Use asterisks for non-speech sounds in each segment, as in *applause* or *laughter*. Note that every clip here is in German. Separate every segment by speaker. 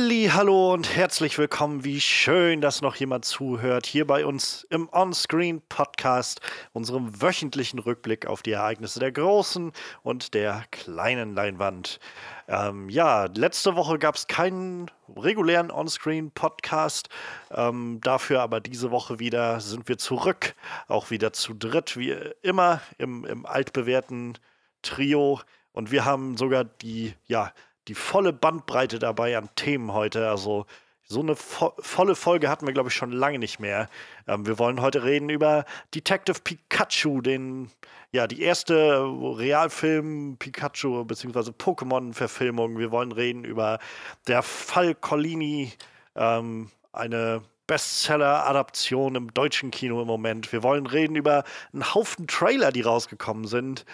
Speaker 1: Hallo und herzlich willkommen. Wie schön, dass noch jemand zuhört hier bei uns im Onscreen Podcast, unserem wöchentlichen Rückblick auf die Ereignisse der großen und der kleinen Leinwand. Ähm, ja, letzte Woche gab es keinen regulären Onscreen Podcast. Ähm, dafür aber diese Woche wieder sind wir zurück, auch wieder zu dritt, wie immer im, im altbewährten Trio. Und wir haben sogar die, ja, die volle Bandbreite dabei an Themen heute. Also so eine vo volle Folge hatten wir, glaube ich, schon lange nicht mehr. Ähm, wir wollen heute reden über Detective Pikachu, den, ja, die erste Realfilm Pikachu bzw. Pokémon-Verfilmung. Wir wollen reden über der Fall Collini, ähm, eine Bestseller-Adaption im deutschen Kino im Moment. Wir wollen reden über einen Haufen Trailer, die rausgekommen sind.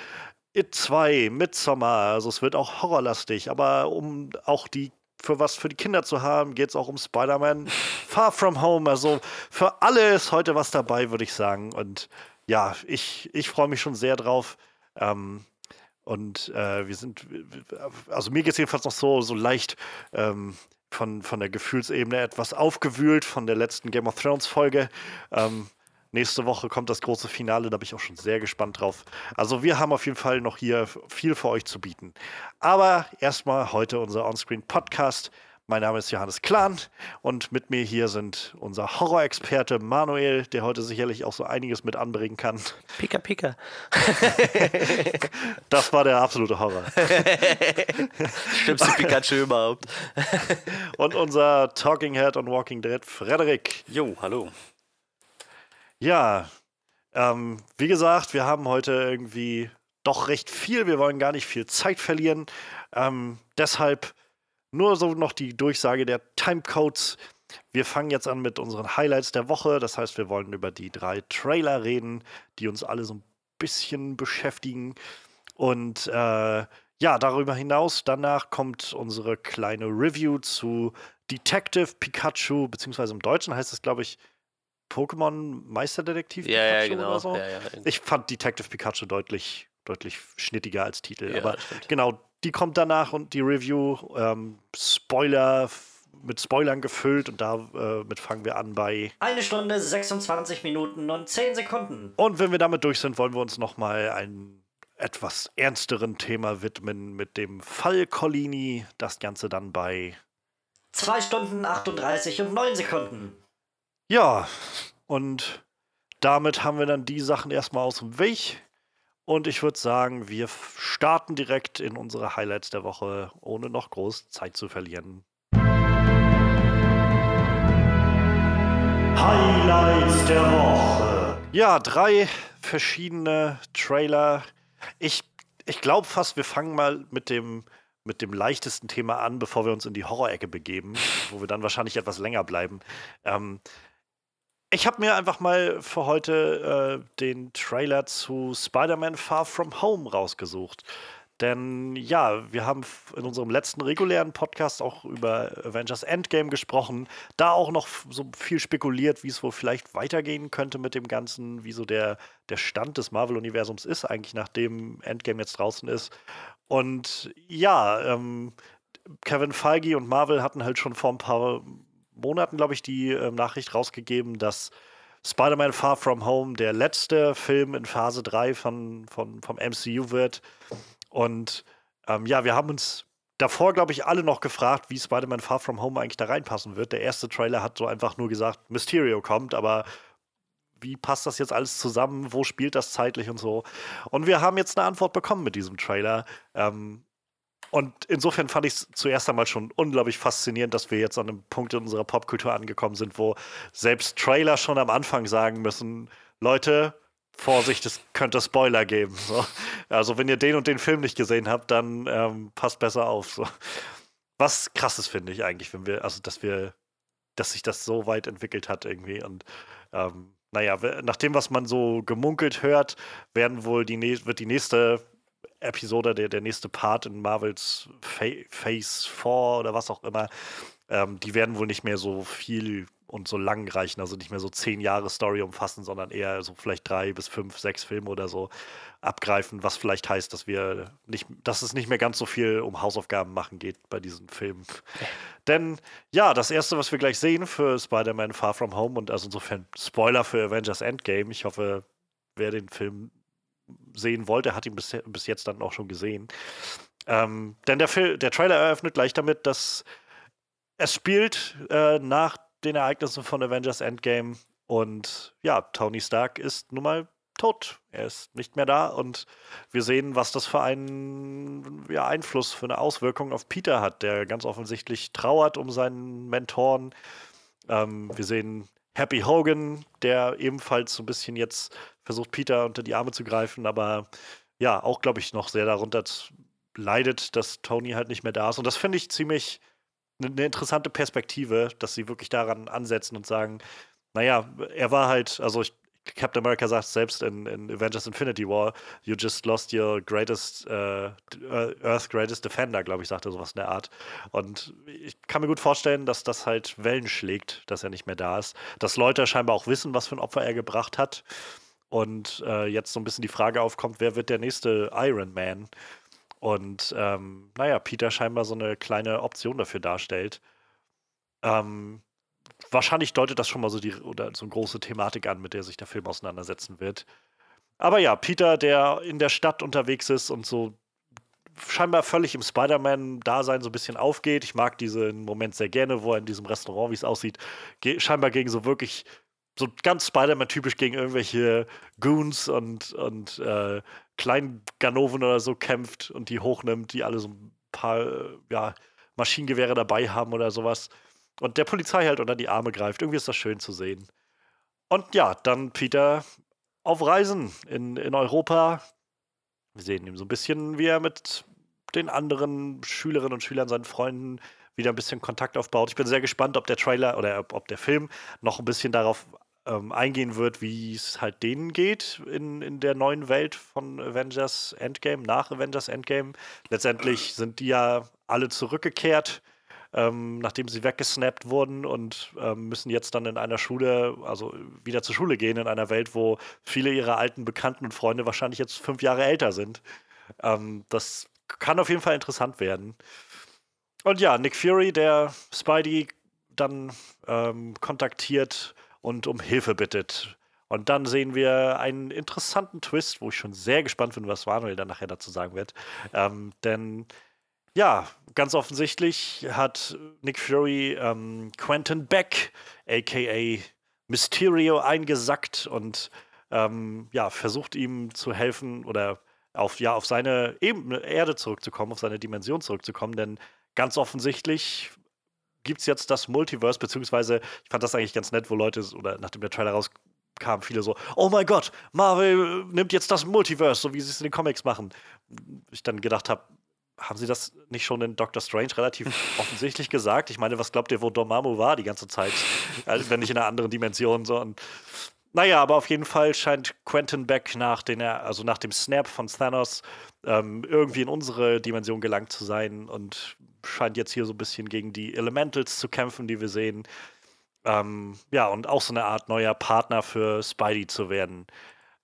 Speaker 1: It 2, Midsommar, also es wird auch horrorlastig, aber um auch die für was für die Kinder zu haben, geht es auch um Spider-Man *laughs* Far From Home. Also für alle ist heute was dabei, würde ich sagen. Und ja, ich, ich freue mich schon sehr drauf. Ähm, und äh, wir sind, also mir geht es jedenfalls noch so, so leicht ähm, von, von der Gefühlsebene etwas aufgewühlt von der letzten Game of Thrones Folge. Ähm, Nächste Woche kommt das große Finale, da bin ich auch schon sehr gespannt drauf. Also wir haben auf jeden Fall noch hier viel für euch zu bieten. Aber erstmal heute unser Onscreen-Podcast. Mein Name ist Johannes Klahn und mit mir hier sind unser Horrorexperte Manuel, der heute sicherlich auch so einiges mit anbringen kann.
Speaker 2: Pika Pika. *laughs*
Speaker 1: das war der absolute Horror. *laughs*
Speaker 2: Schlimmste Pikachu überhaupt.
Speaker 1: und unser Talking Head und Walking Dead Frederik.
Speaker 3: Jo, hallo.
Speaker 1: Ja, ähm, wie gesagt, wir haben heute irgendwie doch recht viel. Wir wollen gar nicht viel Zeit verlieren. Ähm, deshalb nur so noch die Durchsage der Timecodes. Wir fangen jetzt an mit unseren Highlights der Woche. Das heißt, wir wollen über die drei Trailer reden, die uns alle so ein bisschen beschäftigen. Und äh, ja, darüber hinaus, danach kommt unsere kleine Review zu Detective Pikachu, beziehungsweise im Deutschen heißt es, glaube ich, Pokémon Meisterdetektiv
Speaker 2: ja, Pikachu ja, genau. oder
Speaker 1: so.
Speaker 2: Ja, ja.
Speaker 1: Ich fand Detective Pikachu deutlich, deutlich schnittiger als Titel. Aber genau, die kommt danach und die Review, ähm, Spoiler, mit Spoilern gefüllt und damit äh, fangen wir an bei.
Speaker 2: Eine Stunde, 26 Minuten und 10 Sekunden.
Speaker 1: Und wenn wir damit durch sind, wollen wir uns nochmal einem etwas ernsteren Thema widmen mit dem Fall Collini. Das Ganze dann bei.
Speaker 2: 2 Stunden 38 und 9 Sekunden.
Speaker 1: Ja, und damit haben wir dann die Sachen erstmal aus dem Weg. Und ich würde sagen, wir starten direkt in unsere Highlights der Woche, ohne noch groß Zeit zu verlieren. Highlights der Woche. Ja, drei verschiedene Trailer. Ich, ich glaube fast, wir fangen mal mit dem, mit dem leichtesten Thema an, bevor wir uns in die Horrorecke begeben, wo wir dann wahrscheinlich etwas länger bleiben. Ähm, ich habe mir einfach mal für heute äh, den Trailer zu Spider-Man Far From Home rausgesucht. Denn ja, wir haben in unserem letzten regulären Podcast auch über Avengers Endgame gesprochen. Da auch noch so viel spekuliert, wie es wohl vielleicht weitergehen könnte mit dem Ganzen, wie so der, der Stand des Marvel-Universums ist, eigentlich nachdem Endgame jetzt draußen ist. Und ja, ähm, Kevin Feige und Marvel hatten halt schon vor ein paar Monaten, glaube ich, die äh, Nachricht rausgegeben, dass Spider-Man Far From Home der letzte Film in Phase 3 von, von, vom MCU wird. Und ähm, ja, wir haben uns davor, glaube ich, alle noch gefragt, wie Spider-Man Far From Home eigentlich da reinpassen wird. Der erste Trailer hat so einfach nur gesagt, Mysterio kommt, aber wie passt das jetzt alles zusammen? Wo spielt das zeitlich und so? Und wir haben jetzt eine Antwort bekommen mit diesem Trailer. Ähm, und insofern fand ich es zuerst einmal schon unglaublich faszinierend, dass wir jetzt an einem Punkt in unserer Popkultur angekommen sind, wo selbst Trailer schon am Anfang sagen müssen, Leute, Vorsicht, es könnte Spoiler geben. So. Also wenn ihr den und den Film nicht gesehen habt, dann ähm, passt besser auf. So. Was krasses finde ich eigentlich, wenn wir, also dass wir, dass sich das so weit entwickelt hat irgendwie. Und ähm, naja, nach dem, was man so gemunkelt hört, werden wohl die wird die nächste Episode, der, der nächste Part in Marvels Fa Phase 4 oder was auch immer, ähm, die werden wohl nicht mehr so viel und so lang reichen, also nicht mehr so zehn Jahre Story umfassen, sondern eher so vielleicht drei bis fünf, sechs Filme oder so abgreifen, was vielleicht heißt, dass wir nicht, dass es nicht mehr ganz so viel um Hausaufgaben machen geht bei diesen Filmen. *laughs* Denn ja, das erste, was wir gleich sehen für Spider-Man Far From Home und also insofern Spoiler für Avengers Endgame. Ich hoffe, wer den Film sehen wollte, hat ihn bis, bis jetzt dann auch schon gesehen. Ähm, denn der, der Trailer eröffnet gleich damit, dass es spielt äh, nach den Ereignissen von Avengers Endgame und ja, Tony Stark ist nun mal tot. Er ist nicht mehr da und wir sehen, was das für einen ja, Einfluss, für eine Auswirkung auf Peter hat, der ganz offensichtlich trauert um seinen Mentoren. Ähm, wir sehen Happy Hogan, der ebenfalls so ein bisschen jetzt versucht, Peter unter die Arme zu greifen, aber ja, auch, glaube ich, noch sehr darunter leidet, dass Tony halt nicht mehr da ist. Und das finde ich ziemlich eine interessante Perspektive, dass sie wirklich daran ansetzen und sagen, naja, er war halt, also ich, Captain America sagt selbst in, in, Avengers Infinity War, you just lost your greatest, uh, Earth's greatest defender, glaube ich, sagt er sowas in der Art. Und ich kann mir gut vorstellen, dass das halt Wellen schlägt, dass er nicht mehr da ist. Dass Leute scheinbar auch wissen, was für ein Opfer er gebracht hat. Und äh, jetzt so ein bisschen die Frage aufkommt, wer wird der nächste Iron Man? Und ähm, naja, Peter scheinbar so eine kleine Option dafür darstellt. Ähm, wahrscheinlich deutet das schon mal so die oder so eine große Thematik an, mit der sich der Film auseinandersetzen wird. Aber ja, Peter, der in der Stadt unterwegs ist und so scheinbar völlig im Spider-Man-Dasein so ein bisschen aufgeht. Ich mag diesen Moment sehr gerne, wo er in diesem Restaurant, wie es aussieht, scheinbar gegen so wirklich so ganz Spider-Man-typisch gegen irgendwelche Goons und, und äh, Kleinganoven oder so kämpft und die hochnimmt, die alle so ein paar äh, ja, Maschinengewehre dabei haben oder sowas. Und der Polizei halt unter die Arme greift. Irgendwie ist das schön zu sehen. Und ja, dann Peter auf Reisen in, in Europa. Wir sehen ihm so ein bisschen, wie er mit den anderen Schülerinnen und Schülern, seinen Freunden, wieder ein bisschen Kontakt aufbaut. Ich bin sehr gespannt, ob der Trailer oder ob der Film noch ein bisschen darauf ähm, eingehen wird, wie es halt denen geht in, in der neuen Welt von Avengers Endgame, nach Avengers Endgame. Letztendlich sind die ja alle zurückgekehrt, ähm, nachdem sie weggesnappt wurden und ähm, müssen jetzt dann in einer Schule, also wieder zur Schule gehen, in einer Welt, wo viele ihrer alten Bekannten und Freunde wahrscheinlich jetzt fünf Jahre älter sind. Ähm, das kann auf jeden Fall interessant werden. Und ja, Nick Fury, der Spidey dann ähm, kontaktiert und um Hilfe bittet. Und dann sehen wir einen interessanten Twist, wo ich schon sehr gespannt bin, was Manuel dann nachher dazu sagen wird. Ähm, denn ja, ganz offensichtlich hat Nick Fury ähm, Quentin Beck, aka Mysterio, eingesackt und ähm, ja, versucht ihm zu helfen oder auf, ja, auf seine Erde zurückzukommen, auf seine Dimension zurückzukommen, denn ganz offensichtlich gibt es jetzt das Multiverse, beziehungsweise ich fand das eigentlich ganz nett, wo Leute, oder nachdem der Trailer rauskam, viele so, oh mein Gott, Marvel nimmt jetzt das Multiverse, so wie sie es in den Comics machen. Ich dann gedacht habe, haben sie das nicht schon in Doctor Strange relativ *laughs* offensichtlich gesagt? Ich meine, was glaubt ihr, wo Dormammu war die ganze Zeit? Also, wenn nicht in einer anderen Dimension. So. Und, naja, aber auf jeden Fall scheint Quentin Beck nach, den, also nach dem Snap von Thanos ähm, irgendwie in unsere Dimension gelangt zu sein und scheint jetzt hier so ein bisschen gegen die Elementals zu kämpfen, die wir sehen. Ähm, ja, und auch so eine Art neuer Partner für Spidey zu werden.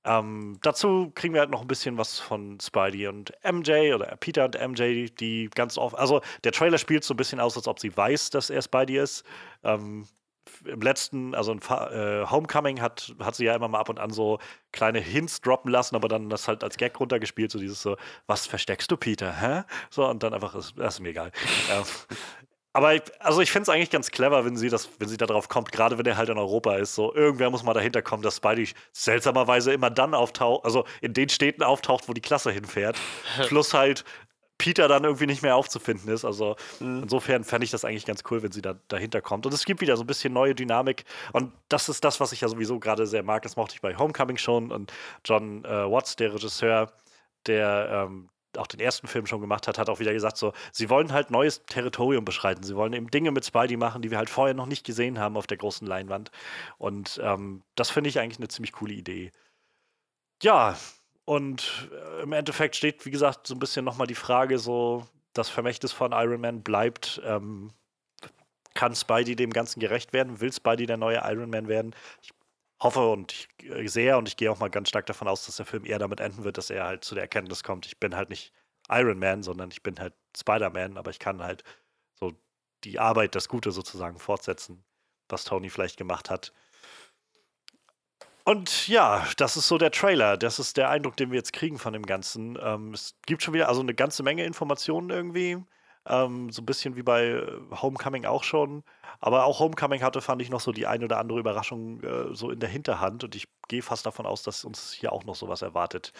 Speaker 1: Ähm, dazu kriegen wir halt noch ein bisschen was von Spidey und MJ oder Peter und MJ, die ganz oft, also der Trailer spielt so ein bisschen aus, als ob sie weiß, dass er Spidey ist. Ähm, Im letzten, also in äh, Homecoming hat, hat sie ja immer mal ab und an so kleine Hints droppen lassen, aber dann das halt als Gag runtergespielt, so dieses so, was versteckst du, Peter, hä? So, und dann einfach, das ist mir egal. *laughs* ähm, aber ich, also ich finde es eigentlich ganz clever, wenn sie das, wenn sie darauf kommt, gerade wenn er halt in Europa ist. So, irgendwer muss mal dahinter kommen, dass Spidey seltsamerweise immer dann auftaucht, also in den Städten auftaucht, wo die Klasse hinfährt. *laughs* Plus halt Peter dann irgendwie nicht mehr aufzufinden ist. Also mhm. insofern fände ich das eigentlich ganz cool, wenn sie da dahinter kommt. Und es gibt wieder so ein bisschen neue Dynamik. Und das ist das, was ich ja sowieso gerade sehr mag. Das mochte ich bei Homecoming schon. Und John äh, Watts, der Regisseur, der ähm, auch den ersten Film schon gemacht hat, hat auch wieder gesagt, so, sie wollen halt neues Territorium beschreiten. Sie wollen eben Dinge mit Spidey machen, die wir halt vorher noch nicht gesehen haben auf der großen Leinwand. Und ähm, das finde ich eigentlich eine ziemlich coole Idee. Ja, und äh, im Endeffekt steht, wie gesagt, so ein bisschen nochmal die Frage, so, das Vermächtnis von Iron Man bleibt. Ähm, kann Spidey dem Ganzen gerecht werden? Will Spidey der neue Iron Man werden? Ich hoffe und ich äh, sehe und ich gehe auch mal ganz stark davon aus, dass der Film eher damit enden wird, dass er halt zu der Erkenntnis kommt, ich bin halt nicht Iron Man, sondern ich bin halt Spider-Man, aber ich kann halt so die Arbeit, das Gute sozusagen fortsetzen, was Tony vielleicht gemacht hat. Und ja, das ist so der Trailer. Das ist der Eindruck, den wir jetzt kriegen von dem Ganzen. Ähm, es gibt schon wieder also eine ganze Menge Informationen irgendwie. Ähm, so ein bisschen wie bei äh, Homecoming auch schon. Aber auch Homecoming hatte, fand ich, noch so die ein oder andere Überraschung äh, so in der Hinterhand. Und ich gehe fast davon aus, dass uns hier auch noch sowas erwartet.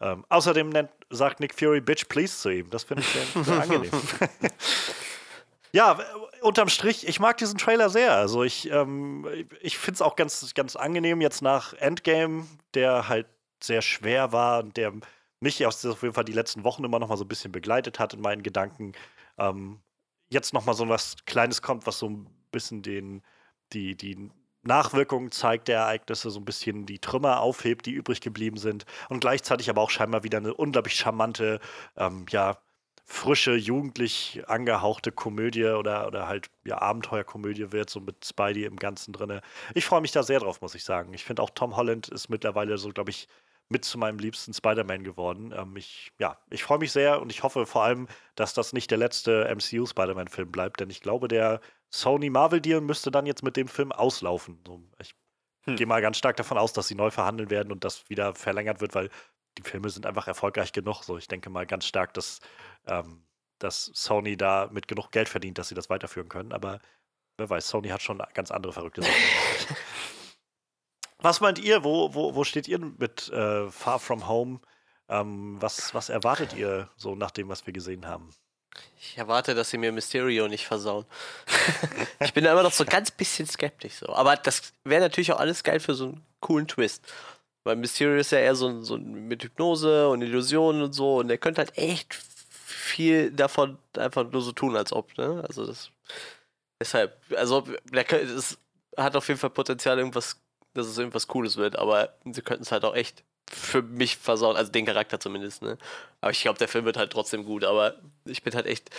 Speaker 1: Ähm, außerdem nennt, sagt Nick Fury Bitch Please zu ihm. Das finde ich sehr, sehr angenehm. *laughs* ja, unterm Strich, ich mag diesen Trailer sehr. Also ich, ähm, ich finde es auch ganz, ganz angenehm jetzt nach Endgame, der halt sehr schwer war und der mich auf jeden Fall die letzten Wochen immer noch mal so ein bisschen begleitet hat in meinen Gedanken ähm, jetzt noch mal so was Kleines kommt, was so ein bisschen den, die, die Nachwirkungen zeigt der Ereignisse, so ein bisschen die Trümmer aufhebt, die übrig geblieben sind und gleichzeitig aber auch scheinbar wieder eine unglaublich charmante, ähm, ja, frische, jugendlich angehauchte Komödie oder, oder halt ja, Abenteuerkomödie wird, so mit Spidey im Ganzen drin. Ich freue mich da sehr drauf, muss ich sagen. Ich finde auch Tom Holland ist mittlerweile so, glaube ich, mit zu meinem liebsten Spider-Man geworden. Ähm, ich, ja, ich freue mich sehr und ich hoffe vor allem, dass das nicht der letzte MCU-Spider-Man-Film bleibt, denn ich glaube, der Sony-Marvel-Deal müsste dann jetzt mit dem Film auslaufen. Ich hm. gehe mal ganz stark davon aus, dass sie neu verhandeln werden und das wieder verlängert wird, weil die Filme sind einfach erfolgreich genug. So, ich denke mal ganz stark, dass, ähm, dass Sony da mit genug Geld verdient, dass sie das weiterführen können. Aber wer weiß, Sony hat schon ganz andere verrückte Sachen. *laughs* Was meint ihr? Wo, wo, wo steht ihr mit äh, Far From Home? Ähm, was, was erwartet ihr so nach dem, was wir gesehen haben?
Speaker 3: Ich erwarte, dass sie mir Mysterio nicht versauen. *laughs* ich bin da immer noch so ganz bisschen skeptisch so. Aber das wäre natürlich auch alles geil für so einen coolen Twist. Weil Mysterio ist ja eher so, so mit Hypnose und Illusionen und so. Und der könnte halt echt viel davon einfach nur so tun, als ob. Ne? Also das. Deshalb, also der das hat auf jeden Fall Potenzial, irgendwas dass es irgendwas Cooles wird, aber sie könnten es halt auch echt für mich versauen, also den Charakter zumindest, ne? Aber ich glaube, der Film wird halt trotzdem gut, aber ich bin halt echt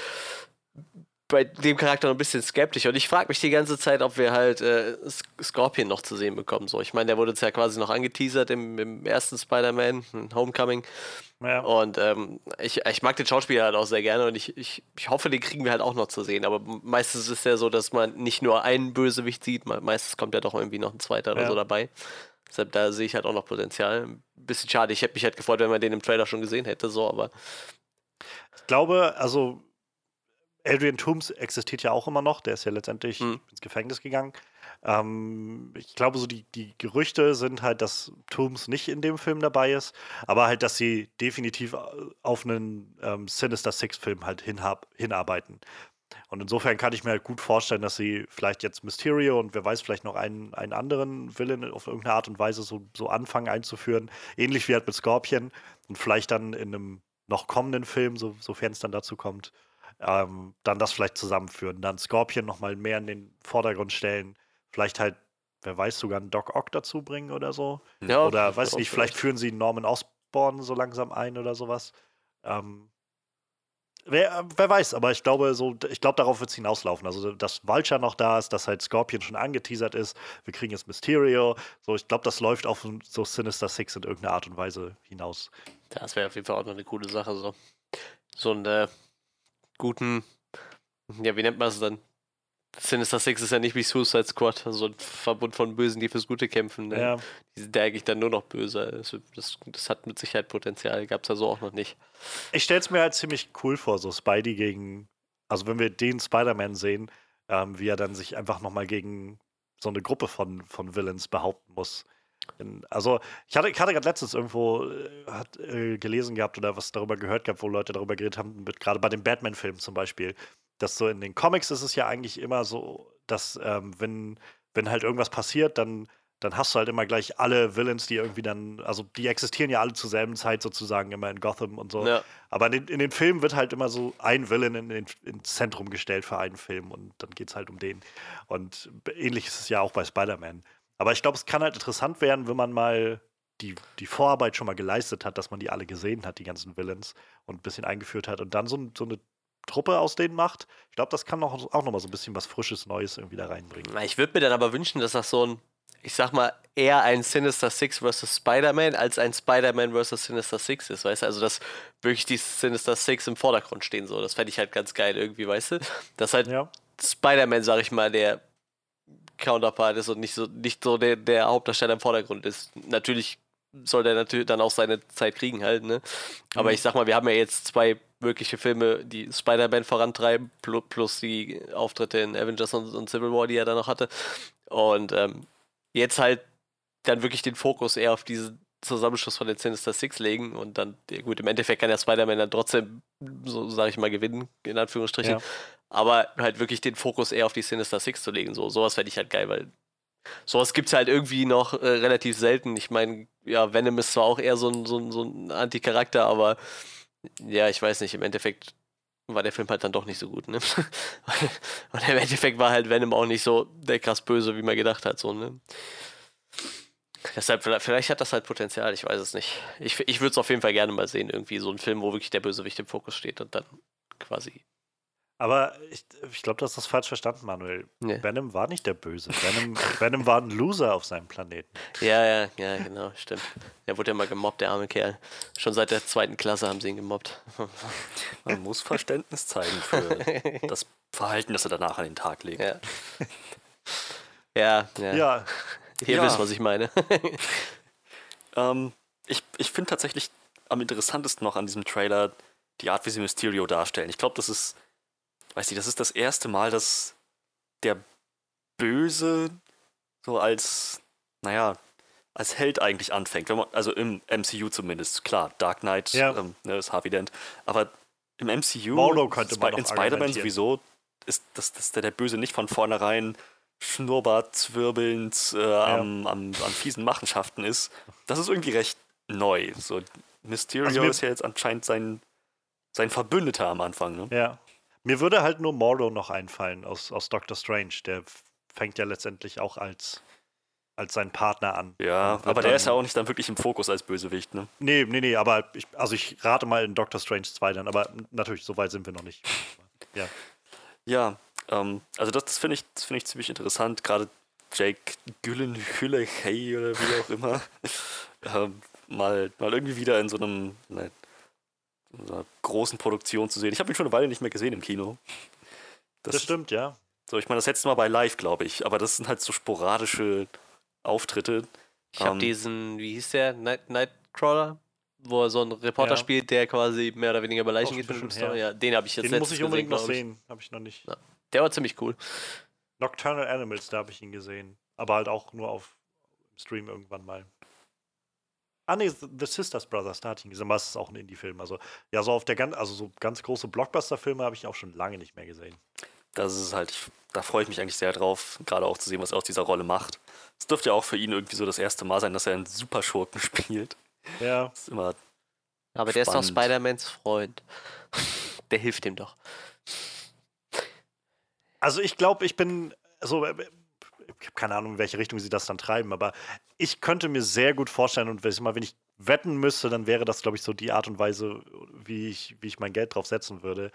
Speaker 3: bei dem Charakter noch ein bisschen skeptisch und ich frage mich die ganze Zeit, ob wir halt äh, Scorpion noch zu sehen bekommen. So, ich meine, der wurde jetzt ja quasi noch angeteasert im, im ersten Spider-Man, Homecoming. Ja. Und ähm, ich, ich mag den Schauspieler halt auch sehr gerne und ich, ich, ich hoffe, den kriegen wir halt auch noch zu sehen. Aber meistens ist es ja so, dass man nicht nur einen Bösewicht sieht, meistens kommt ja doch irgendwie noch ein zweiter ja. oder so dabei. Deshalb da sehe ich halt auch noch Potenzial. Ein bisschen schade. Ich hätte mich halt gefreut, wenn man den im Trailer schon gesehen hätte, so, aber.
Speaker 1: Ich glaube, also Adrian Toomes existiert ja auch immer noch, der ist ja letztendlich mhm. ins Gefängnis gegangen. Ähm, ich glaube, so die, die Gerüchte sind halt, dass Toomes nicht in dem Film dabei ist, aber halt, dass sie definitiv äh, auf einen ähm, Sinister Six-Film halt hinhab, hinarbeiten. Und insofern kann ich mir halt gut vorstellen, dass sie vielleicht jetzt Mysterio und wer weiß, vielleicht noch einen, einen anderen Villain auf irgendeine Art und Weise so, so anfangen einzuführen. Ähnlich wie halt mit Scorpion. Und vielleicht dann in einem noch kommenden Film, so, sofern es dann dazu kommt, ähm, dann das vielleicht zusammenführen. Dann Scorpion nochmal mehr in den Vordergrund stellen. Vielleicht halt, wer weiß, sogar einen Doc Ock dazu bringen oder so. Ja, oder weiß nicht, vielleicht führen sie Norman Osborn so langsam ein oder sowas. Ähm, Wer, wer, weiß, aber ich glaube, so, ich glaube, darauf wird es hinauslaufen. Also, dass Vulture noch da ist, dass halt Scorpion schon angeteasert ist, wir kriegen jetzt Mysterio. So, ich glaube, das läuft auf so Sinister Six in irgendeiner Art und Weise hinaus.
Speaker 3: Das wäre auf jeden Fall auch noch eine coole Sache. So, so ein äh, guten, ja, wie nennt man es dann? Sinister Six ist ja nicht wie Suicide Squad, so ein Verbund von Bösen, die fürs Gute kämpfen. Ne? Ja. Die sind ja eigentlich dann nur noch böse. Das, das, das hat mit Sicherheit Potenzial, gab es ja so auch noch nicht.
Speaker 1: Ich stelle es mir halt ziemlich cool vor, so Spidey gegen, also wenn wir den Spider-Man sehen, ähm, wie er dann sich einfach nochmal gegen so eine Gruppe von, von Villains behaupten muss. Also, ich hatte, ich hatte gerade letztens irgendwo äh, hat, äh, gelesen gehabt oder was darüber gehört gehabt, wo Leute darüber geredet haben, gerade bei den Batman-Filmen zum Beispiel, dass so in den Comics ist es ja eigentlich immer so, dass ähm, wenn, wenn halt irgendwas passiert, dann, dann hast du halt immer gleich alle Villains, die irgendwie dann, also die existieren ja alle zur selben Zeit sozusagen immer in Gotham und so. Ja. Aber in den, in den Filmen wird halt immer so ein Villain in, in, ins Zentrum gestellt für einen Film und dann geht es halt um den. Und ähnlich ist es ja auch bei Spider-Man. Aber ich glaube, es kann halt interessant werden, wenn man mal die, die Vorarbeit schon mal geleistet hat, dass man die alle gesehen hat, die ganzen Villains, und ein bisschen eingeführt hat und dann so, so eine Truppe aus denen macht. Ich glaube, das kann noch, auch nochmal so ein bisschen was Frisches, Neues irgendwie da reinbringen.
Speaker 3: Ich würde mir dann aber wünschen, dass das so ein, ich sag mal, eher ein Sinister Six vs. Spider-Man als ein Spider-Man vs. Sinister Six ist, weißt du? Also, dass wirklich die Sinister Six im Vordergrund stehen, so. Das fände ich halt ganz geil irgendwie, weißt du? Dass halt
Speaker 1: Ja.
Speaker 3: Spider-Man, sag ich mal, der Counterpart ist und nicht so, nicht so der, der Hauptdarsteller im Vordergrund ist. Natürlich soll der natürlich dann auch seine Zeit kriegen halt, ne? Aber
Speaker 1: Mhm.
Speaker 3: ich sag mal, wir haben ja jetzt zwei wirkliche Filme, die Spider-Man vorantreiben, plu- plus die Auftritte in Avengers und, und Civil War, die er dann noch hatte. Und ähm, jetzt halt dann wirklich den Fokus eher auf diesen Zusammenschluss von den Sinister Six legen und dann, ja gut, im Endeffekt kann der Spider-Man dann trotzdem, so sage ich mal, gewinnen, in Anführungsstrichen.
Speaker 1: Ja.
Speaker 3: Aber halt wirklich den Fokus eher auf die Sinister Six zu legen. So, sowas fände ich halt geil, weil sowas gibt es halt irgendwie noch äh, relativ selten. Ich meine, ja, Venom ist zwar auch eher so ein, so ein, so ein Anti-Charakter, aber ja, ich weiß nicht, im Endeffekt war der Film halt dann doch nicht so gut, ne? *laughs* Und im Endeffekt war halt Venom auch nicht so der krass böse, wie man gedacht hat, so, ne? Deshalb, vielleicht, hat das halt Potenzial, ich weiß es nicht. Ich, ich würde es auf jeden Fall gerne mal sehen, irgendwie so ein Film, wo wirklich der Bösewicht im Fokus steht und dann quasi.
Speaker 1: Aber ich, ich glaube, du hast das falsch verstanden, Manuel.
Speaker 3: Nee.
Speaker 1: Venom war nicht der Böse. Venom, *laughs* Venom war ein Loser auf seinem Planeten.
Speaker 3: Ja, ja, ja, genau, stimmt. Der wurde ja mal gemobbt, der arme Kerl. Schon seit der zweiten Klasse haben sie ihn gemobbt. *laughs*
Speaker 4: Man muss Verständnis zeigen für *laughs* das Verhalten, das er danach an den Tag legt.
Speaker 3: Ja. Ja, ja.
Speaker 1: Ja,
Speaker 3: Ihr
Speaker 4: Ja.
Speaker 3: wisst, was ich meine.
Speaker 4: Ähm, ich ich finde tatsächlich am interessantesten noch an diesem Trailer die Art, wie sie Mysterio darstellen. Ich glaube, das ist, weiß nicht, das ist das erste Mal, dass der Böse so als, naja, als Held eigentlich anfängt. Man, also im MCU zumindest. Klar, Dark Knight
Speaker 1: Ja.
Speaker 4: ähm, ne, ist Harvey Dent. Aber im MCU,
Speaker 1: könnte man
Speaker 4: in Spider-Man sowieso, ist, dass, dass der, der Böse nicht von vornherein Schnurrbart zwirbelnd äh, am, am, am fiesen Machenschaften ist. Das ist irgendwie recht neu. So, Mysterio
Speaker 1: Also
Speaker 4: ist ja jetzt anscheinend sein, sein Verbündeter am Anfang. Ne?
Speaker 1: ja. Mir würde halt nur Mordo noch einfallen aus, aus Doctor Strange. Der fängt ja letztendlich auch als, als sein Partner an.
Speaker 4: Ja, aber der ist ja auch nicht dann wirklich im Fokus als Bösewicht. Ne?
Speaker 1: Nee, nee, nee, aber ich, also ich rate mal in Doctor Strange 2 dann, aber natürlich, so weit sind wir noch nicht. *laughs* Ja.
Speaker 4: Ja, ähm, also das, das finde ich, das find ich ziemlich interessant. Gerade Jake Gyllenhaal hey, oder wie auch immer, *laughs* ähm, mal, mal irgendwie wieder in so einem ne, einer großen Produktion zu sehen. Ich habe ihn schon eine Weile nicht mehr gesehen im Kino.
Speaker 1: Das, stimmt, ja.
Speaker 4: So, ich meine, das letzte Mal bei Live, glaube ich. Aber das sind halt so sporadische Auftritte.
Speaker 3: Ich habe
Speaker 4: Ähm.
Speaker 3: diesen, wie hieß der? Night, Nightcrawler? Wo er so einen Reporter
Speaker 1: Ja.
Speaker 3: spielt, der quasi mehr oder weniger über Leichen geht. Ja, den habe ich jetzt
Speaker 1: Den muss ich unbedingt
Speaker 3: gesehen,
Speaker 1: noch sehen. Habe ich noch nicht.
Speaker 3: Ja. Der war ziemlich cool.
Speaker 1: Nocturnal Animals, da habe ich ihn gesehen. Aber halt auch nur auf Stream irgendwann mal. Ah, nee, The Sisters Brothers, da hatte ich ihn gesehen. Aber es ist auch ein Indie-Film. Also, ja, so auf der ganz, also so ganz große Blockbuster-Filme habe ich auch schon lange nicht mehr gesehen.
Speaker 4: Das ist halt, ich, da freue ich mich eigentlich sehr drauf, gerade auch zu sehen, was er aus dieser Rolle macht. Es dürfte ja auch für ihn irgendwie so das erste Mal sein, dass er einen Superschurken *laughs* spielt.
Speaker 1: Ja,
Speaker 4: Das ist immer
Speaker 3: Aber der ist doch
Speaker 4: Spannend.
Speaker 3: Spider-Mans Freund. *laughs* Der hilft ihm doch.
Speaker 1: Also ich glaube, ich bin so, äh, habe keine Ahnung, in welche Richtung sie das dann treiben, aber ich könnte mir sehr gut vorstellen und wenn ich ich wetten müsste, dann wäre das, glaube ich, so die Art und Weise, wie ich, wie ich mein Geld drauf setzen würde,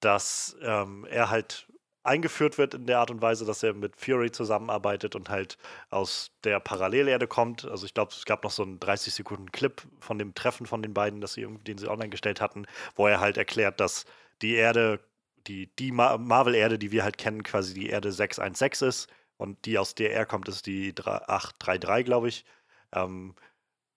Speaker 1: dass ähm, er halt eingeführt wird in der Art und Weise, dass er mit Fury zusammenarbeitet und halt aus der Parallelerde kommt. Also ich glaube, es gab noch so einen 30 Sekunden Clip von dem Treffen von den beiden, das sie, den sie online gestellt hatten, wo er halt erklärt, dass die Erde die, die Ma Marvel-Erde, die wir halt kennen, quasi die Erde 616 ist. Und die aus der er kommt, ist die 3- 833, glaube ich. Ähm,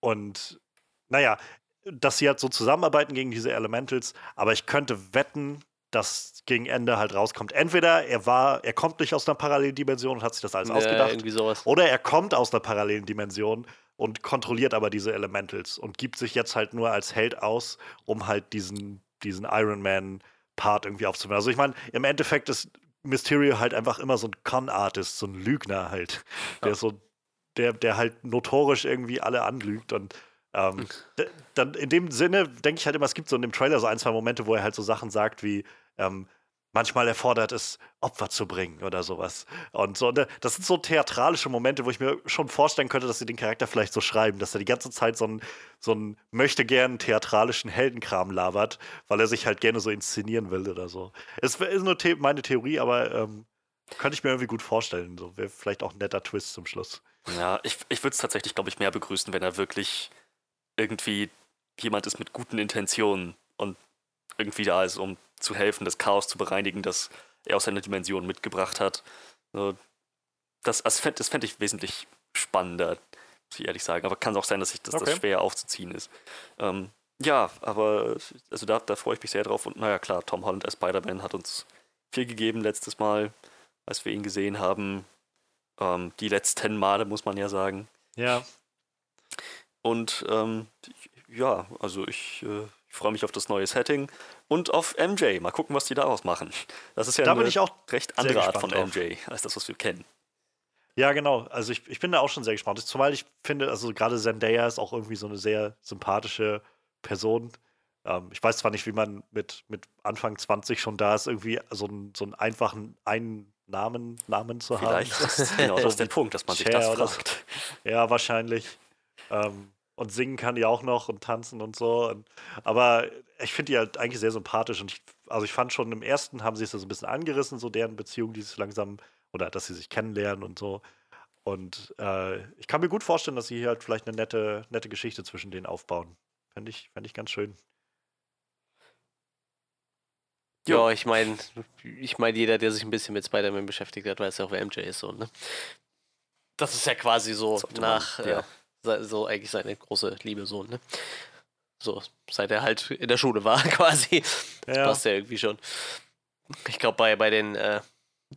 Speaker 1: und naja, dass sie halt so zusammenarbeiten gegen diese Elementals, aber ich könnte wetten, dass gegen Ende halt rauskommt. Entweder er war, er kommt nicht aus einer parallelen Dimension und hat sich das alles
Speaker 3: Ja,
Speaker 1: ausgedacht, oder er kommt aus einer parallelen Dimension und kontrolliert aber diese Elementals und gibt sich jetzt halt nur als Held aus, um halt diesen, diesen Iron Man-Part irgendwie aufzunehmen. Also ich meine, im Endeffekt ist Mysterio halt einfach immer so ein Con-Artist, so ein Lügner halt. Der so, der, der halt notorisch irgendwie alle anlügt und ähm, d- dann in dem Sinne denke ich halt immer, es gibt so in dem Trailer so ein, zwei Momente, wo er halt so Sachen sagt wie, ähm, manchmal erfordert es, Opfer zu bringen oder sowas. Und so, ne, das sind so theatralische Momente, wo ich mir schon vorstellen könnte, dass sie den Charakter vielleicht so schreiben, dass er die ganze Zeit so einen, so möchte gern theatralischen Heldenkram labert, weil er sich halt gerne so inszenieren will oder so. Es ist nur the meine Theorie, aber ähm, könnte ich mir irgendwie gut vorstellen. So wäre vielleicht auch ein netter Twist zum Schluss.
Speaker 4: Ja, ich, ich würde es tatsächlich, glaube ich, mehr begrüßen, wenn er wirklich irgendwie jemand ist mit guten Intentionen und irgendwie da ist, um zu helfen, das Chaos zu bereinigen, das er aus seiner Dimension mitgebracht hat. Das, das fände fänd ich wesentlich spannender, muss ich ehrlich sagen. Aber kann auch sein, dass, ich, dass okay. das schwer aufzuziehen ist. Ähm, ja, aber also da, da freue ich mich sehr drauf. Und naja, klar, Tom Holland als Spider-Man hat uns viel gegeben letztes Mal, als wir ihn gesehen haben. Ähm, die letzten Male, muss man ja sagen.
Speaker 1: Ja.
Speaker 4: Und ähm, ja, also ich, äh, ich freue mich auf das neue Setting und auf MJ. Mal gucken, was die daraus machen. Das ist ja
Speaker 1: da
Speaker 4: eine
Speaker 1: ich auch
Speaker 4: recht andere Art von. MJ als das, was wir kennen.
Speaker 1: Ja, genau. Also ich, ich bin da auch schon sehr gespannt. Zumal ich finde, also gerade Zendaya ist auch irgendwie so eine sehr sympathische Person. Ähm, ich weiß zwar nicht, wie man mit, mit Anfang 20 schon da ist, irgendwie so, ein, so einen einfachen einen Namen, Namen zu
Speaker 4: Vielleicht
Speaker 1: haben.
Speaker 4: Vielleicht *laughs* genau das ist der Punkt, dass man sich das fragt.
Speaker 1: Ja, wahrscheinlich. Ähm, und singen kann die auch noch und tanzen und so. Und, aber ich finde die halt eigentlich sehr sympathisch und ich, also ich fand schon im ersten haben sie es so ein bisschen angerissen, so deren Beziehung, die sich langsam, oder dass sie sich kennenlernen und so. Und äh, ich kann mir gut vorstellen, dass sie hier halt vielleicht eine nette, nette Geschichte zwischen denen aufbauen. Fände ich, fänd ich ganz schön.
Speaker 3: Ja, ich meine, ich meine, jeder, der sich ein bisschen mit Spider-Man beschäftigt hat, weiß ja auch, wer MJ ist so, ne? Das ist ja quasi so nach, man, ja. äh, so eigentlich seine große Liebe so, ne? So, seit er halt in der Schule war, *laughs* quasi. Das ja. passt ja irgendwie schon. Ich glaube, bei, bei den äh,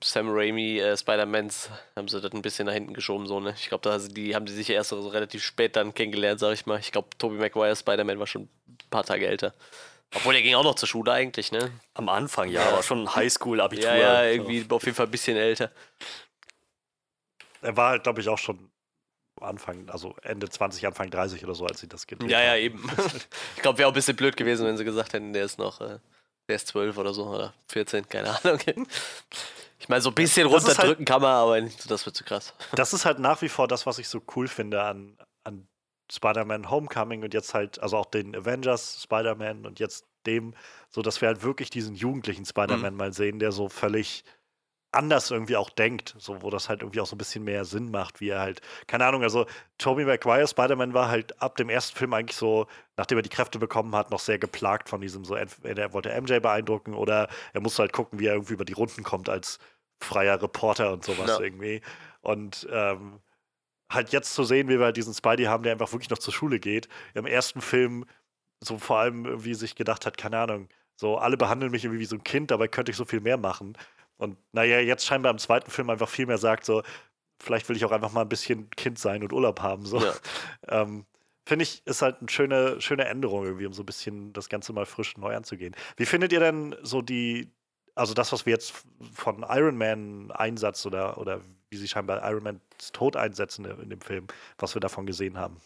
Speaker 3: Sam Raimi äh, Spider-Mans haben sie das ein bisschen nach hinten geschoben, so, ne? Ich glaube, da die, haben die sich erst so relativ spät dann kennengelernt, sag ich mal. Ich glaube, Tobey Maguire Spider-Man war schon ein paar Tage älter. Obwohl, er ging auch noch zur Schule eigentlich, ne?
Speaker 4: Am Anfang, ja, aber schon Highschool-Abitur.
Speaker 3: Ja, ja, irgendwie so. auf jeden Fall ein bisschen älter.
Speaker 1: Er war halt, glaube ich, auch schon Anfang, also Ende 20, Anfang 30 oder so, als sie das gedreht
Speaker 3: Ja, ja, eben. *laughs* ich glaube, wäre auch ein bisschen blöd gewesen, wenn sie gesagt hätten, der ist noch, äh, der ist 12 oder so oder 14, keine Ahnung. *laughs* Ich meine, so ein bisschen das halt runterdrücken halt, kann man, aber nicht, das wird zu krass. *laughs*
Speaker 1: Das ist halt nach wie vor das, was ich so cool finde an, an Spider-Man Homecoming und jetzt halt, also auch den Avengers Spider-Man und jetzt dem, so dass wir halt wirklich diesen jugendlichen Spider-Man mhm. mal sehen, der so völlig anders irgendwie auch denkt, so wo das halt irgendwie auch so ein bisschen mehr Sinn macht, wie er halt, keine Ahnung, also Tobey Maguire Spider-Man war halt ab dem ersten Film eigentlich so, nachdem er die Kräfte bekommen hat, noch sehr geplagt von diesem so, entweder er wollte MJ beeindrucken oder er musste halt gucken, wie er irgendwie über die Runden kommt als freier Reporter und sowas ja. irgendwie. Und ähm, halt jetzt zu sehen, wie wir halt diesen Spidey haben, der einfach wirklich noch zur Schule geht, im ersten Film so vor allem irgendwie sich gedacht hat, keine Ahnung, so alle behandeln mich irgendwie wie so ein Kind, dabei könnte ich so viel mehr machen. Und naja, jetzt scheinbar im zweiten Film einfach viel mehr sagt, so, vielleicht will ich auch einfach mal ein bisschen Kind sein und Urlaub haben. So. Ja. *laughs* Ähm, Finde ich, ist halt eine schöne, schöne Änderung irgendwie, um so ein bisschen das Ganze mal frisch neu anzugehen. Wie findet ihr denn so die, also das, was wir jetzt von Iron Man Einsatz oder, oder wie sie scheinbar Iron Mans Tod einsetzen in dem Film, was wir davon gesehen haben?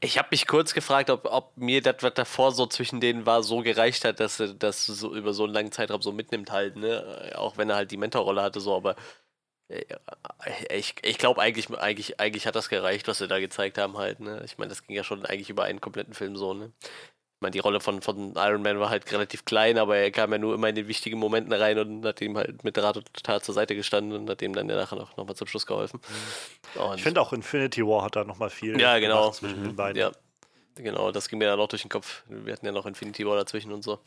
Speaker 3: Ich habe mich kurz gefragt, ob, ob mir das, was davor so zwischen denen war, so gereicht hat, dass er das so über so einen langen Zeitraum so mitnimmt halt, ne? Auch wenn er halt die Mentorrolle hatte, so, aber äh, ich, ich glaube eigentlich, eigentlich, eigentlich hat das gereicht, was sie da gezeigt haben halt, ne? Ich meine, das ging ja schon eigentlich über einen kompletten Film so, ne? Ich meine, die Rolle von, von Iron Man war halt relativ klein, aber er kam ja nur immer in den wichtigen Momenten rein und hat ihm halt mit Rat und Tat zur Seite gestanden und hat ihm dann ja nachher noch, noch mal zum Schluss geholfen.
Speaker 1: Mhm. ich finde auch Infinity War hat da noch mal viel
Speaker 3: ja, genau.
Speaker 1: zwischen mhm. den beiden.
Speaker 3: Ja, genau, das ging mir dann auch durch den Kopf. Wir hatten ja noch Infinity War dazwischen und so.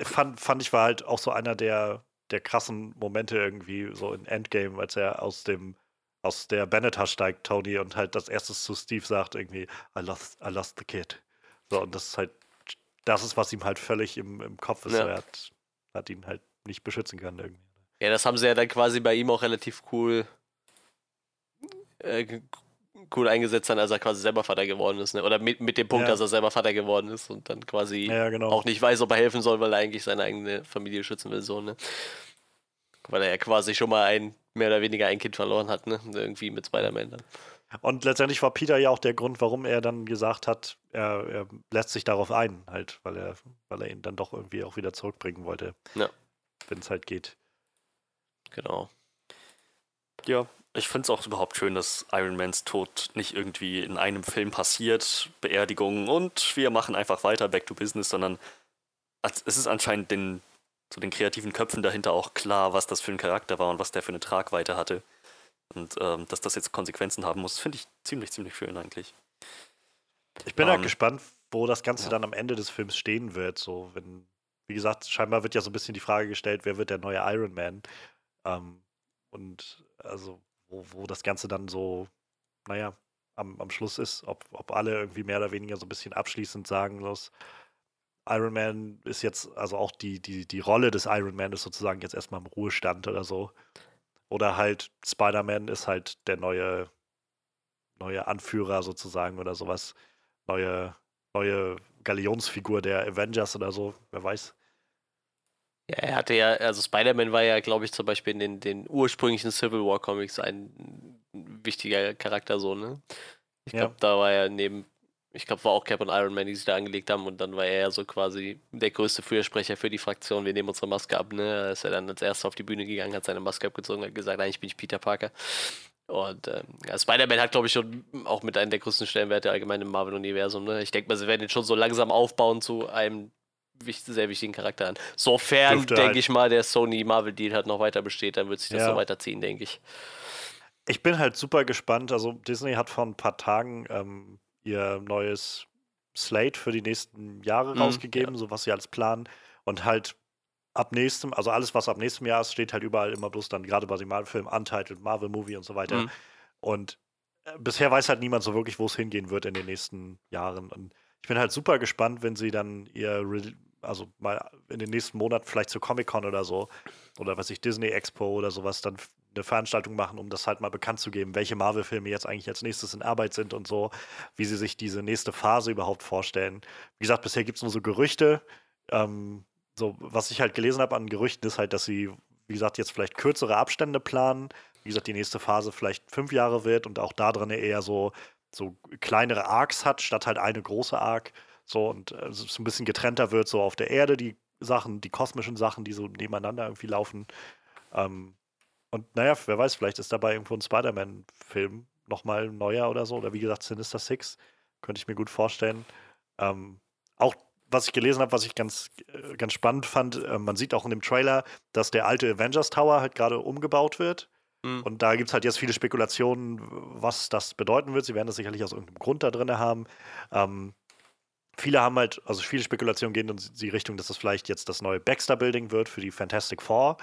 Speaker 1: Fand, fand ich war halt auch so einer der, der krassen Momente irgendwie so in Endgame, als er aus dem aus der Benetar steigt, Tony, und halt das erste zu Steve sagt irgendwie, I lost, I lost the kid. So, und das ist halt, das ist, was ihm halt völlig im, im Kopf ist. Ja. er hat, hat ihn halt nicht beschützen können irgendwie.
Speaker 3: Ja, das haben sie ja dann quasi bei ihm auch relativ cool äh, cool eingesetzt, dann, als er quasi selber Vater geworden ist. Ne? Oder mit, mit dem Punkt, ja. dass er selber Vater geworden ist und dann quasi
Speaker 1: ja, genau.
Speaker 3: auch nicht weiß, ob er helfen soll, weil er eigentlich seine eigene Familie schützen will. So, ne? Weil er ja quasi schon mal ein, mehr oder weniger ein Kind verloren hat, ne? Irgendwie mit Spider-Man dann.
Speaker 1: Und letztendlich war Peter ja auch der Grund, warum er dann gesagt hat, er, er lässt sich darauf ein, halt, weil er, weil er ihn dann doch irgendwie auch wieder zurückbringen wollte.
Speaker 3: Ja.
Speaker 1: Wenn es halt geht.
Speaker 3: Genau.
Speaker 4: Ja, ich finde es auch überhaupt schön, dass Iron Mans Tod nicht irgendwie in einem Film passiert, Beerdigung und wir machen einfach weiter, back to business, sondern es ist anscheinend den, so den kreativen Köpfen dahinter auch klar, was das für ein Charakter war und was der für eine Tragweite hatte. Und ähm, dass das jetzt Konsequenzen haben muss, finde ich ziemlich, ziemlich schön eigentlich.
Speaker 1: Ich bin
Speaker 4: Ähm,
Speaker 1: halt gespannt, wo das Ganze
Speaker 4: ja.
Speaker 1: dann am Ende des Films stehen wird. So, wenn, wie gesagt, scheinbar wird ja so ein bisschen die Frage gestellt, wer wird der neue Iron Man? Ähm, und also, wo, wo das Ganze dann so, naja, am, am Schluss ist, ob, ob alle irgendwie mehr oder weniger so ein bisschen abschließend sagen, los, Iron Man ist jetzt, also auch die, die, die Rolle des Iron Man ist sozusagen jetzt erstmal im Ruhestand oder so. Oder halt Spider-Man ist halt der neue, neue Anführer sozusagen oder sowas. Neue, neue Galionsfigur der Avengers oder so, wer weiß.
Speaker 3: Ja, er hatte ja, also Spider-Man war ja, glaube ich, zum Beispiel in den, den ursprünglichen Civil War Comics ein wichtiger Charakter so, ne? Ich
Speaker 1: Ja.
Speaker 3: glaube, da war er neben, ich glaube, war auch Cap und Iron Man, die sich da angelegt haben und dann war er ja so quasi der größte Fürsprecher für die Fraktion. Wir nehmen unsere Maske ab, ne? Da ist er dann als erster auf die Bühne gegangen, hat seine Maske abgezogen, hat gesagt, eigentlich bin ich Peter Parker. Und ähm, ja, Spider-Man hat, glaube ich, schon auch mit einem der größten Stellenwerte allgemein im Marvel-Universum. Ne? Ich denke mal, sie werden ihn schon so langsam aufbauen zu einem wich- sehr wichtigen Charakter an. Sofern, denke
Speaker 1: halt-
Speaker 3: ich mal, der Sony-Marvel-Deal halt noch weiter besteht, dann wird sich das
Speaker 1: Ja.
Speaker 3: so weiterziehen, denke ich.
Speaker 1: Ich bin halt super gespannt. Also Disney hat vor ein paar Tagen ähm, ihr neues Slate für die nächsten Jahre
Speaker 3: Mhm,
Speaker 1: rausgegeben, so was sie als planen. Und halt ab nächstem, also alles, was ab nächstem Jahr ist, steht halt überall immer bloß dann, gerade bei den Marvel-Filmen, Untitled, Marvel-Movie und so weiter.
Speaker 3: Mhm.
Speaker 1: Und äh, bisher weiß halt niemand so wirklich, wo es hingehen wird in den nächsten Jahren. Und ich bin halt super gespannt, wenn sie dann ihr, Re also mal in den nächsten Monaten vielleicht zur Comic-Con oder so, oder was ich, Disney Expo oder sowas, dann eine Veranstaltung machen, um das halt mal bekannt zu geben, welche Marvel-Filme jetzt eigentlich als nächstes in Arbeit sind und so, wie sie sich diese nächste Phase überhaupt vorstellen. Wie gesagt, bisher gibt es nur so Gerüchte. Ähm, so, was ich halt gelesen habe an Gerüchten, ist halt, dass sie, wie gesagt, jetzt vielleicht kürzere Abstände planen. Wie gesagt, die nächste Phase vielleicht fünf Jahre wird und auch da drin eher so, so kleinere Arcs hat, statt halt eine große Arc. So und äh, so ein bisschen getrennter wird, so auf der Erde die Sachen, die kosmischen Sachen, die so nebeneinander irgendwie laufen. Ähm, und naja, wer weiß, vielleicht ist dabei irgendwo ein Spider-Man-Film nochmal neuer oder so. Oder wie gesagt, Sinister Six. Könnte ich mir gut vorstellen. Ähm, auch was ich gelesen habe, was ich ganz, äh, ganz spannend fand, äh, man sieht auch in dem Trailer, dass der alte Avengers Tower halt gerade umgebaut wird.
Speaker 3: Mhm.
Speaker 1: Und da gibt es halt jetzt viele Spekulationen, was das bedeuten wird. Sie werden das sicherlich aus irgendeinem Grund da drin haben. Ähm, viele haben halt, also viele Spekulationen gehen in die Richtung, dass das vielleicht jetzt das neue Baxter-Building wird für die Fantastic Four.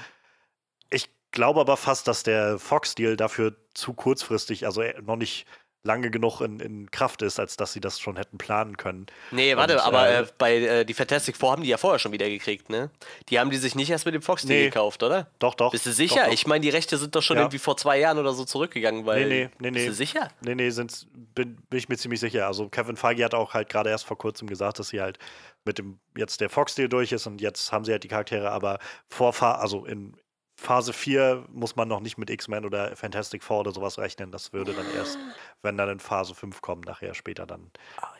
Speaker 1: Ich glaube aber fast, dass der Fox-Deal dafür zu kurzfristig, also äh, noch nicht lange genug in, in Kraft ist, als dass sie das schon hätten planen können.
Speaker 3: Nee, warte,
Speaker 1: Und,
Speaker 3: aber
Speaker 1: äh,
Speaker 3: äh, bei äh, die Fantastic Four haben die ja vorher schon wieder gekriegt, ne? Die haben die sich nicht erst mit dem Fox Deal
Speaker 1: Nee.
Speaker 3: gekauft, oder?
Speaker 1: Doch, doch.
Speaker 3: Bist du
Speaker 1: doch,
Speaker 3: sicher?
Speaker 1: Doch,
Speaker 3: Ich meine, die Rechte sind doch schon
Speaker 1: Ja.
Speaker 3: irgendwie vor zwei Jahren oder so zurückgegangen, weil.
Speaker 1: Nee, nee, nee,
Speaker 3: Bist
Speaker 1: nee.
Speaker 3: du sicher?
Speaker 1: Nee, nee, sind's, bin, bin ich mir ziemlich sicher. Also Kevin Feige hat auch halt gerade erst vor kurzem gesagt, dass sie halt mit dem jetzt der Fox-Deal durch ist und jetzt haben sie halt die Charaktere, aber vor also in Phase 4 muss man noch nicht mit X-Men oder Fantastic Four oder sowas rechnen. Das würde dann erst, wenn dann in Phase 5 kommen, nachher später dann.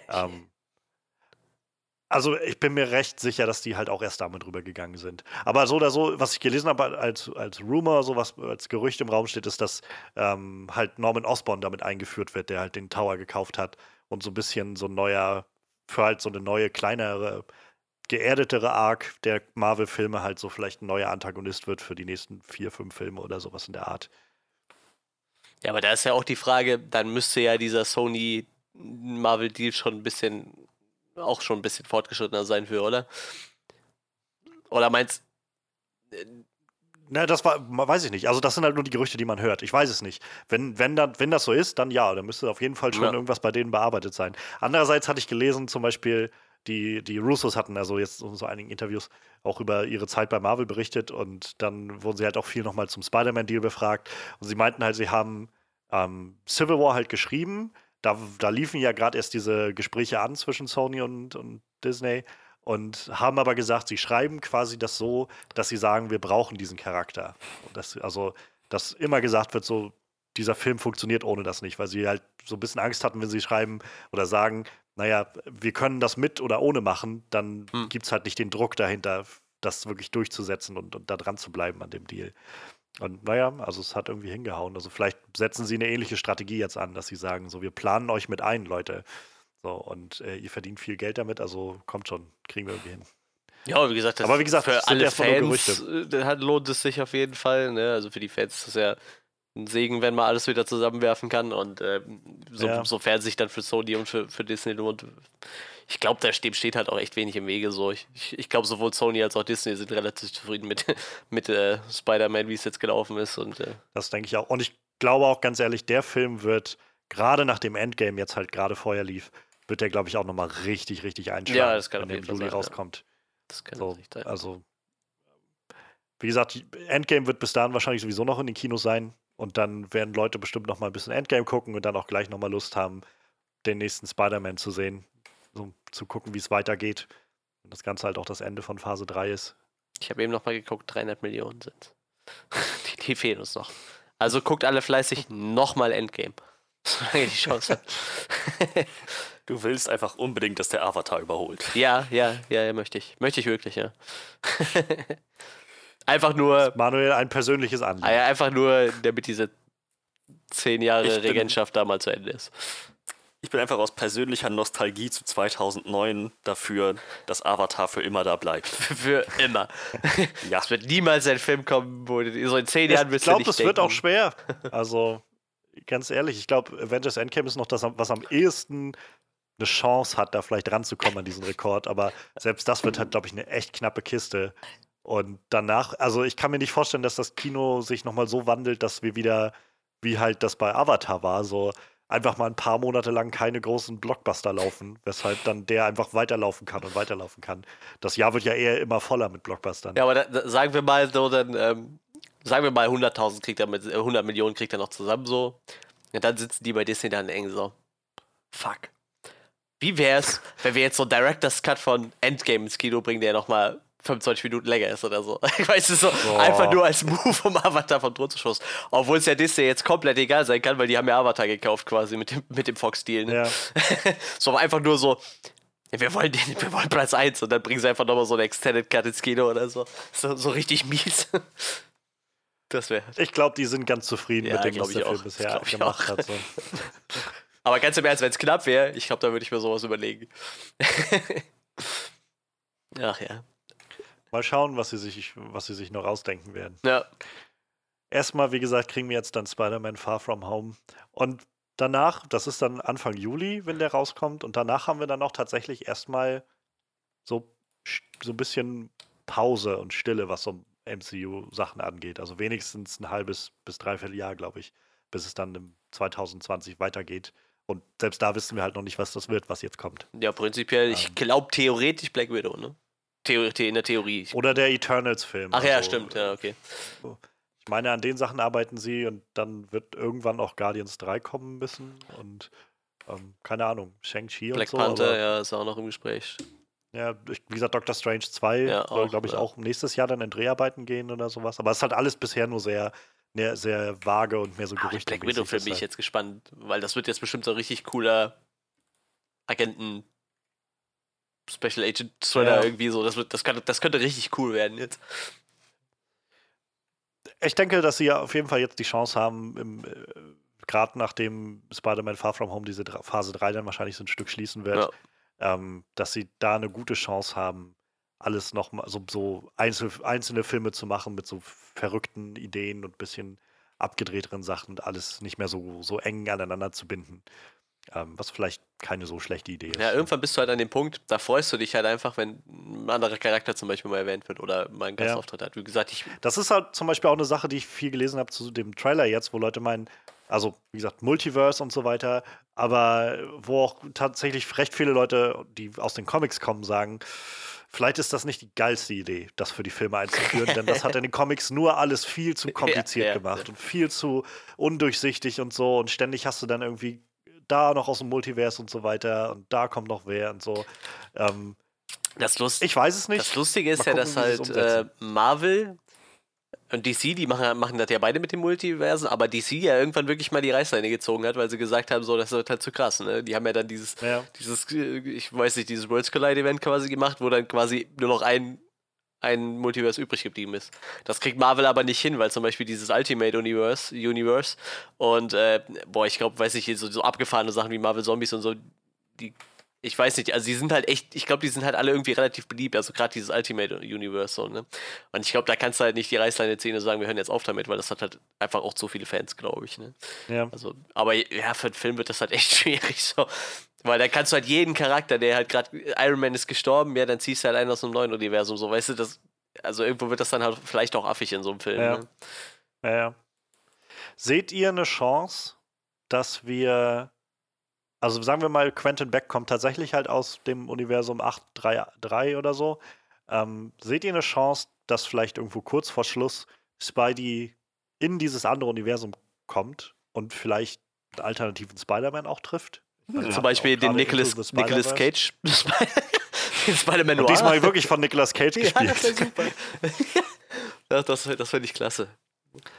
Speaker 1: Ähm, also ich bin mir recht sicher, dass die halt auch erst damit rübergegangen sind. Aber so oder so, was ich gelesen habe als, als Rumor, so was als Gerücht im Raum steht, ist, dass ähm, halt Norman Osborn damit eingeführt wird, der halt den Tower gekauft hat und so ein bisschen so ein neuer, für halt so eine neue, kleinere, geerdetere Arc der Marvel-Filme halt so vielleicht ein neuer Antagonist wird für die nächsten vier, fünf Filme oder sowas in der Art.
Speaker 3: Ja, aber da ist ja auch die Frage, dann müsste ja dieser Sony Marvel Deal schon ein bisschen, auch schon ein bisschen fortgeschrittener sein für, oder? Oder meinst
Speaker 1: Na, das war, weiß ich nicht. Also, das sind halt nur die Gerüchte, die man hört. Ich weiß es nicht. Wenn, wenn, dann, wenn das so ist, dann ja, dann müsste auf jeden Fall schon
Speaker 3: Ja.
Speaker 1: irgendwas bei denen bearbeitet sein. Andererseits hatte ich gelesen, zum Beispiel, die, die Russos hatten also jetzt in so einigen Interviews auch über ihre Zeit bei Marvel berichtet und dann wurden sie halt auch viel nochmal zum Spider-Man-Deal befragt. Und sie meinten halt, sie haben ähm, Civil War halt geschrieben. Da, da liefen ja gerade erst diese Gespräche an zwischen Sony und, und Disney und haben aber gesagt, sie schreiben quasi das so, dass sie sagen, wir brauchen diesen Charakter. Und das, also, dass immer gesagt wird, so, dieser Film funktioniert ohne das nicht, weil sie halt so ein bisschen Angst hatten, wenn sie schreiben oder sagen, naja, wir können das mit oder ohne machen, dann
Speaker 3: Hm.
Speaker 1: gibt es halt nicht den Druck dahinter, das wirklich durchzusetzen und, und da dran zu bleiben an dem Deal. Und naja, also es hat irgendwie hingehauen. Also vielleicht setzen sie eine ähnliche Strategie jetzt an, dass sie sagen, so, wir planen euch mit ein, Leute. So, und äh, ihr verdient viel Geld damit, also kommt schon, kriegen wir irgendwie hin.
Speaker 3: Ja, wie gesagt, das
Speaker 1: Aber wie gesagt,
Speaker 3: für alle Fans äh, lohnt es sich auf jeden Fall. Ne? Also für die Fans ist das ja ein Segen, wenn man alles wieder zusammenwerfen kann. Und ähm, so,
Speaker 1: Ja.
Speaker 3: sofern sich dann für Sony und für, für Disney lohnt. Ich glaube, da steht, steht halt auch echt wenig im Wege. So. Ich, ich, glaube, sowohl Sony als auch Disney sind relativ zufrieden mit, *laughs* mit äh, Spider-Man, wie es jetzt gelaufen ist. Und äh,
Speaker 1: Das denke ich auch. Und ich glaube auch ganz ehrlich, der Film wird, gerade nach dem Endgame jetzt halt gerade vorher lief, wird der, glaube ich, auch nochmal richtig, richtig einschlagen,
Speaker 3: Ja, das kann
Speaker 1: wenn der Juli
Speaker 3: sein, ja.
Speaker 1: rauskommt.
Speaker 3: das kann
Speaker 1: So,
Speaker 3: nicht sein.
Speaker 1: also, wie gesagt, Endgame wird bis dahin wahrscheinlich sowieso noch in den Kinos sein. Und dann werden Leute bestimmt noch mal ein bisschen Endgame gucken und dann auch gleich noch mal Lust haben, den nächsten Spider-Man zu sehen. So, zu gucken, wie es weitergeht. Und das Ganze halt auch das Ende von Phase 3 ist.
Speaker 3: Ich habe eben noch mal geguckt, 300 Millionen sind *laughs* die, die fehlen uns noch. Also guckt alle fleißig nochmal Endgame. *laughs* Solange ihr die Chance habt. *laughs*
Speaker 4: Du willst einfach unbedingt, dass der Avatar überholt.
Speaker 3: Ja, ja, ja, ja, möchte ich. Möchte ich wirklich, ja. Einfach nur,
Speaker 1: Manuel, ein persönliches Anliegen.
Speaker 3: ah einfach nur, damit diese zehn Jahre
Speaker 4: Ich bin-
Speaker 3: Regentschaft da mal zu Ende ist.
Speaker 4: Ich bin einfach aus persönlicher Nostalgie zu 2009 dafür, dass Avatar für immer da bleibt. *laughs*
Speaker 3: Für immer. *laughs*
Speaker 4: Ja,
Speaker 3: Es wird niemals ein Film kommen, wo du- so in zehn Jahren
Speaker 1: ich
Speaker 3: wirst du
Speaker 1: glaube,
Speaker 3: nicht
Speaker 1: das
Speaker 3: denken.
Speaker 1: wird auch schwer. Also, ganz ehrlich, ich glaube, Avengers Endgame ist noch das, was am ehesten eine Chance hat, da vielleicht ranzukommen an diesen Rekord. Aber selbst das wird halt, glaube ich, eine echt knappe Kiste. Und danach, also ich kann mir nicht vorstellen, dass das Kino sich nochmal so wandelt, dass wir wieder, wie halt das bei Avatar war, so einfach mal ein paar Monate lang keine großen Blockbuster laufen, weshalb dann der einfach weiterlaufen kann und weiterlaufen kann. Das Jahr wird ja eher immer voller mit Blockbustern.
Speaker 3: Ja, aber da, da, sagen wir mal so, dann, ähm, sagen wir mal 100.000 kriegt er mit, äh, 100 Millionen kriegt er noch zusammen so. Und dann sitzen die bei Disney dann eng so. Fuck. Wie wär's, wenn wir jetzt so Director's Cut von Endgame ins Kino bringen, der nochmal 25 Minuten länger ist oder so. *laughs* Ich weiß es so, einfach nur als Move, um Avatar vom Thron zu stoßen. Obwohl es ja Disney jetzt komplett egal sein kann, weil die haben ja Avatar gekauft quasi mit dem, mit dem Fox-Deal. Ne?
Speaker 1: Ja. *laughs*
Speaker 3: so einfach nur so, wir wollen, den, wir wollen Platz 1 und dann bringen sie einfach nochmal so eine Extended Cut ins Kino oder so. So, so richtig mies. *laughs* Das wäre.
Speaker 1: Ich glaube, die sind ganz zufrieden
Speaker 3: Ja,
Speaker 1: mit dem, was der Film
Speaker 3: auch.
Speaker 1: bisher gemacht hat. So.
Speaker 3: Aber ganz im Ernst, wenn es knapp wäre, ich glaube, da würde ich mir sowas überlegen. Ach ja.
Speaker 1: Mal schauen, was sie, sich, was sie sich noch ausdenken werden.
Speaker 3: Ja,
Speaker 1: Erstmal, wie gesagt, kriegen wir jetzt dann Spider-Man Far From Home. Und danach, das ist dann Anfang Juli, wenn der rauskommt. Und danach haben wir dann auch tatsächlich erstmal so, so ein bisschen Pause und Stille, was so MCU-Sachen angeht. Also wenigstens ein halbes bis dreiviertel Jahr, glaube ich, bis es dann im 2020 weitergeht. Und selbst da wissen wir halt noch nicht, was das wird, was jetzt kommt.
Speaker 3: ja prinzipiell, ich
Speaker 1: Ähm.
Speaker 3: glaube theoretisch Black Widow, ne? Theor in der Theorie.
Speaker 1: Oder der Eternals-Film.
Speaker 3: Ach ja,
Speaker 1: Also,
Speaker 3: stimmt, ja, okay.
Speaker 1: Ich meine, an den Sachen arbeiten sie und dann wird irgendwann auch Guardians 3 kommen müssen und ähm, keine Ahnung, Shang-Chi und
Speaker 3: Black
Speaker 1: so.
Speaker 3: Panther,
Speaker 1: aber,
Speaker 3: ja, ist auch noch im Gespräch.
Speaker 1: ja, ich, wie gesagt, Doctor Strange 2
Speaker 3: Ja,
Speaker 1: soll, glaube ich,
Speaker 3: ja.
Speaker 1: auch nächstes Jahr dann in Dreharbeiten gehen oder sowas. Aber es ist halt alles bisher nur sehr, sehr, sehr vage und mehr so
Speaker 3: Ah,
Speaker 1: Gerüchte.
Speaker 3: Black Widow-Film bin ich jetzt gespannt, weil das wird jetzt bestimmt so ein richtig cooler Agenten Special Agent Thriller
Speaker 1: Ja.
Speaker 3: irgendwie so. Das, wird, das, kann, das könnte richtig cool werden jetzt.
Speaker 1: Ich denke, dass sie ja auf jeden Fall jetzt die Chance haben, im, äh, gerade nachdem Spider-Man Far From Home diese Phase 3 dann wahrscheinlich so ein Stück schließen wird, ähm, dass sie da eine gute Chance haben, alles noch mal so, so einzel, einzelne Filme zu machen mit so verrückten Ideen und bisschen abgedrehteren Sachen und alles nicht mehr so, so eng aneinander zu binden. Ähm, was vielleicht keine so schlechte Idee ist.
Speaker 3: Ja, irgendwann bist du halt an dem Punkt, da freust du dich halt einfach, wenn ein anderer Charakter zum Beispiel mal erwähnt wird oder mal einen
Speaker 1: Ja.
Speaker 3: Gastauftritt hat. Wie gesagt, ich.
Speaker 1: Das ist halt zum Beispiel auch eine Sache, die ich viel gelesen habe zu dem Trailer jetzt, wo Leute meinen, also wie gesagt, Multiverse und so weiter, aber wo auch tatsächlich recht viele Leute, die aus den Comics kommen, sagen, vielleicht ist das nicht die geilste Idee, das für die Filme einzuführen, denn das hat in den *laughs* Comics nur alles viel zu kompliziert
Speaker 3: ja,
Speaker 1: gemacht und viel zu undurchsichtig und so und ständig hast du dann irgendwie da noch aus dem Multiverse und so weiter und da kommt noch wer und so. Ähm,
Speaker 3: Das, Lust,
Speaker 1: ich weiß es nicht.
Speaker 3: das Lustige ist
Speaker 1: Mal
Speaker 3: ja,
Speaker 1: gucken,
Speaker 3: dass halt äh. Marvel Und DC, die machen, machen das ja beide mit den Multiversen, aber DC ja irgendwann wirklich mal die Reißleine gezogen hat, weil sie gesagt haben, so, das wird halt zu krass. Ne? Die haben ja dann dieses,
Speaker 1: Ja.
Speaker 3: dieses, äh, ich weiß nicht, dieses Worlds Collide Event quasi gemacht, wo dann quasi nur noch ein, ein Multiverse übrig geblieben ist. Das kriegt Marvel aber nicht hin, weil zum Beispiel dieses Ultimate Universe, Universe und, äh, boah, ich glaube, weiß ich, so, so abgefahrene Sachen wie Marvel Zombies und so, die ich weiß nicht, also die sind halt echt, ich glaube, die sind halt alle irgendwie relativ beliebt, also gerade dieses Ultimate Universe so, ne? Und ich glaube, da kannst du halt nicht die Reißleine ziehen und sagen, wir hören jetzt auf damit, weil das hat halt einfach auch so viele Fans, glaube ich, ne?
Speaker 1: Ja.
Speaker 3: Also, aber ja, für einen Film wird das halt echt *laughs* schwierig so. Weil da kannst du halt jeden Charakter, der halt gerade Iron Man ist gestorben, ja, dann ziehst du halt einen aus einem neuen Universum, so, weißt du, das, also irgendwo wird das dann halt vielleicht auch affig in so einem Film,
Speaker 1: Ja.
Speaker 3: ne?
Speaker 1: Ja, ja. Seht ihr eine Chance, dass wir, also sagen wir mal, Quentin Beck kommt tatsächlich halt aus dem Universum 833 oder so. Ähm, seht ihr eine Chance, dass vielleicht irgendwo kurz vor Schluss Spidey in dieses andere Universum kommt und vielleicht einen alternativen Spider-Man auch trifft? Also wir
Speaker 3: Zum Beispiel den Nicolas, Nicolas. Cage, den Spider-Man Noir.
Speaker 1: diesmal wirklich von Nicolas Cage *laughs*
Speaker 3: ja,
Speaker 1: gespielt. *laughs*
Speaker 3: das wäre super. das das, das finde ich klasse.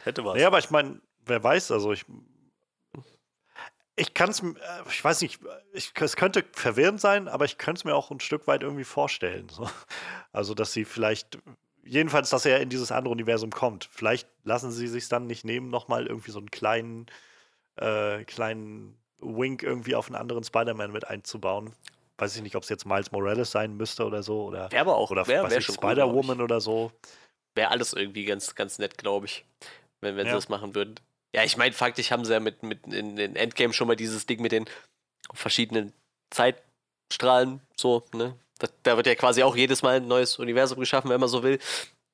Speaker 4: Hätte was.
Speaker 1: Ja, aber ich meine, wer weiß, also ich. Ich kann es, ich weiß nicht, ich, es könnte verwirrend sein, aber ich könnte es mir auch ein Stück weit irgendwie vorstellen. So. Also, dass sie vielleicht, jedenfalls, dass er in dieses andere Universum kommt. Vielleicht lassen sie sich dann nicht nehmen, nochmal irgendwie so einen kleinen, äh, kleinen Wink irgendwie auf einen anderen Spider-Man mit einzubauen. Weiß ich nicht, ob es jetzt Miles Morales sein müsste oder so. Oder,
Speaker 3: Wäre aber auch,
Speaker 1: oder
Speaker 3: wär
Speaker 1: ich. Spider-Woman oder so.
Speaker 3: wäre alles irgendwie ganz, ganz nett, glaube ich, wenn, wenn
Speaker 1: Ja.
Speaker 3: sie das machen würden. Ja, ich meine, faktisch haben sie ja mit, mit in den Endgame schon mal dieses Ding mit den verschiedenen Zeitstrahlen, so, ne? Da, da wird ja quasi auch jedes Mal ein neues Universum geschaffen, wenn man so will.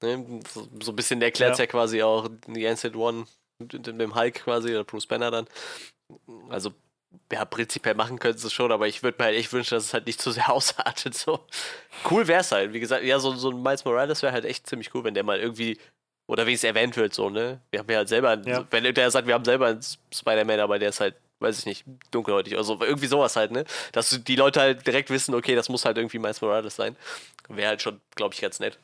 Speaker 3: Ne? So, so ein bisschen erklärt es
Speaker 1: Ja.
Speaker 3: ja. quasi auch die Ancient One mit, mit dem Hulk quasi, oder Bruce Banner dann. Also, ja, prinzipiell machen können sie es schon, aber ich würde mir halt echt wünschen, dass es halt nicht zu sehr *laughs* ausartet. So. Cool wäre es halt. Wie gesagt, ja, so, so ein Miles Morales wäre halt echt ziemlich cool, wenn der mal irgendwie, oder wie es erwähnt wird, so, ne? Wir haben ja halt selber, einen,
Speaker 1: Ja.
Speaker 3: wenn der sagt, wir haben selber einen Spider-Man, aber der ist halt, weiß ich nicht, dunkelhäutig oder so, irgendwie sowas halt, ne? Dass die Leute halt direkt wissen, okay, das muss halt irgendwie Miles Morales sein. Wäre halt schon, glaube ich, ganz nett.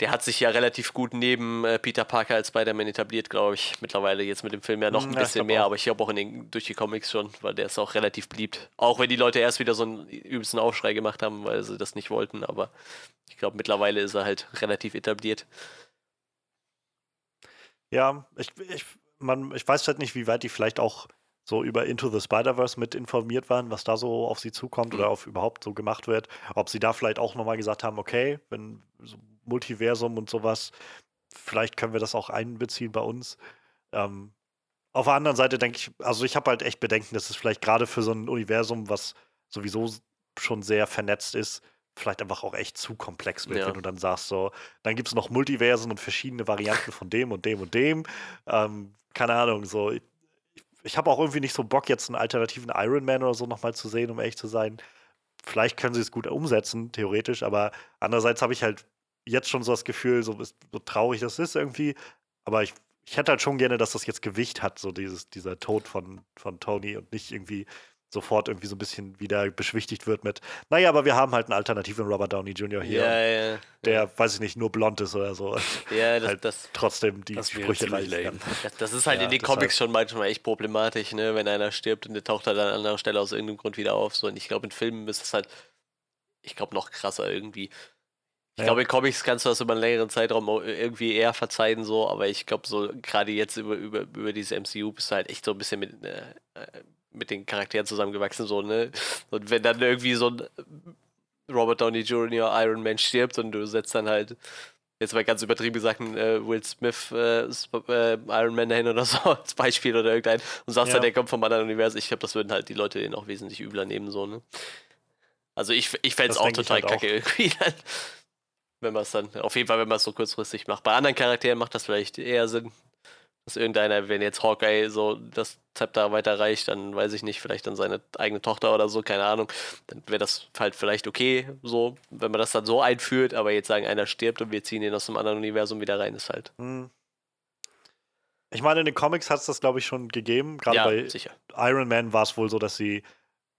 Speaker 3: Der hat sich ja relativ gut neben äh, Peter Parker als Spider-Man etabliert, glaube ich. Mittlerweile jetzt mit dem Film ja noch
Speaker 1: Mm,
Speaker 3: ein
Speaker 1: ja,
Speaker 3: bisschen mehr,
Speaker 1: auch.
Speaker 3: aber ich glaube auch in den, durch die Comics schon, weil der ist auch relativ beliebt. Auch wenn die Leute erst wieder so einen übelsten Aufschrei gemacht haben, weil sie das nicht wollten, aber ich glaube, mittlerweile ist er halt relativ etabliert.
Speaker 1: Ja, ich, ich, man, ich weiß halt nicht, wie weit die vielleicht auch so über Into the Spider-Verse mit informiert waren, was da so auf sie zukommt oder auf überhaupt so gemacht wird. Ob sie da vielleicht auch nochmal gesagt haben, okay, wenn so Multiversum und sowas, vielleicht können wir das auch einbeziehen bei uns. Ähm, auf der anderen Seite denke ich, also ich habe halt echt Bedenken, dass es vielleicht gerade für so ein Universum, was sowieso schon sehr vernetzt ist, vielleicht einfach auch echt zu komplex wird,
Speaker 3: Ja.
Speaker 1: wenn du dann sagst, so, dann gibt es noch Multiversen und verschiedene Varianten von dem und dem und dem. Ähm, keine Ahnung, so. Ich, habe auch irgendwie nicht so Bock, jetzt einen alternativen Iron Man oder so nochmal zu sehen, um ehrlich zu sein. Vielleicht können sie es gut umsetzen, theoretisch, aber andererseits habe ich halt jetzt schon so das Gefühl, so, so traurig das ist irgendwie, aber ich, ich hätte halt schon gerne, dass das jetzt Gewicht hat, so dieses, dieser Tod von, von Tony und nicht irgendwie sofort irgendwie so ein bisschen wieder beschwichtigt wird mit, naja, aber wir haben halt einen alternativen Robert Downey Jr. hier,
Speaker 3: Ja, ja.
Speaker 1: der, weiß ich nicht, nur blond ist oder so.
Speaker 3: Ja, das,
Speaker 1: halt
Speaker 3: das,
Speaker 1: trotzdem die
Speaker 4: Das
Speaker 1: Sprüche kann.
Speaker 3: das, das ist halt
Speaker 1: Ja,
Speaker 3: in den Comics schon manchmal echt problematisch, ne? Wenn einer stirbt und der taucht halt an anderer Stelle aus irgendeinem Grund wieder auf. So. Und ich glaube, in Filmen ist es halt, ich glaube, noch krasser irgendwie. Ich
Speaker 1: Ja.
Speaker 3: glaube, in Comics kannst du das über einen längeren Zeitraum au- irgendwie eher verzeihen, so, aber ich glaube, so gerade jetzt über, über, über diese MCU bist du halt echt so ein bisschen mit, äh, äh, mit den Charakteren zusammengewachsen, so, ne? Und wenn dann irgendwie so ein Robert Downey Jr. Iron Man stirbt und du setzt dann halt, jetzt mal ganz übertrieben gesagt, äh, Will Smith äh, äh, Iron Man dahin oder so *laughs* als Beispiel oder irgendein und sagst
Speaker 1: Ja.
Speaker 3: dann, der kommt vom anderen Universum. Ich glaube, das würden halt die Leute den auch wesentlich übler nehmen, so, ne? Also ich, ich fände es auch total
Speaker 1: halt auch.
Speaker 3: kacke irgendwie dann. Wenn man es dann, auf jeden Fall, wenn man es so kurzfristig macht. Bei anderen Charakteren macht das vielleicht eher Sinn, dass irgendeiner, wenn jetzt Hawkeye so das Zepter weiterreicht, dann weiß ich nicht, vielleicht dann seine eigene Tochter oder so, keine Ahnung, dann wäre das halt vielleicht okay, so, wenn man das dann so einführt, aber jetzt sagen, einer stirbt und wir ziehen ihn aus einem anderen Universum wieder rein, ist halt.
Speaker 1: Hm. Ich meine, in den Comics hat es das, glaube ich, schon gegeben. Gerade
Speaker 3: ja,
Speaker 1: bei
Speaker 3: sicher.
Speaker 1: Iron Man war es wohl so, dass sie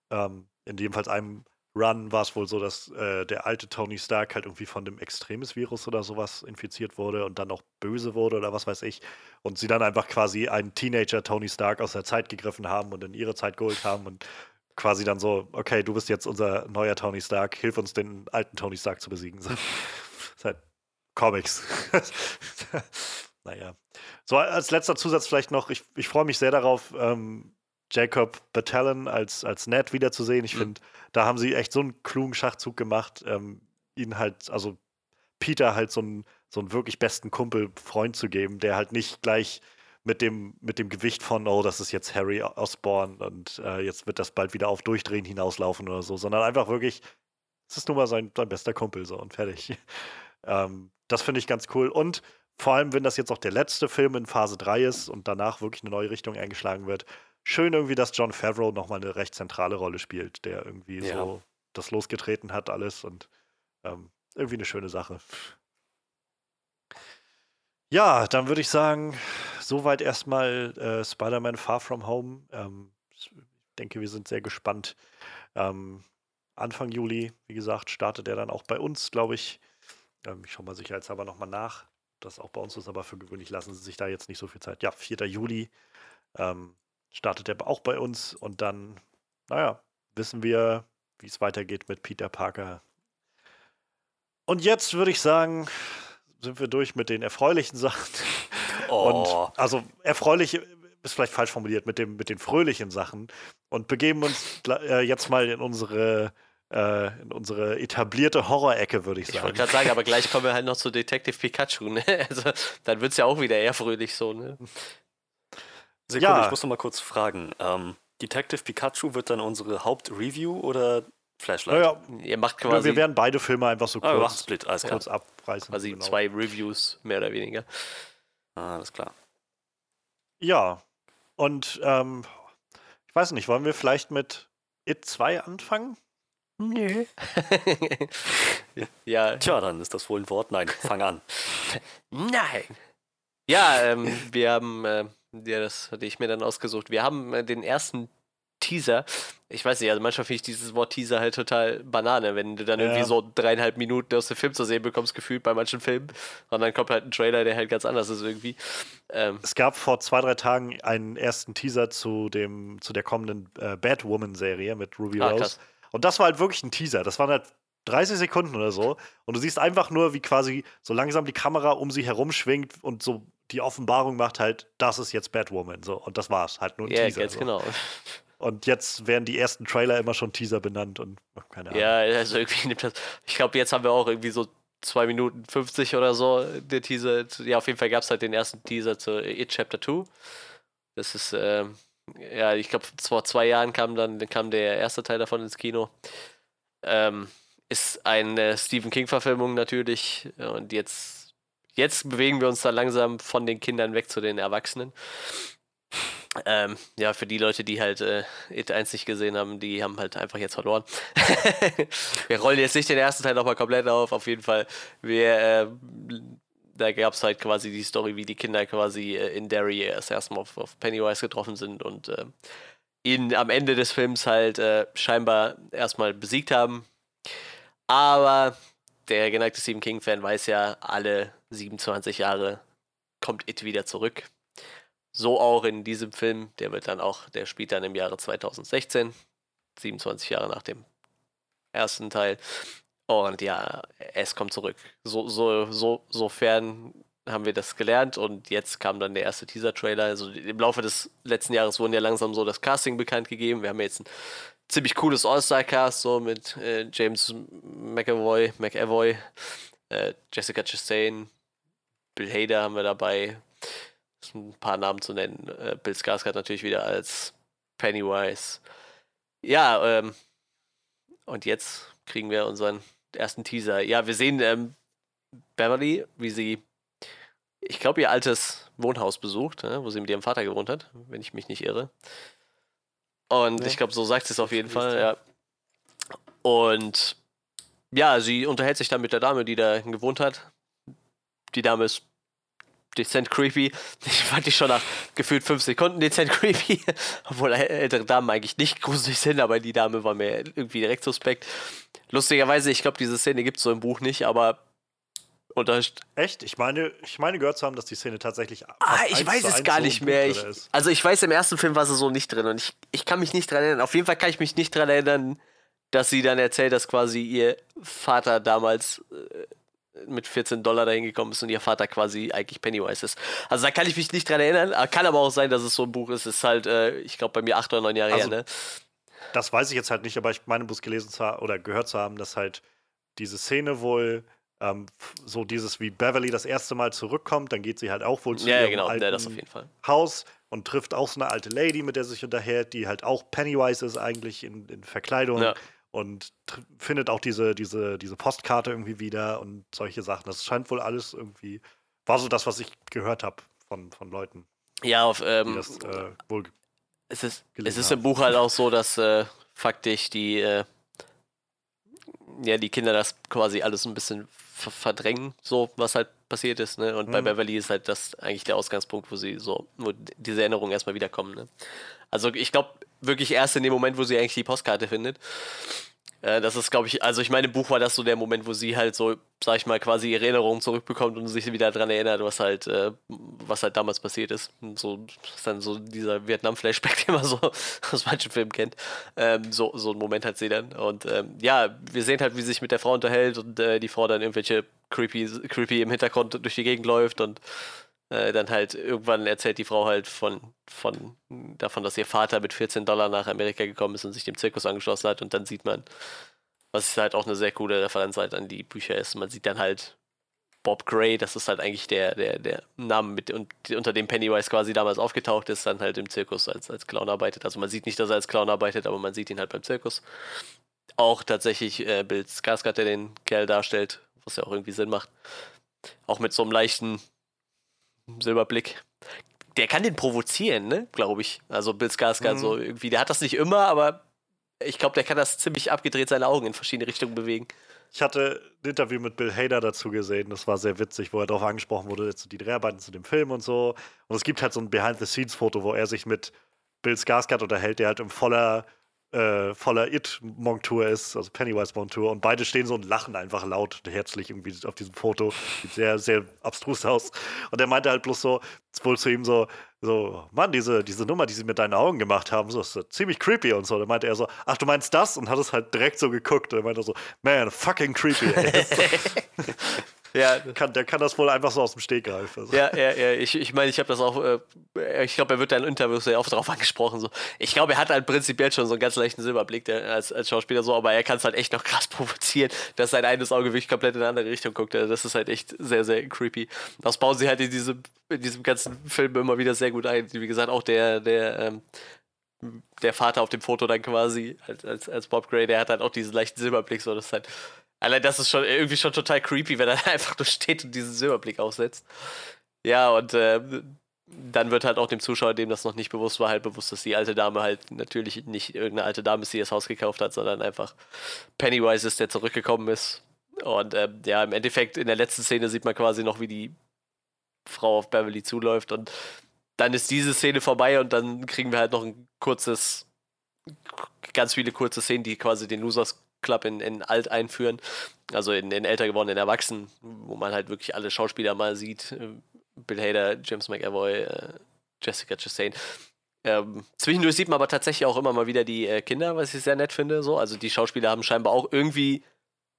Speaker 1: ähm, in jedenfalls einem Run war es wohl so, dass äh, der alte Tony Stark halt irgendwie von dem Extremis-Virus oder sowas infiziert wurde und dann auch böse wurde oder was weiß ich. Und sie dann einfach quasi einen Teenager Tony Stark aus der Zeit gegriffen haben und in ihre Zeit geholt haben und quasi dann so, okay, du bist jetzt unser neuer Tony Stark, hilf uns den alten Tony Stark zu besiegen. So. *laughs* Ist halt Comics. *laughs* naja. So, als letzter Zusatz vielleicht noch, ich, ich freue mich sehr darauf, ähm, Jacob Battalion als, als Ned wiederzusehen. Ich mhm. finde, da haben sie echt so einen klugen Schachzug gemacht, ähm, ihn halt, also Peter halt so einen, so einen wirklich besten Kumpel, Freund zu geben, der halt nicht gleich mit dem, mit dem Gewicht von, oh, das ist jetzt Harry Osborn und äh, jetzt wird das bald wieder auf Durchdrehen hinauslaufen oder so, sondern einfach wirklich, es ist nun mal sein, sein bester Kumpel so und fertig. *laughs* ähm, das finde ich ganz cool. Und vor allem, wenn das jetzt auch der letzte Film in Phase 3 ist und danach wirklich eine neue Richtung eingeschlagen wird, schön irgendwie, dass John Favreau nochmal eine recht zentrale Rolle spielt, der irgendwie ja. so das losgetreten hat, alles und ähm, irgendwie eine schöne Sache. Ja, dann würde ich sagen, soweit erstmal äh, Spider-Man Far From Home. Ähm, ich denke, wir sind sehr gespannt. Ähm, Anfang Juli, wie gesagt, startet er dann auch bei uns, glaube ich. Ähm, ich schaue mal sicherheitshalber nochmal nach. Das auch bei uns ist aber für gewöhnlich, lassen Sie sich da jetzt nicht so viel Zeit. Ja, 4. Juli. Ähm, startet er auch bei uns und dann, naja, wissen wir, wie es weitergeht mit Peter Parker. Und jetzt würde ich sagen, sind wir durch mit den erfreulichen *laughs* Sachen. Oh. Und also erfreulich ist vielleicht falsch formuliert, mit, dem, mit den fröhlichen Sachen und begeben uns äh, jetzt mal in unsere äh, in unsere etablierte Horrorecke, würde ich sagen.
Speaker 3: Ich wollte gerade sagen, aber *laughs* gleich kommen wir halt noch zu Detective Pikachu, ne? *laughs* Also dann wird es ja auch wieder eher fröhlich so, ne?
Speaker 4: Sekunde, ja. ich muss noch mal kurz fragen. Ähm, Detective Pikachu wird dann unsere Hauptreview oder Flashlight?
Speaker 1: Naja, Ihr macht quasi. wir werden beide Filme einfach so
Speaker 4: ah, kurz, Split,
Speaker 1: alles kurz abreißen.
Speaker 3: Quasi genau. zwei Reviews, mehr oder weniger.
Speaker 4: Ah, alles klar.
Speaker 1: Ja, und ähm, ich weiß nicht, wollen wir vielleicht mit It 2 anfangen?
Speaker 3: Nö. *laughs* ja.
Speaker 4: Tja, dann ist das wohl ein Wort. Nein, fang an. *laughs*
Speaker 3: Nein. Ja, ähm, wir haben äh, ja, das hatte ich mir dann ausgesucht. Wir haben äh, den ersten Teaser. Ich weiß nicht, also manchmal finde ich dieses Wort Teaser halt total Banane, wenn du dann ja. irgendwie so dreieinhalb Minuten aus dem Film zu sehen bekommst, gefühlt bei manchen Filmen. Und dann kommt halt ein Trailer, der halt ganz anders ist irgendwie.
Speaker 1: Ähm es gab vor zwei, drei Tagen einen ersten Teaser zu, dem, zu der kommenden äh, Batwoman-Serie mit Ruby ah, Rose. Krass. Und das war halt wirklich ein Teaser. Das waren halt 30 Sekunden oder so. Und du siehst einfach nur, wie quasi so langsam die Kamera um sie herum schwingt und so die Offenbarung macht halt, das ist jetzt Batwoman. So. Und das war's. Halt nur ein
Speaker 3: yeah,
Speaker 1: Teaser.
Speaker 3: Ganz
Speaker 1: so.
Speaker 3: genau.
Speaker 1: Und jetzt werden die ersten Trailer immer schon Teaser benannt und keine Ahnung.
Speaker 3: Ja, also irgendwie nimmt das. Ich glaube, jetzt haben wir auch irgendwie so 2 Minuten 50 oder so der Teaser. Ja, auf jeden Fall gab es halt den ersten Teaser zu It Chapter 2. Das ist, ähm, ja, ich glaube, vor zwei Jahren kam dann kam der erste Teil davon ins Kino. Ähm, ist eine Stephen King-Verfilmung natürlich. Und jetzt jetzt bewegen wir uns da langsam von den Kindern weg zu den Erwachsenen. Ähm, ja, für die Leute, die halt äh, It 1 nicht gesehen haben, die haben halt einfach jetzt verloren. *laughs* wir rollen jetzt nicht den ersten Teil nochmal komplett auf. Auf jeden Fall, wir, äh, da gab es halt quasi die Story, wie die Kinder quasi äh, in Derry erst erstmal auf, auf Pennywise getroffen sind und äh, ihn am Ende des Films halt äh, scheinbar erstmal besiegt haben. Aber der geneigte Stephen King-Fan weiß ja, alle 27 Jahre kommt It wieder zurück. So auch in diesem Film, der wird dann auch, der spielt dann im Jahre 2016, 27 Jahre nach dem ersten Teil. Und ja, es kommt zurück. So, so, so, sofern haben wir das gelernt und jetzt kam dann der erste Teaser-Trailer. Also im Laufe des letzten Jahres wurden ja langsam so das Casting bekannt gegeben. Wir haben jetzt ein ziemlich cooles All-Star-Cast, so mit äh, James McAvoy, McAvoy, äh, Jessica Chastain, Bill Hader haben wir dabei. Ein paar Namen zu nennen. Äh, Bill Skarsgård natürlich wieder als Pennywise. Ja, ähm, und jetzt kriegen wir unseren ersten Teaser. Ja, wir sehen ähm, Beverly, wie sie, ich glaube, ihr altes Wohnhaus besucht, ne, wo sie mit ihrem Vater gewohnt hat, wenn ich mich nicht irre. Und ja. ich glaube, so sagt sie es auf jeden Fall, ja. Und ja, sie unterhält sich dann mit der Dame, die da gewohnt hat. Die Dame ist dezent creepy. Ich fand die schon nach gefühlt fünf Sekunden dezent creepy. *laughs* Obwohl ältere Damen eigentlich nicht gruselig sind, aber die Dame war mir irgendwie direkt suspekt. Lustigerweise, ich glaube, diese Szene gibt es so im Buch nicht, aber
Speaker 1: Echt? Ich meine, ich meine gehört zu haben, dass die Szene tatsächlich.
Speaker 3: Ah, ich weiß es gar so nicht mehr. Ich, also ich weiß, im ersten Film war sie so nicht drin und ich, ich kann mich nicht dran erinnern. Auf jeden Fall kann ich mich nicht dran erinnern, dass sie dann erzählt, dass quasi ihr Vater damals äh, mit 14 Dollar dahin gekommen ist und ihr Vater quasi eigentlich Pennywise ist. Also da kann ich mich nicht dran erinnern. Kann aber auch sein, dass es so ein Buch ist. Es ist halt, äh, ich glaube, bei mir acht oder neun Jahre also, her, ne?
Speaker 1: Das weiß ich jetzt halt nicht, aber ich meine bloß gelesen zu haben oder gehört zu haben, dass halt diese Szene wohl ähm, so dieses, wie Beverly das erste Mal zurückkommt, dann geht sie halt auch wohl zu
Speaker 3: ja,
Speaker 1: ihrem
Speaker 3: genau,
Speaker 1: alten
Speaker 3: Fall.
Speaker 1: Haus und trifft auch so eine alte Lady, mit der sie sich unterhält, die halt auch Pennywise ist eigentlich in, in Verkleidung. Ja. Und findet auch diese, diese, diese Postkarte irgendwie wieder und solche Sachen. Das scheint wohl alles irgendwie, war so das, was ich gehört habe von, von Leuten.
Speaker 3: Ja, auf, ähm,
Speaker 1: das, äh, wohl
Speaker 3: es ist, es ist im Buch halt *laughs* auch so, dass äh, faktisch die, äh, ja, die Kinder das quasi alles ein bisschen verdrängen, so was halt passiert ist, ne? Und mhm. bei Beverly ist halt das eigentlich der Ausgangspunkt, wo sie so, wo diese Erinnerungen erstmal wiederkommen, ne? Also ich glaube wirklich erst in dem Moment, wo sie eigentlich die Postkarte findet. Äh, das ist, glaube ich, also ich meine, im Buch war das so der Moment, wo sie halt so, sag ich mal, quasi ihre Erinnerungen zurückbekommt und sich wieder daran erinnert, was halt, äh, was halt damals passiert ist. Und so ist dann so dieser Vietnam-Flashback, *laughs* den man so aus manchen Filmen kennt. Ähm, so, so ein Moment hat sie dann. Und ähm, ja, wir sehen halt, wie sie sich mit der Frau unterhält und äh, die Frau dann irgendwelche creepy, creepy im Hintergrund durch die Gegend läuft und äh, dann halt irgendwann erzählt die Frau halt von, von davon, dass ihr Vater mit 14 Dollar nach Amerika gekommen ist und sich dem Zirkus angeschlossen hat und dann sieht man, was halt auch eine sehr coole Referenz halt an die Bücher ist. Man sieht dann halt Bob Gray, das ist halt eigentlich der, der, der Name, mit, und, unter dem Pennywise quasi damals aufgetaucht ist, dann halt im Zirkus als, als Clown arbeitet. Also man sieht nicht, dass er als Clown arbeitet, aber man sieht ihn halt beim Zirkus. Auch tatsächlich äh, Bill Skarsgård, der den Kerl darstellt, was ja auch irgendwie Sinn macht. Auch mit so einem leichten Silberblick. Der kann den provozieren, ne? Glaube ich. Also Bill Skarsgård mhm. so irgendwie. Der hat das nicht immer, aber ich glaube, der kann das ziemlich abgedreht seine Augen in verschiedene Richtungen bewegen.
Speaker 1: Ich hatte ein Interview mit Bill Hader dazu gesehen, das war sehr witzig, wo er darauf angesprochen wurde, zu die Dreharbeiten zu dem Film und so. Und es gibt halt so ein Behind-the-Scenes-Foto, wo er sich mit Bill Skarsgård unterhält, der halt im voller äh, voller It-Montur ist, also Pennywise-Montur, und beide stehen so und lachen einfach laut und herzlich irgendwie auf diesem Foto. Sieht sehr, sehr abstrus aus. Und er meinte halt bloß so, wohl zu ihm so, so, Mann, diese, diese Nummer, die sie mit deinen Augen gemacht haben, so ist ziemlich creepy und so. Da meinte er so, ach, du meinst das? Und hat es halt direkt so geguckt. Und er meinte so, man, fucking creepy, ey. *laughs* *laughs* Ja. *laughs* Kann, der kann das wohl einfach so aus dem Steg greifen. Also.
Speaker 3: Ja, ja, ja. Ich, ich meine, ich habe das auch, äh, ich glaube, er wird da in Interviews sehr oft darauf angesprochen. So. Ich glaube, er hat halt prinzipiell schon so einen ganz leichten Silberblick der, als, als Schauspieler so, aber er kann es halt echt noch krass *laughs* provozieren, dass sein eines Auge wirklich komplett in eine andere Richtung guckt. Also das ist halt echt sehr, sehr creepy. Das bauen sie halt in diesem, in diesem ganzen Film immer wieder sehr gut ein. Wie gesagt, auch der, der, ähm, der Vater auf dem Foto dann quasi als, als, als Bob Gray, der hat halt auch diesen leichten Silberblick, so das ist halt Allein das ist schon irgendwie schon total creepy, wenn er *laughs* einfach nur steht und diesen Silberblick aufsetzt. Ja, und äh, dann wird halt auch dem Zuschauer, dem das noch nicht bewusst war, halt bewusst, dass die alte Dame halt natürlich nicht irgendeine alte Dame ist, die das Haus gekauft hat, sondern einfach Pennywise ist, der zurückgekommen ist. Und äh, ja, im Endeffekt in der letzten Szene sieht man quasi noch, wie die Frau auf Beverly zuläuft und dann ist diese Szene vorbei und dann kriegen wir halt noch ein kurzes, ganz viele kurze Szenen, die quasi den Losers Club in, in alt einführen, also in, in älter gewordenen Erwachsenen, wo man halt wirklich alle Schauspieler mal sieht. Äh, Bill Hader, James McAvoy, äh, Jessica Chastain. Ähm, zwischendurch sieht man aber tatsächlich auch immer mal wieder die äh, Kinder, was ich sehr nett finde. So. Also die Schauspieler haben scheinbar auch irgendwie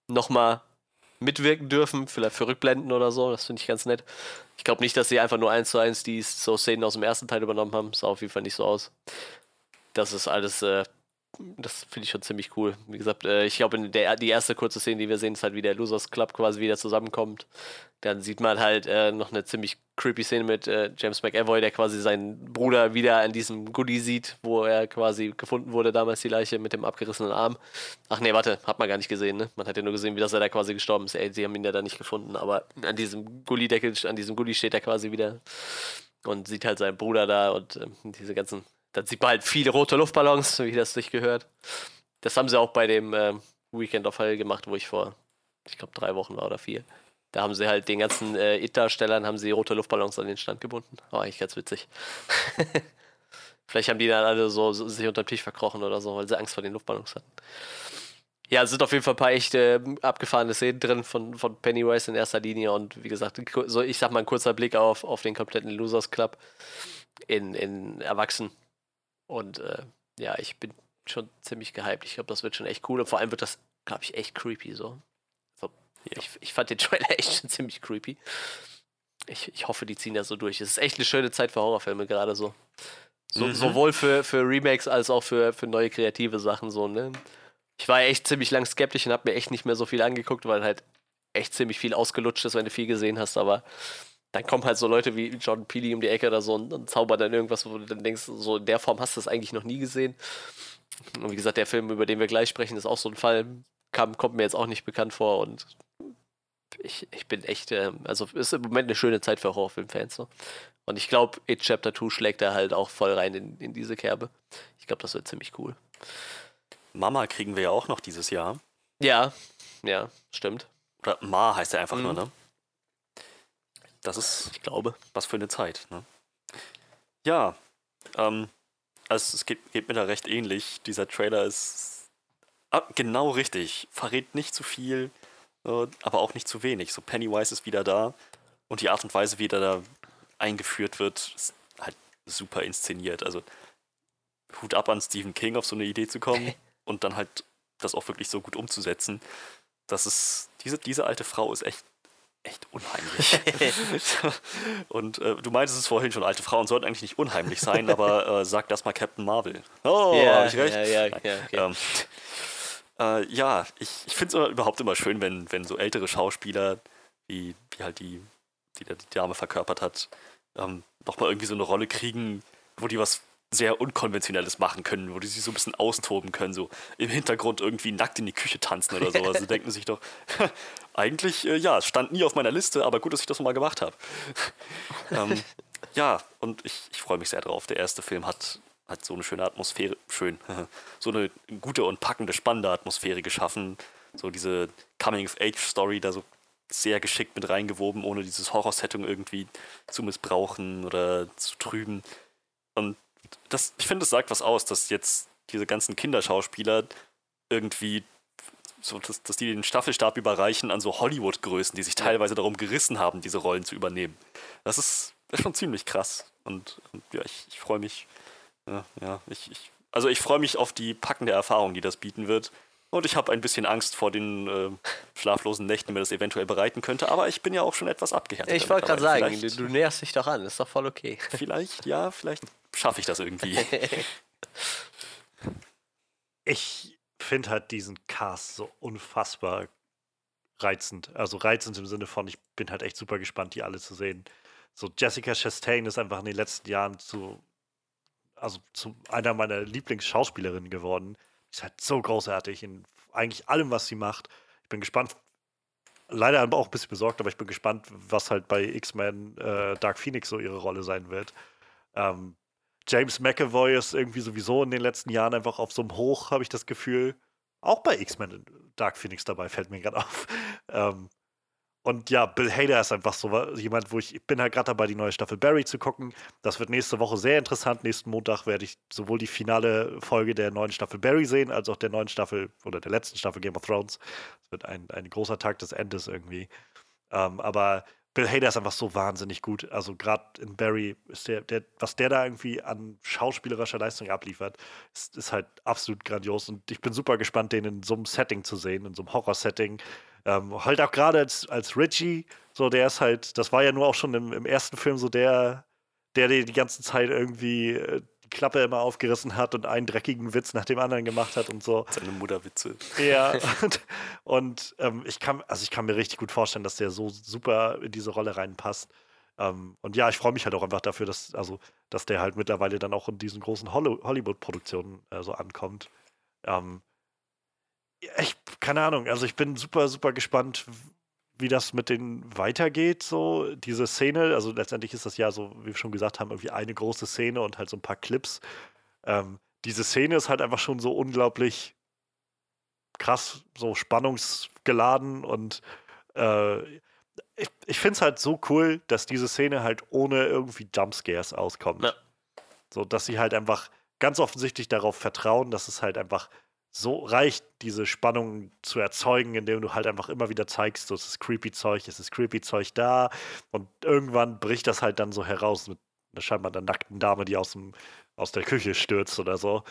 Speaker 3: nochmal mitwirken dürfen, vielleicht für Rückblenden oder so. Das finde ich ganz nett. Ich glaube nicht, dass sie einfach nur eins zu eins die so Szenen aus dem ersten Teil übernommen haben. Sah auf jeden Fall nicht so aus. Das ist alles äh, das finde ich schon ziemlich cool. Wie gesagt, äh, ich glaube, die erste kurze Szene, die wir sehen, ist halt, wie der Losers Club quasi wieder zusammenkommt. Dann sieht man halt äh, noch eine ziemlich creepy Szene mit äh, James McAvoy, der quasi seinen Bruder wieder an diesem Goodie sieht, wo er quasi gefunden wurde, damals die Leiche mit dem abgerissenen Arm. Ach nee, warte, hat man gar nicht gesehen, ne? Man hat ja nur gesehen, wie das er da quasi gestorben ist. Ey, sie haben ihn ja da nicht gefunden, aber an diesem Gully-Deckel, an diesem Gully steht er quasi wieder und sieht halt seinen Bruder da und äh, diese ganzen dann sieht man halt viele rote Luftballons, wie das sich gehört. Das haben sie auch bei dem äh, Weekend of Hell gemacht, wo ich vor, ich glaube, drei Wochen war oder vier. Da haben sie halt den ganzen äh, It-Darstellern haben sie rote Luftballons an den Stand gebunden. War eigentlich ganz witzig. *laughs* Vielleicht haben die dann alle so, so sich unter dem Tisch verkrochen oder so, weil sie Angst vor den Luftballons hatten. Ja, es sind auf jeden Fall ein paar echt äh, abgefahrene Szenen drin von, von Pennywise in erster Linie und wie gesagt, so ich sag mal ein kurzer Blick auf, auf den kompletten Losers Club in, in Erwachsen. Und äh, ja, ich bin schon ziemlich gehypt. Ich glaube, das wird schon echt cool und vor allem wird das, glaube ich, echt creepy so. so ja. ich, ich fand den *laughs* Trailer echt schon ziemlich creepy. Ich, ich hoffe, die ziehen das so durch. Es ist echt eine schöne Zeit für Horrorfilme, gerade so. so mhm. Sowohl für, für Remakes als auch für, für neue kreative Sachen, so, ne? ich war echt ziemlich lang skeptisch und habe mir echt nicht mehr so viel angeguckt, weil halt echt ziemlich viel ausgelutscht ist, wenn du viel gesehen hast, aber dann kommen halt so Leute wie Jordan Peele um die Ecke oder so und, und zaubern dann irgendwas, wo du dann denkst, so in der Form hast du das eigentlich noch nie gesehen. Und wie gesagt, der Film, über den wir gleich sprechen, ist auch so ein Fall, kam, kommt mir jetzt auch nicht bekannt vor und ich, ich bin echt, äh, also ist im Moment eine schöne Zeit für Horrorfilmfans. Ne? Und ich glaube, It Chapter 2 schlägt da halt auch voll rein in, in diese Kerbe. Ich glaube, das wird ziemlich cool.
Speaker 4: Mama kriegen wir ja auch noch dieses Jahr.
Speaker 3: Ja, ja, stimmt.
Speaker 4: Oder Ma heißt er einfach mhm. nur, ne? Das ist,
Speaker 3: ich glaube,
Speaker 4: was für eine Zeit. Ne? Ja, ähm, also es geht, geht mir da recht ähnlich. Dieser Trailer ist ah, genau richtig. Verrät nicht zu viel, äh, aber auch nicht zu wenig. So Pennywise ist wieder da und die Art und Weise, wie er da eingeführt wird, ist halt super inszeniert. Also Hut ab an Stephen King, auf so eine Idee zu kommen. *laughs* und dann halt das auch wirklich so gut umzusetzen. Das ist, diese, diese alte Frau ist echt, echt unheimlich. *laughs* und äh, du meintest es vorhin schon, alte Frauen sollten eigentlich nicht unheimlich sein, aber *laughs* äh, sag das mal Captain Marvel.
Speaker 3: Oh, yeah, hab ich recht? Ja, ja, ja, okay.
Speaker 4: ähm, äh, ja ich, ich finde es überhaupt immer schön, wenn, wenn so ältere Schauspieler, wie, wie halt die, die die Dame verkörpert hat, ähm, nochmal irgendwie so eine Rolle kriegen, wo die was sehr Unkonventionelles machen können, wo die sich so ein bisschen austoben können, so im Hintergrund irgendwie nackt in die Küche tanzen oder so. Also *laughs* denken sich doch, *laughs* eigentlich, äh, ja, stand nie auf meiner Liste, aber gut, dass ich das mal gemacht habe. *laughs* ähm, ja, und ich, ich freue mich sehr drauf. Der erste Film hat, hat so eine schöne Atmosphäre, schön, so eine gute und packende, spannende Atmosphäre geschaffen. So diese Coming-of-Age-Story da so sehr geschickt mit reingewoben, ohne dieses Horror-Setting irgendwie zu missbrauchen oder zu trüben. Und das, ich finde, es sagt was aus, dass jetzt diese ganzen Kinderschauspieler irgendwie so, dass, dass die den Staffelstab überreichen an so Hollywood-Größen, die sich teilweise darum gerissen haben, diese Rollen zu übernehmen. Das ist, das ist schon ziemlich krass. Und, und ja, ich, ich freue mich, ja, ja ich, ich, also ich freue mich auf die packende Erfahrung, die das bieten wird. Und ich habe ein bisschen Angst vor den äh, schlaflosen Nächten, mir das eventuell bereiten könnte. Aber ich bin ja auch schon etwas abgehärtet.
Speaker 3: Ich wollte gerade sagen, du, du näherst dich doch an. Ist doch voll okay.
Speaker 4: Vielleicht, ja, vielleicht schaffe ich das irgendwie. *laughs*
Speaker 1: ich finde halt diesen Cast so unfassbar reizend. Also reizend im Sinne von, ich bin halt echt super gespannt, die alle zu sehen. So Jessica Chastain ist einfach in den letzten Jahren zu, also zu einer meiner Lieblingsschauspielerinnen geworden. Ist halt so großartig in eigentlich allem, was sie macht. Ich bin gespannt, leider auch ein bisschen besorgt, aber ich bin gespannt, was halt bei X-Men äh, Dark Phoenix so ihre Rolle sein wird. Ähm, James McAvoy ist irgendwie sowieso in den letzten Jahren einfach auf so einem Hoch, habe ich das Gefühl. Auch bei X-Men Dark Phoenix dabei, fällt mir gerade *laughs* auf. Ähm, und ja, Bill Hader ist einfach so jemand, wo ich, ich bin halt gerade dabei, die neue Staffel Barry zu gucken. Das wird nächste Woche sehr interessant. Nächsten Montag werde ich sowohl die finale Folge der neuen Staffel Barry sehen, als auch der neuen Staffel oder der letzten Staffel Game of Thrones. Es wird ein, ein großer Tag des Endes irgendwie. Ähm, aber Bill Hader ist einfach so wahnsinnig gut. Also gerade in Barry ist der, der, was der da irgendwie an schauspielerischer Leistung abliefert, ist, ist, halt absolut grandios. Und ich bin super gespannt, den in so einem Setting zu sehen, in so einem Horror-Setting. Ähm, halt auch gerade als, als Richie, so der ist halt, das war ja nur auch schon im, im ersten Film so der, der die ganze Zeit irgendwie äh, die Klappe immer aufgerissen hat und einen dreckigen Witz nach dem anderen gemacht hat und so.
Speaker 4: Seine Mutterwitze.
Speaker 1: Ja, *laughs* und, und ähm, ich kann, also ich kann mir richtig gut vorstellen, dass der so super in diese Rolle reinpasst. Ähm, und ja, ich freue mich halt auch einfach dafür, dass, also, dass der halt mittlerweile dann auch in diesen großen Hollywood-Produktionen äh, so ankommt. Ähm, ich, keine Ahnung, also ich bin super, super gespannt, wie das mit denen weitergeht, so diese Szene. Also letztendlich ist das ja so, wie wir schon gesagt haben, irgendwie eine große Szene und halt so ein paar Clips. Ähm, diese Szene ist halt einfach schon so unglaublich krass, so spannungsgeladen und äh, ich, ich finde es halt so cool, dass diese Szene halt ohne irgendwie Jumpscares auskommt.
Speaker 3: Ja.
Speaker 1: So, dass sie halt einfach ganz offensichtlich darauf vertrauen, dass es halt einfach so reicht, diese Spannung zu erzeugen, indem du halt einfach immer wieder zeigst, so es ist creepy Zeug, es ist creepy Zeug da und irgendwann bricht das halt dann so heraus mit einer scheinbar einer nackten Dame, die aus, dem, aus der Küche stürzt oder so.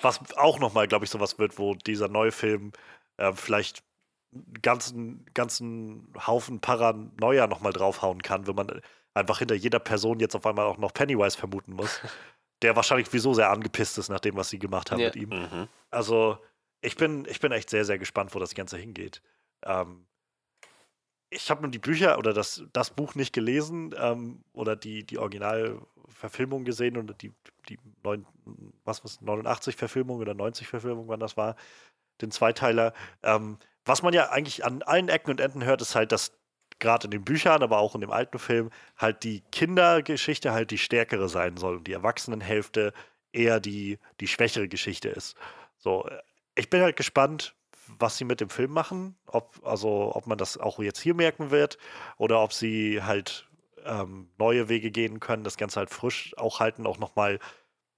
Speaker 1: Was auch nochmal, glaube ich, sowas wird, wo dieser neue Film äh, vielleicht einen ganzen, ganzen Haufen Paranoia nochmal draufhauen kann, wenn man einfach hinter jeder Person jetzt auf einmal auch noch Pennywise vermuten muss. Der wahrscheinlich sowieso sehr angepisst ist nach dem, was sie gemacht haben
Speaker 3: Ja.
Speaker 1: mit ihm.
Speaker 4: Mhm.
Speaker 1: Also, ich bin, ich bin echt sehr, sehr gespannt, wo das Ganze hingeht. Ähm, ich habe nur die Bücher oder das, das Buch nicht gelesen ähm, oder die, die Originalverfilmung gesehen oder die, die neun, was was 89 Verfilmung oder 90 Verfilmung, wann das war, den Zweiteiler. Ähm, was man ja eigentlich an allen Ecken und Enden hört, ist halt, dass gerade in den Büchern, aber auch in dem alten Film, halt die Kindergeschichte halt die stärkere sein soll und die Erwachsenenhälfte eher die, die schwächere Geschichte ist. So, äh, ich bin halt gespannt, was sie mit dem Film machen, ob, also ob man das auch jetzt hier merken wird oder ob sie halt ähm, neue Wege gehen können, das Ganze halt frisch auch halten, auch nochmal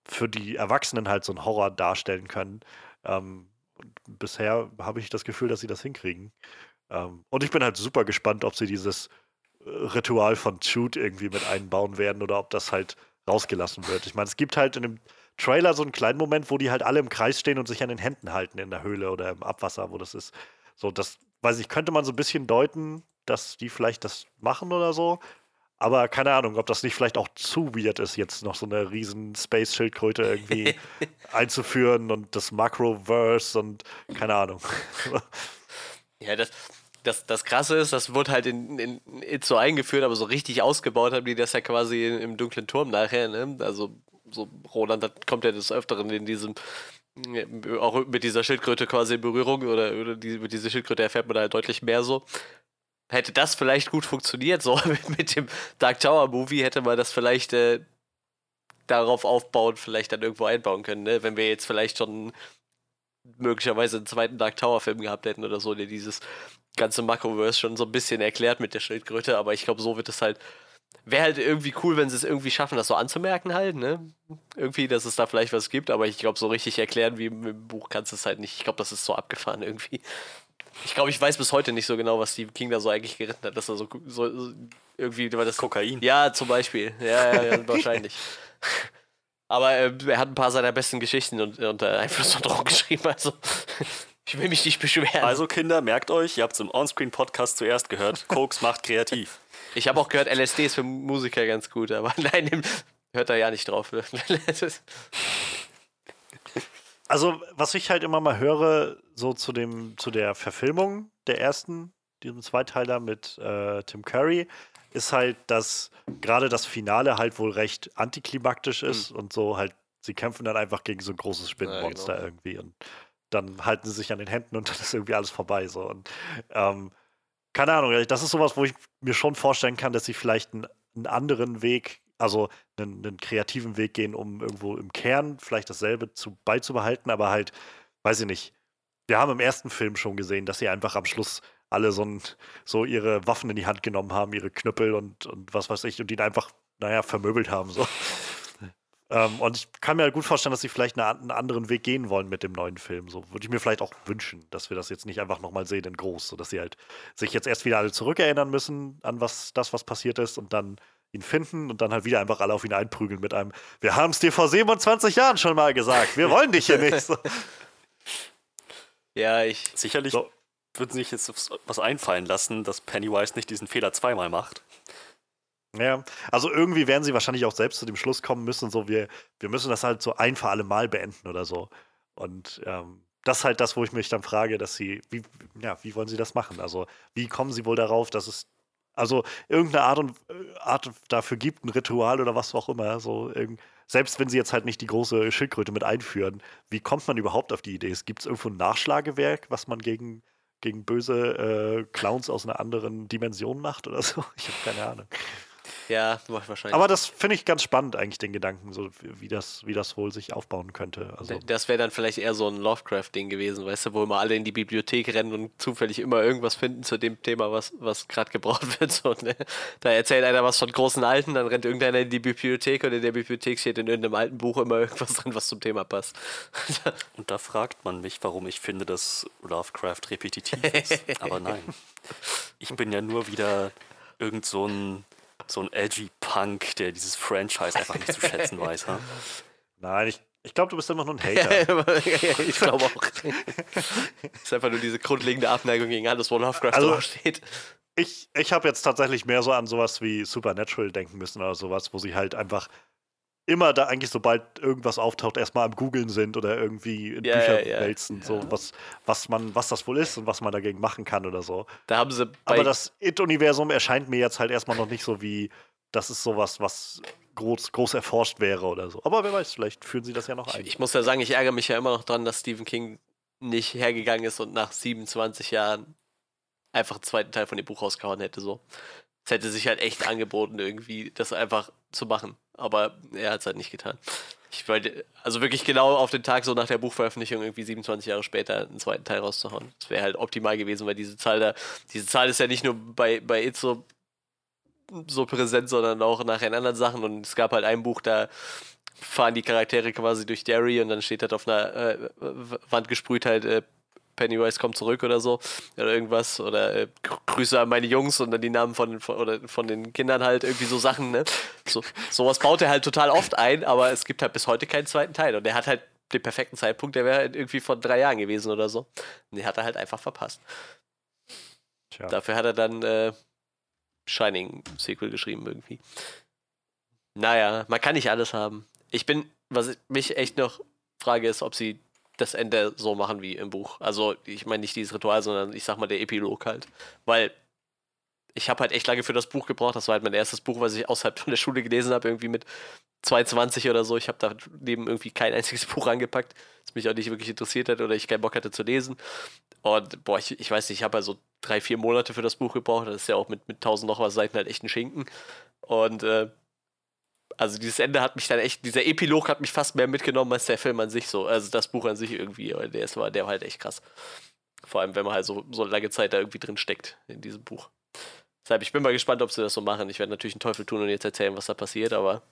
Speaker 1: für die Erwachsenen halt so einen Horror darstellen können. Ähm, bisher habe ich das Gefühl, dass sie das hinkriegen. Ähm, und ich bin halt super gespannt, ob sie dieses äh, Ritual von Shoot irgendwie mit einbauen werden oder ob das halt rausgelassen wird. Ich meine, es gibt halt in dem Trailer so einen kleinen Moment, wo die halt alle im Kreis stehen und sich an den Händen halten in der Höhle oder im Abwasser, wo das ist. So, das, weiß ich, könnte man so ein bisschen deuten, dass die vielleicht das machen oder so. Aber keine Ahnung, ob das nicht vielleicht auch zu weird ist, jetzt noch so eine riesen Space-Schildkröte irgendwie *laughs* einzuführen und das Macroverse und keine Ahnung. *laughs*
Speaker 3: Ja, das, das, das Krasse ist, das wurde halt in, in, in so eingeführt, aber so richtig ausgebaut haben die das ja quasi im, dunklen Turm nachher, ne? Also, so Roland das kommt ja des Öfteren in diesem, ja, auch mit dieser Schildkröte quasi in Berührung oder, oder die, mit dieser Schildkröte erfährt man da halt deutlich mehr so. Hätte das vielleicht gut funktioniert, so *laughs* mit, mit dem Dark Tower Movie hätte man das vielleicht äh, darauf aufbauen, vielleicht dann irgendwo einbauen können, ne? Wenn wir jetzt vielleicht schon möglicherweise einen zweiten Dark Tower Film gehabt hätten oder so, der dieses ganze Macroverse schon so ein bisschen erklärt mit der Schildkröte, aber ich glaube, so wird es halt. Wäre halt irgendwie cool, wenn sie es irgendwie schaffen, das so anzumerken halt, ne? Irgendwie, dass es da vielleicht was gibt, aber ich glaube, so richtig erklären wie im, Buch kannst du es halt nicht. Ich glaube, das ist so abgefahren irgendwie. Ich glaube, ich weiß bis heute nicht so genau, was Stephen King da so eigentlich geritten hat, dass er so, so, so irgendwie, weil das
Speaker 4: Kokain.
Speaker 3: ja, zum Beispiel. Ja, ja, ja wahrscheinlich. *laughs* Aber äh, er hat ein paar seiner besten Geschichten und, unter Einfluss *laughs* von Drogen geschrieben, also *laughs* ich will mich nicht beschweren.
Speaker 4: Also Kinder, merkt euch, ihr habt es im Onscreen-Podcast zuerst gehört, *laughs* Koks macht kreativ.
Speaker 3: ich habe auch gehört, LSD ist für Musiker ganz gut, aber nein, dem- hört er ja nicht drauf.
Speaker 1: Also, was ich halt immer mal höre, so zu dem, zu der Verfilmung der ersten, diesem Zweiteiler mit äh, Tim Curry, ist halt, dass gerade das Finale halt wohl recht antiklimaktisch ist und so halt, sie kämpfen dann einfach gegen so ein großes Spinnenmonster
Speaker 3: genau.
Speaker 1: irgendwie und dann halten sie sich an den Händen und *laughs* dann ist irgendwie alles vorbei. So. Und ähm, keine Ahnung, das ist sowas, wo ich mir schon vorstellen kann, dass sie vielleicht einen, einen anderen Weg, also einen, einen kreativen Weg gehen, um irgendwo im Kern vielleicht dasselbe zu, beizubehalten, aber halt, weiß ich nicht. Wir haben im ersten Film schon gesehen, dass sie einfach am Schluss alle so, ein, so ihre Waffen in die Hand genommen haben, ihre Knüppel und, und was weiß ich, und ihn einfach, naja, vermöbelt haben. So. ähm, und ich kann mir halt gut vorstellen, dass sie vielleicht eine, einen anderen Weg gehen wollen mit dem neuen Film. So würde ich mir vielleicht auch wünschen, dass wir das jetzt nicht einfach nochmal sehen in groß, sodass sie halt sich jetzt erst wieder alle zurückerinnern müssen an was das, was passiert ist und dann ihn finden und dann halt wieder einfach alle auf ihn einprügeln mit einem, wir haben es dir vor 27 Jahren schon mal gesagt, wir wollen dich hier nicht. So.
Speaker 3: ja, ich.
Speaker 4: Sicherlich
Speaker 1: So.
Speaker 4: Würden sich jetzt was einfallen lassen, dass Pennywise nicht diesen Fehler zweimal macht.
Speaker 1: Ja, also irgendwie werden sie wahrscheinlich auch selbst zu dem Schluss kommen müssen, so wir, wir müssen das halt so ein für alle Mal beenden oder so. Und ähm, das ist halt das, wo ich mich dann frage, dass sie, wie, ja, wie wollen sie das machen? Also, wie kommen sie wohl darauf, dass es, also irgendeine Art und äh, Art dafür gibt, ein Ritual oder was auch immer, so irgend, selbst wenn sie jetzt halt nicht die große Schildkröte mit einführen, wie kommt man überhaupt auf die Idee? Gibt es irgendwo ein Nachschlagewerk, was man gegen, gegen böse äh, Clowns aus einer anderen Dimension macht oder so? *laughs* Ich habe keine Ahnung.
Speaker 3: Ja, wahrscheinlich.
Speaker 1: Aber das finde ich ganz spannend, eigentlich, den Gedanken, so wie das, wie das wohl sich aufbauen könnte. Also,
Speaker 3: das wäre dann vielleicht eher so ein Lovecraft-Ding gewesen, weißt du, wo immer alle in die Bibliothek rennen und zufällig immer irgendwas finden zu dem Thema, was, was gerade gebraucht wird. So, ne? Da erzählt einer was von großen Alten, dann rennt irgendeiner in die Bibliothek und in der Bibliothek steht in irgendeinem alten Buch immer irgendwas drin, was zum Thema passt. *laughs*
Speaker 4: und da fragt man mich, warum ich finde, dass Lovecraft repetitiv *laughs* ist. Aber nein. Ich bin ja nur wieder irgend so ein so ein edgy Punk, der dieses Franchise einfach nicht zu schätzen weiß. Ha? *laughs*
Speaker 1: Nein, ich, ich glaube, du bist immer nur ein *laughs* Hater.
Speaker 3: ich glaube auch. das *laughs* ist einfach nur diese grundlegende Abneigung gegen alles, wo Lovecraft
Speaker 1: Also-
Speaker 3: draufsteht.
Speaker 1: Ich, ich habe jetzt tatsächlich mehr so an sowas wie Supernatural denken müssen oder sowas, wo sie halt einfach immer da eigentlich, sobald irgendwas auftaucht, erstmal am Googeln sind oder irgendwie in
Speaker 3: Ja,
Speaker 1: Bücher
Speaker 3: ja, ja.
Speaker 1: wälzen, so was, was man, was das wohl ist und was man dagegen machen kann oder so.
Speaker 3: Da haben sie
Speaker 1: Aber das It-Universum erscheint mir jetzt halt erstmal noch nicht so wie, das ist sowas, was groß, groß erforscht wäre oder so. Aber wer weiß, vielleicht führen sie das ja noch ein.
Speaker 3: Ich, ich muss ja sagen, ich ärgere mich ja immer noch dran, dass Stephen King nicht hergegangen ist und nach 27 Jahren einfach einen zweiten Teil von dem Buch rausgehauen hätte. So. Es hätte sich halt echt angeboten, irgendwie das einfach zu machen. Aber er hat es halt nicht getan. Ich wollte, also wirklich genau auf den Tag so nach der Buchveröffentlichung, irgendwie 27 Jahre später, einen zweiten Teil rauszuhauen. Das wäre halt optimal gewesen, weil diese Zahl da, diese Zahl ist ja nicht nur bei, bei It so, so präsent, sondern auch nachher in anderen Sachen. Und es gab halt ein Buch, da fahren die Charaktere quasi durch Derry und dann steht halt auf einer äh, Wand gesprüht halt äh, Pennywise kommt zurück oder so oder irgendwas oder äh, Gr- Grüße an meine Jungs und dann die Namen von, von, oder von den Kindern halt irgendwie so Sachen, ne? So, sowas baut er halt total oft ein, aber es gibt halt bis heute keinen zweiten Teil und er hat halt den perfekten Zeitpunkt, der wäre halt irgendwie vor drei Jahren gewesen oder so. Und den hat er halt einfach verpasst.
Speaker 1: Tja.
Speaker 3: Dafür hat er dann äh, Shining Sequel geschrieben irgendwie. Naja, man kann nicht alles haben. Ich bin, was ich mich echt noch frage, ist, ob sie das Ende so machen wie im Buch. Also, ich meine nicht dieses Ritual, sondern ich sag mal der Epilog halt. Weil ich habe halt echt lange für das Buch gebraucht. Das war halt mein erstes Buch, was ich außerhalb von der Schule gelesen habe, irgendwie mit 22 oder so. Ich habe daneben irgendwie kein einziges *laughs* Buch angepackt, das mich auch nicht wirklich interessiert hat oder ich keinen Bock hatte zu lesen. Und boah, ich, ich weiß nicht, ich habe also drei, vier Monate für das Buch gebraucht. Das ist ja auch mit, mit 1000 noch was Seiten halt echt ein Schinken. Und äh, also dieses Ende hat mich dann echt, dieser Epilog hat mich fast mehr mitgenommen als der Film an sich so. Also das Buch an sich irgendwie, der, ist, war, der war halt echt krass. Vor allem, wenn man halt so, so lange Zeit da irgendwie drin steckt in diesem Buch. Deshalb, ich bin mal gespannt, ob sie das so machen. Ich werde natürlich einen Teufel tun und jetzt erzählen, was da passiert, aber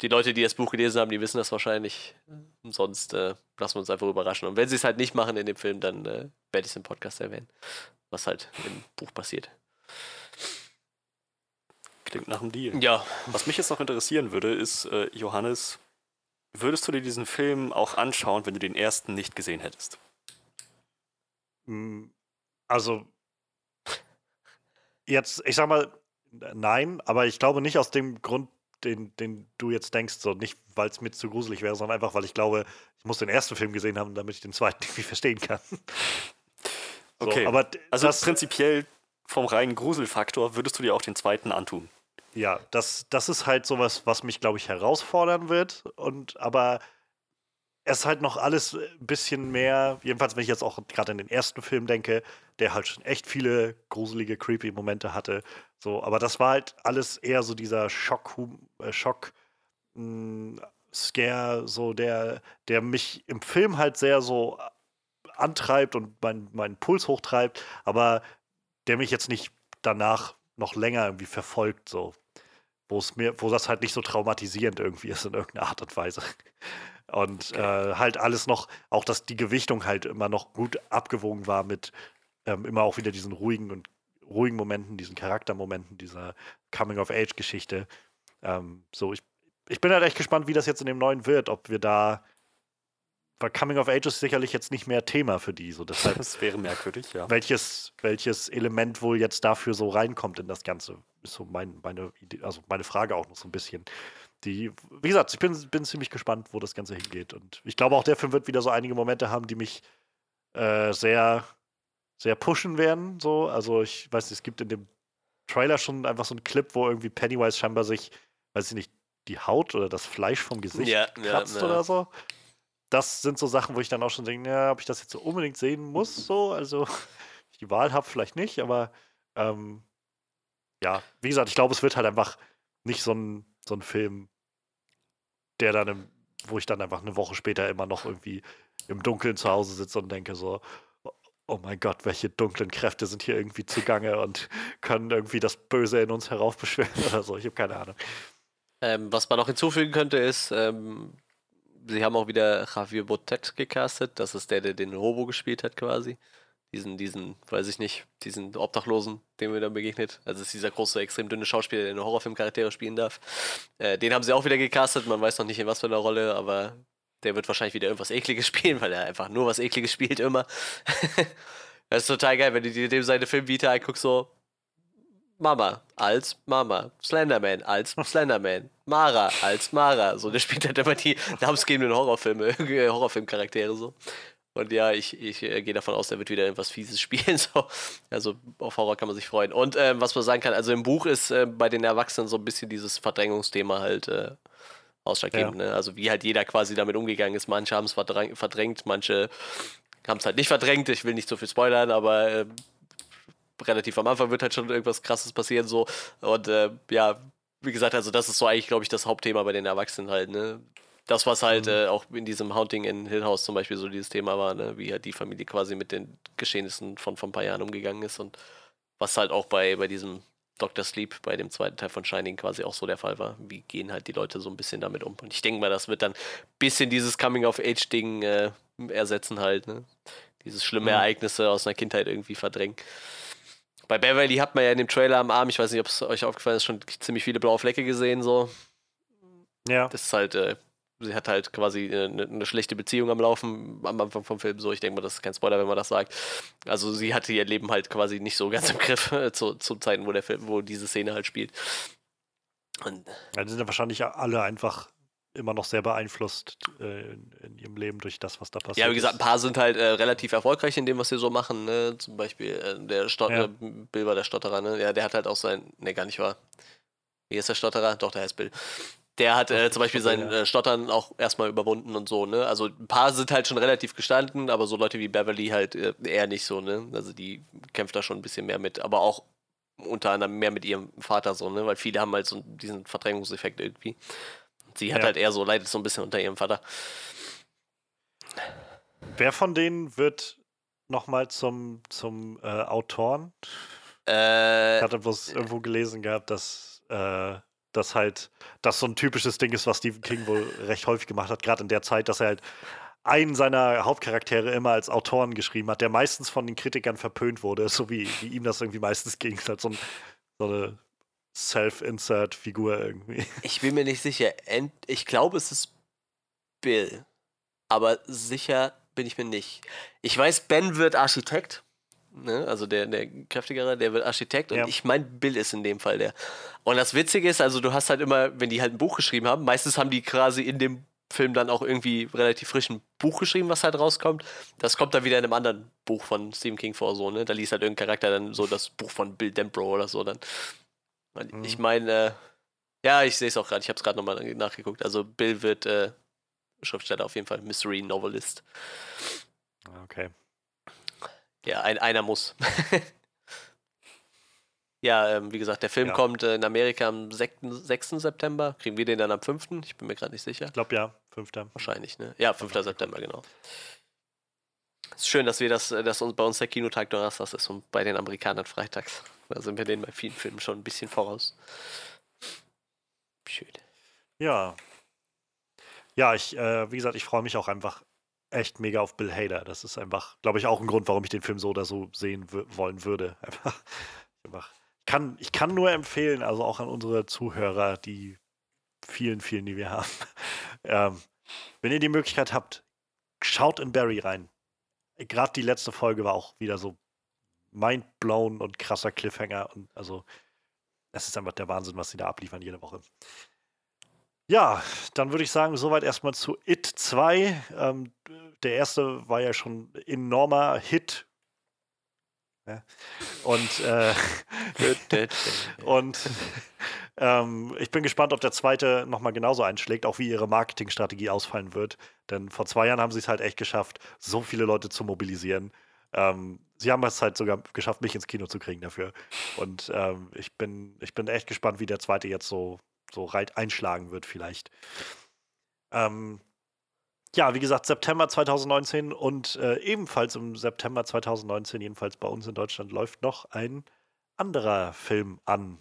Speaker 3: die Leute, die das Buch gelesen haben, die wissen das wahrscheinlich. Sonst äh, lassen wir uns einfach überraschen. Und wenn sie es halt nicht machen in dem Film, dann äh, werde ich es im Podcast erwähnen, was halt im Buch passiert.
Speaker 4: Klingt nach einem Deal.
Speaker 3: Ja,
Speaker 4: Was mich jetzt noch interessieren würde, ist, äh, Johannes, würdest du dir diesen Film auch anschauen, wenn du den ersten nicht gesehen hättest?
Speaker 1: Mm, Also, jetzt, ich sag mal, nein, aber ich glaube nicht aus dem Grund, den, den du jetzt denkst, so nicht, weil es mir zu gruselig wäre, sondern einfach, weil ich glaube, ich muss den ersten Film gesehen haben, damit ich den zweiten *laughs* irgendwie verstehen kann. So,
Speaker 4: Okay.
Speaker 1: aber
Speaker 4: Also
Speaker 1: das,
Speaker 4: prinzipiell vom reinen Gruselfaktor würdest du dir auch den zweiten antun.
Speaker 1: Ja, das, das ist halt sowas, was mich, glaube ich, herausfordern wird. Und aber es ist halt noch alles ein bisschen mehr, jedenfalls wenn ich jetzt auch gerade an den ersten Film denke, der halt schon echt viele gruselige, creepy Momente hatte. So, aber das war halt alles eher so dieser Schock, äh, Schock, mh, Scare, so der, der mich im Film halt sehr so antreibt und mein, meinen Puls hochtreibt, aber der mich jetzt nicht danach noch länger irgendwie verfolgt, so. Wo es mir, wo das halt nicht so traumatisierend irgendwie ist in irgendeiner Art und Weise. Und äh, halt alles noch, auch dass die Gewichtung halt immer noch gut abgewogen war mit ähm, immer auch wieder diesen ruhigen und ruhigen Momenten, diesen Charaktermomenten, dieser Coming-of-Age-Geschichte. Ähm, so, ich, ich bin halt echt gespannt, wie das jetzt in dem neuen wird, ob wir da. Weil Coming of Age ist sicherlich jetzt nicht mehr Thema für die. So, deshalb *laughs*
Speaker 4: Das wäre merkwürdig, ja.
Speaker 1: welches, welches Element wohl jetzt dafür so reinkommt in das Ganze, ist so mein, meine Idee, also meine Frage auch noch so ein bisschen. Die, wie gesagt, ich bin, bin ziemlich gespannt, wo das Ganze hingeht. Und ich glaube auch, der Film wird wieder so einige Momente haben, die mich äh, sehr, sehr pushen werden. So. Also ich weiß nicht, es gibt in dem Trailer schon einfach so einen Clip, wo irgendwie Pennywise scheinbar sich, weiß ich nicht, die Haut oder das Fleisch vom Gesicht
Speaker 3: Ja,
Speaker 1: kratzt
Speaker 3: ja.
Speaker 1: oder so. Das sind so Sachen, wo ich dann auch schon denke, ja, ob ich das jetzt so unbedingt sehen muss, so. Also, *laughs* ich die Wahl habe, vielleicht nicht, aber ähm, ja, wie gesagt, ich glaube, es wird halt einfach nicht so ein, so ein Film, der dann, im, wo ich dann einfach eine Woche später immer noch irgendwie im Dunkeln zu Hause sitze und denke so, oh mein Gott, welche dunklen Kräfte sind hier irgendwie zugange und können irgendwie das Böse in uns heraufbeschwören *laughs* oder so. Ich habe keine Ahnung.
Speaker 3: Ähm, was man noch hinzufügen könnte, ist, ähm, sie haben auch wieder Javier Botet gecastet. Das ist der, der den Hobo gespielt hat, quasi. Diesen, diesen, weiß ich nicht, diesen Obdachlosen, dem wir dann begegnet. Also es ist dieser große, extrem dünne Schauspieler, der eine Horrorfilmcharaktere spielen darf. Äh, den haben sie auch wieder gecastet. Man weiß noch nicht in was für einer Rolle, aber der wird wahrscheinlich wieder irgendwas Ekliges *laughs* spielen, weil er einfach nur was Ekliges spielt immer. *laughs* das ist total geil, wenn du dir dem seine Filmvita anguckst, so Mama als Mama, Slenderman als Slenderman, Mara als Mara. So, der spielt halt immer die namensgebenden Horrorfilme, Horrorfilmcharaktere so. Und ja, ich, ich äh, gehe davon aus, er wird wieder irgendwas Fieses spielen. *laughs* So. Also auf Horror kann man sich freuen. Und ähm, was man sagen kann, also im Buch ist äh, bei den Erwachsenen so ein bisschen dieses Verdrängungsthema halt äh, ausschlaggebend. Ja. Ne? Also wie halt jeder quasi damit umgegangen ist. Manche haben es verdrängt, manche haben es halt nicht verdrängt. Ich will nicht so viel spoilern, aber äh, relativ am Anfang wird halt schon irgendwas krasses passieren so. Und äh, ja, wie gesagt, also das ist so eigentlich, glaube ich, das Hauptthema bei den Erwachsenen halt, ne? Das, was halt mhm. äh, auch in diesem Haunting in Hill House zum Beispiel so dieses Thema war, ne? wie halt die Familie quasi mit den Geschehnissen von vor ein paar Jahren umgegangen ist und was halt auch bei, bei diesem Dr. Sleep bei dem zweiten Teil von Shining quasi auch so der Fall war. Wie gehen halt die Leute so ein bisschen damit um? Und ich denke mal, das wird dann ein bisschen dieses Coming-of-Age-Ding äh, ersetzen halt, ne? Dieses schlimme mhm. Ereignisse aus einer Kindheit irgendwie verdrängen. Bei Beverly hat man ja in dem Trailer am Arm, ich weiß nicht, ob es euch aufgefallen ist, schon ziemlich viele blaue Flecke gesehen, so. Ja. Das ist halt, äh, sie hat halt quasi eine, eine, schlechte Beziehung am Laufen am Anfang vom Film, so. Ich denke mal, das ist kein Spoiler, wenn man das sagt. Also sie hatte ihr Leben halt quasi nicht so ganz im Griff äh, *laughs* zu, zu Zeiten, wo der Film, wo diese Szene halt spielt.
Speaker 1: Und ja, die sind ja wahrscheinlich alle einfach immer noch sehr beeinflusst äh, in, ihrem Leben durch das, was da passiert.
Speaker 3: Ja, wie gesagt, ein paar sind halt äh, relativ erfolgreich in dem, was sie so machen. Ne? Zum Beispiel äh, der Stotter, ja. Bill war der Stotterer, ne? Ja, der hat halt auch sein, ne, gar nicht wahr. Wie ist der Stotterer? Doch, der heißt Bill. Der hat äh, zum Beispiel sein äh, Stottern auch erstmal überwunden und so, ne? Also ein paar sind halt schon relativ gestanden, aber so Leute wie Beverly halt äh, eher nicht so, ne? Also die kämpft da schon ein bisschen mehr mit, aber auch unter anderem mehr mit ihrem Vater so, ne? Weil viele haben halt so diesen Verdrängungseffekt irgendwie. Sie hat ja. halt eher so, leidet so ein bisschen unter ihrem Vater.
Speaker 1: Wer von denen wird nochmal zum, zum äh, Autoren?
Speaker 3: Äh,
Speaker 1: ich hatte bloß irgendwo gelesen gehabt, dass äh, das halt das so ein typisches Ding ist, was Stephen King wohl recht häufig gemacht hat, gerade in der Zeit, dass er halt einen seiner Hauptcharaktere immer als Autoren geschrieben hat, der meistens von den Kritikern verpönt wurde, so wie, wie ihm das irgendwie meistens ging. Halt so, ein, so eine Self-Insert-Figur irgendwie. *laughs*
Speaker 3: Ich bin mir nicht sicher. Ich glaube, es ist Bill. Aber sicher bin ich mir nicht. Ich weiß, Ben wird Architekt. Ne? Also der, der kräftigere, der wird Architekt. Und ja. ich meine, Bill ist in dem Fall der. Und das Witzige ist, also du hast halt immer, wenn die halt ein Buch geschrieben haben, meistens haben die quasi in dem Film dann auch irgendwie relativ frisch ein Buch geschrieben, was halt rauskommt. Das kommt dann wieder in einem anderen Buch von Stephen King vor, so, ne? Da liest halt irgendein Charakter dann so das Buch von Bill Dempro oder so dann. Mhm. Ich meine, äh, ja, ich sehe es auch gerade, ich habe es gerade nochmal nachgeguckt. Also Bill wird äh, Schriftsteller auf jeden Fall, Mystery Novelist.
Speaker 1: Okay.
Speaker 3: Ja, ein, einer muss. *laughs* ja, ähm, wie gesagt, der Film ja. kommt äh, in Amerika am 6. 6. September. Kriegen wir den dann am 5.? Ich bin mir gerade nicht sicher.
Speaker 1: Ich glaube ja, 5.
Speaker 3: Wahrscheinlich, ne? Ja, 5. September, genau. Es ist schön, dass wir das, äh, dass uns bei uns der Kinotag Donnerstags ist und bei den Amerikanern freitags. Da sind wir denen bei vielen Filmen schon ein bisschen voraus. Schön.
Speaker 1: Ja. Ja, ich, äh, wie gesagt, ich freue mich auch einfach echt mega auf Bill Hader. Das ist einfach, glaube ich, auch ein Grund, warum ich den Film so oder so sehen wollen würde. *laughs* Einfach, einfach. Kann, ich kann nur empfehlen, also auch an unsere Zuhörer, die vielen, vielen, die wir haben. *laughs* Ähm, wenn ihr die Möglichkeit habt, schaut in Barry rein. Gerade die letzte Folge war auch wieder so mindblown und krasser Cliffhanger. Und also, es ist einfach der Wahnsinn, was sie da abliefern jede Woche. Ja, dann würde ich sagen, soweit erstmal zu It 2. Ähm, der erste war ja schon enormer Hit. Ja. Und, äh, *laughs* und ähm, ich bin gespannt, ob der zweite nochmal genauso einschlägt, auch wie ihre Marketingstrategie ausfallen wird. Denn vor zwei Jahren haben sie es halt echt geschafft, so viele Leute zu mobilisieren. Ähm, sie haben es halt sogar geschafft, mich ins Kino zu kriegen dafür. Und ähm, ich, bin, ich bin echt gespannt, wie der zweite jetzt so so reit einschlagen wird vielleicht. Ähm, ja, wie gesagt, September 2019 und äh, ebenfalls im September 2019, jedenfalls bei uns in Deutschland, läuft noch ein anderer Film an,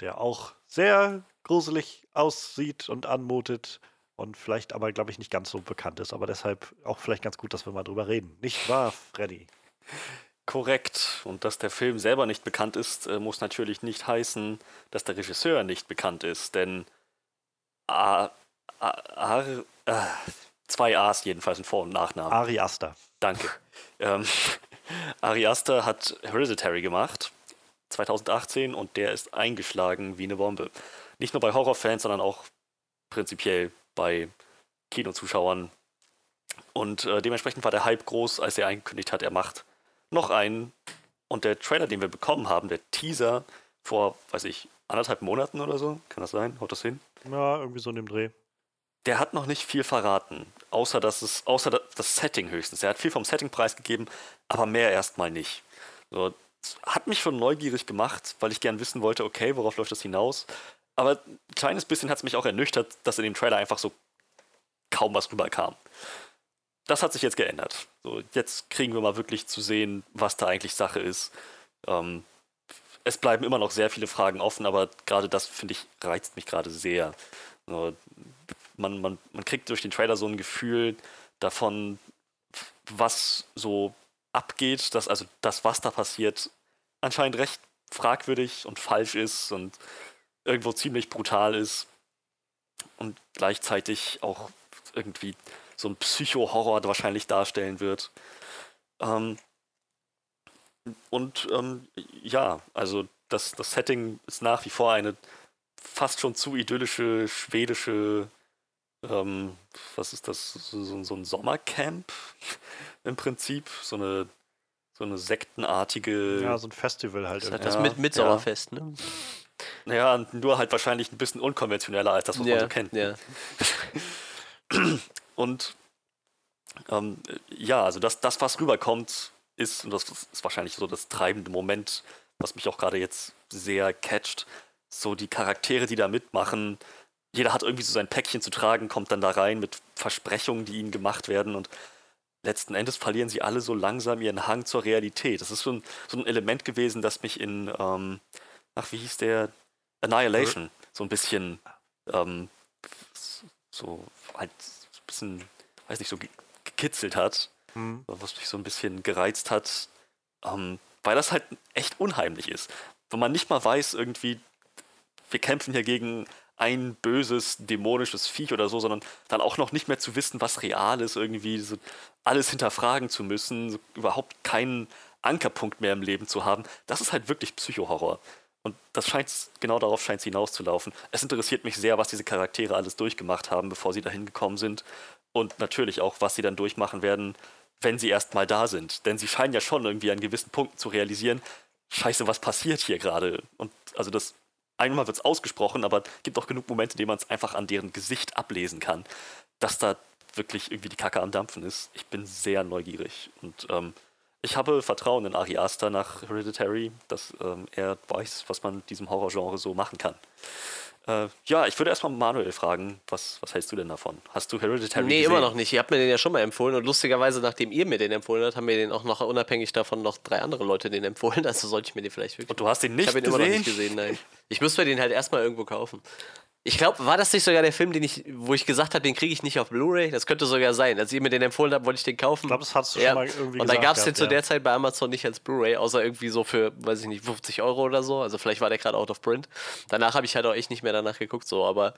Speaker 1: der auch sehr gruselig aussieht und anmutet und vielleicht aber, glaube ich, nicht ganz so bekannt ist. Aber deshalb auch vielleicht ganz gut, dass wir mal drüber reden. Nicht wahr, Freddy?
Speaker 4: Korrekt. Und dass der Film selber nicht bekannt ist, äh, muss natürlich nicht heißen, dass der Regisseur nicht bekannt ist. Denn A, A, A, A, zwei A's jedenfalls in Vor- und Nachnamen.
Speaker 1: Ari Aster.
Speaker 4: Danke. ähm, *laughs* Ari Aster hat Hereditary gemacht, 2018, und der ist eingeschlagen wie eine Bombe. Nicht nur bei Horrorfans, sondern auch prinzipiell bei Kinozuschauern. Und äh, dementsprechend war der Hype groß, als er angekündigt hat, er macht noch einen. Und der Trailer, den wir bekommen haben, der Teaser vor, weiß ich, anderthalb Monaten oder so, kann das sein? Haut das hin?
Speaker 1: Ja, irgendwie so in dem Dreh.
Speaker 4: Der hat noch nicht viel verraten, außer dass es, außer das Setting höchstens. Er hat viel vom Setting preisgegeben, aber mehr erstmal nicht. So, hat mich schon neugierig gemacht, weil ich gern wissen wollte, okay, worauf läuft das hinaus? Aber ein kleines bisschen hat es mich auch ernüchtert, dass in dem Trailer einfach so kaum was rüberkam. Das hat sich jetzt geändert. So, jetzt kriegen wir mal wirklich zu sehen, was da eigentlich Sache ist. Ähm, es bleiben immer noch sehr viele Fragen offen, aber gerade das, finde ich, reizt mich gerade sehr. So, man, man, man kriegt durch den Trailer so ein Gefühl davon, was so abgeht, dass also das, was da passiert, anscheinend recht fragwürdig und falsch ist und irgendwo ziemlich brutal ist und gleichzeitig auch irgendwie so ein Psycho-Horror wahrscheinlich darstellen wird. Ähm, und ähm, ja, also das, das Setting ist nach wie vor eine fast schon zu idyllische schwedische, ähm, was ist das, so, so ein Sommercamp *laughs* im Prinzip, so eine, so eine sektenartige.
Speaker 1: Ja, so ein Festival halt.
Speaker 3: Das ist
Speaker 1: irgendwie.
Speaker 3: das
Speaker 4: Ja,
Speaker 3: mit Mitsommerfest, ne?
Speaker 4: Naja, nur halt wahrscheinlich ein bisschen unkonventioneller als das, was man so kennt.
Speaker 3: ja. *laughs*
Speaker 4: Und ähm, ja, also das, das, was rüberkommt, ist, und das ist wahrscheinlich so das treibende Moment, was mich auch gerade jetzt sehr catcht, so die Charaktere, die da mitmachen. Jeder hat irgendwie so sein Päckchen zu tragen, kommt dann da rein mit Versprechungen, die ihnen gemacht werden und letzten Endes verlieren sie alle so langsam ihren Hang zur Realität. Das ist so ein, so ein Element gewesen, das mich in, ähm, ach, wie hieß der? Annihilation so ein bisschen ähm, so halt bisschen, weiß nicht, so ge- gekitzelt hat,
Speaker 1: Hm.
Speaker 4: was mich so ein bisschen gereizt hat, ähm, weil das halt echt unheimlich ist. Wenn man nicht mal weiß, irgendwie, wir kämpfen hier gegen ein böses, dämonisches Viech oder so, sondern dann auch noch nicht mehr zu wissen, was real ist, irgendwie so alles hinterfragen zu müssen, so überhaupt keinen Ankerpunkt mehr im Leben zu haben, das ist halt wirklich Psychohorror. Und das scheint, genau darauf scheint es hinauszulaufen. Es interessiert mich sehr, was diese Charaktere alles durchgemacht haben, bevor sie dahin gekommen sind. Und natürlich auch, was sie dann durchmachen werden, wenn sie erst mal da sind. Denn sie scheinen ja schon irgendwie an gewissen Punkten zu realisieren, scheiße, was passiert hier gerade? Und also das, einmal wird es ausgesprochen, aber es gibt auch genug Momente, in denen man es einfach an deren Gesicht ablesen kann, dass da wirklich irgendwie die Kacke am Dampfen ist. Ich bin sehr neugierig. Und ähm, ich habe Vertrauen in Ari Aster nach Hereditary, dass ähm, er weiß, was man diesem Horrorgenre so machen kann. Äh, ja, ich würde erstmal Manuel fragen, was, was hältst du denn davon? Hast du Hereditary
Speaker 3: Nee,
Speaker 4: gesehen?
Speaker 3: immer noch nicht. Ihr habt mir den ja schon mal empfohlen und lustigerweise, nachdem ihr mir den empfohlen habt, haben mir den auch noch unabhängig davon noch drei andere Leute den empfohlen. *laughs* Also sollte ich mir den vielleicht wirklich.
Speaker 4: Und du hast
Speaker 3: ich
Speaker 4: nicht
Speaker 3: habe ihn
Speaker 4: gesehen?
Speaker 3: immer noch nicht gesehen, nein. Ich muss mir den halt erstmal irgendwo kaufen. Ich glaube, war das nicht sogar der Film, den ich, wo ich gesagt habe, den kriege ich nicht auf Blu-ray? Das könnte sogar sein. Als ihr mir den empfohlen habt, wollte ich den kaufen.
Speaker 1: Ich glaube, das hast du
Speaker 3: Ja.
Speaker 1: schon mal irgendwie
Speaker 3: Und dann
Speaker 1: gesagt.
Speaker 3: gab es den
Speaker 1: gehabt,
Speaker 3: zu
Speaker 1: ja.
Speaker 3: der Zeit bei Amazon nicht als Blu-ray, außer irgendwie so für, weiß ich nicht, 50 Euro oder so. Also vielleicht war der gerade out of print. Danach habe ich halt auch echt nicht mehr danach geguckt, so, aber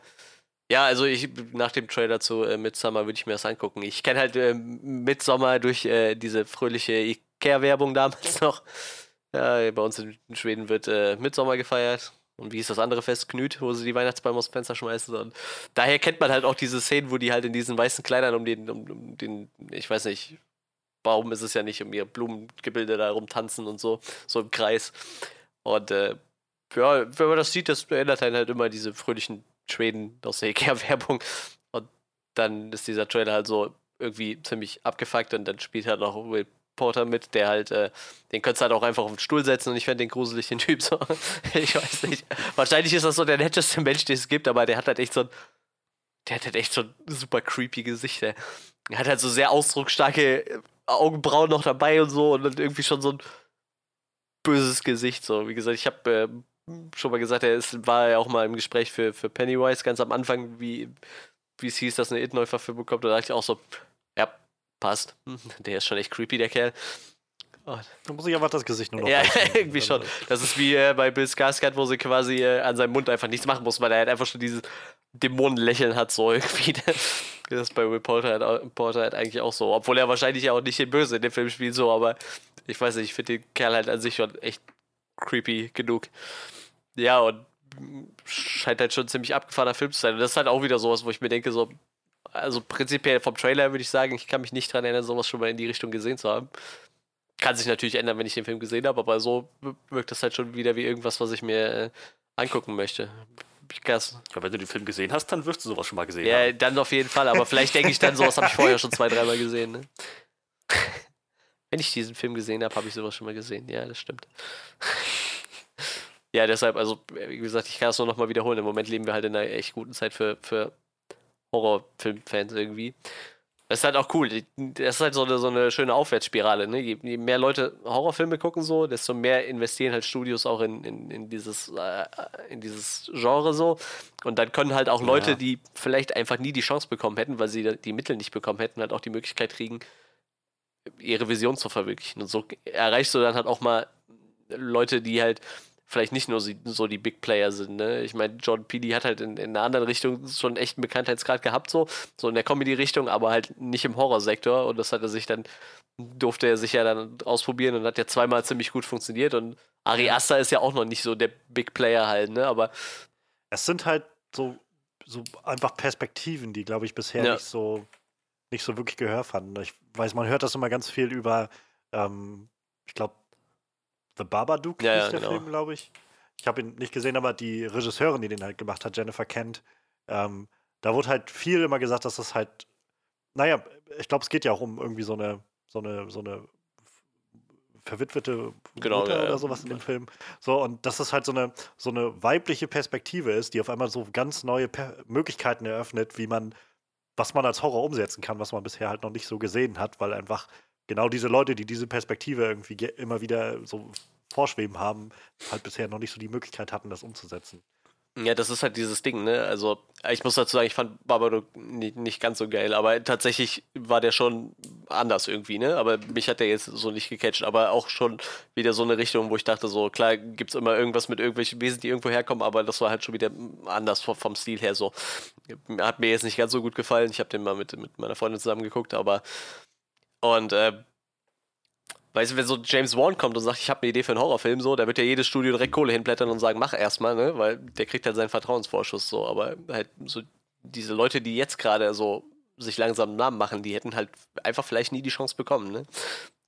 Speaker 3: ja, also ich nach dem Trailer zu äh, Midsommar würde ich mir das angucken. Ich kenne halt äh, Midsommar durch äh, diese fröhliche Ikea-Werbung damals noch. Ja, bei uns in Schweden wird äh, Midsommar gefeiert. Und wie ist das andere Fest? Knüt, wo sie die Weihnachtsbäume aus dem Fenster schmeißen. Und daher kennt man halt auch diese Szenen, wo die halt in diesen weißen Kleidern um den, um, um den, ich weiß nicht, Baum ist es ja nicht, um ihr Blumengebilde da rumtanzen und so, so im Kreis. Und äh, ja, wenn man das sieht, das erinnert einen halt immer diese fröhlichen Schweden aus der Ikea-Werbung. Und dann ist dieser Trailer halt so irgendwie ziemlich abgefuckt und dann spielt halt noch Will Porter mit, der halt, äh, den könntest du halt auch einfach auf den Stuhl setzen und ich fände den gruselig, den Typ so. *laughs* ich weiß nicht. Wahrscheinlich ist das so der netteste Mensch, den es gibt, aber der hat halt echt so ein, der hat halt echt so ein super creepy Gesicht. Der hat halt so sehr ausdrucksstarke Augenbrauen noch dabei und so und dann irgendwie schon so ein böses Gesicht. So, wie gesagt, ich habe äh, schon mal gesagt, er ist, war ja auch mal im Gespräch für, für Pennywise ganz am Anfang, wie, wie es hieß, dass eine It-Neuverfilmung bekommt. Da dachte ich auch so, passt. *laughs* Der ist schon echt creepy, der Kerl.
Speaker 1: Oh. Da muss ich einfach das Gesicht nur noch
Speaker 3: Ja, *laughs* irgendwie schon. Das ist wie äh, bei Bill Skarsgård, wo sie quasi äh, an seinem Mund einfach nichts machen muss, weil er halt einfach schon dieses Dämonenlächeln hat, so irgendwie. *laughs* Das ist bei Will Porter halt, Porter halt eigentlich auch so. Obwohl er wahrscheinlich ja auch nicht den Böse in dem Film spielt, so, aber ich weiß nicht, ich finde den Kerl halt an sich schon echt creepy genug. Ja, und scheint halt schon ein ziemlich abgefahrener Film zu sein. Und das ist halt auch wieder sowas, wo ich mir denke, so, also prinzipiell vom Trailer würde ich sagen, ich kann mich nicht daran erinnern, sowas schon mal in die Richtung gesehen zu haben. Kann sich natürlich ändern, wenn ich den Film gesehen habe, aber so wirkt das halt schon wieder wie irgendwas, was ich mir äh, angucken möchte.
Speaker 4: Krass. Ja, wenn du den Film gesehen hast, dann wirst du sowas schon mal gesehen
Speaker 3: ja,
Speaker 4: haben.
Speaker 3: Ja, dann auf jeden Fall, aber vielleicht denke ich dann, *laughs* sowas habe ich vorher schon zwei, dreimal gesehen. Ne? *laughs* wenn ich diesen Film gesehen habe, habe ich sowas schon mal gesehen. Ja, das stimmt. *laughs* ja, deshalb, also, wie gesagt, ich kann es nur noch mal wiederholen. Im Moment leben wir halt in einer echt guten Zeit für, für Horrorfilmfans irgendwie. Das ist halt auch cool. Das ist halt so eine, so eine schöne Aufwärtsspirale. Ne? Je, je, mehr Leute Horrorfilme gucken, so, desto mehr investieren halt Studios auch in, in, in, dieses, äh, in dieses Genre so. Und dann können halt auch Leute, ja. die vielleicht einfach nie die Chance bekommen hätten, weil sie die Mittel nicht bekommen hätten, halt auch die Möglichkeit kriegen, ihre Vision zu verwirklichen. Und so erreichst du dann halt auch mal Leute, die halt vielleicht nicht nur so die Big Player sind. Ne? Ich meine, John Peely hat halt in, in, einer anderen Richtung schon echt einen Bekanntheitsgrad gehabt, so, so in der Comedy-Richtung, aber halt nicht im Horrorsektor. Und das hat er sich dann, durfte er sich ja dann ausprobieren und hat ja zweimal ziemlich gut funktioniert. Und Ari Aster ist ja auch noch nicht so der Big Player halt, ne? Aber.
Speaker 1: Es sind halt so, so einfach Perspektiven, die, glaube ich, bisher ja. nicht so nicht so wirklich Gehör fanden. Ich weiß, man hört das immer ganz viel über, ähm, ich glaube, The Babadook
Speaker 3: ja,
Speaker 1: ist
Speaker 3: ja,
Speaker 1: der
Speaker 3: genau.
Speaker 1: Film, glaube ich. Ich habe ihn nicht gesehen, aber die Regisseurin, die den halt gemacht hat, Jennifer Kent, ähm, da wurde halt viel immer gesagt, dass das halt, naja, ich glaube, es geht ja auch um irgendwie so eine, so eine, so eine verwitwete
Speaker 3: genau,
Speaker 1: Mutter
Speaker 3: ja,
Speaker 1: oder
Speaker 3: ja.
Speaker 1: sowas in dem Film. So, und dass das halt so eine, so eine weibliche Perspektive ist, die auf einmal so ganz neue per Möglichkeiten eröffnet, wie man, was man als Horror umsetzen kann, was man bisher halt noch nicht so gesehen hat, weil einfach genau diese Leute, die diese Perspektive irgendwie immer wieder so vorschweben haben, halt bisher noch nicht so die Möglichkeit hatten, das umzusetzen.
Speaker 3: Ja, das ist halt dieses Ding, ne? Also, ich muss dazu sagen, ich fand Babadook nicht, nicht ganz so geil, aber tatsächlich war der schon anders irgendwie, ne? Aber mich hat der jetzt so nicht gecatcht, aber auch schon wieder so eine Richtung, wo ich dachte, so, klar, gibt's immer irgendwas mit irgendwelchen Wesen, die irgendwo herkommen, aber das war halt schon wieder anders vom, vom Stil her so. Hat mir jetzt nicht ganz so gut gefallen. Ich habe den mal mit, mit meiner Freundin zusammen geguckt, aber und äh, Weißt du, wenn so James Wan kommt und sagt, ich habe eine Idee für einen Horrorfilm, so, da wird ja jedes Studio direkt Kohle hinblättern und sagen, mach erstmal, ne? Weil der kriegt halt seinen Vertrauensvorschuss so. Aber halt so diese Leute, die jetzt gerade so sich langsam einen Namen machen, die hätten halt einfach vielleicht nie die Chance bekommen, ne?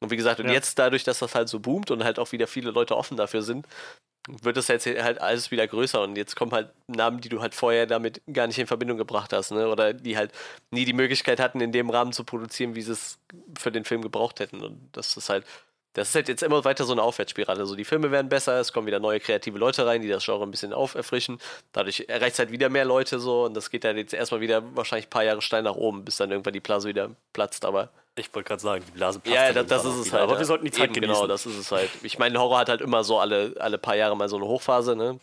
Speaker 3: Und wie gesagt, und
Speaker 1: Ja.
Speaker 3: jetzt dadurch, dass das halt so boomt und halt auch wieder viele Leute offen dafür sind, wird das jetzt halt alles wieder größer und jetzt kommen halt Namen, die du halt vorher damit gar nicht in Verbindung gebracht hast, ne? Oder die halt nie die Möglichkeit hatten, in dem Rahmen zu produzieren, wie sie es für den Film gebraucht hätten. Und das ist halt, das ist halt jetzt immer weiter so eine Aufwärtsspirale. Also die Filme werden besser, es kommen wieder neue kreative Leute rein, die das Genre ein bisschen auferfrischen. Dadurch erreicht es halt wieder mehr Leute so und das geht dann jetzt erstmal wieder wahrscheinlich ein paar Jahre steil nach oben, bis dann irgendwann die Blase wieder platzt. Aber
Speaker 4: Ich wollte gerade sagen, die Blase passt.
Speaker 3: ja, das, das ist es
Speaker 4: wieder.
Speaker 3: halt.
Speaker 4: Aber
Speaker 3: ja.
Speaker 4: wir sollten die Zeit
Speaker 3: Eben,
Speaker 4: genießen.
Speaker 3: Genau, das ist es halt. Ich meine, Horror hat halt immer so alle, alle paar Jahre mal so eine Hochphase, ne?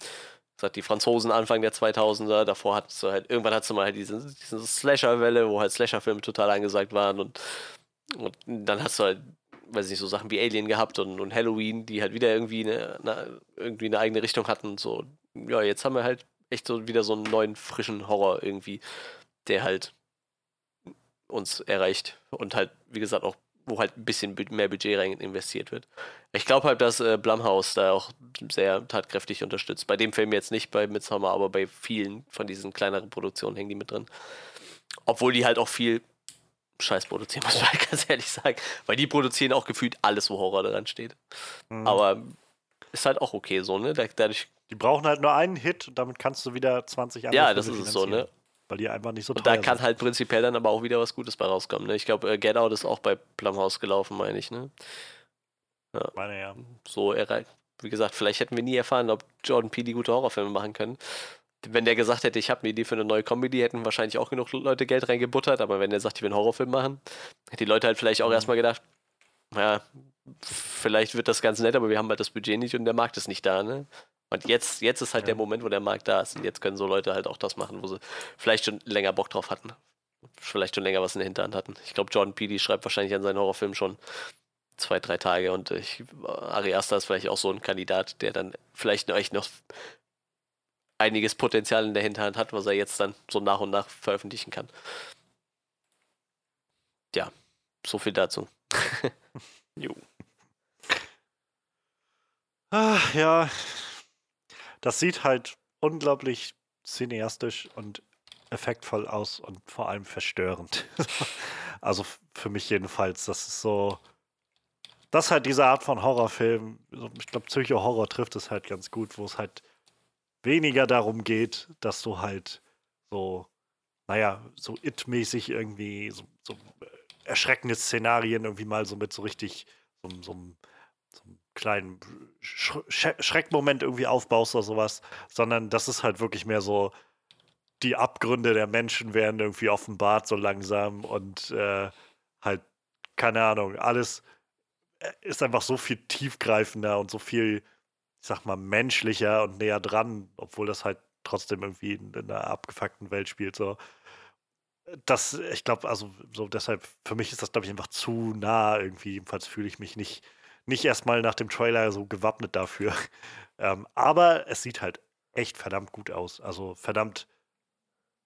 Speaker 3: Das hat die Franzosen Anfang der 2000er, davor hattest du halt, irgendwann hattest du mal halt diese, diese Slasher-Welle, wo halt Slasher-Filme total angesagt waren und, und dann hast du halt, weiß ich nicht, so Sachen wie Alien gehabt und, und Halloween, die halt wieder irgendwie eine, eine, irgendwie eine eigene Richtung hatten und so. Ja, jetzt haben wir halt echt so wieder so einen neuen, frischen Horror irgendwie, der halt uns erreicht und halt, wie gesagt, auch wo halt ein bisschen mehr Budget rein investiert wird. Ich glaube halt, dass äh, Blumhouse da auch sehr tatkräftig unterstützt. Bei dem Film jetzt nicht bei Midsommar, aber bei vielen von diesen kleineren Produktionen hängen die mit drin. Obwohl die halt auch viel Scheiß produzieren, muss man halt *laughs* ganz ehrlich sagen. Weil die produzieren auch gefühlt alles, wo Horror dran steht.
Speaker 1: Mhm.
Speaker 3: Aber ist halt auch okay so, ne? Da- Dadurch,
Speaker 1: Die brauchen halt nur einen Hit und damit kannst du wieder 20 andere
Speaker 3: ja, das ist es so, ne?
Speaker 1: Weil die einfach nicht so
Speaker 3: Und da kann
Speaker 1: sind.
Speaker 3: halt prinzipiell dann aber auch wieder was Gutes bei rauskommen. Ne? Ich glaube, äh, Get Out ist auch bei Plumhouse gelaufen, meine ich. Ne?
Speaker 1: Meine ja.
Speaker 3: So erreicht. Wie gesagt, vielleicht hätten wir nie erfahren, ob Jordan Peele gute Horrorfilme machen können. Wenn der gesagt hätte, ich habe eine Idee für eine neue Comedy, hätten wahrscheinlich auch genug Leute Geld reingebuttert. Aber wenn der sagt, ich will einen Horrorfilm machen, hätten die Leute halt vielleicht auch
Speaker 1: Mhm.
Speaker 3: erstmal gedacht, ja, vielleicht wird das ganz nett, aber wir haben halt das Budget nicht und der Markt ist nicht da. Ne? Und jetzt, jetzt ist halt
Speaker 1: Ja.
Speaker 3: der Moment, wo der Markt da ist. Und jetzt können so Leute halt auch das machen, wo sie vielleicht schon länger Bock drauf hatten. Vielleicht schon länger was in der Hinterhand hatten. Ich glaube, Jordan Peele schreibt wahrscheinlich an seinen Horrorfilm schon zwei, drei Tage und ich, Ari Aster ist vielleicht auch so ein Kandidat, der dann vielleicht noch echt noch einiges Potenzial in der Hinterhand hat, was er jetzt dann so nach und nach veröffentlichen kann. Ja, so viel dazu. *laughs*
Speaker 4: Jo.
Speaker 1: Ah, ja, das sieht halt unglaublich cineastisch und effektvoll aus und vor allem verstörend. *laughs* also für mich jedenfalls, das ist so. Das ist halt diese Art von Horrorfilm. so, Ich glaube, Psycho-Horror trifft es halt ganz gut, wo es halt weniger darum geht, dass du halt so, naja, so it-mäßig irgendwie so, so äh, erschreckende Szenarien irgendwie mal so mit so richtig so, so, so einem kleinen Sch Sch Schreckmoment irgendwie aufbaust oder sowas, sondern das ist halt wirklich mehr so, die Abgründe der Menschen werden irgendwie offenbart so langsam und äh, halt, keine Ahnung, alles äh, ist einfach so viel tiefgreifender und so viel, ich sag mal, menschlicher und näher dran, obwohl das halt trotzdem irgendwie in, in einer abgefuckten Welt spielt. So. Das, ich glaube, also so deshalb, für mich ist das, glaube ich, einfach zu nah irgendwie. Jedenfalls fühle ich mich nicht, nicht erstmal nach dem Trailer so gewappnet dafür. *laughs* Ähm, aber es sieht halt echt verdammt gut aus. Also verdammt,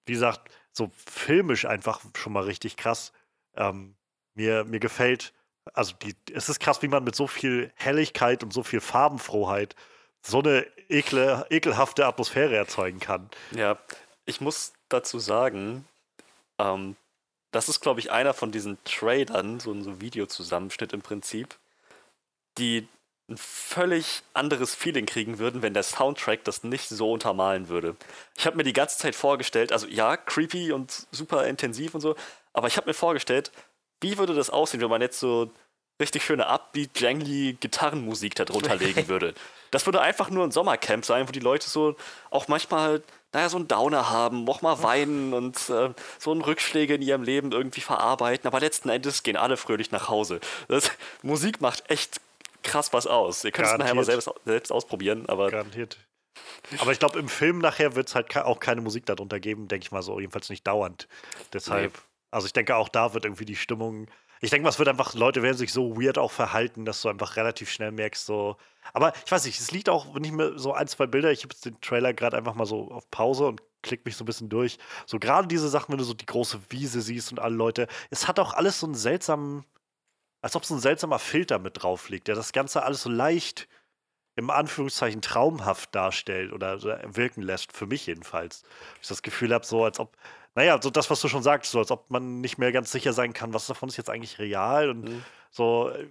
Speaker 1: wie gesagt, so filmisch einfach schon mal richtig krass. Ähm, mir, mir gefällt, also die, es ist krass, wie man mit so viel Helligkeit und so viel Farbenfroheit so eine ekle, ekelhafte Atmosphäre erzeugen kann.
Speaker 4: Ja, ich muss dazu sagen, ähm, das ist, glaube ich, einer von diesen Trailern, so ein so Videozusammenschnitt im Prinzip, die ein völlig anderes Feeling kriegen würden, wenn der Soundtrack das nicht so untermalen würde. Ich habe mir die ganze Zeit vorgestellt, also ja, creepy und super intensiv und so, aber ich habe mir vorgestellt, wie würde das aussehen, wenn man jetzt so richtig schöne upbeat, jangly Gitarrenmusik darunter *laughs* legen würde. Das würde einfach nur ein Sommercamp sein, wo die Leute so auch manchmal, naja, so einen Downer haben, auch mal weinen *laughs* und äh, so einen Rückschläge in ihrem Leben irgendwie verarbeiten, aber letzten Endes gehen alle fröhlich nach Hause. Das, Musik macht echt krass was aus. Ihr könnt es nachher mal selbst, selbst ausprobieren, aber
Speaker 1: Garantiert. Aber ich glaube, im Film nachher wird es halt auch keine Musik darunter geben, denke ich mal so, jedenfalls nicht dauernd. Deshalb, also ich denke, auch da wird irgendwie die Stimmung. Ich denke mal, es wird einfach, Leute werden sich so weird auch verhalten, dass du einfach relativ schnell merkst, so. Aber ich weiß nicht, es liegt auch, wenn ich mir so ein, zwei Bilder, ich habe jetzt den Trailer gerade einfach mal so auf Pause und klick mich so ein bisschen durch. So gerade diese Sachen, wenn du so die große Wiese siehst und alle Leute, es hat auch alles so einen seltsamen, als ob so ein seltsamer Filter mit drauf liegt, der das Ganze alles so leicht im Anführungszeichen traumhaft darstellt oder wirken lässt, für mich jedenfalls. Ich das Gefühl habe, so als ob, naja, so das, was du schon sagst, so als ob man nicht mehr ganz sicher sein kann, was davon ist jetzt eigentlich real und
Speaker 4: Mhm.
Speaker 1: so. äh,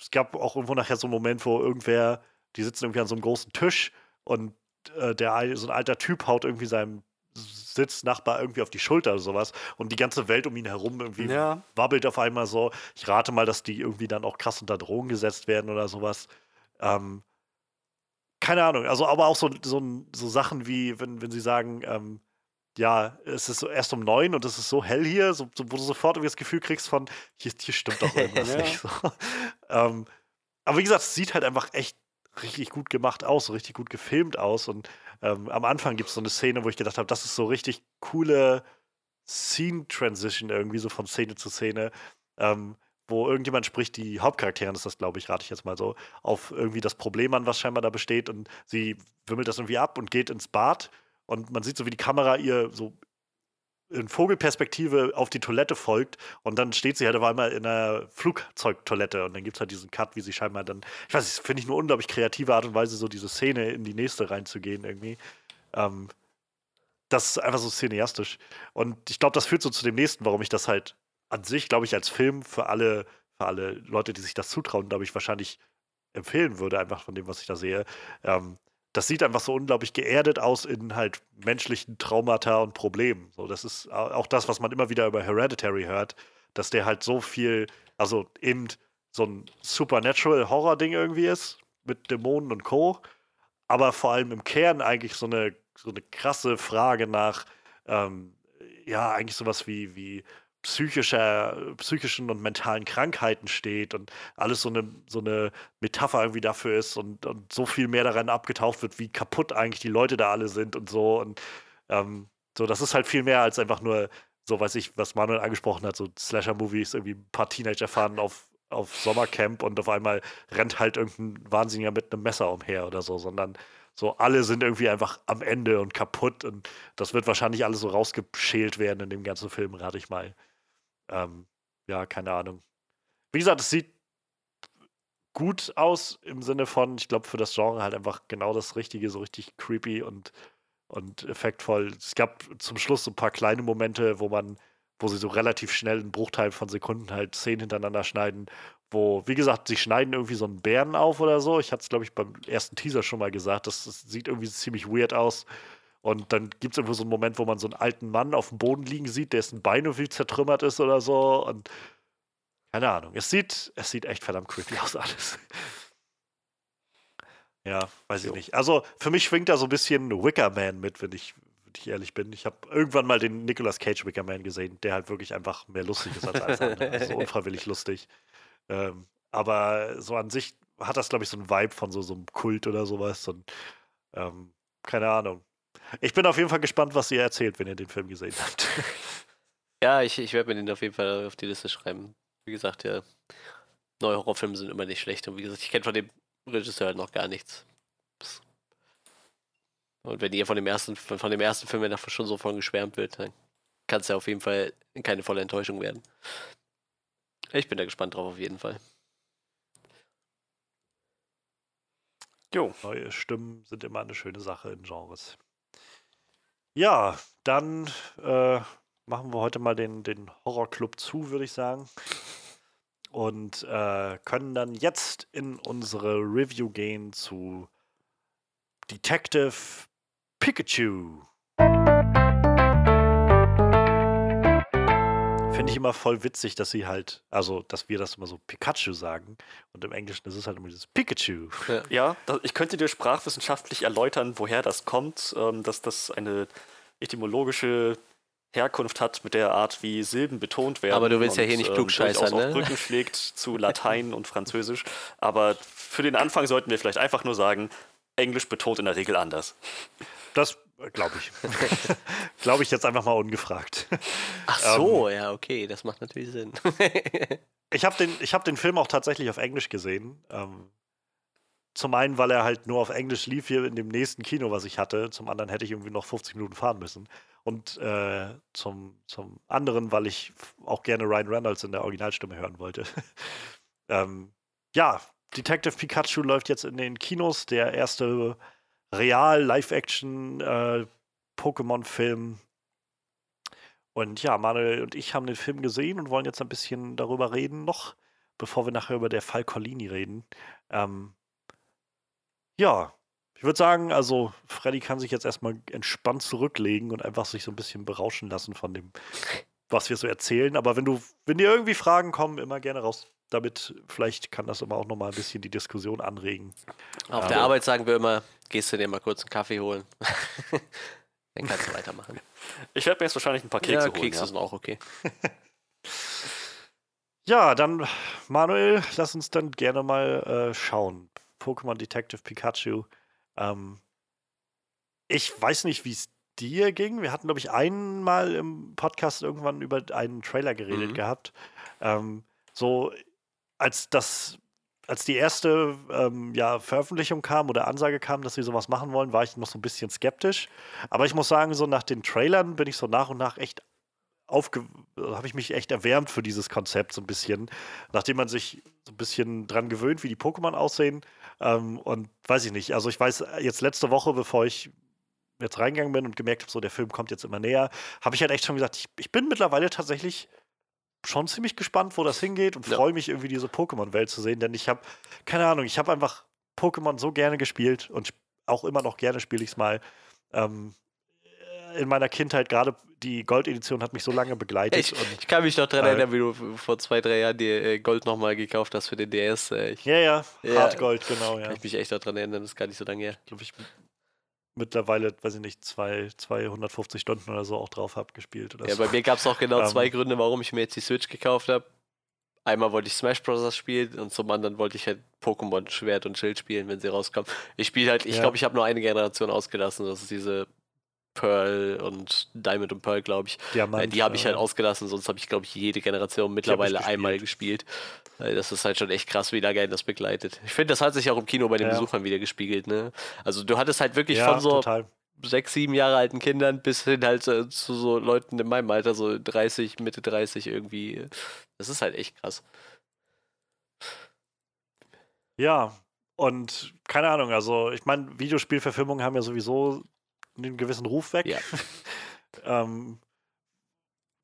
Speaker 1: Es gab auch irgendwo nachher so einen Moment, wo irgendwer, die sitzen irgendwie an so einem großen Tisch und äh, der so ein alter Typ haut irgendwie seinem Sitznachbar irgendwie auf die Schulter oder sowas und die ganze Welt um ihn herum irgendwie
Speaker 4: Ja.
Speaker 1: wabbelt auf einmal so. Ich rate mal, dass die irgendwie dann auch krass unter Drogen gesetzt werden oder sowas. Ähm, keine Ahnung, also aber auch so, so, so Sachen wie, wenn, wenn sie sagen, ähm, ja, es ist so erst um neun und es ist so hell hier, so, so, wo du sofort irgendwie das Gefühl kriegst von, hier, hier stimmt doch *laughs* irgendwas
Speaker 4: Ja.
Speaker 1: nicht. So. *laughs* Ähm, aber wie gesagt, es sieht halt einfach echt richtig gut gemacht aus, so richtig gut gefilmt aus. Und ähm, am Anfang gibt es so eine Szene, wo ich gedacht habe, das ist so richtig coole Scene-Transition irgendwie, so von Szene zu Szene. Ähm, wo irgendjemand spricht, die Hauptcharakterin ist das, glaube ich, rate ich jetzt mal so, auf irgendwie das Problem an, was scheinbar da besteht. Und sie wimmelt das irgendwie ab und geht ins Bad. Und man sieht so, wie die Kamera ihr so in Vogelperspektive auf die Toilette folgt. Und dann steht sie halt auf einmal in einer Flugzeugtoilette. Und dann gibt es halt diesen Cut, wie sie scheinbar dann, ich weiß nicht, finde ich eine unglaublich kreative Art und Weise, so diese Szene in die nächste reinzugehen irgendwie. Ähm, das ist einfach so cineastisch. Und ich glaube, das führt so zu dem nächsten, warum ich das halt an sich, glaube ich, als Film für alle, für alle Leute, die sich das zutrauen, glaube ich, wahrscheinlich empfehlen würde, einfach von dem, was ich da sehe. Ähm, das sieht einfach so unglaublich geerdet aus in halt menschlichen Traumata und Problemen. So, das ist auch das, was man immer wieder über Hereditary hört, dass der halt so viel, also eben so ein Supernatural-Horror-Ding irgendwie ist, mit Dämonen und Co. Aber vor allem im Kern eigentlich so eine, so eine krasse Frage nach, ähm, ja, eigentlich sowas wie, wie psychischer, psychischen und mentalen Krankheiten steht und alles so eine, so eine Metapher irgendwie dafür ist und, und so viel mehr daran abgetaucht wird, wie kaputt eigentlich die Leute da alle sind und so. Und ähm, so, das ist halt viel mehr als einfach nur, so weiß ich, was Manuel angesprochen hat, so Slasher-Movies, irgendwie ein paar Teenager fahren auf, auf Sommercamp und auf einmal rennt halt irgendein Wahnsinniger mit einem Messer umher oder so, sondern so alle sind irgendwie einfach am Ende und kaputt und das wird wahrscheinlich alles so rausgeschält werden in dem ganzen Film, rate ich mal. Ähm, ja, keine Ahnung. Wie gesagt, es sieht gut aus im Sinne von, ich glaube, für das Genre halt einfach genau das Richtige, so richtig creepy und, und effektvoll. Es gab zum Schluss so ein paar kleine Momente, wo man, wo sie so relativ schnell einen Bruchteil von Sekunden halt Szenen hintereinander schneiden, wo, wie gesagt, sie schneiden irgendwie so einen Bären auf oder so. Ich hatte es, glaube ich, beim ersten Teaser schon mal gesagt. Das, das sieht irgendwie ziemlich weird aus. Und dann gibt es irgendwo so einen Moment, wo man so einen alten Mann auf dem Boden liegen sieht, dessen Bein irgendwie zertrümmert ist oder so. Und keine Ahnung. Es sieht, es sieht echt verdammt creepy aus alles. *laughs* ja, weiß ich nicht. Also für mich schwingt da so ein bisschen Wicker Man mit, wenn ich, wenn ich ehrlich bin. Ich habe irgendwann mal den Nicolas Cage Wicker Man gesehen, der halt wirklich einfach mehr lustig ist als alles andere. Also *laughs* unfreiwillig lustig. Ähm, aber so an sich hat das, glaube ich, so einen Vibe von so, so einem Kult oder sowas. Und ähm, keine Ahnung. Ich bin auf jeden Fall gespannt, was ihr erzählt, wenn ihr den Film gesehen habt. *laughs*
Speaker 3: Ja, ich, ich werde mir den auf jeden Fall auf die Liste schreiben. Wie gesagt, ja, neue Horrorfilme sind immer nicht schlecht. Und wie gesagt, ich kenne von dem Regisseur halt noch gar nichts. Und wenn ihr von dem ersten, von dem ersten Film davon schon so von geschwärmt wird, dann kann es ja auf jeden Fall keine volle Enttäuschung werden. Ich bin da gespannt drauf, auf jeden Fall.
Speaker 1: Jo. Neue Stimmen sind immer eine schöne Sache in Genres. Ja, dann äh, machen wir heute mal den, den Horrorclub zu, würde ich sagen. Und äh, können dann jetzt in unsere Review gehen zu Detective Pikachu. Finde ich immer voll witzig, dass sie halt, also, dass wir das immer so Pikachu sagen und im Englischen ist es halt immer dieses Pikachu.
Speaker 4: Ja, *laughs* ja das, ich könnte dir sprachwissenschaftlich erläutern, woher das kommt, ähm, dass das eine etymologische Herkunft hat mit der Art, wie Silben betont werden.
Speaker 3: Aber du willst und, ja hier nicht ähm, klugscheißern,
Speaker 4: ne? Brücken *laughs* schlägt zu Latein und Französisch. Aber für den Anfang sollten wir vielleicht einfach nur sagen, Englisch betont in der Regel anders.
Speaker 1: Das glaube ich. *laughs* glaube ich jetzt einfach mal ungefragt.
Speaker 3: Ach so, ähm, ja, okay, das macht natürlich Sinn. *laughs*
Speaker 1: ich habe den, hab den Film auch tatsächlich auf Englisch gesehen. Ähm, zum einen, weil er halt nur auf Englisch lief hier in dem nächsten Kino, was ich hatte. Zum anderen hätte ich irgendwie noch 50 Minuten fahren müssen. Und äh, zum, zum anderen, weil ich auch gerne Ryan Reynolds in der Originalstimme hören wollte. *laughs* ähm, ja, Detective Pikachu läuft jetzt in den Kinos. Der erste real Live-Action äh. Und ja, Manuel und ich haben den Film gesehen und wollen jetzt ein bisschen darüber reden, noch bevor wir nachher über der Fall Collini reden. Ähm, ja, ich würde sagen, also Freddy kann sich jetzt erstmal entspannt zurücklegen und einfach sich so ein bisschen berauschen lassen von dem, was wir so erzählen. Aber wenn du, wenn dir irgendwie Fragen kommen, immer gerne raus damit. Vielleicht kann das immer auch nochmal ein bisschen die Diskussion anregen.
Speaker 3: Auf der Arbeit sagen wir immer, gehst du dir mal kurz einen Kaffee holen. *laughs* Dann kannst du weitermachen.
Speaker 4: Ich werde mir jetzt wahrscheinlich ein paar Kekse ja, holen.
Speaker 3: Kekse ja. sind auch okay. *laughs*
Speaker 1: ja, dann, Manuel, lass uns dann gerne mal äh, schauen. Pokémon Detective Pikachu. Ähm, ich weiß nicht, wie es dir ging. Wir hatten, glaube ich, einmal im Podcast irgendwann über einen Trailer geredet mhm. gehabt. Ähm, so, als das, als die erste ähm, ja, Veröffentlichung kam oder Ansage kam, dass sie sowas machen wollen, war ich noch so ein bisschen skeptisch. Aber ich muss sagen, so nach den Trailern bin ich so nach und nach echt aufge habe ich mich echt erwärmt für dieses Konzept so ein bisschen, nachdem man sich so ein bisschen dran gewöhnt, wie die Pokémon aussehen. Ähm, und weiß ich nicht, also ich weiß jetzt letzte Woche, bevor ich jetzt reingegangen bin und gemerkt habe, so der Film kommt jetzt immer näher, habe ich halt echt schon gesagt, ich, ich bin mittlerweile tatsächlich schon ziemlich gespannt, wo das hingeht und ja. freue mich irgendwie diese Pokémon-Welt zu sehen, denn ich habe, keine Ahnung, ich habe einfach Pokémon so gerne gespielt und auch immer noch gerne spiele ich es mal. Ähm, in meiner Kindheit, gerade die Gold-Edition hat mich so lange begleitet.
Speaker 3: Ich, ich kann mich noch daran
Speaker 1: äh,
Speaker 3: erinnern, wie du vor zwei, drei Jahren dir äh, Gold nochmal gekauft hast für den DS. Äh, ich,
Speaker 1: ja, ja,
Speaker 3: Ja.
Speaker 1: Hartgold, genau, ja.
Speaker 3: Kann ich mich echt daran erinnern, das ist gar nicht so lange her.
Speaker 1: glaube ich, mittlerweile, weiß ich nicht, zwei, 250 Stunden oder so auch drauf habe gespielt. Oder
Speaker 3: Ja,
Speaker 1: so.
Speaker 3: bei mir gab es auch genau *laughs*
Speaker 1: Ähm.
Speaker 3: zwei Gründe, warum ich mir jetzt die Switch gekauft habe. Einmal wollte ich Smash Bros. spielen und zum anderen wollte ich halt Pokémon Schwert und Schild spielen, wenn sie rauskommen. Ich spiele halt, ich
Speaker 1: Ja.
Speaker 3: glaube, ich habe nur eine Generation ausgelassen. Das ist diese Pearl und Diamond und Pearl, glaube ich.
Speaker 1: Diamant,
Speaker 3: Äh, die habe ich halt ausgelassen, sonst habe ich, glaube ich, jede Generation mittlerweile
Speaker 1: gespielt.
Speaker 3: einmal gespielt. Äh, Das ist halt schon echt krass, wie lange einen das begleitet. Ich finde, das hat sich auch im Kino bei den
Speaker 1: Ja.
Speaker 3: Besuchern wieder gespiegelt. Ne? Also du hattest halt wirklich
Speaker 1: ja,
Speaker 3: von so
Speaker 1: total.
Speaker 3: sechs, sieben Jahre alten Kindern bis hin halt äh, zu so Leuten in meinem Alter, so 30, Mitte 30 irgendwie. Das ist halt echt krass.
Speaker 1: Ja, und keine Ahnung, also ich meine, Videospielverfilmungen haben ja sowieso einen gewissen Ruf weg.
Speaker 3: Ja. *laughs*
Speaker 1: ähm,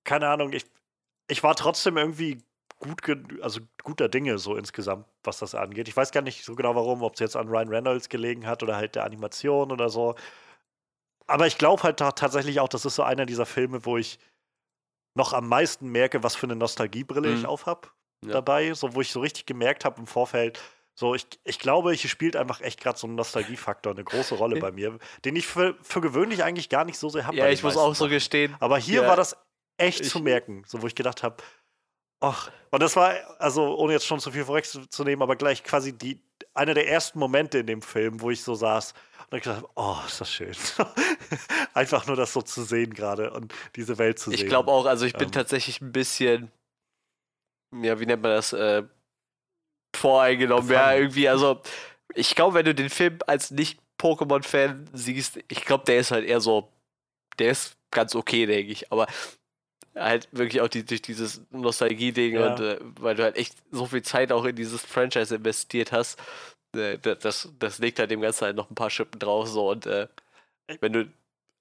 Speaker 1: keine Ahnung, ich, ich war trotzdem irgendwie gut, also guter Dinge so insgesamt, was das angeht. Ich weiß gar nicht so genau warum, ob es jetzt an Ryan Reynolds gelegen hat oder halt der Animation oder so. Aber ich glaube halt ta- tatsächlich auch, das ist so einer dieser Filme, wo ich noch am meisten merke, was für eine Nostalgiebrille ich
Speaker 3: Mhm.
Speaker 1: aufhab
Speaker 3: Ja.
Speaker 1: dabei, so wo ich so richtig gemerkt habe im Vorfeld, so ich, ich glaube, hier spielt einfach echt gerade so ein Nostalgiefaktor eine große Rolle bei mir, den ich für, für gewöhnlich eigentlich gar nicht so sehr habe.
Speaker 3: Ja, ich muss auch so gestehen.
Speaker 1: Aber hier
Speaker 3: Ja,
Speaker 1: war das echt
Speaker 3: ich-
Speaker 1: zu merken, so wo ich gedacht habe, ach, und das war, also ohne jetzt schon zu viel vorwegzunehmen, aber gleich quasi die, einer der ersten Momente in dem Film, wo ich so saß und ich gedacht habe, oh, ist das schön. *laughs* Einfach nur das so zu sehen gerade und diese Welt zu sehen.
Speaker 3: Ich glaube auch, also ich bin
Speaker 1: Ähm.
Speaker 3: tatsächlich ein bisschen, ja, wie nennt man das, äh, voreingenommen. Ja,
Speaker 1: Befangen.
Speaker 3: irgendwie, also ich glaube, wenn du den Film als Nicht-Pokémon-Fan siehst, ich glaube, der ist halt eher so, der ist ganz okay, denke ich, aber halt wirklich auch die, durch dieses Nostalgie-Ding
Speaker 1: Ja.
Speaker 3: und äh, weil du halt echt so viel Zeit auch in dieses Franchise investiert hast, äh, da- das, das legt halt dem Ganzen halt noch ein paar Schippen drauf, so und äh, wenn du,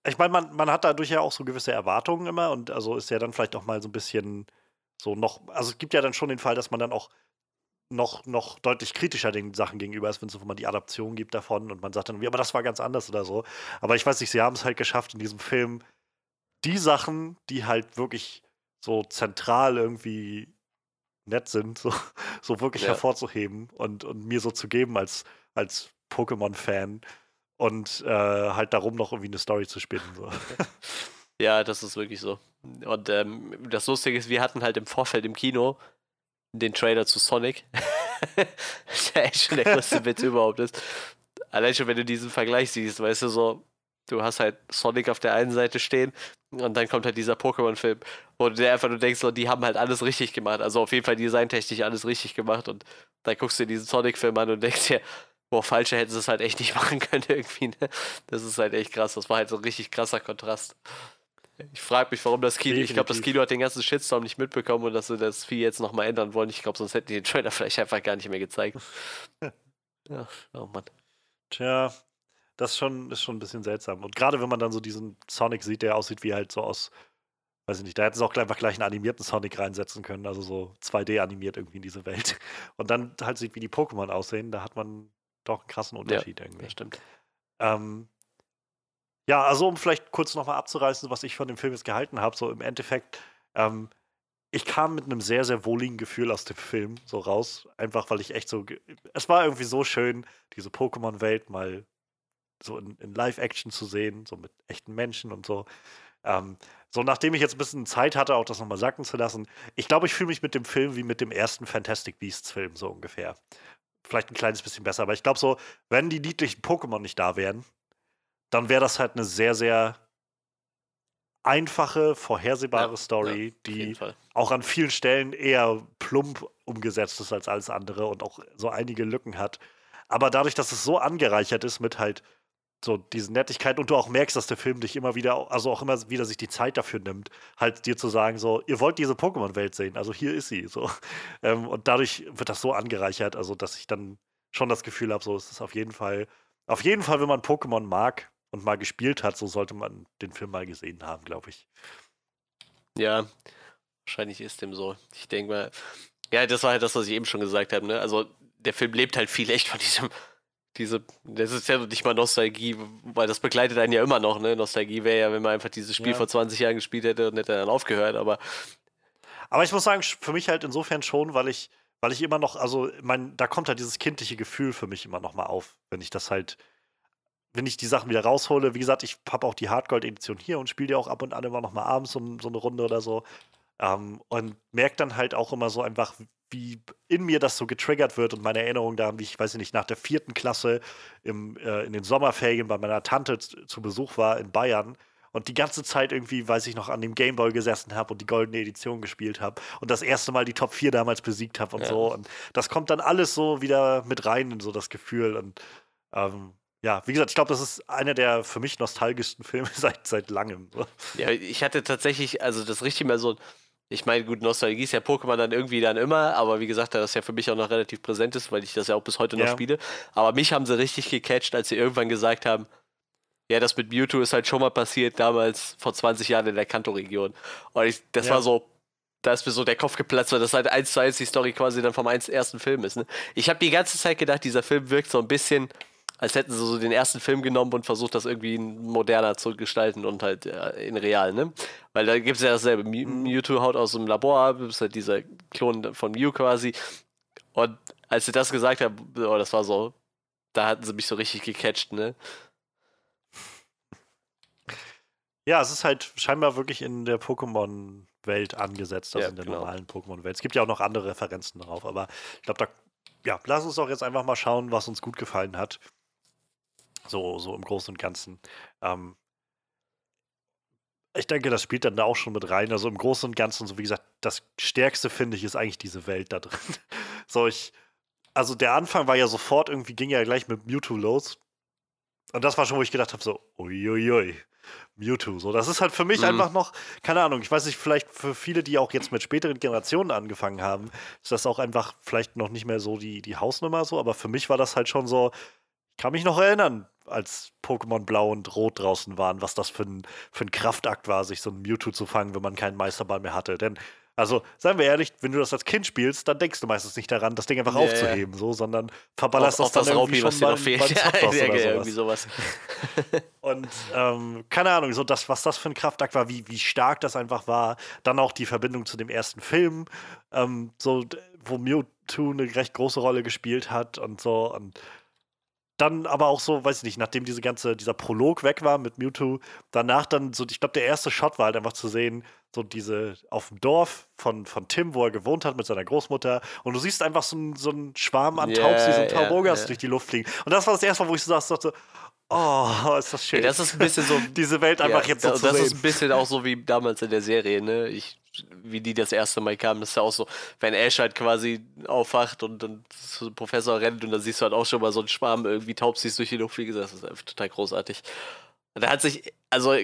Speaker 1: Ich meine, man, man hat dadurch ja auch so gewisse Erwartungen immer und also ist ja dann vielleicht auch mal so ein bisschen so noch, also es gibt ja dann schon den Fall, dass man dann auch noch, noch deutlich kritischer den Sachen gegenüber ist, wenn es so mal die Adaption gibt davon und man sagt dann, wie, aber das war ganz anders oder so. Aber ich weiß nicht, sie haben es halt geschafft in diesem Film, die Sachen, die halt wirklich so zentral irgendwie nett sind, so, *laughs* so wirklich
Speaker 3: Ja.
Speaker 1: hervorzuheben und, und mir so zu geben als, als Pokémon-Fan und äh, halt darum noch irgendwie eine Story zu spinnen. So. *laughs*
Speaker 3: Ja, das ist wirklich so. Und ähm, das Lustige ist, wir hatten halt im Vorfeld im Kino den Trailer zu Sonic. *laughs* der echt schon der größte Witz überhaupt ist. Allein schon, wenn du diesen Vergleich siehst, weißt du, so, du hast halt Sonic auf der einen Seite stehen und dann kommt halt dieser Pokémon-Film, wo du einfach nur denkst, so, die haben halt alles richtig gemacht. Also auf jeden Fall designtechnisch alles richtig gemacht und dann guckst du dir diesen Sonic-Film an und denkst dir, boah, falsche hätten sie es halt echt nicht *laughs* machen können irgendwie. Ne? Das ist halt echt krass. Das war halt so ein richtig krasser Kontrast. Ich frage mich, warum das Kino, ich glaube, das
Speaker 1: Definitiv.
Speaker 3: Kino hat den ganzen Shitstorm nicht mitbekommen und dass sie das viel jetzt nochmal ändern wollen. Ich glaube, sonst hätten die den Trailer *laughs* vielleicht einfach gar nicht mehr gezeigt. *laughs* Ja, oh Mann.
Speaker 1: Tja, das ist schon, ist schon ein bisschen seltsam. Und gerade wenn man dann so diesen Sonic sieht, der aussieht wie halt so aus, weiß ich nicht, da hätten sie auch einfach gleich einen animierten Sonic reinsetzen können, also so 2D animiert irgendwie in diese Welt. *laughs* Und dann halt sieht, wie die Pokémon aussehen, da hat man doch einen krassen Unterschied irgendwie.
Speaker 3: Das stimmt.
Speaker 1: Ähm, ja, also um vielleicht kurz nochmal abzureißen, was ich von dem Film jetzt gehalten habe, so im Endeffekt, ähm, ich kam mit einem sehr, sehr wohligen Gefühl aus dem Film so raus, einfach weil ich echt so, es war irgendwie so schön, diese Pokémon-Welt mal so in, in Live-Action zu sehen, so mit echten Menschen und so. Ähm, so, nachdem ich jetzt ein bisschen Zeit hatte, auch das nochmal sacken zu lassen, ich glaube, ich fühle mich mit dem Film wie mit dem ersten Fantastic Beasts-Film, so ungefähr. Vielleicht ein kleines bisschen besser, aber ich glaube so, wenn die niedlichen Pokémon nicht da wären, dann wäre das halt eine sehr, sehr einfache, vorhersehbare
Speaker 3: Ja,
Speaker 1: Story,
Speaker 3: jeden
Speaker 1: die auch an vielen Stellen eher plump umgesetzt ist als alles andere und auch so einige Lücken hat. Aber dadurch, dass es so angereichert ist mit halt so diesen Nettigkeit und du auch merkst, dass der Film dich immer wieder, also auch immer wieder sich die Zeit dafür nimmt, halt dir zu sagen, so, ihr wollt diese Pokémon-Welt sehen, also hier ist sie, so. *laughs* Ähm, und dadurch wird das so angereichert, also dass ich dann schon das Gefühl habe, so, es ist auf jeden Fall, auf jeden Fall, wenn man Pokémon mag und mal gespielt hat, so sollte man den Film mal gesehen haben, glaube ich.
Speaker 3: Ja, wahrscheinlich ist dem so. Ich denke mal, ja, das war halt das, was ich eben schon gesagt habe, ne? Also der Film lebt halt viel echt von diesem, diese, das ist ja nicht mal Nostalgie, weil das begleitet einen ja immer noch, ne? Nostalgie wäre ja, wenn man einfach dieses Spiel
Speaker 1: Ja.
Speaker 3: vor 20 Jahren gespielt hätte und hätte dann aufgehört, aber
Speaker 1: Aber ich muss sagen, für mich halt insofern schon, weil ich, weil ich immer noch, also mein, da kommt halt dieses kindliche Gefühl für mich immer noch mal auf, wenn ich das halt, wenn ich die Sachen wieder raushole. Wie gesagt, ich habe auch die Hardgold-Edition hier und spiele die auch ab und an immer noch mal abends so, so eine Runde oder so. Ähm, und merke dann halt auch immer so einfach, wie in mir das so getriggert wird und meine Erinnerung daran, wie ich, weiß ich nicht, nach der vierten Klasse im, äh, in den Sommerferien bei meiner Tante zu, Besuch war in Bayern und die ganze Zeit irgendwie, weiß ich noch, an dem Gameboy gesessen habe und die goldene Edition gespielt habe und das erste Mal die Top 4 damals besiegt habe und
Speaker 3: Ja.
Speaker 1: so. Und das kommt dann alles so wieder mit rein in so das Gefühl. Und ähm, ja, wie gesagt, ich glaube, das ist einer der für mich nostalgischsten Filme *laughs* seit, seit langem.
Speaker 3: Ja, ich hatte tatsächlich, also das richtig mal so, ich meine, gut, Nostalgie ist ja Pokémon dann irgendwie dann immer, aber wie gesagt, da das ja für mich auch noch relativ präsent ist, weil ich das ja auch bis heute noch
Speaker 1: Ja.
Speaker 3: spiele. Aber mich haben sie richtig gecatcht, als sie irgendwann gesagt haben, ja, das mit Mewtwo ist halt schon mal passiert, damals vor 20 Jahren in der Kanto-Region. Und ich, das
Speaker 1: Ja.
Speaker 3: war so, da ist mir so der Kopf geplatzt, weil das halt eins zu eins die Story quasi dann vom ersten Film ist. Ne? Ich habe die ganze Zeit gedacht, dieser Film wirkt so ein bisschen, als hätten sie so den ersten Film genommen und versucht, das irgendwie moderner zu gestalten und halt äh, in real, ne? Weil da gibt es ja dasselbe. Mew- Mewtwo haut aus dem Labor, ab, ist halt dieser Klon von Mew quasi. Und als sie das gesagt haben, oh, das war so, da hatten sie mich so richtig gecatcht, ne?
Speaker 1: Ja, es ist halt scheinbar wirklich in der Pokémon-Welt angesetzt, also
Speaker 3: Ja,
Speaker 1: in der
Speaker 3: genau.
Speaker 1: normalen Pokémon-Welt. Es gibt ja auch noch andere Referenzen darauf, aber ich glaube, da, ja, lass uns doch jetzt einfach mal schauen, was uns gut gefallen hat. So, so im Großen und Ganzen. Ähm, ich denke, das spielt dann da auch schon mit rein. Also im Großen und Ganzen, so wie gesagt, das Stärkste finde ich ist eigentlich diese Welt da drin. *laughs* so, ich, also der Anfang war ja sofort irgendwie, ging ja gleich mit Mewtwo los. Und das war schon, wo ich gedacht habe, so, uiuiui. Mewtwo. So, das ist halt für mich
Speaker 3: Mhm.
Speaker 1: einfach noch, keine Ahnung, ich weiß nicht, vielleicht für viele, die auch jetzt mit späteren Generationen angefangen haben, ist das auch einfach vielleicht noch nicht mehr so die, die Hausnummer so, aber für mich war das halt schon so, ich kann mich noch erinnern, als Pokémon Blau und Rot draußen waren, was das für ein, für ein Kraftakt war, sich so ein Mewtwo zu fangen, wenn man keinen Meisterball mehr hatte. Denn, also, seien wir ehrlich, wenn du das als Kind spielst, dann denkst du meistens nicht daran, das Ding einfach
Speaker 3: ja.
Speaker 1: aufzuheben, so, sondern verballerst
Speaker 3: auf, auf
Speaker 1: das
Speaker 3: das
Speaker 1: dann irgendwie
Speaker 3: Raupi, was
Speaker 1: schon
Speaker 3: dir
Speaker 1: beim,
Speaker 3: noch *laughs* fehlt. Ja, ja,
Speaker 1: oder
Speaker 3: irgendwie sowas. *laughs* *laughs*
Speaker 1: Und ähm, keine Ahnung, so das, was das für ein Kraftakt war, wie, wie stark das einfach war. Dann auch die Verbindung zu dem ersten Film, ähm, so, wo Mewtwo eine recht große Rolle gespielt hat und so. Und dann aber auch so, weiß ich nicht, nachdem diese ganze, dieser Prolog weg war mit Mewtwo, danach dann so, ich glaube, der erste Shot war halt einfach zu sehen, so diese auf dem Dorf von, von Tim, wo er gewohnt hat mit seiner Großmutter. Und du siehst einfach so, ein, so einen Schwarm an
Speaker 3: Ja,
Speaker 1: Taubsis und
Speaker 3: ja,
Speaker 1: Taubogas
Speaker 3: ja.
Speaker 1: durch die Luft fliegen. Und das war das erste Mal, wo ich so saß, dachte, oh, ist das schön.
Speaker 3: Ja, das ist ein bisschen so. *laughs*
Speaker 1: diese Welt einfach
Speaker 3: ja,
Speaker 1: jetzt so
Speaker 3: da-
Speaker 1: zu
Speaker 3: Das
Speaker 1: sehen.
Speaker 3: ist ein bisschen auch so wie damals in der Serie, ne? Ich, wie die das erste Mal kamen, das ist ja auch so, wenn Ash halt quasi aufwacht und dann zum Professor rennt und dann siehst du halt auch schon mal so einen Schwarm irgendwie Taubsis durch die Luft fliegen, das ist einfach total großartig. Und da hat sich, also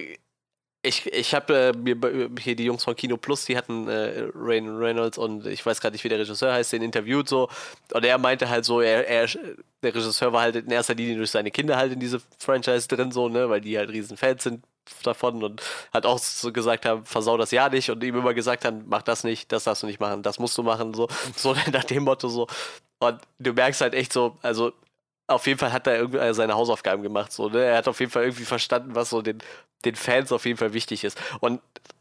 Speaker 3: ich, ich habe äh, mir hier die Jungs von Kino Plus, die hatten äh, Rain Reynolds und ich weiß gerade nicht, wie der Regisseur heißt, den interviewt so. Und er meinte halt so, er, er, der Regisseur war halt in erster Linie durch seine Kinder halt in diese Franchise drin, so, ne, weil die halt riesen Fans sind davon und hat auch so gesagt haben, versau das ja nicht und ihm immer gesagt haben, mach das nicht, das darfst du nicht machen, das musst du machen, so, *laughs* so nach dem Motto so. Und du merkst halt echt so, also auf jeden Fall hat er irgendwie äh, seine Hausaufgaben gemacht, so, ne? Er hat auf jeden Fall irgendwie verstanden, was so den, den Fans auf jeden Fall wichtig ist. Und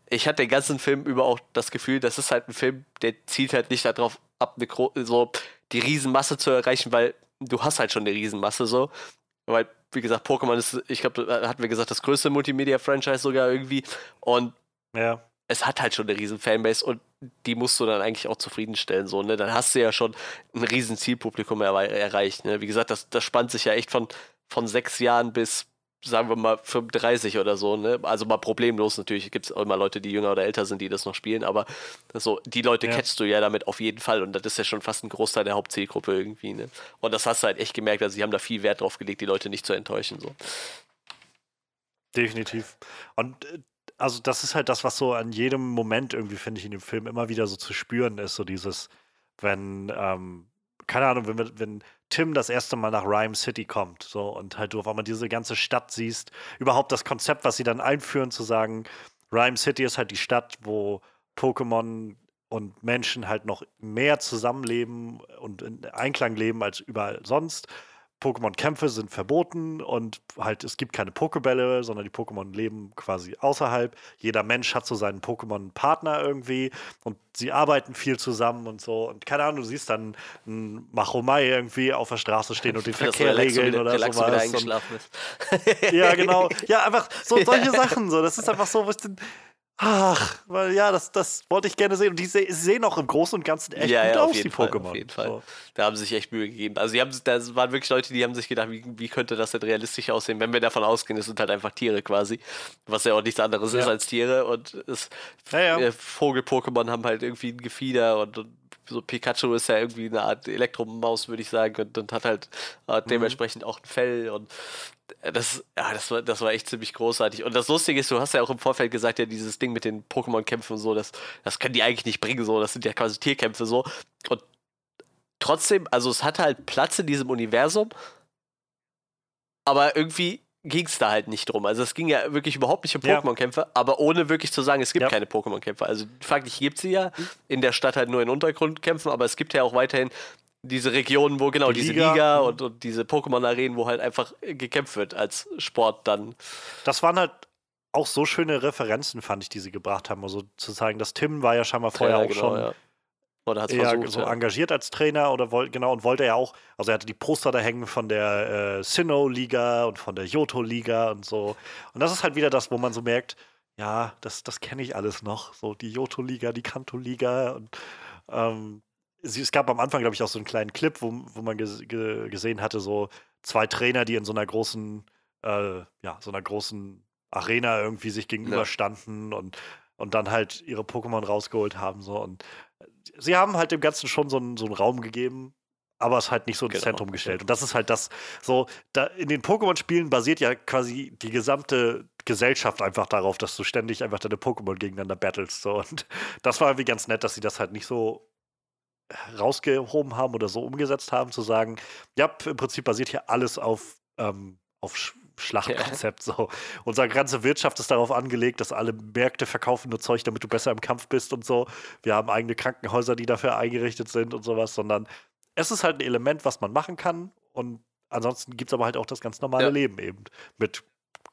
Speaker 3: ich hatte den ganzen Film über auch das Gefühl, das ist halt ein Film, der zielt halt nicht darauf ab, eine so die Riesenmasse zu erreichen, weil du hast halt schon eine Riesenmasse so. Weil, wie gesagt, Pokémon ist, ich glaube, da hatten wir gesagt, das größte Multimedia-Franchise sogar irgendwie. Und
Speaker 1: Ja.
Speaker 3: es hat halt schon eine riesen Fanbase und die musst du dann eigentlich auch zufriedenstellen, so, ne? Dann hast du ja schon ein riesen Zielpublikum errei- erreicht, ne? Wie gesagt, das, das spannt sich ja echt von, von sechs Jahren bis, sagen wir mal, 35 oder so, ne? Also mal problemlos, natürlich gibt es auch immer Leute, die jünger oder älter sind, die das noch spielen, aber so, die Leute
Speaker 1: Ja.
Speaker 3: catchst du ja damit auf jeden Fall und das ist ja schon fast ein Großteil der Hauptzielgruppe irgendwie, ne? Und das hast du halt echt gemerkt, also sie haben da viel Wert drauf gelegt, die Leute nicht zu enttäuschen, so.
Speaker 1: Definitiv. Und äh, also das ist halt das, was so an jedem Moment irgendwie, finde ich, in dem Film immer wieder so zu spüren ist. So dieses, wenn, ähm, keine Ahnung, wenn, wir- wenn Tim das erste Mal nach Rhyme City kommt, so und halt du auf einmal diese ganze Stadt siehst, überhaupt das Konzept, was sie dann einführen, zu sagen, Rhyme City ist halt die Stadt, wo Pokémon und Menschen halt noch mehr zusammenleben und in Einklang leben als überall sonst. Pokémon-Kämpfe sind verboten und halt es gibt keine Pokébälle, sondern die Pokémon leben quasi außerhalb. Jeder Mensch hat so seinen Pokémon-Partner irgendwie und sie arbeiten viel zusammen und so. Und keine Ahnung, du siehst dann einen Machomai irgendwie auf der Straße stehen und *laughs* den Verkehr regeln oder
Speaker 3: Relax wieder
Speaker 1: sowas.
Speaker 3: eingeschlafen ist.
Speaker 1: Ja, genau. *laughs* Ja, einfach so solche Sachen. So. Das ist einfach so, was denn. Ach, weil ja, das, das wollte ich gerne sehen. Und die se sehen auch im Großen und Ganzen echt
Speaker 3: ja,
Speaker 1: gut
Speaker 3: ja,
Speaker 1: aus, die
Speaker 3: Fall,
Speaker 1: Pokémon.
Speaker 3: Auf jeden Fall.
Speaker 1: So.
Speaker 3: Da haben sie sich echt Mühe gegeben. Also, die haben, das waren wirklich Leute, die haben sich gedacht, wie, wie könnte das denn realistisch aussehen, wenn wir davon ausgehen, es sind halt einfach Tiere quasi. Was ja auch nichts anderes
Speaker 1: Ja.
Speaker 3: ist als Tiere. Und es,
Speaker 1: Ja,
Speaker 3: äh, Vogel-Pokémon haben halt irgendwie ein Gefieder und, und so Pikachu ist ja irgendwie eine Art Elektromaus, würde ich sagen, und, und hat halt äh,
Speaker 1: Mhm.
Speaker 3: dementsprechend auch ein Fell und das, ja, das war, das war echt ziemlich großartig. Und das Lustige ist, du hast ja auch im Vorfeld gesagt, ja, dieses Ding mit den Pokémon-Kämpfen und so, das, das können die eigentlich nicht bringen, so, das sind ja quasi Tierkämpfe so. Und trotzdem, also es hatte halt Platz in diesem Universum, aber irgendwie ging es da halt nicht drum. Also es ging ja wirklich überhaupt nicht um
Speaker 1: Ja.
Speaker 3: Pokémon-Kämpfe, aber ohne wirklich zu sagen, es gibt
Speaker 1: Ja.
Speaker 3: keine Pokémon-Kämpfe. Also faktisch gibt sie ja, in der Stadt halt nur in Untergrundkämpfen, aber es gibt ja auch weiterhin diese Regionen, wo genau
Speaker 1: Die
Speaker 3: diese
Speaker 1: Liga,
Speaker 3: Liga,
Speaker 1: mhm.
Speaker 3: und, und diese Pokémon-Arenen, wo halt einfach gekämpft wird als Sport dann.
Speaker 1: Das waren halt auch so schöne Referenzen, fand ich, die sie gebracht haben. Also zu zeigen, dass Tim war ja scheinbar vorher
Speaker 3: Ja,
Speaker 1: auch
Speaker 3: genau,
Speaker 1: schon
Speaker 3: ja. Oder hat es
Speaker 1: eher
Speaker 3: versucht.
Speaker 1: so
Speaker 3: ja.
Speaker 1: engagiert als Trainer oder wollte genau und wollte ja auch, also er hatte die Poster da hängen von der äh, Sinnoh-Liga und von der Johto-Liga und so. Und das ist halt wieder das, wo man so merkt, ja, das, das kenne ich alles noch. So die Johto-Liga, die Kanto-Liga und ähm, es gab am Anfang, glaube ich, auch so einen kleinen Clip, wo, wo man ges ge gesehen hatte, so zwei Trainer, die in so einer großen, äh, ja, so einer großen Arena irgendwie sich gegenüberstanden und, und dann halt ihre Pokémon rausgeholt haben. So. Und sie haben halt dem Ganzen schon so einen, so einen Raum gegeben, aber es halt nicht so ins
Speaker 3: Genau.
Speaker 1: Zentrum gestellt. Und das ist halt das, so, da in den Pokémon-Spielen basiert ja quasi die gesamte Gesellschaft einfach darauf, dass du ständig einfach deine Pokémon gegeneinander battlest. So. Und das war irgendwie ganz nett, dass sie das halt nicht so rausgehoben haben oder so umgesetzt haben, zu sagen, ja, im Prinzip basiert hier alles auf, ähm, auf Sch Schlachtkonzept. So. Unsere ganze Wirtschaft ist darauf angelegt, dass alle Märkte verkaufen nur Zeug, damit du besser im Kampf bist und so. Wir haben eigene Krankenhäuser, die dafür eingerichtet sind und sowas, sondern es ist halt ein Element, was man machen kann und ansonsten gibt es aber halt auch das ganz normale
Speaker 3: Ja.
Speaker 1: Leben eben mit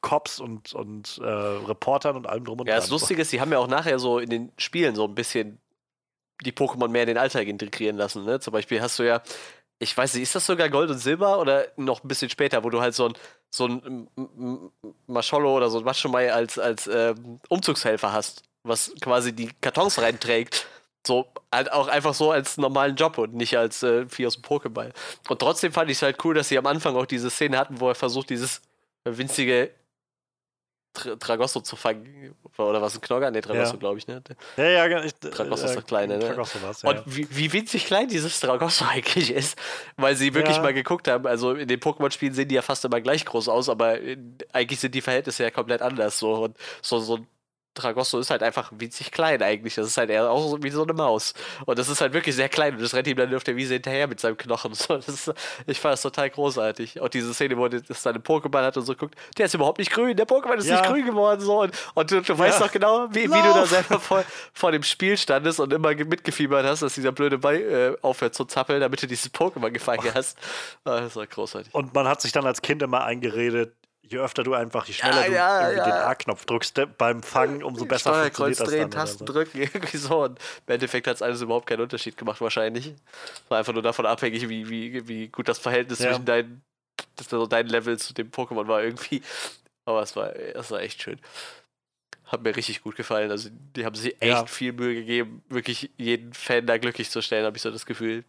Speaker 1: Cops und, und äh, Reportern und allem drum und
Speaker 3: Ja, das
Speaker 1: dran.
Speaker 3: Lustige ist, sie haben ja auch nachher so in den Spielen so ein bisschen die Pokémon mehr in den Alltag integrieren lassen. Ne? Zum Beispiel hast du ja, ich weiß nicht, ist das sogar Gold und Silber oder noch ein bisschen später, wo du halt so ein, so ein Mascholo oder so ein Machomai als, als ähm, Umzugshelfer hast, was quasi die Kartons reinträgt. So, halt auch einfach so als normalen Job und nicht als äh, Vieh aus dem Pokéball. Und trotzdem fand ich es halt cool, dass sie am Anfang auch diese Szene hatten, wo er versucht, dieses winzige Tragosso zu fangen. Oder was, ein Knogger? Ne, Tragosso,
Speaker 1: Ja.
Speaker 3: glaube ich, ne?
Speaker 1: Ja, ja, ich,
Speaker 3: Tragosso ist das Kleine, ne?
Speaker 1: Tragosso war's, ja,
Speaker 3: Und wie, wie winzig klein dieses Tragosso *laughs* eigentlich ist, weil sie wirklich
Speaker 1: Ja.
Speaker 3: mal geguckt haben. Also in den Pokémon-Spielen sehen die ja fast immer gleich groß aus, aber in, eigentlich sind die Verhältnisse ja komplett anders. So, und so, so ein Tragosso ist halt einfach winzig klein eigentlich. Das ist halt eher auch so wie so eine Maus. Und das ist halt wirklich sehr klein und das rennt ihm dann auf der Wiese hinterher mit seinem Knochen. *laughs* So, ist, ich fand das total großartig. Auch diese Szene, wo er das seine Pokémon hat und so guckt, der ist überhaupt nicht grün, der Pokémon ist
Speaker 1: Ja.
Speaker 3: nicht grün geworden. So. Und, und du, du weißt
Speaker 1: Ja.
Speaker 3: doch genau, wie, wie du da selber vor, vor dem Spiel standest und immer ge- mitgefiebert hast, dass dieser blöde Ball äh, aufhört zu zappeln, damit du dieses Pokémon gefangen hast. Ah, das war großartig.
Speaker 1: Und man hat sich dann als Kind immer eingeredet, je öfter du einfach, je schneller
Speaker 3: Ja,
Speaker 1: du
Speaker 3: ja,
Speaker 1: den. A-Knopf drückst beim Fangen, umso besser
Speaker 3: Steuerkreuz
Speaker 1: funktioniert das
Speaker 3: drehen,
Speaker 1: dann. oder
Speaker 3: Tasten drücken, *laughs* irgendwie so. Und im Endeffekt hat es alles überhaupt keinen Unterschied gemacht, wahrscheinlich. War einfach nur davon abhängig, wie, wie, wie gut das Verhältnis zwischen deinen, das, so dein Level zu dem Pokémon war irgendwie. Aber es war, es war echt schön. Hat mir richtig gut gefallen. Also, die haben sich echt
Speaker 1: Ja.
Speaker 3: viel Mühe gegeben, wirklich jeden Fan da glücklich zu stellen, habe ich so das Gefühl.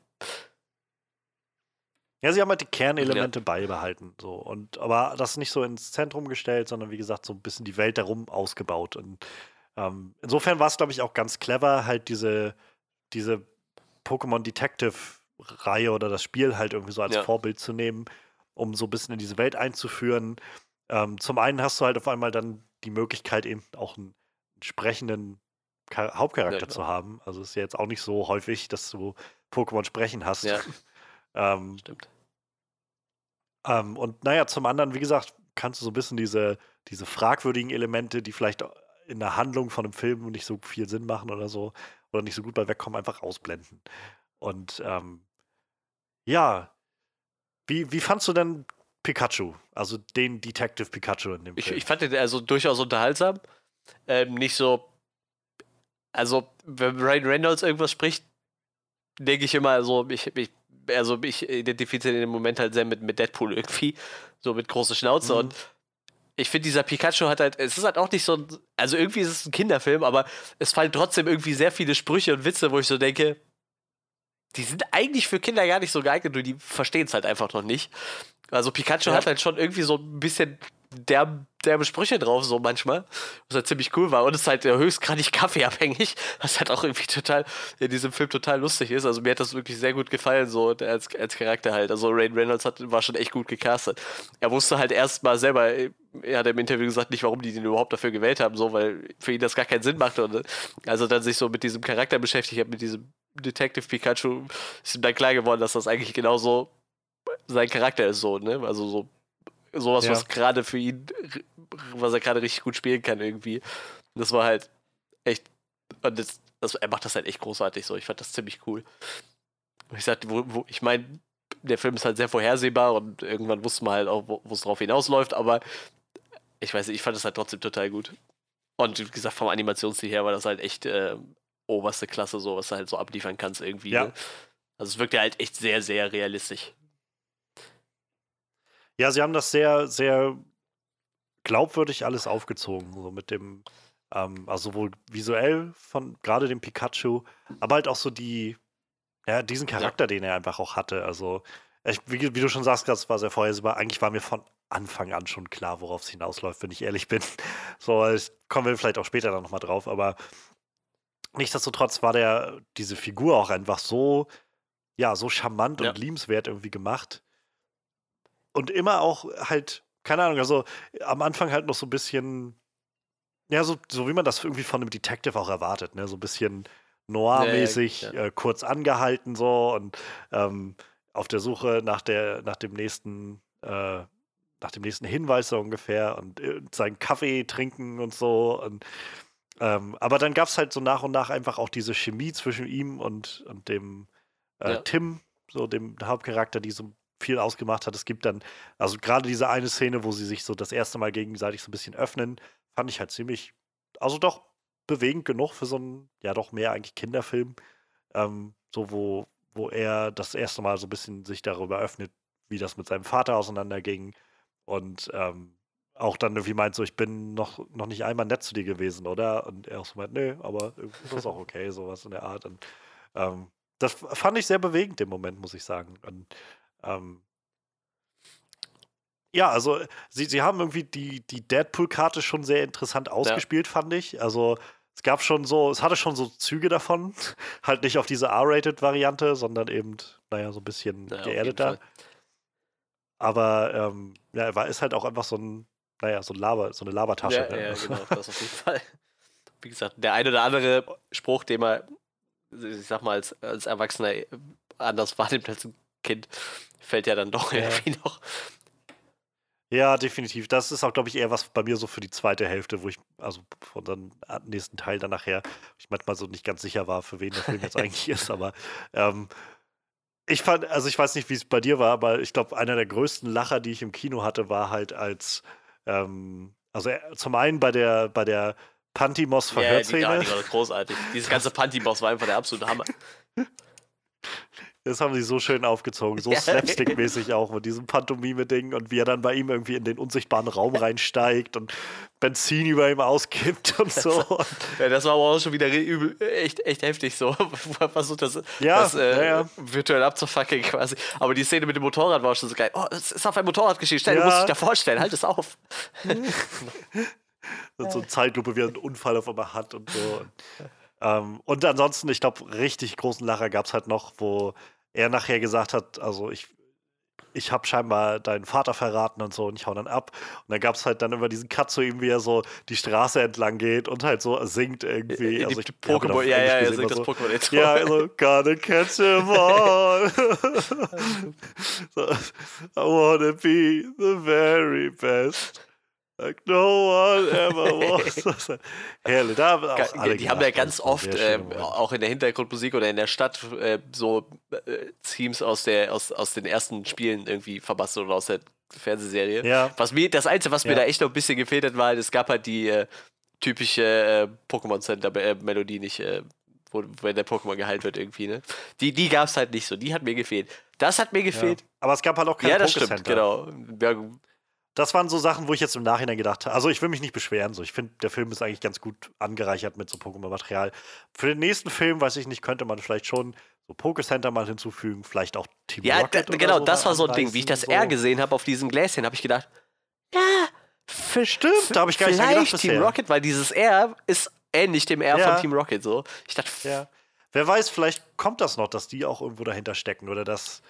Speaker 1: Ja, sie haben halt die Kernelemente beibehalten. So. Und, aber das nicht so ins Zentrum gestellt, sondern wie gesagt, so ein bisschen die Welt darum ausgebaut. Und ähm, insofern war es, glaube ich, auch ganz clever, halt diese, diese Pokémon Detective-Reihe oder das Spiel halt irgendwie so als
Speaker 3: Ja.
Speaker 1: Vorbild zu nehmen, um so ein bisschen in diese Welt einzuführen. Ähm, zum einen hast du halt auf einmal dann die Möglichkeit, eben auch einen sprechenden Char Hauptcharakter
Speaker 3: Ja, genau.
Speaker 1: zu haben. Also ist ja jetzt auch nicht so häufig, dass du Pokémon sprechen hast.
Speaker 3: Ja, *laughs*
Speaker 1: Ähm,
Speaker 3: stimmt.
Speaker 1: ähm, und naja, zum anderen, wie gesagt, kannst du so ein bisschen diese, diese fragwürdigen Elemente, die vielleicht in der Handlung von einem Film nicht so viel Sinn machen oder so, oder nicht so gut bei wegkommen, einfach ausblenden. Und ähm, ja, Wie, wie fandst du denn Pikachu? Also den Detective Pikachu in dem
Speaker 3: Ich,
Speaker 1: Film?
Speaker 3: ich fand den also durchaus unterhaltsam. Ähm, nicht so. Also, wenn Ryan Reynolds irgendwas spricht, denke ich immer so, ich, ich, also ich identifiziere den Moment halt sehr mit, mit Deadpool irgendwie. So mit großer Schnauze.
Speaker 1: Mhm.
Speaker 3: Und ich finde, dieser Pikachu hat halt, es ist halt auch nicht so ein, also irgendwie ist es ein Kinderfilm, aber es fallen trotzdem irgendwie sehr viele Sprüche und Witze, wo ich so denke, die sind eigentlich für Kinder gar nicht so geeignet, nur die verstehen es halt einfach noch nicht. Also Pikachu
Speaker 1: Ja.
Speaker 3: hat halt schon irgendwie so ein bisschen derb, derbe Sprüche drauf, so manchmal, was halt ziemlich cool war. Und es ist halt äh, höchstgradig *laughs* kaffeeabhängig, was halt auch irgendwie total in diesem Film total lustig ist. Also mir hat das wirklich sehr gut gefallen, so als, als Charakter halt. Also Rain Reynolds hat, war schon echt gut gecastet. Er wusste halt erst mal selber, äh, er hat im Interview gesagt, nicht warum die den überhaupt dafür gewählt haben, so, weil für ihn das gar keinen Sinn machte. Und äh, also dann sich so mit diesem Charakter beschäftigt hat, mit diesem Detective Pikachu, ist ihm dann klar geworden, dass das eigentlich genauso sein Charakter ist, so, ne? Also so sowas,
Speaker 1: Ja.
Speaker 3: was gerade für ihn, was er gerade richtig gut spielen kann irgendwie. Das war halt echt, und das, das, er macht das halt echt großartig so. Ich fand das ziemlich cool. Und ich sagte, wo, wo, ich meine, der Film ist halt sehr vorhersehbar und irgendwann wusste man halt auch, wo es drauf hinausläuft, aber ich weiß nicht, ich fand das halt trotzdem total gut. Und wie gesagt, vom Animationsstil her war das halt echt äh, oberste Klasse, so was du halt so abliefern kannst irgendwie.
Speaker 1: Ja.
Speaker 3: Ne? Also es wirkt ja halt echt sehr, sehr realistisch.
Speaker 1: Ja, sie haben das sehr, sehr glaubwürdig alles aufgezogen, so mit dem, ähm, also sowohl visuell von gerade dem Pikachu, aber halt auch so die, ja, diesen Charakter, den er einfach auch hatte. Also, ich, wie, wie du schon sagst, das war sehr vorhersehbar. Eigentlich war mir von Anfang an schon klar, worauf es hinausläuft, wenn ich ehrlich *laughs* bin. So, kommen wir vielleicht auch später dann nochmal drauf, aber nichtsdestotrotz war der, diese Figur auch einfach so, ja, so charmant
Speaker 3: Ja.
Speaker 1: und liebenswert irgendwie gemacht. Und immer auch halt, keine Ahnung, also am Anfang halt noch so ein bisschen, ja, so, so wie man das irgendwie von einem Detective auch erwartet, ne? So ein bisschen noir-mäßig,
Speaker 3: Ja, ja,
Speaker 1: äh, kurz angehalten so und ähm, auf der Suche nach der, nach dem nächsten, äh, nach dem nächsten Hinweis so ungefähr und äh, seinen Kaffee trinken und so. Und, ähm, aber dann gab es halt so nach und nach einfach auch diese Chemie zwischen ihm und, und dem äh,
Speaker 3: Ja.
Speaker 1: Tim, so dem Hauptcharakter, die so viel ausgemacht hat. Es gibt dann, also gerade diese eine Szene, wo sie sich so das erste Mal gegenseitig so ein bisschen öffnen, fand ich halt ziemlich, also doch bewegend genug für so einen, ja doch mehr eigentlich Kinderfilm, ähm, so wo, wo er das erste Mal so ein bisschen sich darüber öffnet, wie das mit seinem Vater auseinanderging und ähm, auch dann irgendwie meint so, ich bin noch, noch nicht einmal nett zu dir gewesen, oder? Und er auch so meint, nö, aber irgendwie ist das auch okay, *laughs* sowas in der Art. Und ähm, das fand ich sehr bewegend im Moment, muss ich sagen. Und ähm, ja, also sie, sie haben irgendwie die, die Deadpool-Karte schon sehr interessant ausgespielt, fand ich. Also es gab schon so, es hatte schon so Züge davon. *laughs* halt nicht auf diese R-Rated-Variante, sondern eben, naja, so ein bisschen
Speaker 3: Ja,
Speaker 1: geerdeter. Aber ähm, ja, war, ist halt auch einfach so ein, naja, so, ein Laber, so eine Labertasche.
Speaker 3: Ja,
Speaker 1: ne?
Speaker 3: ja,
Speaker 1: Also,
Speaker 3: genau, das auf jeden *laughs* Fall. Wie gesagt, der ein oder andere Spruch, den man, ich sag mal, als, als Erwachsener äh, anders wahrnimmt als ein Kind, fällt ja dann doch
Speaker 1: Ja.
Speaker 3: irgendwie noch.
Speaker 1: Ja, definitiv. Das ist auch, glaube ich, eher was bei mir so für die zweite Hälfte, wo ich, also von dem nächsten Teil dann nachher, ich manchmal so nicht ganz sicher war, für wen der Film jetzt *laughs* eigentlich ist, aber ähm, ich fand, also ich weiß nicht, wie es bei dir war, aber ich glaube, einer der größten Lacher, die ich im Kino hatte, war halt als, ähm, also äh, zum einen bei der, bei der
Speaker 3: die, ja,
Speaker 1: Pantimos-Verhörszene.
Speaker 3: die war großartig. Dieses ganze *laughs* Panty-Boss war einfach der absolute Hammer. *laughs*
Speaker 1: Das haben sie so schön aufgezogen, so
Speaker 3: Ja.
Speaker 1: slapstick-mäßig auch mit diesem Pantomime-Ding und wie er dann bei ihm irgendwie in den unsichtbaren Raum reinsteigt und Benzin über ihm auskippt und so.
Speaker 3: Ja, das war aber auch schon wieder übel, echt, echt heftig so. *laughs* Wo er versucht, das,
Speaker 1: Ja,
Speaker 3: das äh,
Speaker 1: ja,
Speaker 3: virtuell abzufackeln quasi. Aber die Szene mit dem Motorrad war schon so geil. Oh, es ist auf ein Motorrad geschehen. Schnell, du musst dich da vorstellen. Halt es auf. *laughs*
Speaker 1: So eine Zeitlupe, wie er einen Unfall auf einmal hat und so. *laughs* Und, ähm, und ansonsten, ich glaube, richtig großen Lacher gab es halt noch, wo er nachher gesagt hat, also ich, ich habe scheinbar deinen Vater verraten und so und ich hau dann ab. Und dann gab es halt dann immer diesen Cut zu ihm, wie er so die Straße entlang geht und halt so singt irgendwie.
Speaker 3: Die
Speaker 1: Also ich hab ihn
Speaker 3: Pokémon,
Speaker 1: auf
Speaker 3: ja, ja, er singt das
Speaker 1: so,
Speaker 3: Pokémon-Intro.
Speaker 1: Ja, also, gotta catch them *laughs* all. *laughs* so, I wanna be the very best. Like no one ever was. *laughs* Herrlich. Da haben auch alle
Speaker 3: die haben ja ganz oft,
Speaker 1: Moment.
Speaker 3: auch in der Hintergrundmusik oder in der Stadt, äh, so äh, Themes aus, der, aus, aus den ersten Spielen irgendwie verbastelt oder aus der Fernsehserie.
Speaker 1: Ja.
Speaker 3: Was mir, das Einzige, was mir
Speaker 1: Ja.
Speaker 3: da echt noch ein bisschen gefehlt hat, war, halt, es gab halt die äh, typische äh, Pokémon Center äh, Melodie nicht, äh, wo, wenn der Pokémon geheilt wird irgendwie, ne? Die, die gab es halt nicht so, die hat mir gefehlt. Das hat mir gefehlt.
Speaker 1: Aber es gab halt auch kein
Speaker 3: Ja, das
Speaker 1: Pokécenter.
Speaker 3: stimmt, genau. Ja,
Speaker 1: Das waren so Sachen, wo ich jetzt im Nachhinein gedacht habe. Also, ich will mich nicht beschweren. So. Ich finde, der Film ist eigentlich ganz gut angereichert mit so Pokémon-Material. Für den nächsten Film, weiß ich nicht, könnte man vielleicht schon so Pokécenter mal hinzufügen. Vielleicht auch Team
Speaker 3: Ja,
Speaker 1: Rocket. oder
Speaker 3: genau,
Speaker 1: so
Speaker 3: das war so ein Ding. Wie ich das
Speaker 1: anreißen,
Speaker 3: R
Speaker 1: so.
Speaker 3: gesehen habe auf diesem Gläschen, habe ich gedacht, ja, für,
Speaker 1: Stimmt, da habe ich gar nicht gedacht
Speaker 3: Team
Speaker 1: bisher.
Speaker 3: Rocket, weil dieses R ist ähnlich dem R
Speaker 1: Ja.
Speaker 3: von Team Rocket so. Ich dachte,
Speaker 1: Ja. Wer weiß, vielleicht kommt das noch, dass die auch irgendwo dahinter stecken oder dass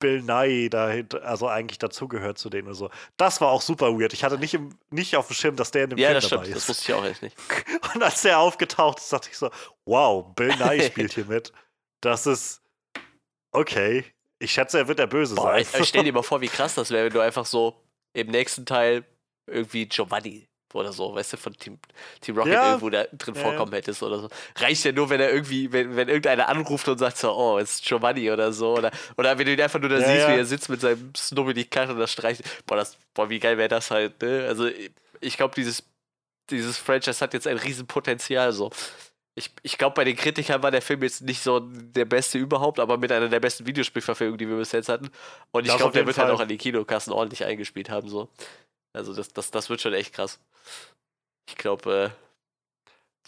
Speaker 1: Bill Nye dahinter, also eigentlich dazugehört zu denen oder so. Das war auch super weird. Ich hatte nicht, im, nicht auf dem Schirm, dass der in dem
Speaker 3: ja,
Speaker 1: Film
Speaker 3: das
Speaker 1: dabei
Speaker 3: stimmt, das
Speaker 1: ist.
Speaker 3: wusste ich auch echt nicht. *laughs*
Speaker 1: Und als der aufgetaucht ist, dachte ich so, wow, Bill Nye *laughs* spielt hier mit. Das ist okay. Ich schätze, er wird der Böse
Speaker 3: Boah,
Speaker 1: sein.
Speaker 3: ich, ich stell dir *laughs* mal vor, wie krass das wäre, wenn du einfach so im nächsten Teil irgendwie Giovanni oder so, weißt du, von Team, Team Rocket
Speaker 1: Ja.
Speaker 3: irgendwo da drin
Speaker 1: Ja,
Speaker 3: vorkommen hättest oder so. Reicht ja nur, wenn er irgendwie, wenn, wenn irgendeiner anruft und sagt so, oh, es ist Giovanni oder so. Oder, oder wenn du ihn einfach nur da
Speaker 1: Ja,
Speaker 3: siehst, wie er sitzt mit seinem Snubbel die Karre und das streicht. Boah, das, boah, wie geil wäre das halt, ne? Also ich glaube, dieses, dieses Franchise hat jetzt ein Riesenpotenzial so. Ich, ich glaube, bei den Kritikern war der Film jetzt nicht so der beste überhaupt, aber mit einer der besten Videospielverfilmungen, die wir bis jetzt hatten. Und ich glaube, der wird halt
Speaker 1: Fall.
Speaker 3: auch an die Kinokassen ordentlich eingespielt haben. So. Also das, das, das wird schon echt krass. Ich glaube,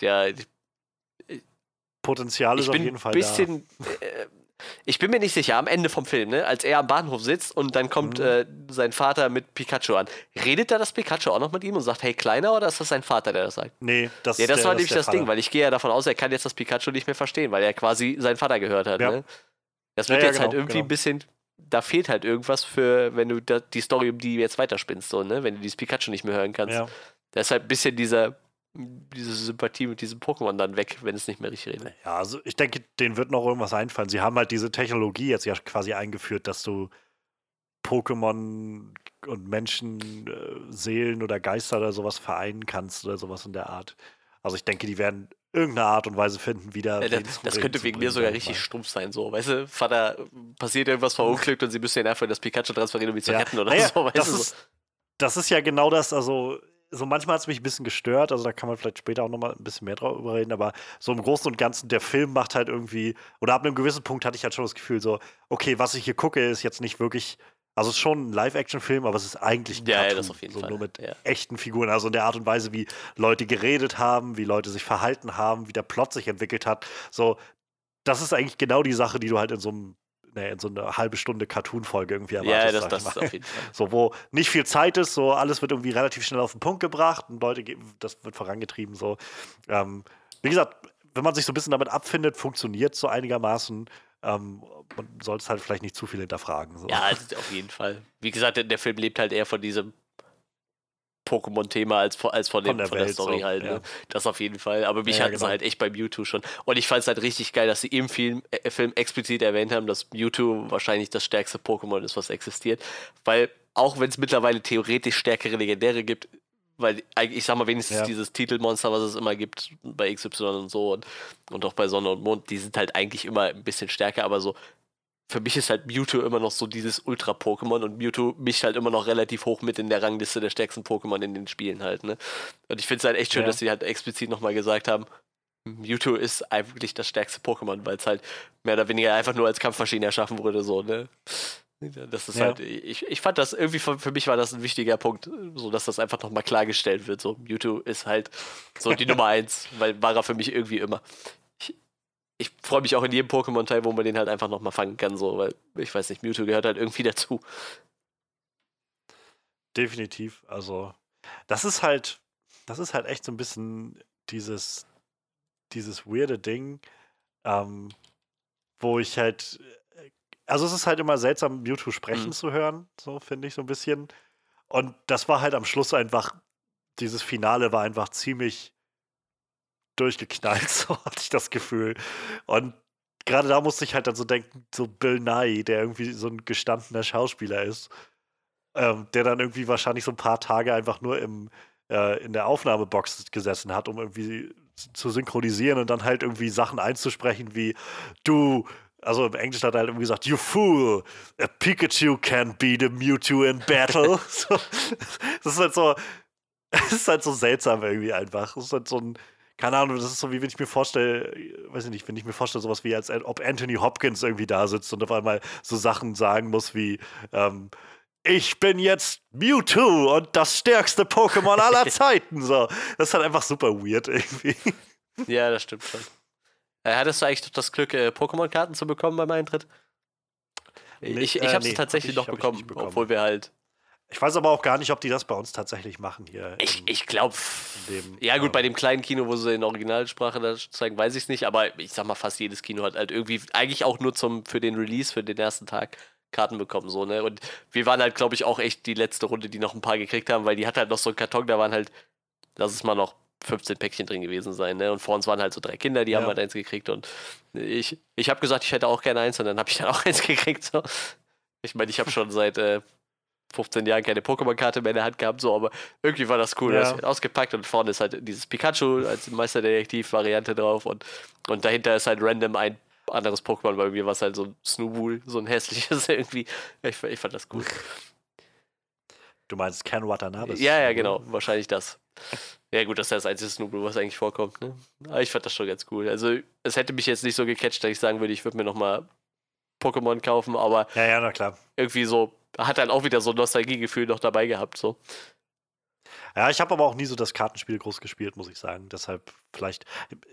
Speaker 3: äh, ja,
Speaker 1: Potenzial ist auf jeden Fall
Speaker 3: bisschen. Äh, ich bin mir nicht sicher, am Ende vom Film, ne, als er am Bahnhof sitzt und dann kommt
Speaker 1: Mhm.
Speaker 3: äh, sein Vater mit Pikachu an. Redet da das Pikachu auch noch mit ihm und sagt, hey Kleiner, oder ist das sein Vater, der das sagt?
Speaker 1: da. Nee, das
Speaker 3: Ja,
Speaker 1: ist
Speaker 3: das
Speaker 1: der,
Speaker 3: war
Speaker 1: ist
Speaker 3: nämlich das Ding,
Speaker 1: Vater.
Speaker 3: weil ich gehe ja davon aus, er kann jetzt das Pikachu nicht mehr verstehen, weil er quasi seinen Vater gehört hat.
Speaker 1: Ja.
Speaker 3: Ne? Das wird
Speaker 1: ja,
Speaker 3: jetzt halt
Speaker 1: genau,
Speaker 3: irgendwie
Speaker 1: genau.
Speaker 3: ein bisschen. Da fehlt halt irgendwas für, wenn du da, die Story um die jetzt weiterspinnst, so, ne? Wenn du dieses Pikachu nicht mehr hören kannst.
Speaker 1: Ja.
Speaker 3: Da ist halt ein bisschen dieser, diese Sympathie mit diesem Pokémon dann weg, wenn es nicht mehr richtig redet.
Speaker 1: ja, also ich denke, denen wird noch irgendwas einfallen. Sie haben halt diese Technologie jetzt ja quasi eingeführt, dass du Pokémon und Menschen, äh, Seelen oder Geister oder sowas vereinen kannst oder sowas in der Art. Also ich denke, die werden irgendeine Art und Weise finden, wieder.
Speaker 3: Ja, das, das könnte wegen mir sogar richtig stumpf sein, so. Weißt du, Vater, passiert irgendwas verunglückt und sie müssen ihn einfach in das Pikachu transferieren, um ihn zu
Speaker 1: Ja.
Speaker 3: retten oder
Speaker 1: Naja,
Speaker 3: so. Weißt
Speaker 1: das,
Speaker 3: du,
Speaker 1: ist, das ist ja genau das, also so manchmal hat es mich ein bisschen gestört, also da kann man vielleicht später auch nochmal ein bisschen mehr drüber reden, aber so im Großen und Ganzen, der Film macht halt irgendwie, oder ab einem gewissen Punkt hatte ich halt schon das Gefühl so, okay, was ich hier gucke, ist jetzt nicht wirklich, also es ist schon ein Live-Action-Film, aber es ist eigentlich ein
Speaker 3: Ja, ja,
Speaker 1: Cartoon,
Speaker 3: das auf jeden
Speaker 1: so
Speaker 3: Fall,
Speaker 1: nur mit
Speaker 3: ja.
Speaker 1: echten Figuren, also in der Art und Weise, wie Leute geredet haben, wie Leute sich verhalten haben, wie der Plot sich entwickelt hat, so, das ist eigentlich genau die Sache, die du halt in so einem in so eine halbe Stunde Cartoon-Folge irgendwie
Speaker 3: Ja,
Speaker 1: erwartest.
Speaker 3: das, das ist auf jeden Fall. *laughs*
Speaker 1: So, wo nicht viel Zeit ist, so alles wird irgendwie relativ schnell auf den Punkt gebracht und Leute, das wird vorangetrieben. So. Ähm, wie gesagt, wenn man sich so ein bisschen damit abfindet, funktioniert so einigermaßen. Ähm, man sollte es halt vielleicht nicht zu viel hinterfragen. So.
Speaker 3: Ja, also auf jeden Fall. Wie gesagt, der Film lebt halt eher von diesem Pokémon-Thema als, von- als von, dem,
Speaker 1: Von der
Speaker 3: von der Story
Speaker 1: so,
Speaker 3: halt.
Speaker 1: ja.
Speaker 3: Ne? Das auf jeden Fall. Aber mich
Speaker 1: Ja,
Speaker 3: hatten sie
Speaker 1: genau.
Speaker 3: halt echt bei Mewtwo schon. Und ich fand es halt richtig geil, dass sie im Film, äh, Film explizit erwähnt haben, dass Mewtwo wahrscheinlich das stärkste Pokémon ist, was existiert. Weil auch wenn es mittlerweile theoretisch stärkere Legendäre gibt, weil ich sag mal, wenigstens
Speaker 1: Ja.
Speaker 3: dieses Titelmonster, was es immer gibt, bei XY und so und, und auch bei Sonne und Mond, die sind halt eigentlich immer ein bisschen stärker, aber so für mich ist halt Mewtwo immer noch so dieses Ultra-Pokémon und Mewtwo mischt halt immer noch relativ hoch mit in der Rangliste der stärksten Pokémon in den Spielen halt, ne? Und ich finde es halt echt schön,
Speaker 1: Ja.
Speaker 3: dass sie halt explizit nochmal gesagt haben, Mewtwo ist eigentlich das stärkste Pokémon, weil es halt mehr oder weniger einfach nur als Kampfmaschine erschaffen wurde, so, ne? Das ist
Speaker 1: Ja.
Speaker 3: halt, ich, ich fand das irgendwie, für, für mich war das ein wichtiger Punkt, so dass das einfach nochmal klargestellt wird. So, Mewtwo ist halt so die *laughs* Nummer eins, weil war er für mich irgendwie immer. Ich, freue mich auch in jedem Pokémon-Teil, wo man den halt einfach nochmal fangen kann, so, weil ich weiß nicht, Mewtwo gehört halt irgendwie dazu.
Speaker 1: Definitiv. Also, das ist halt, das ist halt echt so ein bisschen dieses, dieses weirde Ding, ähm, wo ich halt, also es ist halt immer seltsam, Mewtwo sprechen
Speaker 3: Mhm.
Speaker 1: zu hören, so finde ich so ein bisschen. Und das war halt am Schluss einfach, dieses Finale war einfach ziemlich durchgeknallt, *laughs* so hatte ich das Gefühl. Und gerade da musste ich halt dann so denken, so Bill Nye, der irgendwie so ein gestandener Schauspieler ist, ähm, der dann irgendwie wahrscheinlich so ein paar Tage einfach nur im, äh, in der Aufnahmebox gesessen hat, um irgendwie zu synchronisieren und dann halt irgendwie Sachen einzusprechen wie du also im Englischen hat er halt irgendwie gesagt, you fool, a Pikachu can beat a Mewtwo in battle. *laughs* so, *laughs* das ist halt so, das ist halt so seltsam irgendwie einfach. Das ist halt so ein, keine Ahnung, das ist so wie wenn ich mir vorstelle, weiß ich nicht, wenn ich mir vorstelle, sowas wie als ob Anthony Hopkins irgendwie da sitzt und auf einmal so Sachen sagen muss wie, ähm, ich bin jetzt Mewtwo und das stärkste Pokémon aller *laughs* Zeiten. So, das ist halt einfach super weird irgendwie.
Speaker 3: Ja, das stimmt schon. Äh, hattest du eigentlich das Glück, äh, Pokémon-Karten zu bekommen beim Eintritt?
Speaker 1: Nee,
Speaker 3: ich ich
Speaker 1: äh,
Speaker 3: habe
Speaker 1: nee,
Speaker 3: sie tatsächlich
Speaker 1: hab ich-
Speaker 3: noch
Speaker 1: ich
Speaker 3: bekommen,
Speaker 1: bekommen.
Speaker 3: obwohl wir halt.
Speaker 1: Ich weiß aber auch gar nicht, ob die das bei uns tatsächlich machen hier.
Speaker 3: Ich, ich glaube. Ja, gut, bei dem kleinen Kino, wo sie in Originalsprache das zeigen, weiß ich es nicht, aber ich sag mal, fast jedes Kino hat halt irgendwie, eigentlich auch nur zum, für den Release, für den ersten Tag Karten bekommen, so, ne? Und wir waren halt, glaube ich, auch echt die letzte Runde, die noch ein paar gekriegt haben, weil die hat halt noch so einen Karton, da waren halt, lass es mal noch 15 Päckchen drin gewesen sein, ne? Und vor uns waren halt so drei Kinder, die haben
Speaker 1: Ja.
Speaker 3: halt eins gekriegt und ich, ich habe gesagt, ich hätte auch gerne eins und dann habe ich dann auch *laughs* eins gekriegt, so. Ich meine, ich habe schon seit äh, 15 Jahren keine Pokémon-Karte mehr in der Hand gehabt, so, aber irgendwie war das cool.
Speaker 1: Ja.
Speaker 3: Das ausgepackt und vorne ist halt dieses Pikachu als Meisterdetektiv-Variante drauf und, und dahinter ist halt random ein anderes Pokémon bei mir, was halt so ein Snowball, so ein hässliches *laughs* irgendwie. Ich, ich fand das cool.
Speaker 1: Du meinst Ken Watanabe?
Speaker 3: Ja, ja, genau. Wahrscheinlich das. Ja, gut, das ist ja das einzige Snowball, was eigentlich vorkommt. Ne? Aber ich fand das schon ganz cool. Also, es hätte mich jetzt nicht so gecatcht, dass ich sagen würde, ich würde mir nochmal Pokémon kaufen, aber
Speaker 1: Ja, ja, na klar.
Speaker 3: irgendwie so, hat dann auch wieder so ein Nostalgiegefühl noch dabei gehabt. So.
Speaker 1: Ja, ich habe aber auch nie so das Kartenspiel groß gespielt, muss ich sagen. Deshalb, vielleicht,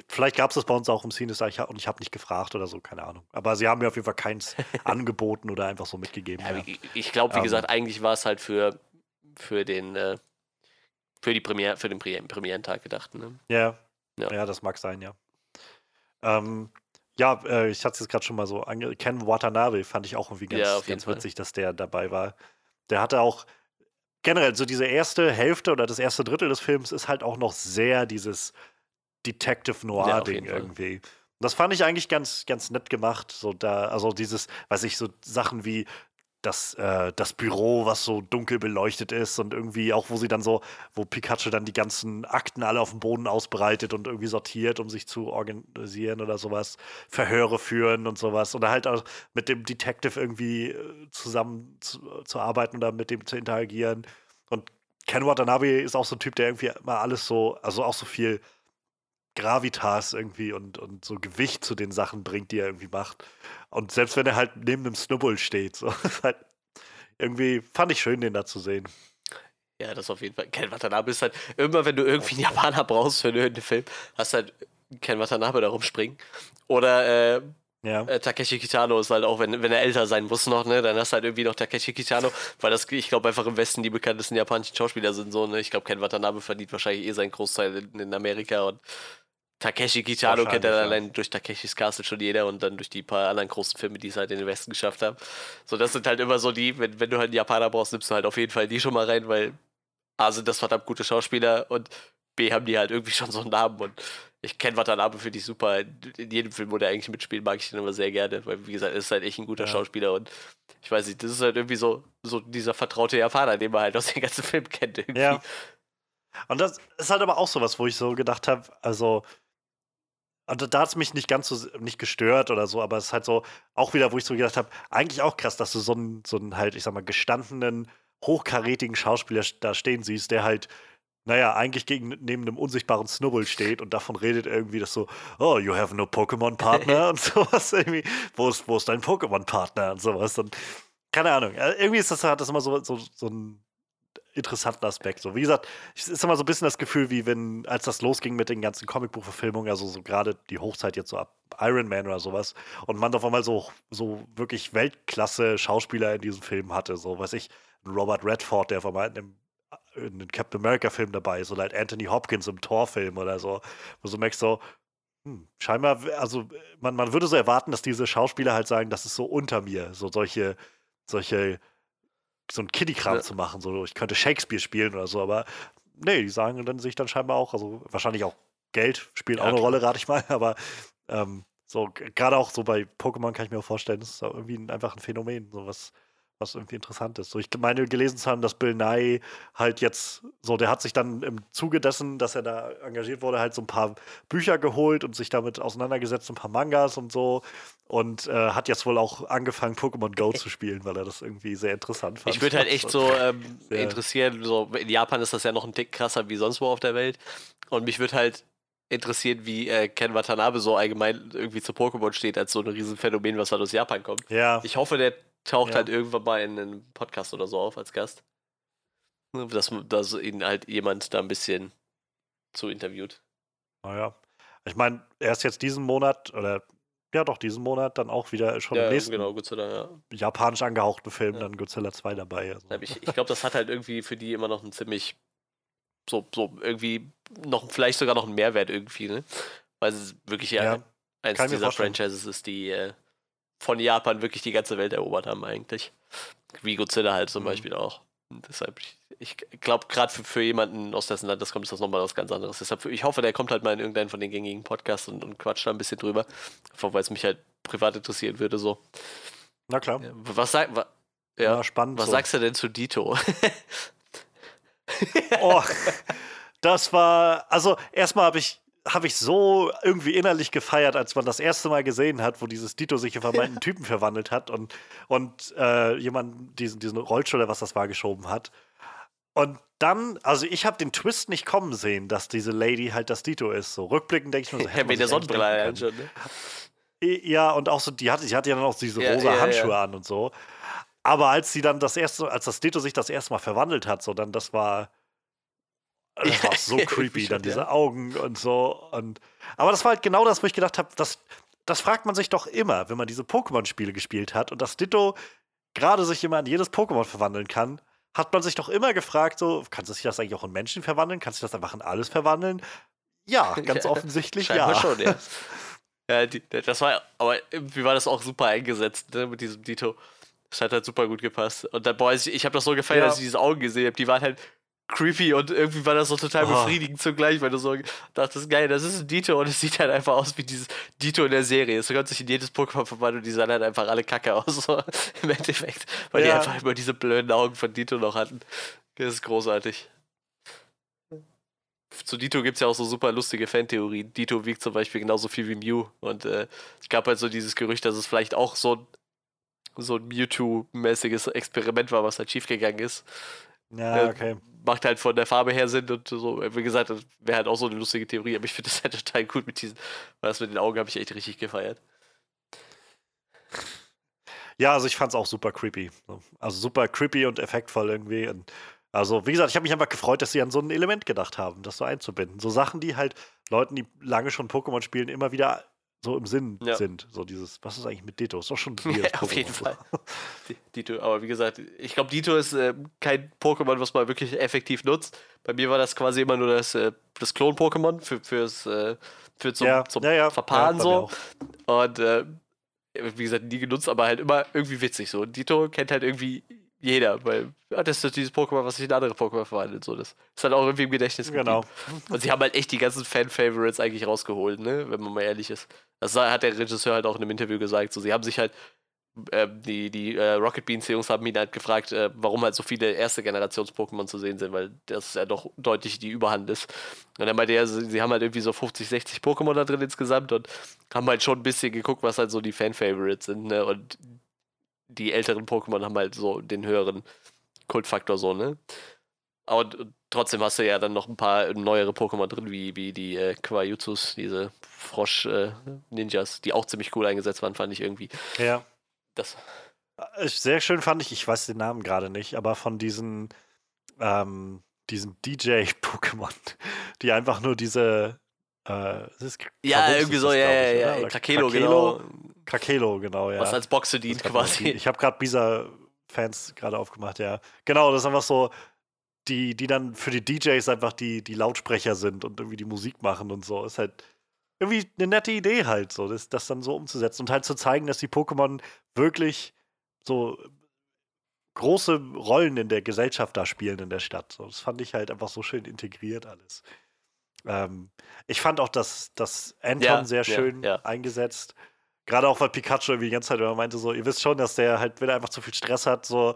Speaker 1: vielleicht gab es das bei uns auch im hab- und ich habe nicht gefragt oder so, keine Ahnung. Aber sie haben mir auf jeden Fall keins *laughs* angeboten oder einfach so mitgegeben.
Speaker 3: Ja,
Speaker 1: Ja,
Speaker 3: Ich, ich glaube, wie
Speaker 1: Ähm.
Speaker 3: gesagt, eigentlich war es halt für, für den, äh, für die Premiere, für den Premieren- Premierentag gedacht. Ne?
Speaker 1: ja.
Speaker 3: Ja.
Speaker 1: ja. das mag sein, ja. Ähm, ja, äh, ich hatte es jetzt gerade schon mal so ange Ken Watanabe fand ich auch irgendwie ganz,
Speaker 3: Ja,
Speaker 1: ganz
Speaker 3: Fall.
Speaker 1: witzig, dass der dabei war. Der hatte auch generell so diese erste Hälfte oder das erste Drittel des Films ist halt auch noch sehr dieses Detective
Speaker 3: Ja,
Speaker 1: Noir
Speaker 3: auf
Speaker 1: Ding
Speaker 3: jeden Fall.
Speaker 1: irgendwie. Und das fand ich eigentlich ganz ganz nett gemacht, so da also dieses, weiß ich so Sachen wie das, äh, das Büro, was so dunkel beleuchtet ist und irgendwie auch, wo sie dann so, wo Pikachu dann die ganzen Akten alle auf dem Boden ausbreitet und irgendwie sortiert, um sich zu organisieren oder sowas, Verhöre führen und sowas. Oder halt auch mit dem Detective irgendwie äh, zusammen zu, zu arbeiten oder mit dem zu interagieren. Und Ken Watanabe ist auch so ein Typ, der irgendwie mal alles so, also auch so viel Gravitas irgendwie und, und so Gewicht zu den Sachen bringt, die er irgendwie macht. Und selbst wenn er halt neben einem Snubbull steht, so *laughs* halt irgendwie fand ich schön, den da zu sehen.
Speaker 3: Ja, das auf jeden Fall. Ken Watanabe ist halt, immer wenn du irgendwie einen Japaner brauchst für einen Film, hast du halt Ken Watanabe da rumspringen. Oder äh,
Speaker 1: Ja.
Speaker 3: äh, Takeshi Kitano ist halt auch, wenn, wenn er älter sein muss noch, ne, dann hast du halt irgendwie noch Takeshi Kitano, weil das, ich glaube, einfach im Westen die bekanntesten japanischen Schauspieler sind so, ne. Ich glaube, Ken Watanabe verdient wahrscheinlich eh seinen Großteil in, in Amerika und Takeshi Kitano kennt er
Speaker 1: ja.
Speaker 3: allein durch Takeshis Castle schon jeder und dann durch die paar anderen großen Filme, die es halt in den Westen geschafft haben. So, das sind halt immer so die, wenn, wenn du halt einen Japaner brauchst, nimmst du halt auf jeden Fall die schon mal rein, weil A sind das verdammt gute Schauspieler und B haben die halt irgendwie schon so einen Namen und ich kenne Watanabe für die super. In jedem Film, wo der eigentlich mitspielt, mag ich den immer sehr gerne, weil wie gesagt, er ist halt echt ein guter
Speaker 1: Ja.
Speaker 3: Schauspieler und ich weiß nicht, das ist halt irgendwie so, so dieser vertraute Japaner, den man halt aus dem ganzen Film kennt. Irgendwie.
Speaker 1: Ja. Und das ist halt aber auch sowas, wo ich so gedacht habe, also und da hat es mich nicht ganz so nicht gestört oder so, aber es ist halt so auch wieder, wo ich so gedacht habe, eigentlich auch krass, dass du so einen, so einen halt, ich sag mal, gestandenen, hochkarätigen Schauspieler da stehen siehst, der halt, naja, eigentlich gegen, neben einem unsichtbaren Snubble steht und davon redet irgendwie, dass so, oh, you have no Pokémon-Partner *laughs* und sowas irgendwie. Wo ist, wo ist dein Pokémon-Partner und sowas. Und keine Ahnung. äh, Irgendwie ist das, hat das immer so, so, so ein interessanten Aspekt. So, wie gesagt, es ist immer so ein bisschen das Gefühl, wie wenn, als das losging mit den ganzen Comicbuchverfilmungen, also so gerade die Hochzeit jetzt so ab Iron Man oder sowas, und man auf einmal so, so wirklich Weltklasse-Schauspieler in diesem Film hatte. So, weiß ich, Robert Redford, der auf einmal in einem Captain America-Film dabei ist, oder halt Anthony Hopkins im Thor-Film oder so, wo du merkst so, hm, scheinbar, also man, man würde so erwarten, dass diese Schauspieler halt sagen, das ist so unter mir, so solche, solche so ein Kiddie-Kram
Speaker 3: Ja.
Speaker 1: zu machen. So, ich könnte Shakespeare spielen oder so, aber nee, die sagen dann sich dann scheinbar auch, also wahrscheinlich auch Geld spielt
Speaker 3: Ja,
Speaker 1: auch eine
Speaker 3: klar.
Speaker 1: Rolle, rate ich mal, *laughs* aber ähm, so, gerade auch so bei Pokémon kann ich mir auch vorstellen, das ist auch irgendwie ein, einfach ein Phänomen, so was, was irgendwie interessant ist. So, ich meine, gelesen zu haben, dass Bill Nye halt jetzt so, der hat sich dann im Zuge dessen, dass er da engagiert wurde, halt so ein paar Bücher geholt und sich damit auseinandergesetzt, ein paar Mangas und so. Und äh, hat jetzt wohl auch angefangen, Pokémon Go zu spielen, weil er das irgendwie sehr interessant fand.
Speaker 3: Ich würde halt *laughs* echt so ähm, *laughs* interessieren, so in Japan ist das ja noch ein Tick krasser wie sonst wo auf der Welt. Und mich würde halt interessieren, wie äh, Ken Watanabe so allgemein irgendwie zu Pokémon steht, als so ein Riesenphänomen, was halt aus Japan kommt.
Speaker 1: Ja,
Speaker 3: Ich hoffe, der taucht
Speaker 1: Ja.
Speaker 3: halt irgendwann mal in einem Podcast oder so auf als Gast. Dass, dass ihn halt jemand da ein bisschen zu interviewt.
Speaker 1: naja. Ich meine, er ist jetzt diesen Monat, oder ja doch, diesen Monat dann auch wieder schon im
Speaker 3: Ja,
Speaker 1: nächsten
Speaker 3: genau, ja.
Speaker 1: japanisch angehauchten Film,
Speaker 3: Ja.
Speaker 1: dann Godzilla 2 dabei. Also.
Speaker 3: Ich, ich glaube, das hat halt irgendwie für die immer noch einen ziemlich so, so irgendwie noch vielleicht sogar noch einen Mehrwert irgendwie, ne? Weil es wirklich ja, eins dieser. Franchises ist, die äh, von Japan wirklich die ganze Welt erobert haben eigentlich. Wie Godzilla halt zum
Speaker 1: Mhm.
Speaker 3: Beispiel auch. Und deshalb, ich, ich glaube, gerade für, für jemanden aus dessen Land das kommt, ist das nochmal was ganz anderes. Deshalb, ich hoffe, der kommt halt mal in irgendeinen von den gängigen Podcasts und, und quatscht da ein bisschen drüber. Einfach weil es mich halt privat interessieren würde. So.
Speaker 1: Na klar.
Speaker 3: Was, sag, wa, ja,
Speaker 1: Ja, spannend.
Speaker 3: was
Speaker 1: so.
Speaker 3: sagst du denn zu Dito?
Speaker 1: Oh, das war, also erstmal habe ich, habe ich so irgendwie innerlich gefeiert, als man das erste Mal gesehen hat, wo dieses Dito sich in vermeinten *laughs* Typen verwandelt hat und, und äh, jemand diesen, diesen Rollstuhl oder was das war geschoben hat. Und dann, also ich habe den Twist nicht kommen sehen, dass diese Lady halt das Dito ist. So rückblickend denke ich mir so, *laughs* hätte
Speaker 3: Ja, mit der Sonnenbrille
Speaker 1: können.
Speaker 3: schon, ne?
Speaker 1: Ja, und auch so, die hatte, die hatte ja dann auch diese
Speaker 3: Ja,
Speaker 1: rosa
Speaker 3: ja, ja,
Speaker 1: Handschuhe
Speaker 3: ja.
Speaker 1: an und so. Aber als sie dann das erste, als das Dito sich das erste Mal verwandelt hat, so dann das war, das war so *laughs* creepy, dann diese. Augen und so. Und aber das war halt genau das, wo ich gedacht habe, das, das fragt man sich doch immer, wenn man diese Pokémon-Spiele gespielt hat und das Ditto gerade sich immer in jedes Pokémon verwandeln kann, hat man sich doch immer gefragt, so, kann sich das eigentlich auch in Menschen verwandeln? Kann sich das einfach in alles verwandeln? Ja, *laughs* ganz offensichtlich ja.
Speaker 3: schon, ja. *laughs* ja die, das war, aber irgendwie war das auch super eingesetzt, ne, mit diesem Dito. Das hat halt super gut gepasst. Und dann, boah, ich, ich habe das so gefeiert,
Speaker 1: Ja.
Speaker 3: als ich diese Augen gesehen habe. Die waren halt creepy und irgendwie war das so total
Speaker 1: Oh.
Speaker 3: befriedigend zugleich, weil du so dachtest, geil, das ist ein Dito und es sieht halt einfach aus wie dieses Dito in der Serie. Es konnte sich in jedes Pokémon verwandeln und die sahen halt einfach alle kacke aus, so, *laughs* im Endeffekt. Weil die
Speaker 1: Ja.
Speaker 3: einfach immer diese blöden Augen von Dito noch hatten. Das ist großartig. Zu Dito gibt es ja auch so super lustige Fantheorien. Dito wiegt zum Beispiel genauso viel wie Mew. Und äh, es gab halt so dieses Gerücht, dass es vielleicht auch so ein, so ein Mewtwo-mäßiges Experiment war, was halt schiefgegangen ist.
Speaker 1: Ja,
Speaker 3: Äh,
Speaker 1: okay.
Speaker 3: Macht halt von der Farbe her Sinn und so. Wie gesagt, das wäre halt auch so eine lustige Theorie, aber ich finde das halt total gut mit diesen, weil das mit den Augen habe ich echt richtig gefeiert.
Speaker 1: Ja, also ich fand's auch super creepy. So. Also super creepy und effektvoll irgendwie. Und also, wie gesagt, ich habe mich einfach gefreut, dass sie an so ein Element gedacht haben, das so einzubinden. So Sachen, die halt Leuten, die lange schon Pokémon spielen, immer wieder so im Sinn
Speaker 3: Ja.
Speaker 1: sind. So dieses, was ist eigentlich mit Ditto? Ist doch schon *laughs*
Speaker 3: Ja,
Speaker 1: weird,
Speaker 3: auf jeden. Fall. Dito, aber wie gesagt, ich glaube, Dito ist äh, kein Pokémon, was man wirklich effektiv nutzt. Bei mir war das quasi immer nur das, äh, das Klon-Pokémon für, fürs, äh, für zum,
Speaker 1: ja,
Speaker 3: zum
Speaker 1: ja, ja,
Speaker 3: Verpaaren
Speaker 1: ja,
Speaker 3: so. Und äh, wie gesagt, nie genutzt, aber halt immer irgendwie witzig so. Dito kennt halt irgendwie jeder, weil ja, das ist dieses Pokémon, was sich in andere Pokémon verwandelt. So. Das ist halt auch irgendwie im Gedächtnis geblieben.
Speaker 1: Genau. *laughs*
Speaker 3: Und sie haben halt echt die ganzen Fan-Favorites eigentlich rausgeholt, ne? wenn man mal ehrlich ist. Das hat der Regisseur halt auch in einem Interview gesagt. So, sie haben sich halt, ähm, die, die äh, Rocket Beans-Jungs haben ihn halt gefragt, äh, warum halt so viele erste Generations-Pokémon zu sehen sind, weil das ja doch deutlich die Überhand ist. Und dann meinte er, sie, sie haben halt irgendwie so 50, 60 Pokémon da drin insgesamt und haben halt schon ein bisschen geguckt, was halt so die Fan-Favorites sind, ne? Und die älteren Pokémon haben halt so den höheren Kultfaktor so, ne? Aber trotzdem hast du ja dann noch ein paar neuere Pokémon drin, wie, wie die äh, Quajutsus, diese Frosch-Ninjas, die auch ziemlich cool eingesetzt waren, fand ich irgendwie.
Speaker 1: Ja.
Speaker 3: Das,
Speaker 1: Äh, Sehr schön fand ich, ich weiß den Namen gerade nicht, aber von diesen, ähm, diesen DJ-Pokémon, *laughs* die einfach nur diese. Äh, ist
Speaker 3: ja, irgendwie so, ja, ja,
Speaker 1: ich,
Speaker 3: ja?
Speaker 1: Oder
Speaker 3: Krakelo, genau.
Speaker 1: Krakelo, genau, ja.
Speaker 3: Was als Boxe dient quasi.
Speaker 1: Ich habe gerade Bisa-Fans gerade aufgemacht, ja. Genau, das ist einfach so, die, die dann für die DJs einfach die, die Lautsprecher sind und irgendwie die Musik machen und so. Ist halt irgendwie eine nette Idee halt, so, das, das dann so umzusetzen und halt zu zeigen, dass die Pokémon wirklich so große Rollen in der Gesellschaft da spielen in der Stadt. So, das fand ich halt einfach so schön integriert alles. Ähm, ich fand auch das, das Anton
Speaker 3: Ja,
Speaker 1: sehr
Speaker 3: ja,
Speaker 1: schön
Speaker 3: ja.
Speaker 1: eingesetzt. Gerade auch, weil Pikachu irgendwie die ganze Zeit immer meinte, so, ihr wisst schon, dass der halt, wenn er einfach zu viel Stress hat, so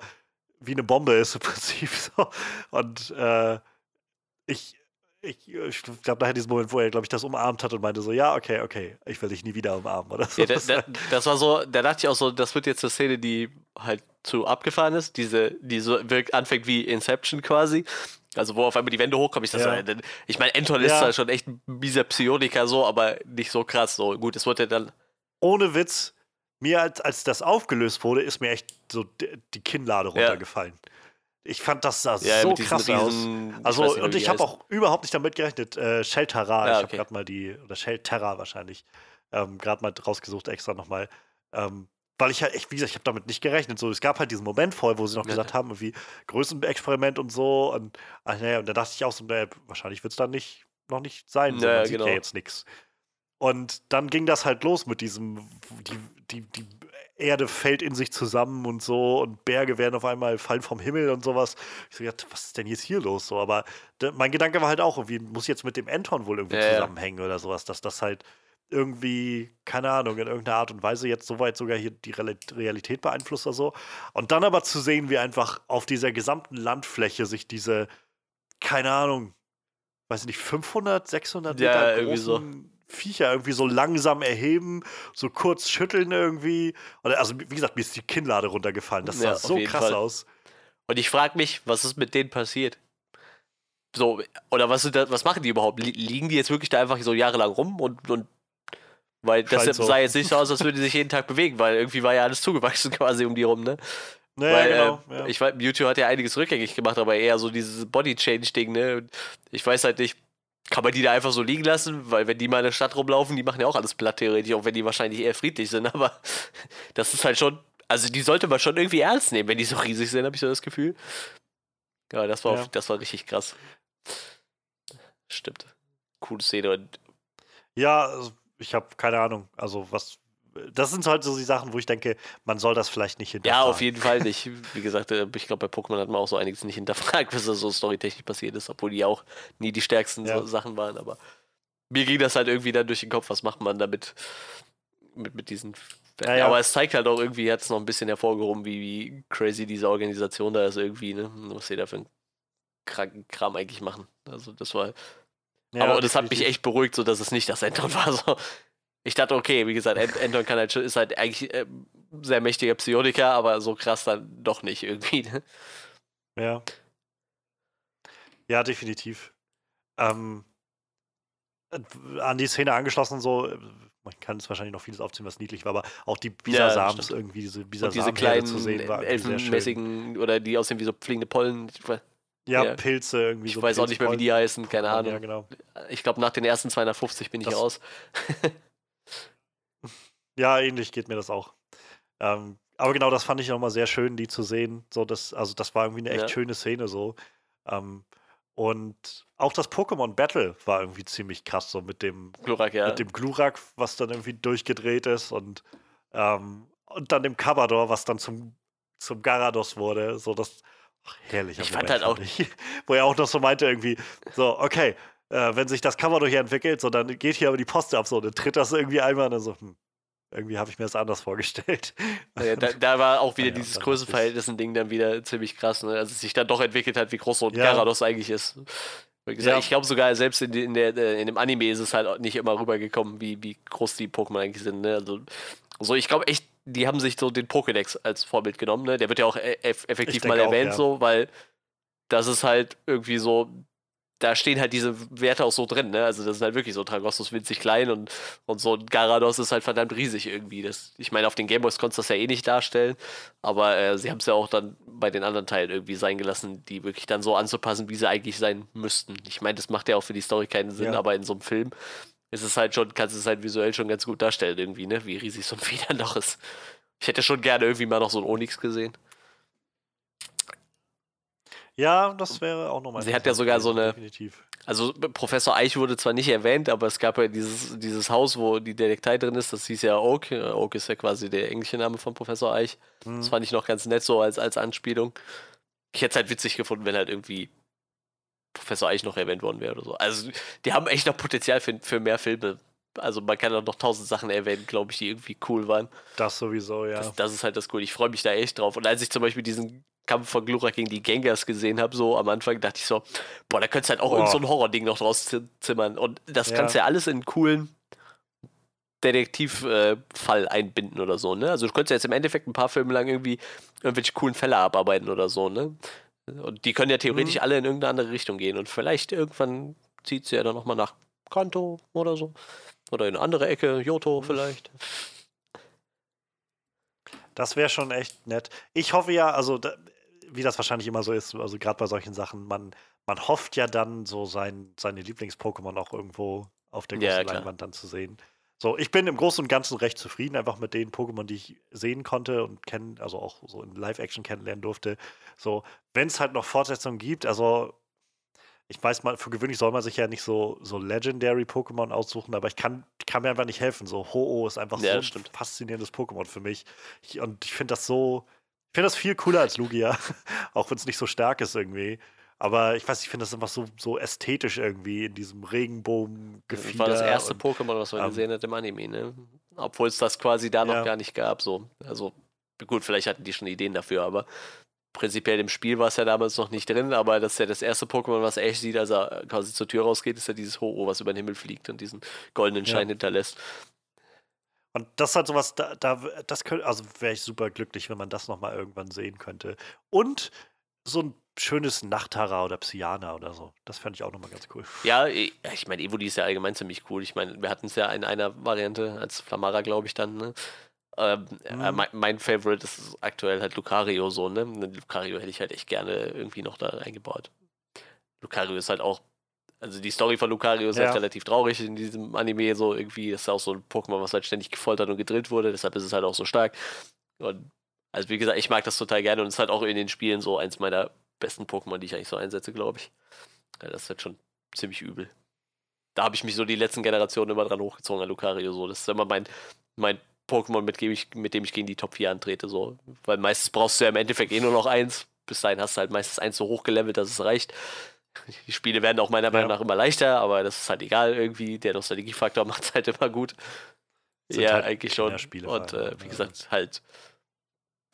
Speaker 1: wie eine Bombe ist im *laughs* Prinzip. So. Und äh, ich, ich, ich glaube, da hat diesen Moment, wo er, glaube ich, das umarmt hat und meinte so, ja, okay, okay, ich will dich nie wieder umarmen oder so.
Speaker 3: Ja, da, *laughs* da, das war so, da dachte ich auch so, das wird jetzt eine Szene, die halt zu abgefahren ist, diese, die so wirkt, anfängt wie Inception quasi. Also wo auf einmal die Wände hochkommen, ich dachte,
Speaker 1: Ja.
Speaker 3: so, ich meine, Anton ist
Speaker 1: Ja.
Speaker 3: zwar schon echt ein mieser Psioniker so, aber nicht so krass so. Gut, es wurde dann,
Speaker 1: Ohne Witz, mir als, als das aufgelöst wurde, ist mir echt so die Kinnlade
Speaker 3: Ja.
Speaker 1: runtergefallen. Ich fand das sah
Speaker 3: ja,
Speaker 1: so krass aus.
Speaker 3: riesen,
Speaker 1: Also,
Speaker 3: weiß nicht
Speaker 1: und ich habe auch überhaupt nicht damit gerechnet. Äh, Shell Terra,
Speaker 3: Ja,
Speaker 1: ich habe
Speaker 3: okay.
Speaker 1: gerade mal die, oder Shell Terra wahrscheinlich, ähm, gerade mal rausgesucht extra nochmal. Ähm, weil ich halt echt, wie gesagt, ich habe damit nicht gerechnet. So, es gab halt diesen Moment vorher, wo sie noch
Speaker 3: Ja.
Speaker 1: gesagt haben, irgendwie Größenexperiment und so. Und, ach, naja, und da dachte ich auch so, naja, wahrscheinlich wird es dann nicht, noch nicht sein. So,
Speaker 3: Ja,
Speaker 1: man sieht
Speaker 3: genau.
Speaker 1: ja jetzt nichts. Und dann ging das halt los mit diesem, die, die, die Erde fällt in sich zusammen und so und Berge werden auf einmal fallen vom Himmel und sowas. Ich so, ja, was ist denn jetzt hier los? So, aber mein Gedanke war halt auch, irgendwie muss jetzt mit dem Anton wohl irgendwie
Speaker 3: ja.
Speaker 1: zusammenhängen oder sowas, dass das halt irgendwie, keine Ahnung, in irgendeiner Art und Weise jetzt soweit sogar hier die Real- Realität beeinflusst oder so. Und dann aber zu sehen, wie einfach auf dieser gesamten Landfläche sich diese, keine Ahnung, weiß ich nicht, 500, 600
Speaker 3: Ja,
Speaker 1: Meter
Speaker 3: irgendwie so.
Speaker 1: Viecher irgendwie so langsam erheben, so kurz schütteln irgendwie. Oder, also, wie gesagt, mir ist die Kinnlade runtergefallen. Das sah
Speaker 3: Ja,
Speaker 1: so krass
Speaker 3: Fall.
Speaker 1: aus.
Speaker 3: Und ich frage mich, was ist mit denen passiert? So, oder was, was machen die überhaupt? Li- Liegen die jetzt wirklich da einfach so jahrelang rum und, und weil das
Speaker 1: Scheint so.
Speaker 3: sah jetzt nicht so aus, als würden die sich jeden Tag bewegen, weil irgendwie war ja alles zugewachsen *laughs* quasi um die rum, ne?
Speaker 1: Naja,
Speaker 3: weil,
Speaker 1: genau.
Speaker 3: äh,
Speaker 1: ja.
Speaker 3: ich weiß, Mewtwo hat ja einiges rückgängig gemacht, aber eher so dieses Body-Change-Ding, ne? Ich weiß halt nicht, kann man die da einfach so liegen lassen? Weil wenn die mal in der Stadt rumlaufen, die machen ja auch alles platt theoretisch, auch wenn die wahrscheinlich eher friedlich sind, *laughs* aber das ist halt schon, also die sollte man schon irgendwie ernst nehmen, wenn die so riesig sind, habe ich so das Gefühl. Ja, das war,
Speaker 1: Ja.
Speaker 3: das war richtig krass. Stimmt. Coole Szene und
Speaker 1: Ja, also, ich habe keine Ahnung. Also, was. Das sind halt so die Sachen, wo ich denke, man soll das vielleicht nicht
Speaker 3: Ja,
Speaker 1: hinterfragen.
Speaker 3: auf jeden Fall nicht. Wie gesagt, äh, ich glaube, bei Pokémon hat man auch so einiges nicht hinterfragt, *laughs* was da so storytechnisch passiert ist, obwohl die auch nie die stärksten
Speaker 1: Ja.
Speaker 3: so Sachen waren. Aber mir ging das halt irgendwie dann durch den Kopf, was macht man damit mit, mit diesen.
Speaker 1: Ja, ja.
Speaker 3: Aber es zeigt halt auch irgendwie, hat es noch ein bisschen hervorgehoben, wie, wie crazy diese Organisation da ist irgendwie, ne? Was sie da für einen kranken Kram eigentlich machen. Also das war.
Speaker 1: Ja,
Speaker 3: aber das hat mich echt beruhigt, so dass es nicht das Anton war. So. Ich dachte, okay, wie gesagt, Ant- Anton kann halt, schon- ist halt eigentlich äh, sehr mächtiger Psioniker, aber so krass dann doch nicht irgendwie. Ne?
Speaker 1: Ja. Ja, definitiv. Ähm, äh, an die Szene angeschlossen, so, man kann es wahrscheinlich noch vieles aufziehen, was niedlich war, aber auch die Bisasams,
Speaker 3: stimmt.
Speaker 1: irgendwie diese
Speaker 3: Und
Speaker 1: Bisasam
Speaker 3: diese kleinen
Speaker 1: zu sehen, war sehr schön.
Speaker 3: oder die aussehen wie so fliegende Pollen.
Speaker 1: Ja,
Speaker 3: ja.
Speaker 1: Pilze irgendwie.
Speaker 3: ich
Speaker 1: so
Speaker 3: weiß auch nicht mehr, wie die heißen, keine. Ahnung.
Speaker 1: Ja, genau.
Speaker 3: Ich glaube, nach den ersten 250 bin ich
Speaker 1: Das-
Speaker 3: raus. *laughs*
Speaker 1: Ja, ähnlich geht mir das auch. Ähm, aber genau, das fand ich nochmal sehr schön, die zu sehen. So, das, also das war irgendwie eine echt
Speaker 3: Ja.
Speaker 1: schöne Szene so. Ähm, und auch das Pokémon Battle war irgendwie ziemlich krass, so mit dem,
Speaker 3: Glurak, ja.
Speaker 1: mit dem Glurak, was dann irgendwie durchgedreht ist und, ähm, und dann dem Kabador, was dann zum, zum Garados wurde. So das ach, herrlicher
Speaker 3: Ich fand
Speaker 1: Moment,
Speaker 3: halt auch-
Speaker 1: ich. *laughs* Wo er auch noch so meinte, irgendwie, so, okay, äh, wenn sich das Kabador hier entwickelt, so dann geht hier aber die Post ab, so, dann tritt das irgendwie einmal und dann so, hm, irgendwie habe ich mir das anders vorgestellt. *laughs*
Speaker 3: Ja, da, da war auch wieder
Speaker 1: Ja,
Speaker 3: dieses Größenverhältnis-Ding dann wieder ziemlich krass, ne? Also es sich dann doch entwickelt hat, wie groß so ein
Speaker 1: Ja.
Speaker 3: Gyarados eigentlich ist. Gesagt,
Speaker 1: Ja.
Speaker 3: ich glaube sogar, selbst in, in, der, äh, in dem Anime ist es halt nicht immer rübergekommen, wie, wie groß die Pokémon eigentlich sind. Ne? Also, so, ich glaube echt, die haben sich so den Pokédex als Vorbild genommen. Ne? Der wird ja auch e eff effektiv
Speaker 1: Ich
Speaker 3: mal
Speaker 1: denke auch,
Speaker 3: erwähnt,
Speaker 1: ja.
Speaker 3: so, weil das ist halt irgendwie so, da stehen halt diese Werte auch so drin. Ne? Also das ist halt wirklich so, Tragossus winzig klein und, und so ein Gyarados ist halt verdammt riesig irgendwie. Das, ich meine, auf den Gameboys konntest du das ja eh nicht darstellen, aber äh, sie haben es ja auch dann bei den anderen Teilen irgendwie sein gelassen, die wirklich dann so anzupassen, wie sie eigentlich sein müssten. Ich meine, das macht ja auch für die Story keinen Sinn,
Speaker 1: Ja.
Speaker 3: aber in so einem Film ist es halt schon, kannst du es halt visuell schon ganz gut darstellen irgendwie, ne? Wie riesig so ein *laughs* noch ist. Ich hätte schon gerne irgendwie mal noch so ein Onyx gesehen.
Speaker 1: Ja, das wäre auch nochmal.
Speaker 3: Sie hat ja sogar so eine-
Speaker 1: Definitiv.
Speaker 3: Also Professor Eich wurde zwar nicht erwähnt, aber es gab ja dieses, dieses Haus, wo die Detektei drin ist, das hieß ja Oak. Oak ist ja quasi der englische Name von Professor Eich.
Speaker 1: Hm.
Speaker 3: Das fand ich noch ganz nett so als, als Anspielung. Ich hätte es halt witzig gefunden, wenn halt irgendwie Professor Eich noch erwähnt worden wäre oder so. Also die haben echt noch Potenzial für, für mehr Filme. also man kann auch noch tausend Sachen erwähnen, glaube ich, die irgendwie cool waren.
Speaker 1: Das sowieso, ja.
Speaker 3: Das, das ist halt das Cool. Ich freue mich da echt drauf. Und als ich zum Beispiel diesen Kampf von Glurak gegen die Gengars gesehen habe, so am Anfang dachte ich so, boah, da könntest du halt auch
Speaker 1: Boah.
Speaker 3: irgend so ein Horror-Ding noch draus zi- zimmern. Und das
Speaker 1: Ja.
Speaker 3: kannst du ja alles in einen coolen Detektivfall einbinden oder so, ne? Also du könntest ja jetzt im Endeffekt ein paar Filme lang irgendwie irgendwelche coolen Fälle abarbeiten oder so, ne? Und die können ja theoretisch
Speaker 1: Mhm.
Speaker 3: alle in irgendeine andere Richtung gehen. Und vielleicht irgendwann zieht sie ja dann nochmal nach Kanto oder so. Oder in eine andere Ecke, Yoto
Speaker 1: Mhm.
Speaker 3: vielleicht.
Speaker 1: Das wäre schon echt nett. Ich hoffe ja, also da, wie das wahrscheinlich immer so ist, also gerade bei solchen Sachen, man, man hofft ja dann so sein, seine Lieblings-Pokémon auch irgendwo auf der
Speaker 3: Ja,
Speaker 1: großen
Speaker 3: klar.
Speaker 1: Leinwand dann zu sehen. So, ich bin im Großen und Ganzen recht zufrieden, einfach mit den Pokémon, die ich sehen konnte und kennen, also auch so in Live-Action kennenlernen durfte. So, wenn es halt noch Fortsetzungen gibt, also ich weiß mal, für gewöhnlich soll man sich ja nicht so, so Legendary-Pokémon aussuchen, aber ich kann, kann mir einfach nicht helfen. So, Ho-Oh ist einfach
Speaker 3: Ja,
Speaker 1: so
Speaker 3: das
Speaker 1: ein
Speaker 3: stimmt.
Speaker 1: faszinierendes Pokémon für mich. Ich, und ich finde das so, ich finde das viel cooler als Lugia, *laughs* auch wenn es nicht so stark ist irgendwie. Aber ich weiß, ich finde das einfach so, so ästhetisch irgendwie in diesem Regenbogen
Speaker 3: Das war das erste
Speaker 1: und,
Speaker 3: Pokémon, was man
Speaker 1: ähm,
Speaker 3: gesehen hat im Anime, ne? Obwohl es das quasi da noch
Speaker 1: Ja.
Speaker 3: gar nicht gab, so. Also, gut, vielleicht hatten die schon Ideen dafür, aber prinzipiell im Spiel war es ja damals noch nicht drin, aber das ist ja das erste Pokémon, was Ash sieht, als er quasi zur Tür rausgeht, ist ja dieses Ho-Oh, was über den Himmel fliegt und diesen goldenen
Speaker 1: Ja.
Speaker 3: Schein hinterlässt.
Speaker 1: Und das ist halt sowas, da, da das könnte, also wäre ich super glücklich, wenn man das nochmal irgendwann sehen könnte. Und so ein schönes Nachtara oder Psyana oder so. Das fände ich auch nochmal ganz cool.
Speaker 3: Ja, ich meine, Evoli ist ja allgemein ziemlich cool. Ich meine, wir hatten es ja in einer Variante als Flamara, glaube ich, dann, ne? Ähm, äh,
Speaker 1: Mhm.
Speaker 3: mein, mein Favorite ist aktuell halt Lucario so, ne? Und Lucario hätte ich halt echt gerne irgendwie noch da reingebaut. Lucario ist halt auch, also die Story von Lucario ist
Speaker 1: Ja.
Speaker 3: halt relativ traurig in diesem Anime, so irgendwie ist ja auch so ein Pokémon, was halt ständig gefoltert und gedrillt wurde, deshalb ist es halt auch so stark. Und also wie gesagt, ich mag das total gerne und es ist halt auch in den Spielen so eins meiner besten Pokémon, die ich eigentlich so einsetze, glaube ich. Ja, das ist halt schon ziemlich übel. Da habe ich mich so die letzten Generationen immer dran hochgezogen an Lucario. So. Das ist immer mein, mein Pokémon, mit dem, ich, mit dem ich gegen die Top 4 antrete. So. Weil meistens brauchst du ja im Endeffekt eh nur noch eins. Bis dahin hast du halt meistens eins so hochgelevelt, dass es reicht. *laughs* Die Spiele werden auch meiner Meinung
Speaker 1: Ja.
Speaker 3: nach immer leichter, aber das ist halt egal irgendwie. Der Nostalgiefaktor *laughs* macht es halt immer gut.
Speaker 1: Sind
Speaker 3: ja,
Speaker 1: halt
Speaker 3: eigentlich schon.
Speaker 1: Spiele
Speaker 3: Und äh, wie
Speaker 1: ja.
Speaker 3: gesagt, halt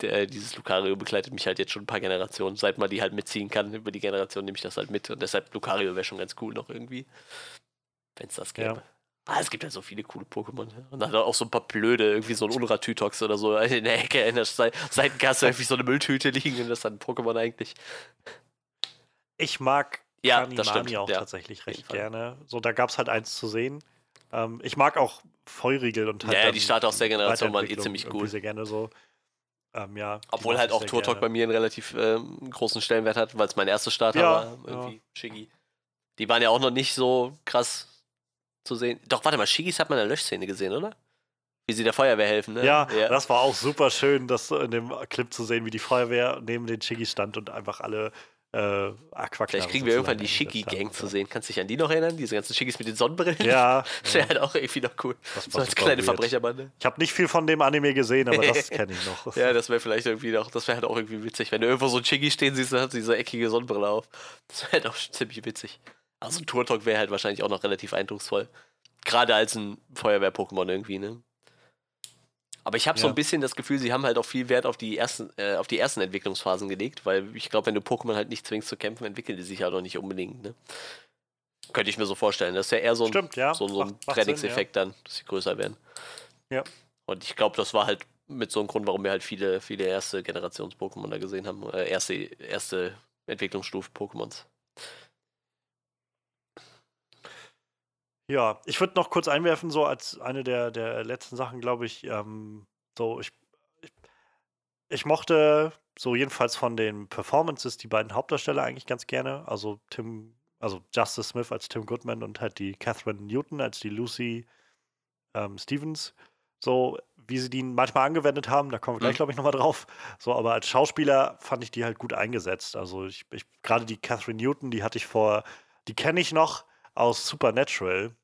Speaker 3: der, dieses Lucario begleitet mich halt jetzt schon ein paar Generationen. Seit man die halt mitziehen kann über die Generation, nehme ich das halt mit. Und deshalb Lucario wäre schon ganz cool noch irgendwie. Wenn es das gäbe.
Speaker 1: Ja.
Speaker 3: Ah, es gibt halt so viele coole Pokémon. Und dann auch so ein paar blöde, irgendwie so ein Unra-Tytox oder so in der Ecke in der Sei- Seitenkasse irgendwie so eine Mülltüte liegen und das ist dann ein Pokémon eigentlich.
Speaker 1: Ich mag
Speaker 3: Ja,
Speaker 1: Kanimani
Speaker 3: das stimmt,
Speaker 1: auch
Speaker 3: ja,
Speaker 1: tatsächlich recht gerne. So, da gab es halt eins zu sehen. Ähm, ich mag auch Feurigel und halt
Speaker 3: Ja, ja, die Starter aus der Generation waren eh ziemlich
Speaker 1: irgendwie
Speaker 3: cool.
Speaker 1: sehr gerne so. Ähm, ja,
Speaker 3: Obwohl halt auch
Speaker 1: sehr
Speaker 3: Turtok bei mir einen relativ ähm, großen Stellenwert hat, weil es mein erster Starter
Speaker 1: Ja,
Speaker 3: war.
Speaker 1: ja.
Speaker 3: Irgendwie Shiggy. Die waren ja auch noch nicht so krass zu sehen. Doch, warte mal, Shigis hat man in der Löschszene gesehen, oder? Wie sie der Feuerwehr helfen, ne?
Speaker 1: Ja, das war auch super schön, das in dem Clip zu sehen, wie die Feuerwehr neben den Chigis stand und einfach alle äh, Aquaknarren
Speaker 3: Vielleicht kriegen wir irgendwann die
Speaker 1: haben.
Speaker 3: zu sehen. Kannst du dich an die noch erinnern? Diese ganzen Shiggis mit den Sonnenbrillen?
Speaker 1: Ja, *laughs*
Speaker 3: Das wäre halt auch irgendwie noch cool.
Speaker 1: das
Speaker 3: So als kleine
Speaker 1: weird.
Speaker 3: Verbrecherbande.
Speaker 1: Ich habe nicht viel von dem Anime gesehen, aber das *laughs* kenne ich noch.
Speaker 3: Ja, das wäre vielleicht irgendwie noch, das wäre halt auch irgendwie witzig. Wenn du irgendwo so ein Shiggy stehen siehst, dann hat sie diese eckige Sonnenbrille auf. Das wäre halt auch ziemlich witzig. Also ein Turtok wäre halt wahrscheinlich auch noch relativ eindrucksvoll. Gerade als ein Feuerwehr-Pokémon irgendwie, ne? Aber ich habe so
Speaker 1: Ja.
Speaker 3: ein bisschen das Gefühl, sie haben halt auch viel Wert auf die ersten, äh, auf die ersten Entwicklungsphasen gelegt, weil ich glaube, wenn du Pokémon halt nicht zwingst zu kämpfen, entwickeln die sich halt auch nicht unbedingt, ne? Könnte ich mir so vorstellen. Das ist ja eher so ein,
Speaker 1: Stimmt, ja.
Speaker 3: so, so ein Trainingseffekt dann, dass sie größer werden.
Speaker 1: Ja.
Speaker 3: Und ich glaube, das war halt mit so einem Grund, warum wir halt viele, viele erste Generations-Pokémon da gesehen haben. Äh, erste, erste Entwicklungsstufe Pokémons.
Speaker 1: Ja, ich würde noch kurz einwerfen, so als eine der, der letzten Sachen, glaube ich, ähm, so, ich, ich, ich mochte so jedenfalls von den Performances die beiden Hauptdarsteller eigentlich ganz gerne. Also Tim, also Justice Smith als Tim Goodman und halt die Catherine Newton als die Lucy ähm, Stevens. So, wie sie die manchmal angewendet haben, da kommen wir gleich,
Speaker 3: Mhm.
Speaker 1: glaube ich, nochmal drauf. So, aber als Schauspieler fand ich die halt gut eingesetzt. Also ich, ich gerade die Catherine Newton, die hatte ich vor, die kenne ich noch aus Supernatural,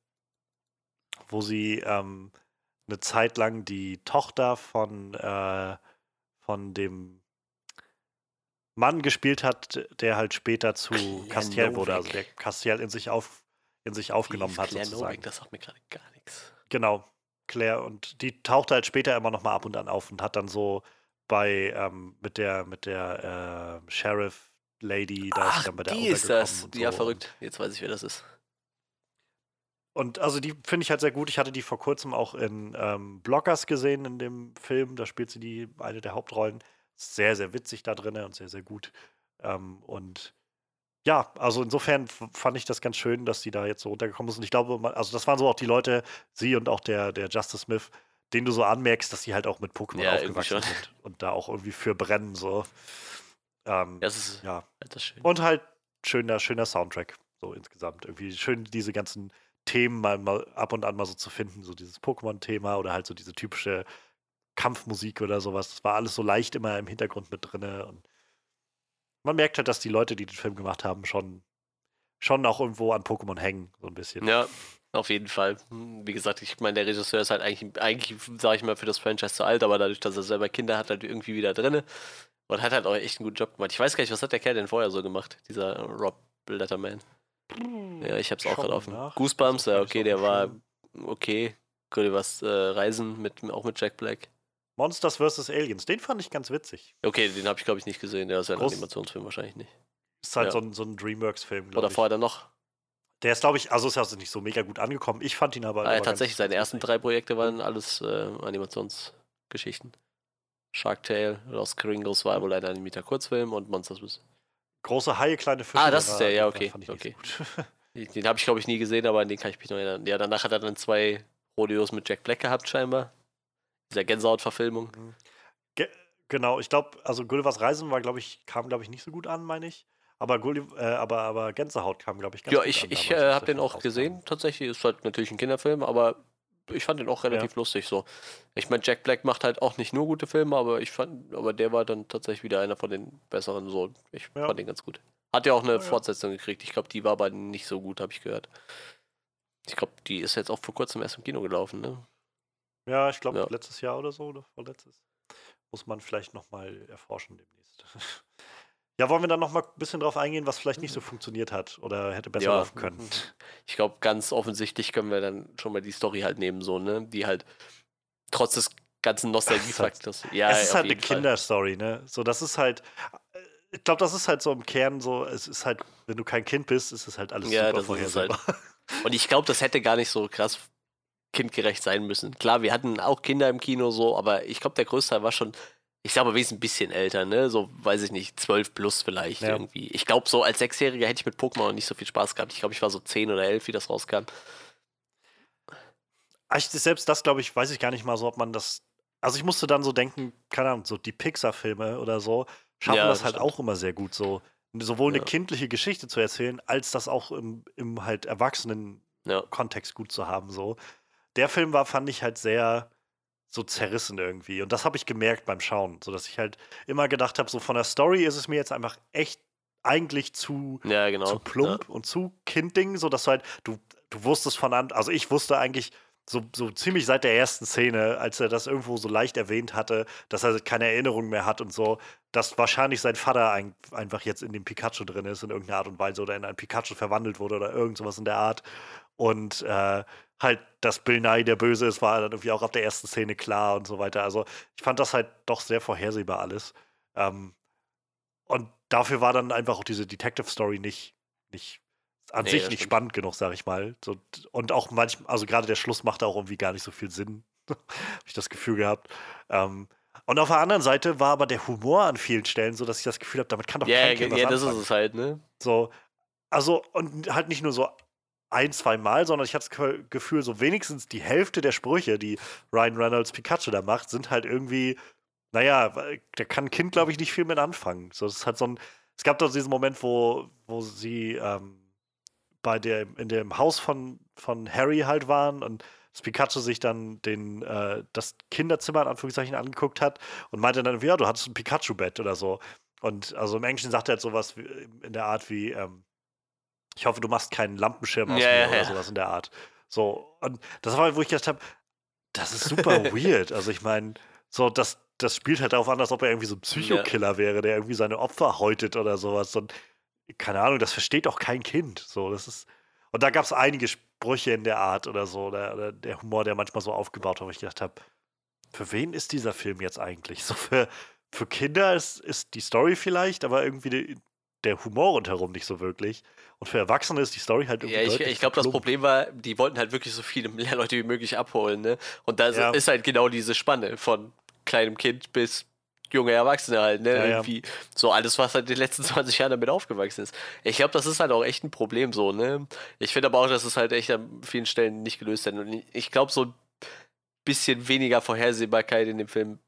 Speaker 1: wo sie ähm, eine Zeit lang die Tochter von, äh, von dem Mann gespielt hat, der halt später zu
Speaker 3: Claire
Speaker 1: Castiel wurde, also der Castiel in sich auf in sich aufgenommen hat
Speaker 3: Claire
Speaker 1: sozusagen.
Speaker 3: Das sagt mir gerade gar nichts.
Speaker 1: Genau, Claire. Und die taucht halt später immer noch mal ab und an auf und hat dann so bei ähm, mit der mit der äh, Sheriff Lady, da ist
Speaker 3: Ach,
Speaker 1: sie dann bei der
Speaker 3: die ist das.
Speaker 1: und
Speaker 3: Ja,
Speaker 1: so.
Speaker 3: verrückt. Jetzt weiß ich, wer das ist.
Speaker 1: Und also die finde ich halt sehr gut. Ich hatte die vor kurzem auch in ähm, Blockers gesehen in dem Film. Da spielt sie die eine der Hauptrollen. Sehr, sehr witzig da drin und sehr, sehr gut. Ähm, und ja, also insofern fand ich das ganz schön, dass die da jetzt so runtergekommen ist. Und ich glaube, man, also das waren so auch die Leute, sie und auch der, der Justice Smith, denen du so anmerkst, dass sie halt auch mit Pokémon
Speaker 3: Ja,
Speaker 1: aufgewachsen sind und da auch irgendwie für brennen. So. Ähm,
Speaker 3: Das ist
Speaker 1: ja.
Speaker 3: das ist schön.
Speaker 1: Und halt schöner, schöner Soundtrack, so insgesamt. Irgendwie schön, diese ganzen Themen mal, mal ab und an mal so zu finden, so dieses Pokémon-Thema oder halt so diese typische Kampfmusik oder sowas. Das war alles so leicht immer im Hintergrund mit drinne. Und man merkt halt, dass die Leute, die den Film gemacht haben, schon, schon auch irgendwo an Pokémon hängen, so ein bisschen.
Speaker 3: Ja, auf jeden Fall. Hm, Wie gesagt, ich meine, der Regisseur ist halt eigentlich, eigentlich sage ich mal, für das Franchise zu alt, aber dadurch, dass er selber Kinder hat, halt irgendwie wieder drinne und hat halt auch echt einen guten Job gemacht. Ich weiß gar nicht, was hat der Kerl denn vorher so gemacht, dieser Rob Letterman? Ja, ich hab's auch gerade offen.
Speaker 1: nach.
Speaker 3: Goosebumps, ja, okay, der war okay. Gulliver's äh, Reisen, mit, auch mit Jack Black.
Speaker 1: Monsters vs. Aliens, den fand ich ganz witzig.
Speaker 3: Okay, den habe ich, glaube ich, nicht gesehen. Der ist ja ein
Speaker 1: Groß-
Speaker 3: Animationsfilm wahrscheinlich nicht.
Speaker 1: Ist halt
Speaker 3: Ja.
Speaker 1: so ein, so ein Dreamworks-Film,
Speaker 3: Oder
Speaker 1: glaube ich.
Speaker 3: vorher dann noch.
Speaker 1: Der ist, glaube ich, also ist ja nicht so mega gut angekommen. Ich fand ihn aber.
Speaker 3: Ah, ja, tatsächlich, seine ersten drei Projekte waren alles äh, Animationsgeschichten. Shark Tale, Lost Kringles war wohl ein animierter Kurzfilm und Monsters vs.
Speaker 1: Große Haie, kleine Fische.
Speaker 3: Ah, das ist der, ja, okay,
Speaker 1: ich
Speaker 3: okay.
Speaker 1: gut. *laughs*
Speaker 3: Den habe ich, glaube ich, nie gesehen, aber an den kann ich mich noch erinnern. Ja, danach hat er dann zwei Rodeos mit Jack Black gehabt, scheinbar. Dieser Gänsehaut-Verfilmung.
Speaker 1: Ge genau, ich glaube, also Gullivers Reisen war, glaube ich, kam, glaube ich, nicht so gut an, meine ich. Aber, Gulliv äh, aber, aber Gänsehaut kam, glaube ich, ganz
Speaker 3: Ja,
Speaker 1: gut
Speaker 3: ich,
Speaker 1: an.
Speaker 3: ich
Speaker 1: damals,
Speaker 3: äh, habe den auch gesehen. Tatsächlich ist halt natürlich ein Kinderfilm, aber ich fand den auch relativ lustig so. Ich meine, Jack Black macht halt auch nicht nur gute Filme, aber ich fand, aber der war dann tatsächlich wieder einer von den besseren so. Ich
Speaker 1: Ja.
Speaker 3: fand den ganz gut. Hat ja auch eine
Speaker 1: Ja, ja.
Speaker 3: Fortsetzung gekriegt. Ich glaube, die war aber nicht so gut, habe ich gehört. Ich glaube, die ist jetzt auch vor kurzem erst im Kino gelaufen, ne?
Speaker 1: Ja, ich glaube,
Speaker 3: Ja.
Speaker 1: letztes Jahr oder so, oder vorletztes. Muss man vielleicht nochmal erforschen demnächst. *laughs* ja, wollen wir dann nochmal ein bisschen drauf eingehen, was vielleicht nicht so funktioniert hat oder hätte besser
Speaker 3: Ja.
Speaker 1: laufen können?
Speaker 3: Ich glaube, ganz offensichtlich können wir dann schon mal die Story halt nehmen, so, ne? Die halt trotz des ganzen Nostalgiefaktors. Ja,
Speaker 1: es ist halt eine. Kinderstory, ne? So, das ist halt. äh, Ich glaube, das ist halt so im Kern so, es ist halt, wenn du kein Kind bist, ist es halt alles
Speaker 3: Ja,
Speaker 1: super
Speaker 3: es halt.
Speaker 1: vorhersehbar.
Speaker 3: Und ich glaube, das hätte gar nicht so krass kindgerecht sein müssen. Klar, wir hatten auch Kinder im Kino so, aber ich glaube, der Großteil war schon, ich sag mal, wesentlich ein bisschen älter, ne? So, weiß ich nicht, 12 plus vielleicht
Speaker 1: Ja.
Speaker 3: irgendwie. Ich glaube, so als Sechsjähriger hätte ich mit Pokémon noch nicht so viel Spaß gehabt. Ich glaube, ich war so 10 oder 11, wie das rauskam.
Speaker 1: Ah, Ich, selbst das, glaube ich, weiß ich gar nicht mal so, ob man das. Also ich musste dann so denken, keine Ahnung, so die Pixar-Filme oder so, schaffen
Speaker 3: Ja,
Speaker 1: das
Speaker 3: das
Speaker 1: halt auch immer sehr gut, so sowohl eine
Speaker 3: Ja.
Speaker 1: kindliche Geschichte zu erzählen, als das auch im, im halt erwachsenen. Kontext gut zu haben. So. Der Film war, fand ich halt sehr so zerrissen irgendwie. Und das habe ich gemerkt beim Schauen, so dass ich halt immer gedacht habe, so von der Story ist es mir jetzt einfach echt eigentlich zu,
Speaker 3: Ja, genau.
Speaker 1: zu plump und zu Kindding, so dass du halt, du, du wusstest von an, also ich wusste eigentlich so, so ziemlich seit der ersten Szene, als er das irgendwo so leicht erwähnt hatte, dass er keine Erinnerung mehr hat und so, dass wahrscheinlich sein Vater ein, einfach jetzt in dem Pikachu drin ist, in irgendeiner Art und Weise oder in ein Pikachu verwandelt wurde oder irgend sowas in der Art. Und äh, halt, dass Bill Nye der Böse ist, war dann irgendwie auch ab der ersten Szene klar und so weiter. Also ich fand das halt doch sehr vorhersehbar alles. Ähm, und dafür war dann einfach auch diese Detective Story nicht, nicht an
Speaker 3: Nee,
Speaker 1: sich nicht
Speaker 3: stimmt.
Speaker 1: spannend genug, sag ich mal. So, und auch manchmal, also gerade der Schluss macht auch irgendwie gar nicht so viel Sinn, *laughs* habe ich das Gefühl gehabt. Ähm, und auf der anderen Seite war aber der Humor an vielen Stellen so, dass ich das Gefühl habe, damit kann doch
Speaker 3: Ja,
Speaker 1: kein Kind
Speaker 3: ja, das ist es halt, ne?
Speaker 1: So, also, und halt nicht nur so ein, zwei Mal, sondern ich hatte das Ge- Gefühl, so wenigstens die Hälfte der Sprüche, die Ryan Reynolds Pikachu da macht, sind halt irgendwie, naja, da kann ein Kind, glaube ich, nicht viel mit anfangen. So, ist halt so ein, es gab doch diesen Moment, wo, wo sie ähm, bei der, in dem Haus von, von Harry halt waren und das Pikachu sich dann den, äh, das Kinderzimmer in Anführungszeichen angeguckt hat und meinte dann, ja, du hattest ein Pikachu-Bett oder so. Und also im Englischen sagt er halt sowas wie, in der Art wie, ähm, ich hoffe, du machst keinen Lampenschirm aus
Speaker 3: Ja,
Speaker 1: mir
Speaker 3: ja,
Speaker 1: oder
Speaker 3: ja.
Speaker 1: sowas in der Art. So, und das war, wo ich gedacht habe, das ist super *laughs* weird. Also ich meine, so, das, das spielt halt darauf an, als ob er irgendwie so ein Psychokiller wäre, der irgendwie seine Opfer häutet oder sowas. Und keine Ahnung, das versteht doch kein Kind. So, das ist. Und da gab es einige Sprüche in der Art oder so, oder, oder der Humor, der manchmal so aufgebaut war, wo ich gedacht habe, für wen ist dieser Film jetzt eigentlich? So für, für Kinder ist, ist die Story vielleicht, aber irgendwie die, der Humor rundherum nicht so wirklich. Und für Erwachsene ist die Story halt irgendwie.
Speaker 3: Ja, ich, ich glaube, das. Problem war, die wollten halt wirklich so viele *laughs* Leute wie möglich abholen, ne? Und da
Speaker 1: Ja.
Speaker 3: ist halt genau diese Spanne von kleinem Kind bis junge Erwachsene halt, ne?
Speaker 1: Ja, ja.
Speaker 3: Irgendwie so alles, was halt in den letzten *laughs* 20 Jahren damit aufgewachsen ist. Ich glaube, das ist halt auch echt ein Problem so, ne? Ich finde aber auch, dass es halt echt an vielen Stellen nicht gelöst wird. Und ich glaube, so ein bisschen weniger Vorhersehbarkeit in dem Film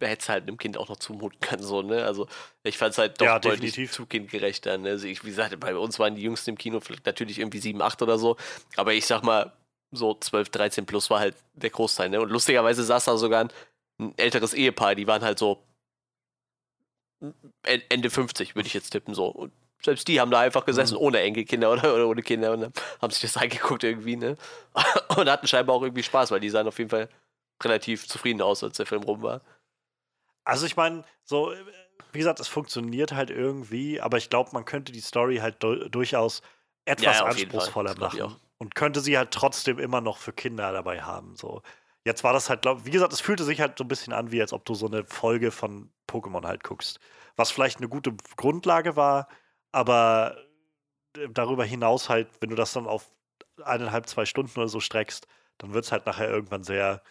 Speaker 3: hätte es halt einem Kind auch noch zumuten können, so, ne? Also ich fand es halt doch
Speaker 1: Ja,
Speaker 3: deutlich
Speaker 1: definitiv.
Speaker 3: zu kindgerechter, ne? Also ich, wie gesagt, bei uns waren die Jüngsten im Kino vielleicht natürlich irgendwie 7, 8 oder so, aber ich sag mal, so 12, 13 plus war halt der Großteil, ne? Und lustigerweise saß da sogar ein, ein älteres Ehepaar, die waren halt so En- Ende 50, würde ich jetzt tippen, so. Und selbst die haben da einfach gesessen, ohne Enkelkinder oder, oder ohne Kinder und haben sich das *laughs* angeguckt irgendwie, ne? Und hatten scheinbar auch irgendwie Spaß, weil die sahen auf jeden Fall relativ zufrieden aus, als der Film rum war.
Speaker 1: Also ich meine, so, äh, wie gesagt, es funktioniert halt irgendwie, aber ich glaube, man könnte die Story halt du durchaus etwas
Speaker 3: Ja,
Speaker 1: anspruchsvoller machen. Und könnte sie halt trotzdem immer noch für Kinder dabei haben. So. Jetzt war das halt, glaub, wie gesagt, es fühlte sich halt so ein bisschen an, wie als ob du so eine Folge von Pokémon halt guckst. Was vielleicht eine gute Grundlage war, aber äh, darüber hinaus halt, wenn du das dann auf eineinhalb, zwei Stunden oder so streckst, dann wird es halt nachher irgendwann sehr,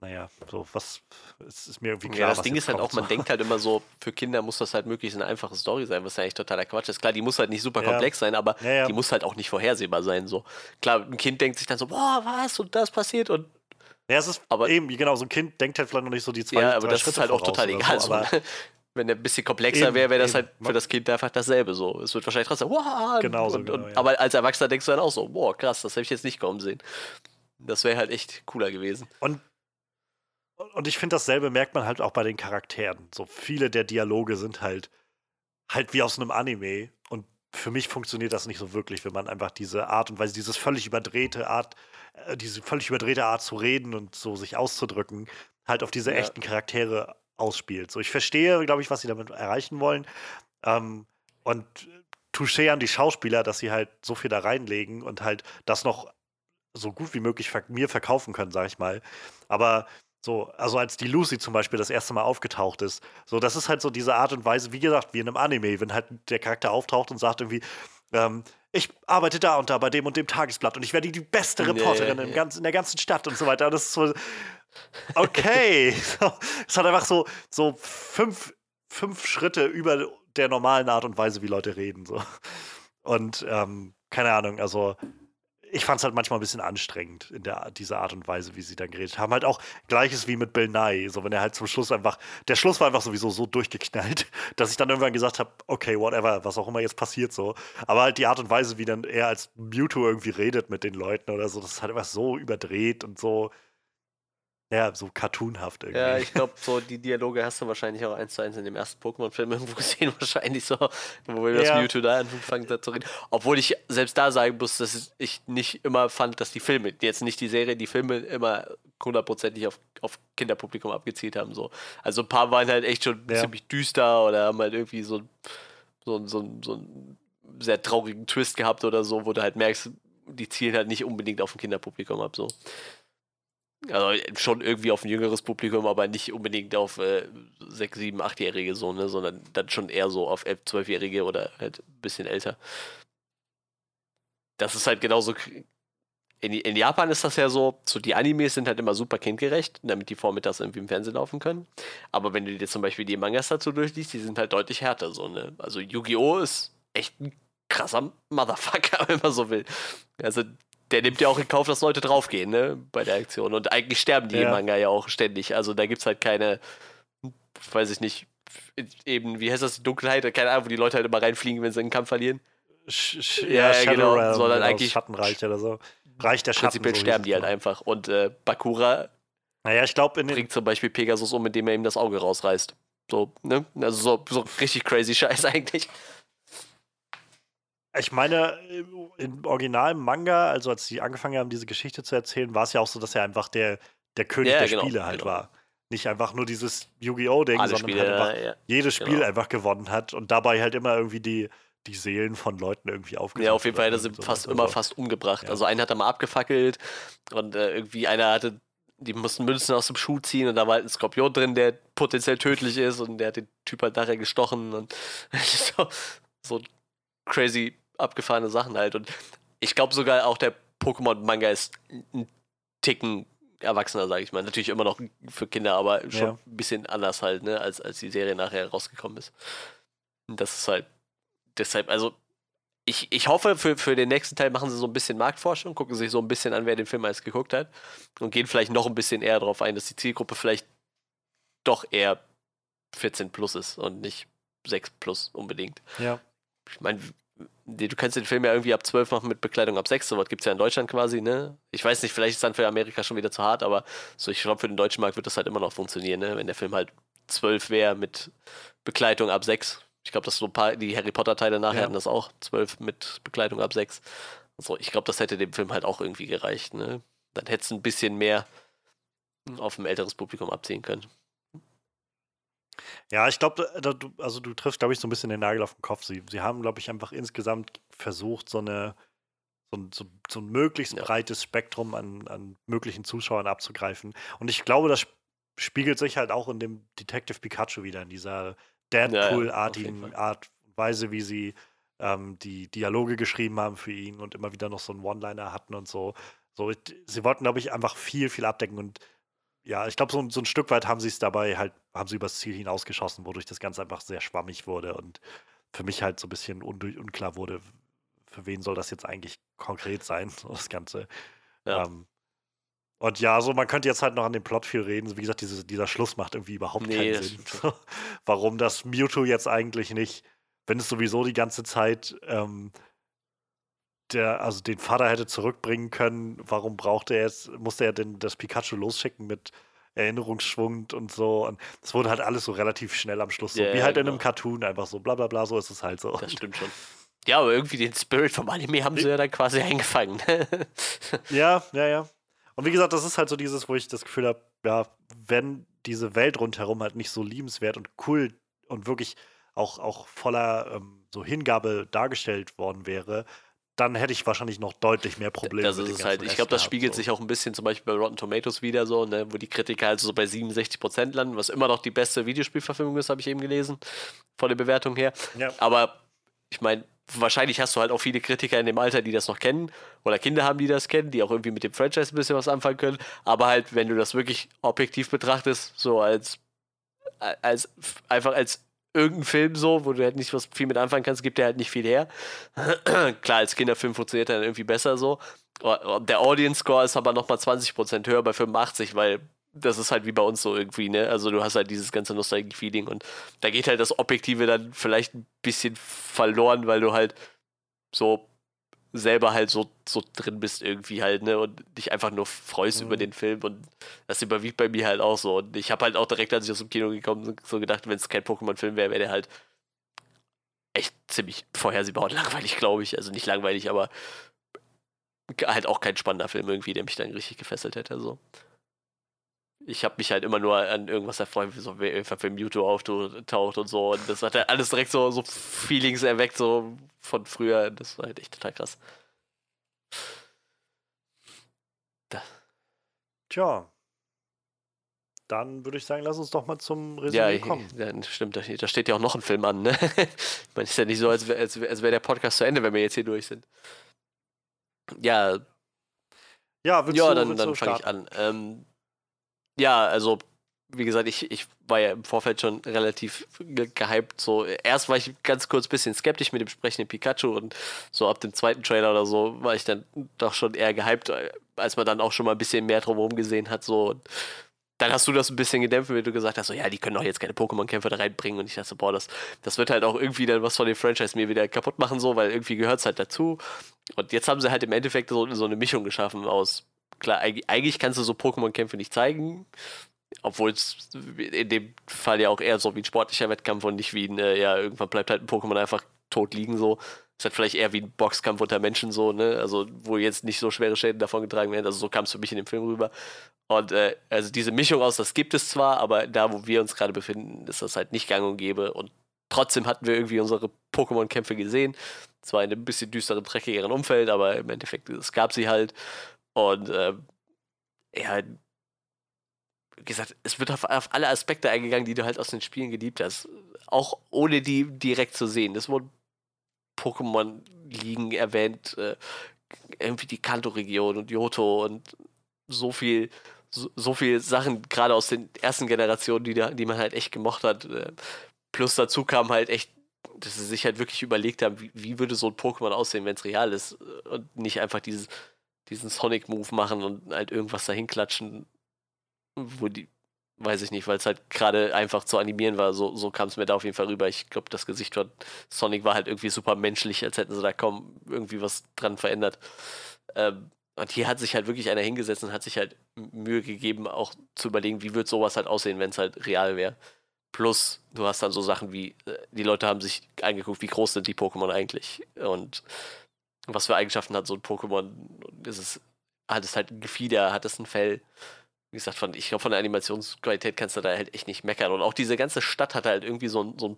Speaker 1: naja, so was, es ist mir irgendwie klar.
Speaker 3: ja, das Ding ist halt auch, man denkt halt immer so, *laughs* für Kinder muss das halt möglichst eine einfache Story sein, was ja eigentlich totaler Quatsch ist. Klar, die muss halt nicht super
Speaker 1: Ja.
Speaker 3: komplex sein, aber
Speaker 1: Ja, ja.
Speaker 3: die muss halt auch nicht vorhersehbar sein. So. Klar, ein Kind denkt sich dann so, boah, was und das passiert und
Speaker 1: Ja, es ist
Speaker 3: Aber-
Speaker 1: eben, genau, so ein Kind denkt halt vielleicht noch nicht so die zwei
Speaker 3: ja, aber
Speaker 1: drei
Speaker 3: das ist
Speaker 1: Schritte
Speaker 3: halt auch total egal.
Speaker 1: So,
Speaker 3: So,
Speaker 1: aber
Speaker 3: ne? *laughs* Wenn der ein bisschen komplexer wäre, wäre das
Speaker 1: eben.
Speaker 3: halt für das Kind einfach dasselbe so. Es wird wahrscheinlich trotzdem, wow,
Speaker 1: Genau so,
Speaker 3: und,
Speaker 1: genau,
Speaker 3: und, aber als Erwachsener denkst du dann auch so, boah, krass, das habe ich jetzt nicht kommen sehen. Das wäre halt echt cooler gewesen.
Speaker 1: und, und ich finde, dasselbe merkt man halt auch bei den Charakteren. So viele der Dialoge sind halt halt wie aus einem Anime. Und für mich funktioniert das nicht so wirklich, wenn man einfach diese Art und Weise, dieses völlig überdrehte Art, äh, diese völlig überdrehte Art zu reden und so sich auszudrücken, halt auf diese
Speaker 3: Ja.
Speaker 1: echten Charaktere ausspielt. So, ich verstehe, glaube ich, was sie damit erreichen wollen. Ähm, und Touché an die Schauspieler, dass sie halt so viel da reinlegen und halt das noch so gut wie möglich ver mir verkaufen können, sag ich mal. Aber so, also als die Lucy zum Beispiel das erste Mal aufgetaucht ist, so, das ist halt so diese Art und Weise, wie gesagt, wie in einem Anime, wenn halt der Charakter auftaucht und sagt irgendwie, ähm, ich arbeite da und da bei dem und dem Tagesblatt und ich werde die beste
Speaker 3: Nee,
Speaker 1: Reporterin im
Speaker 3: ja.
Speaker 1: ganzen, in der ganzen Stadt und so weiter. Das ist so, okay. *laughs* so, es hat einfach so, so fünf, fünf Schritte über der normalen Art und Weise, wie Leute reden. So. Und ähm, keine Ahnung, also ich fand es halt manchmal ein bisschen anstrengend in der dieser Art und Weise, wie sie dann geredet haben. Halt auch gleiches wie mit Bill Nye, so wenn er halt zum Schluss einfach, der Schluss war einfach sowieso so durchgeknallt, *laughs* dass ich dann irgendwann gesagt habe, okay, whatever, was auch immer jetzt passiert so. Aber halt die Art und Weise, wie dann er als Mewtwo irgendwie redet mit den Leuten oder so, das ist halt einfach so überdreht und so, ja, so cartoonhaft irgendwie.
Speaker 3: Ja, ich glaube, so die Dialoge hast du wahrscheinlich auch eins zu eins in dem ersten Pokémon-Film irgendwo *laughs* gesehen, wahrscheinlich so, wo wir das
Speaker 1: Ja.
Speaker 3: Mewtwo da angefangen hat zu reden. Obwohl ich selbst da sagen muss, dass ich nicht immer fand, dass die Filme, jetzt nicht die Serie, die Filme immer hundertprozentig auf, auf Kinderpublikum abgezielt haben. So. Also ein paar waren halt echt schon
Speaker 1: Ja.
Speaker 3: ziemlich düster oder haben halt irgendwie so, so, so, so einen sehr traurigen Twist gehabt oder so, wo du halt merkst, die zielen halt nicht unbedingt auf ein Kinderpublikum ab. So. Also schon irgendwie auf ein jüngeres Publikum, aber nicht unbedingt auf äh, 6, 7, 8-Jährige so, ne, sondern dann schon eher so auf 11, 12-Jährige oder halt ein bisschen älter. Das ist halt genauso. In, in Japan ist das ja so, so die Animes sind halt immer super kindgerecht, damit die vormittags irgendwie im Fernsehen laufen können. Aber wenn du dir zum Beispiel die Mangas dazu durchliest, die sind halt deutlich härter so, ne? Also Yu-Gi-Oh! ist echt ein krasser Motherfucker, *laughs* wenn man so will. Also der nimmt ja auch in Kauf, dass Leute draufgehen, ne, bei der Aktion. Und eigentlich sterben die im
Speaker 1: Ja.
Speaker 3: Manga ja auch ständig. Also da gibt's halt keine, weiß ich nicht, eben, wie heißt das, die Dunkelheit, keine Ahnung, wo die Leute halt immer reinfliegen, wenn sie einen Kampf verlieren.
Speaker 1: Sch sch
Speaker 3: Ja,
Speaker 1: ja,
Speaker 3: genau,
Speaker 1: Realm,
Speaker 3: sondern
Speaker 1: genau,
Speaker 3: eigentlich-
Speaker 1: Schattenreich oder so. Reich der Schatten.
Speaker 3: Prinzipiell
Speaker 1: so
Speaker 3: sterben die halt einfach. Und äh, Bakura
Speaker 1: Naja, ich glaube, in
Speaker 3: bringt zum Beispiel Pegasus um, indem er ihm das Auge rausreißt. So, ne? Also so, so richtig crazy *laughs* Scheiß eigentlich.
Speaker 1: Ich meine, im originalen Manga, also als sie angefangen haben, diese Geschichte zu erzählen, war es ja auch so, dass er einfach der, der König
Speaker 3: Ja,
Speaker 1: der
Speaker 3: genau,
Speaker 1: Spiele halt
Speaker 3: genau.
Speaker 1: war. Nicht einfach nur dieses Yu-Gi-Oh!-Ding, sondern
Speaker 3: Spiele,
Speaker 1: halt einfach
Speaker 3: ja,
Speaker 1: jedes Spiel
Speaker 3: genau.
Speaker 1: einfach gewonnen hat und dabei halt immer irgendwie die, die Seelen von Leuten irgendwie aufgesucht.
Speaker 3: Ja, auf jeden Fall hat er sie
Speaker 1: irgend
Speaker 3: fast
Speaker 1: sowas.
Speaker 3: immer
Speaker 1: Also,
Speaker 3: fast umgebracht.
Speaker 1: ja.
Speaker 3: Also einen hat er mal abgefackelt und äh, irgendwie einer hatte, die mussten Münzen aus dem Schuh ziehen und da war halt ein Skorpion drin, der potenziell tödlich ist und der hat den Typ halt nachher gestochen und *laughs* so, so crazy abgefahrene Sachen halt. Und ich glaube sogar auch der Pokémon-Manga ist ein Ticken erwachsener, sage ich mal. Natürlich immer noch für Kinder, aber schon
Speaker 1: Ja.
Speaker 3: ein bisschen anders halt, ne, als, als die Serie nachher rausgekommen ist. Und das ist halt deshalb, also ich, ich hoffe, für, für den nächsten Teil machen sie so ein bisschen Marktforschung, gucken sich so ein bisschen an, wer den Film alles geguckt hat und gehen vielleicht noch ein bisschen eher darauf ein, dass die Zielgruppe vielleicht doch eher 14 plus ist und nicht 6 plus unbedingt.
Speaker 1: Ja.
Speaker 3: Ich meine, du kannst den Film ja irgendwie ab 12 machen mit Bekleidung ab 6, sowas gibt es ja in Deutschland quasi, ne? Ich weiß nicht, vielleicht ist dann für Amerika schon wieder zu hart, aber so ich glaube, für den deutschen Markt wird das halt immer noch funktionieren, ne? Wenn der Film halt 12 wäre mit Bekleidung ab 6. Ich glaube, dass so ein paar, die Harry Potter-Teile nachher
Speaker 1: Ja.
Speaker 3: hatten das auch, 12 mit Bekleidung ab 6. So, ich glaube, das hätte dem Film halt auch irgendwie gereicht, ne? Dann hätte es ein bisschen mehr auf ein älteres Publikum abziehen können.
Speaker 1: Ja, ich glaube, du, also du triffst, glaube ich, so ein bisschen den Nagel auf den Kopf. Sie, sie haben, glaube ich, einfach insgesamt versucht, so eine so ein, so, so ein möglichst
Speaker 3: Ja.
Speaker 1: breites Spektrum an, an möglichen Zuschauern abzugreifen. Und ich glaube, das sp- spiegelt sich halt auch in dem Detective Pikachu wieder, in dieser
Speaker 3: Ja, ja,
Speaker 1: Deadpool-artigen
Speaker 3: Fall.
Speaker 1: Art und Weise, wie sie ähm, die Dialoge geschrieben haben für ihn und immer wieder noch so einen One-Liner hatten und so. so sie wollten, glaube ich, einfach viel, viel abdecken und ja, ich glaube, so, ein- so ein Stück weit haben sie es dabei halt, haben sie übers Ziel hinausgeschossen, wodurch das Ganze einfach sehr schwammig wurde und für mich halt so ein bisschen undurch, unklar wurde, für wen soll das jetzt eigentlich konkret sein, *laughs* so das Ganze.
Speaker 3: Ja.
Speaker 1: Ähm, und ja, so man könnte jetzt halt noch an dem Plot viel reden. Wie gesagt, diese, dieser Schluss macht irgendwie überhaupt
Speaker 3: Nee,
Speaker 1: keinen Sinn. *laughs* Warum das Mewtwo jetzt eigentlich nicht, wenn es sowieso die ganze Zeit ähm, der, also den Vater hätte zurückbringen können, warum brauchte er jetzt, musste er denn das Pikachu losschicken mit Erinnerungsschwund und so. Und es wurde halt alles so relativ schnell am Schluss. So,
Speaker 3: Ja,
Speaker 1: wie halt in
Speaker 3: genau.
Speaker 1: einem Cartoon, einfach so bla bla bla, so ist es halt so.
Speaker 3: Das stimmt schon. Ja, aber irgendwie den Spirit vom Anime haben sie ja dann quasi eingefangen. *laughs*
Speaker 1: Ja, ja, ja. Und wie gesagt, das ist halt so dieses, wo ich das Gefühl habe, ja, wenn diese Welt rundherum halt nicht so liebenswert und cool und wirklich auch, auch voller ähm, so Hingabe dargestellt worden wäre, dann hätte ich wahrscheinlich noch deutlich mehr Probleme.
Speaker 3: das
Speaker 1: mit
Speaker 3: ist es halt. Ich glaube, das spiegelt
Speaker 1: so.
Speaker 3: sich auch ein bisschen zum Beispiel bei Rotten Tomatoes wieder so, ne, wo die Kritiker halt so bei 67% landen, was immer noch die beste Videospielverfilmung ist, habe ich eben gelesen, von der Bewertung her.
Speaker 1: Ja.
Speaker 3: Aber ich meine, wahrscheinlich hast du halt auch viele Kritiker in dem Alter, die das noch kennen oder Kinder haben, die das kennen, die auch irgendwie mit dem Franchise ein bisschen was anfangen können. Aber halt, wenn du das wirklich objektiv betrachtest, so als, als einfach als irgendein Film so, wo du halt nicht was viel mit anfangen kannst, gibt der halt nicht viel her. *clears throat* Klar, als Kinderfilm funktioniert er dann irgendwie besser so. Der Audience Score ist aber nochmal 20% höher bei 85, weil das ist halt wie bei uns so irgendwie, ne? Also du hast halt dieses ganze Nostalgie-Feeling und da geht halt das Objektive dann vielleicht ein bisschen verloren, weil du halt so selber halt so, so drin bist irgendwie halt, ne? Und dich einfach nur freust
Speaker 1: Mhm.
Speaker 3: über den Film und das überwiegt bei mir halt auch so. Und ich habe halt auch direkt, als ich aus dem Kino gekommen bin, so gedacht, wenn es kein Pokémon-Film wäre, wäre der halt echt ziemlich vorhersehbar und langweilig, glaube ich. Also nicht langweilig, aber halt auch kein spannender Film irgendwie, der mich dann richtig gefesselt hätte. So. Ich habe mich halt immer nur an irgendwas erfreut, wie so einfach wenn Mewtwo auftaucht und so. Und das hat halt alles direkt so, so Feelings erweckt, so von früher. Das war halt echt total krass.
Speaker 1: Tja. Dann würde ich sagen, lass uns doch mal zum
Speaker 3: Ja,
Speaker 1: Resümee kommen.
Speaker 3: ja, stimmt. Da, da steht ja auch noch ein Film an. Ne? *laughs* Ich meine, ist ja nicht so, als wäre als wär, als wär der Podcast zu Ende, wenn wir jetzt hier durch sind. Ja,
Speaker 1: Ja, willst
Speaker 3: ja,
Speaker 1: du,
Speaker 3: dann,
Speaker 1: willst
Speaker 3: dann fange ich an. Ähm, ja, also, wie gesagt, ich, ich war ja im Vorfeld schon relativ ge gehypt. So, erst war ich ganz kurz ein bisschen skeptisch mit dem sprechenden Pikachu und so ab dem zweiten Trailer oder so war ich dann doch schon eher gehypt, als man dann auch schon mal ein bisschen mehr drumherum gesehen hat. So, und dann hast du das ein bisschen gedämpft, wenn du gesagt hast, so, ja, die können doch jetzt keine Pokémon-Kämpfer da reinbringen. Und ich dachte, boah, das, das wird halt auch irgendwie dann was von dem Franchise mir wieder kaputt machen, so, weil irgendwie gehört es halt dazu. Und jetzt haben sie halt im Endeffekt so, so eine Mischung geschaffen aus, klar, eig- eigentlich kannst du so Pokémon-Kämpfe nicht zeigen, obwohl es in dem Fall ja auch eher so wie ein sportlicher Wettkampf und nicht wie ein, äh, ja, irgendwann bleibt halt ein Pokémon einfach tot liegen, so. Ist halt vielleicht eher wie ein Boxkampf unter Menschen, so, ne? Also, wo jetzt nicht so schwere Schäden davon getragen werden. Also, so kam es für mich in dem Film rüber. Und äh, also diese Mischung aus, das gibt es zwar, aber da, wo wir uns gerade befinden, ist das halt nicht gang und gäbe. Und trotzdem hatten wir irgendwie unsere Pokémon-Kämpfe gesehen. Zwar in einem bisschen düsteren, dreckigeren Umfeld, aber im Endeffekt, es gab sie halt. Und äh, ja, wie gesagt, es wird auf, auf, alle Aspekte eingegangen, die du halt aus den Spielen geliebt hast. Auch ohne die direkt zu sehen. Es wurden Pokémon-Ligen erwähnt, äh, irgendwie die Kanto-Region und Johto und so viel, so, so viel Sachen, gerade aus den ersten Generationen, die, da, die man halt echt gemocht hat. Äh, plus dazu kam halt echt, dass sie sich halt wirklich überlegt haben, wie, wie würde so ein Pokémon aussehen, wenn es real ist und nicht einfach dieses, diesen Sonic-Move machen und halt irgendwas dahin klatschen, wo die, weiß ich nicht, weil es halt gerade einfach zu animieren war. So, so kam es mir da auf jeden Fall rüber. Ich glaube, das Gesicht von Sonic war halt irgendwie super menschlich, als hätten sie da kaum irgendwie was dran verändert. Ähm, und hier hat sich halt wirklich einer hingesetzt und hat sich halt Mühe gegeben, auch zu überlegen, wie wird sowas halt aussehen, wenn es halt real wäre. Plus, du hast dann so Sachen wie, äh, die Leute haben sich angeguckt, wie groß sind die Pokémon eigentlich und was für Eigenschaften hat so ein Pokémon. Ist es, hat es halt ein Gefieder, hat es ein Fell wie gesagt, von, ich glaube, von der Animationsqualität kannst du da halt echt nicht meckern. Und auch diese ganze Stadt hatte halt irgendwie so, so ein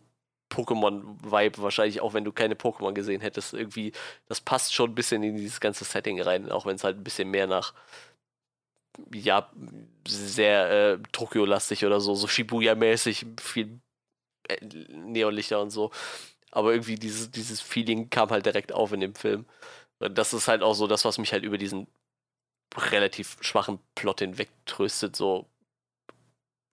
Speaker 3: Pokémon-Vibe, wahrscheinlich auch wenn du keine Pokémon gesehen hättest. Irgendwie, das passt schon ein bisschen in dieses ganze Setting rein, auch wenn es halt ein bisschen mehr nach, ja, sehr äh, Tokio-lastig oder so, so Shibuya-mäßig, viel äh, Neonlichter und so. Aber irgendwie dieses, dieses Feeling kam halt direkt auf in dem Film. Und das ist halt auch so das, was mich halt über diesen relativ schwachen Plot hinwegtröstet. So,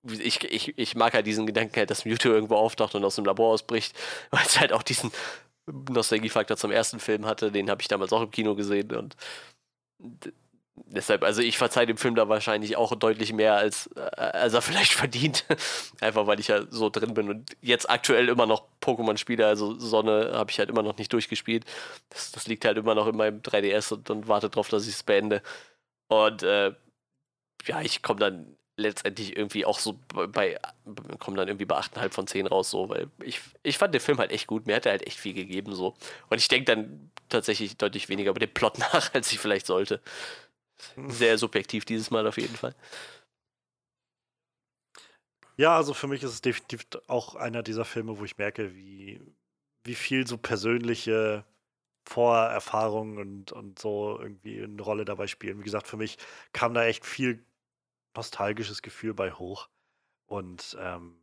Speaker 3: ich, ich, ich mag halt diesen Gedanken halt, dass Mewtwo irgendwo auftaucht und aus dem Labor ausbricht, *laughs* weil es halt auch diesen Nostalgiefaktor zum ersten Film hatte. Den habe ich damals auch im Kino gesehen und deshalb, also ich verzeihe dem Film da wahrscheinlich auch deutlich mehr, als, äh, als er vielleicht *laughs* verdient. Einfach weil ich ja so drin bin und jetzt aktuell immer noch Pokémon spiele. Also Sonne habe ich halt immer noch nicht durchgespielt. Das, das liegt halt immer noch in meinem 3DS und, und warte darauf, dass ich es beende. Und äh, ja, ich komme dann letztendlich irgendwie auch so bei, komme dann irgendwie bei 8,5 von 10 raus, so, weil ich, ich fand den Film halt echt gut, mir hat er halt echt viel gegeben, so. Und ich denke dann tatsächlich deutlich weniger über den Plot *laughs* nach, als ich vielleicht sollte. Sehr subjektiv dieses Mal auf jeden Fall.
Speaker 1: Ja, also für mich ist es definitiv auch einer dieser Filme, wo ich merke, wie, wie viel so persönliche Vorerfahrungen und, und so irgendwie eine Rolle dabei spielen. Wie gesagt, für mich kam da echt viel nostalgisches Gefühl bei hoch. Und ähm,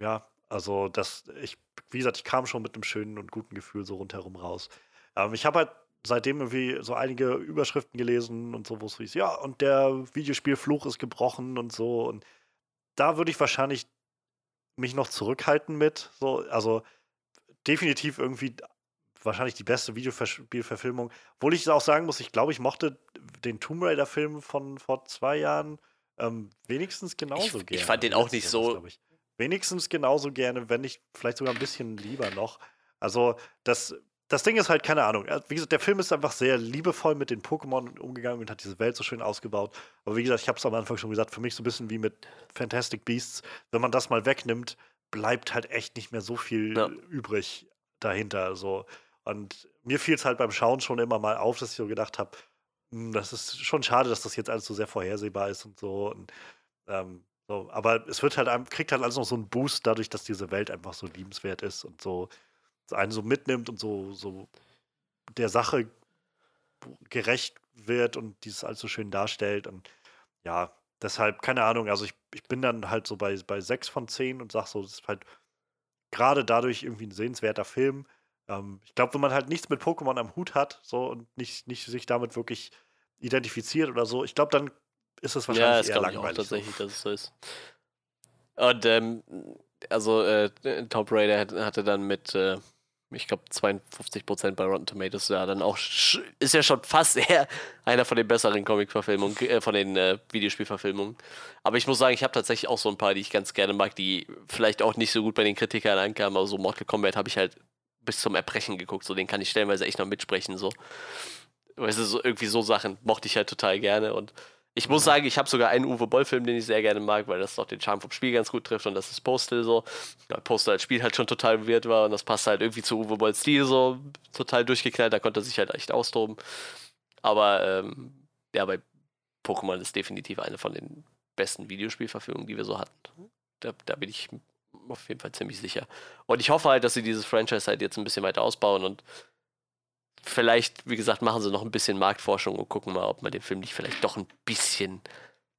Speaker 1: ja, also das, ich, wie gesagt, ich kam schon mit einem schönen und guten Gefühl so rundherum raus. Ähm, ich habe halt seitdem irgendwie so einige Überschriften gelesen und so, wo es hieß, ja, und der Videospielfluch ist gebrochen und so. Und da würde ich wahrscheinlich mich noch zurückhalten mit. So, also definitiv irgendwie wahrscheinlich die beste Videospielverfilmung. Obwohl ich auch sagen muss, ich glaube, ich mochte den Tomb Raider-Film von vor zwei Jahren ähm, wenigstens genauso
Speaker 3: ich,
Speaker 1: gerne.
Speaker 3: Ich fand den auch nicht so.
Speaker 1: Wenigstens genauso gerne, wenn nicht vielleicht sogar ein bisschen lieber noch. Also, das, das Ding ist halt, keine Ahnung. Wie gesagt, der Film ist einfach sehr liebevoll mit den Pokémon umgegangen und hat diese Welt so schön ausgebaut. Aber wie gesagt, ich habe es am Anfang schon gesagt, für mich so ein bisschen wie mit Fantastic Beasts. Wenn man das mal wegnimmt, bleibt halt echt nicht mehr so viel ja. übrig dahinter. So. Und mir fiel es halt beim Schauen schon immer mal auf, dass ich so gedacht habe, hm, das ist schon schade, dass das jetzt alles so sehr vorhersehbar ist und so. Und, ähm, so. Aber es wird halt, kriegt halt alles noch so einen Boost dadurch, dass diese Welt einfach so liebenswert ist und so einen so mitnimmt und so, so der Sache gerecht wird und dieses alles so schön darstellt. Und ja, deshalb, keine Ahnung, also ich, ich bin dann halt so bei, bei 6 von 10 und sag so, das ist halt gerade dadurch irgendwie ein sehenswerter Film. Ähm, ich glaube, wenn man halt nichts mit Pokémon am Hut hat, so und nicht, nicht sich damit wirklich identifiziert oder so, ich glaube, dann ist es wahrscheinlich ja, eher langweilig.
Speaker 3: Ja, tatsächlich, so. dass es so ist. Und ähm, also äh, Top Raider hatte dann mit, äh, ich glaube, 52% bei Rotten Tomatoes, ja, dann auch ist ja schon fast *laughs* eher einer von den besseren Comic-Verfilmungen, äh, von den äh, Videospielverfilmungen. Aber ich muss sagen, ich habe tatsächlich auch so ein paar, die ich ganz gerne mag, die vielleicht auch nicht so gut bei den Kritikern ankamen, aber so Mortal Kombat habe ich halt bis zum Erbrechen geguckt. So, den kann ich stellenweise echt noch mitsprechen. So. Weißt du, so, irgendwie so Sachen mochte ich halt total gerne. Und ich muss sagen, ich habe sogar einen Uwe Boll-Film, den ich sehr gerne mag, weil das doch den Charme vom Spiel ganz gut trifft und das ist Postal so. Ja, Postal als Spiel halt schon total weird war und das passt halt irgendwie zu Uwe Bolls Stil so total durchgeknallt. Da konnte er sich halt echt austoben. Aber ähm, ja, bei Pokémon ist definitiv eine von den besten Videospielverfilmungen, die wir so hatten. Da, da bin ich auf jeden Fall ziemlich sicher. Und ich hoffe halt, dass sie dieses Franchise halt jetzt ein bisschen weiter ausbauen und vielleicht, wie gesagt, machen sie noch ein bisschen Marktforschung und gucken mal, ob man den Film nicht vielleicht doch ein bisschen,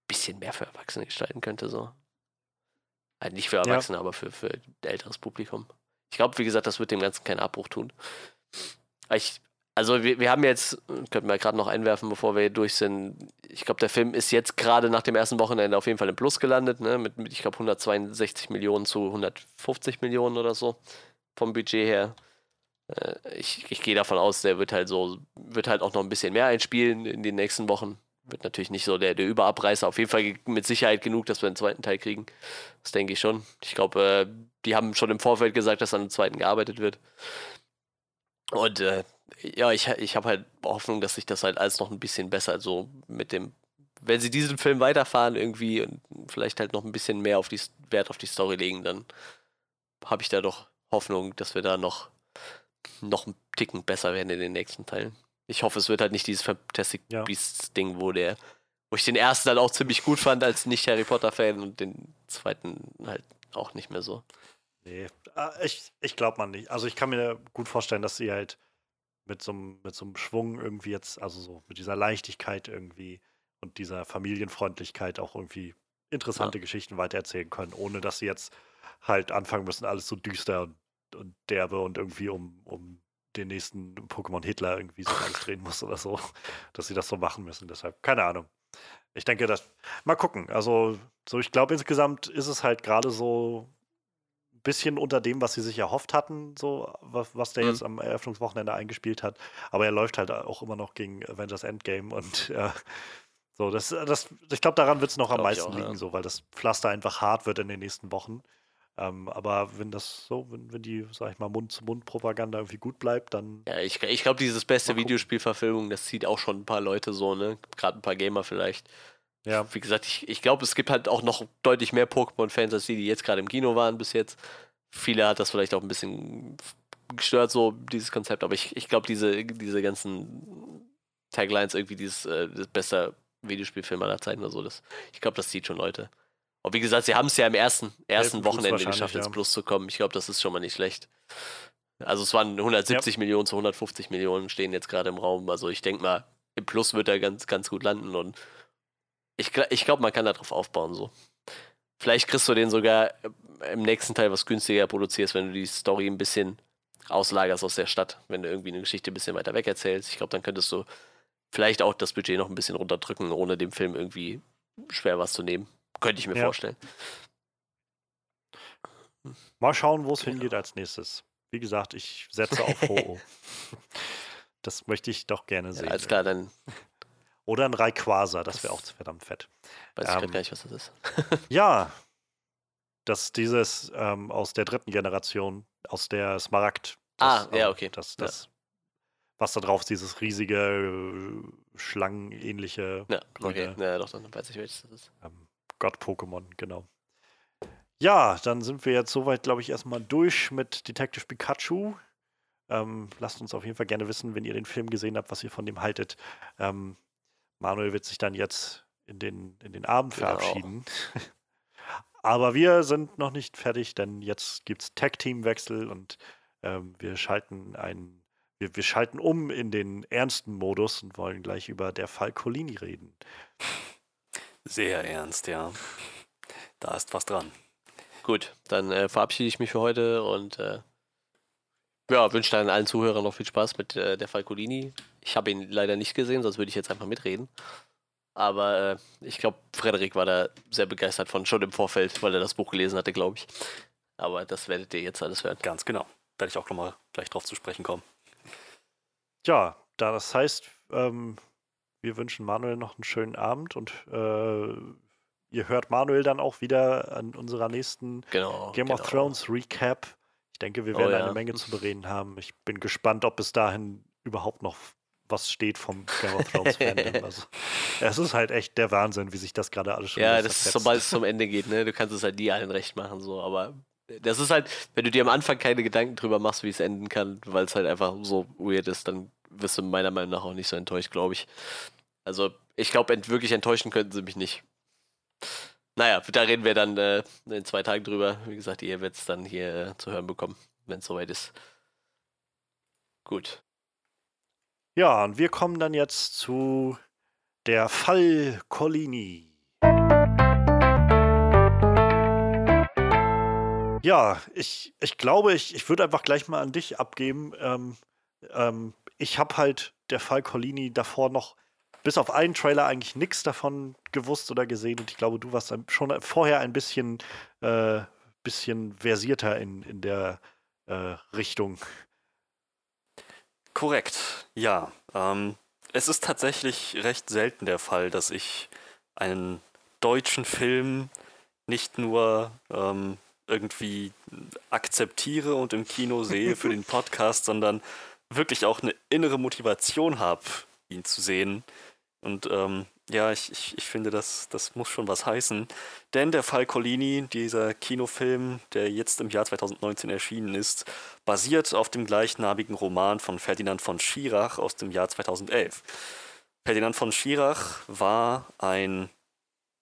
Speaker 3: bisschen mehr für Erwachsene gestalten könnte. So. Halt nicht für Erwachsene, ja. aber für, für älteres Publikum. Ich glaube, wie gesagt, das wird dem Ganzen keinen Abbruch tun. Ich, also wir, wir haben jetzt, könnten wir gerade noch einwerfen, bevor wir hier durch sind, ich glaube, der Film ist jetzt gerade nach dem ersten Wochenende auf jeden Fall im Plus gelandet, ne? mit, mit ich glaube, 162 Millionen zu 150 Millionen oder so vom Budget her. Äh, ich, ich gehe davon aus, der wird halt so, wird halt auch noch ein bisschen mehr einspielen in den nächsten Wochen. Wird natürlich nicht so der, der Überabreißer. Auf jeden Fall mit Sicherheit genug, dass wir einen zweiten Teil kriegen. Das denke ich schon. Ich glaube, äh, die haben schon im Vorfeld gesagt, dass an einem zweiten gearbeitet wird. Und äh, ja, ich, ich habe halt Hoffnung, dass sich das halt alles noch ein bisschen besser so mit dem, wenn sie diesen Film weiterfahren irgendwie und vielleicht halt noch ein bisschen mehr auf die Wert auf die Story legen, dann habe ich da doch Hoffnung, dass wir da noch noch ein Ticken besser werden in den nächsten Teilen. Ich hoffe, es wird halt nicht dieses Fantastic ja. Beasts Ding, wo der, wo ich den ersten dann auch ziemlich gut fand als nicht Harry Potter Fan und den zweiten halt auch nicht mehr so.
Speaker 1: Nee, ah, ich, ich glaube man nicht. Also ich kann mir gut vorstellen, dass sie halt mit so, mit so einem Schwung irgendwie jetzt, also so mit dieser Leichtigkeit irgendwie und dieser Familienfreundlichkeit auch irgendwie interessante ja. Geschichten weitererzählen können, ohne dass sie jetzt halt anfangen müssen, alles so düster und, und derbe und irgendwie um, um den nächsten Pokémon Hitler irgendwie so drehen muss oder so, dass sie das so machen müssen. Deshalb, keine Ahnung. Ich denke, das. Mal gucken. Also, so, ich glaube, insgesamt ist es halt gerade so bisschen unter dem, was sie sich erhofft hatten, so was, was der mhm. jetzt am Eröffnungswochenende eingespielt hat. Aber er läuft halt auch immer noch gegen Avengers Endgame und *laughs* äh, so, das, das, ich glaube, daran wird es noch am meisten auch, liegen, ja. so, weil das Pflaster einfach hart wird in den nächsten Wochen. Ähm, aber wenn das so, wenn, wenn die, sag ich mal, Mund-zu-Mund-Propaganda irgendwie gut bleibt, dann.
Speaker 3: Ja, ich, ich glaube, dieses beste Videospielverfilmung, das zieht auch schon ein paar Leute so, ne? Gerade ein paar Gamer vielleicht. Ja. Wie gesagt, ich, ich glaube, es gibt halt auch noch deutlich mehr Pokémon-Fans als die, die jetzt gerade im Kino waren bis jetzt. Viele hat das vielleicht auch ein bisschen gestört, so dieses Konzept, aber ich, ich glaube, diese, diese ganzen Taglines, irgendwie dieses äh, das beste Videospielfilm aller Zeiten oder so, das, ich glaube, das zieht schon Leute. Und wie gesagt, sie haben es ja im ersten, ersten Wochenende geschafft, ins Plus zu kommen. Ich glaube, das ist schon mal nicht schlecht. Also es waren 170 ja. Millionen zu 150 Millionen stehen jetzt gerade im Raum. Also ich denke mal, im Plus wird er ganz, ganz gut landen und ich, ich glaube, man kann darauf aufbauen so. Vielleicht kriegst du den sogar äh, im nächsten Teil was günstiger produzierst, wenn du die Story ein bisschen auslagerst aus der Stadt, wenn du irgendwie eine Geschichte ein bisschen weiter weg erzählst. Ich glaube, dann könntest du vielleicht auch das Budget noch ein bisschen runterdrücken, ohne dem Film irgendwie schwer was zu nehmen. Könnte ich mir ja. vorstellen.
Speaker 1: Mal schauen, wo es genau. hingeht als nächstes. Wie gesagt, ich setze auf *laughs* Ho. das möchte ich doch gerne sehen. Ja,
Speaker 3: alles klar, dann
Speaker 1: oder ein Rayquaza, das wäre auch verdammt fett.
Speaker 3: Weiß ähm, ich gar nicht, was das ist. *laughs*
Speaker 1: ja, das dieses ähm, aus der dritten Generation, aus der Smaragd.
Speaker 3: Das, ah, ja, ähm, okay.
Speaker 1: Das, das, ja. Was da drauf ist, dieses riesige, äh, schlangenähnliche.
Speaker 3: Ja, okay. Ja, doch, dann weiß ich, welches das ist.
Speaker 1: Ähm, Gott-Pokémon, genau. Ja, dann sind wir jetzt soweit, glaube ich, erstmal durch mit Detective Pikachu. Ähm, lasst uns auf jeden Fall gerne wissen, wenn ihr den Film gesehen habt, was ihr von dem haltet. Ähm, Manuel wird sich dann jetzt in den, in den Abend genau. verabschieden. *laughs* Aber wir sind noch nicht fertig, denn jetzt gibt es Tag-Team-Wechsel und ähm, wir schalten ein, wir, wir schalten um in den ernsten Modus und wollen gleich über der Fall Colini reden.
Speaker 4: Sehr ernst, ja. Da ist was dran.
Speaker 3: Gut, dann äh, verabschiede ich mich für heute und äh, ja, wünsche dann allen Zuhörern noch viel Spaß mit äh, der Falcolini. Ich habe ihn leider nicht gesehen, sonst würde ich jetzt einfach mitreden. Aber äh, ich glaube, Frederik war da sehr begeistert von, schon im Vorfeld, weil er das Buch gelesen hatte, glaube ich. Aber das werdet ihr jetzt alles hören.
Speaker 4: Ganz genau. Werde ich auch nochmal gleich drauf zu sprechen kommen.
Speaker 1: Ja, das heißt, ähm, wir wünschen Manuel noch einen schönen Abend und äh, ihr hört Manuel dann auch wieder an unserer nächsten
Speaker 3: genau,
Speaker 1: Game
Speaker 3: genau.
Speaker 1: of Thrones Recap. Ich denke, wir oh werden oh, ja. eine Menge zu bereden haben. Ich bin gespannt, ob bis dahin überhaupt noch was steht vom Game of Thrones *laughs* Fandom. Also, es ist halt echt der Wahnsinn, wie sich das gerade alles schon
Speaker 3: Ja, das ist, sobald es zum Ende geht, ne? Du kannst es halt nie allen recht machen, so, aber das ist halt, wenn du dir am Anfang keine Gedanken drüber machst, wie es enden kann, weil es halt einfach so weird ist, dann wirst du meiner Meinung nach auch nicht so enttäuscht, glaube ich. Also, ich glaube, ent wirklich enttäuschen könnten sie mich nicht. naja, da reden wir dann äh, in zwei Tagen drüber. Wie gesagt, ihr werdet es dann hier äh, zu hören bekommen, wenn es soweit ist. Gut.
Speaker 1: Ja, und wir kommen dann jetzt zu der Fall Collini. Ja, ich, ich glaube, ich, ich würde einfach gleich mal an dich abgeben. Ähm, ähm, ich habe halt der Fall Collini davor noch bis auf einen Trailer eigentlich nichts davon gewusst oder gesehen und ich glaube, du warst schon vorher ein bisschen, äh, bisschen versierter in, in der äh, Richtung.
Speaker 4: Korrekt, ja. Ähm, es ist tatsächlich recht selten der Fall, dass ich einen deutschen Film nicht nur ähm, irgendwie akzeptiere und im Kino sehe für den *laughs* Podcast, sondern wirklich auch eine innere Motivation habe, ihn zu sehen. Und ähm, ja, ich, ich, ich finde, das, das muss schon was heißen. Denn der Fall Collini, dieser Kinofilm, der jetzt im Jahr 2019 erschienen ist, basiert auf dem gleichnamigen Roman von Ferdinand von Schirach aus dem Jahr 2011. Ferdinand von Schirach war ein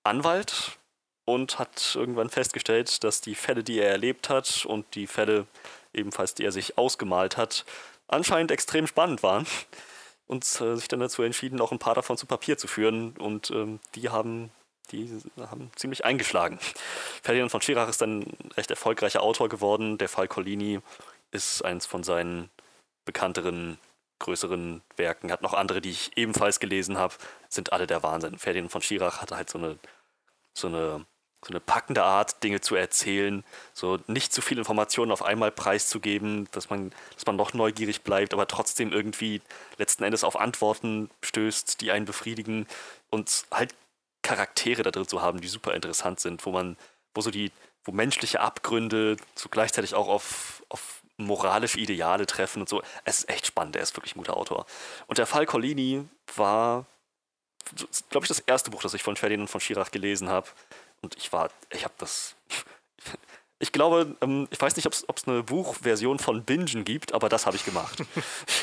Speaker 4: Anwalt und hat irgendwann festgestellt, dass die Fälle, die er erlebt hat und die Fälle ebenfalls, die er sich ausgemalt hat, anscheinend extrem spannend waren und äh, sich dann dazu entschieden, auch ein paar davon zu Papier zu führen und ähm, die haben die haben ziemlich eingeschlagen. Ferdinand von Schirach ist ein recht erfolgreicher Autor geworden. Der Fall Collini ist eins von seinen bekannteren, größeren Werken. Hat noch andere, die ich ebenfalls gelesen habe, sind alle der Wahnsinn. Ferdinand von Schirach hatte halt so eine, so eine so eine packende Art, Dinge zu erzählen, so nicht zu viel Informationen auf einmal preiszugeben, dass man, dass man noch neugierig bleibt, aber trotzdem irgendwie letzten Endes auf Antworten stößt, die einen befriedigen und halt Charaktere da drin zu haben, die super interessant sind, wo man, wo so die, wo menschliche Abgründe so gleichzeitig auch auf, auf moralische Ideale treffen und so. Es ist echt spannend, er ist wirklich ein guter Autor. Und der Fall Collini war, glaube ich, das erste Buch, das ich von Ferdinand von Schirach gelesen habe. Und ich war, ich habe das. *laughs* Ich glaube, ähm, ich weiß nicht, ob es eine Buchversion von Bingen gibt, aber das habe ich gemacht.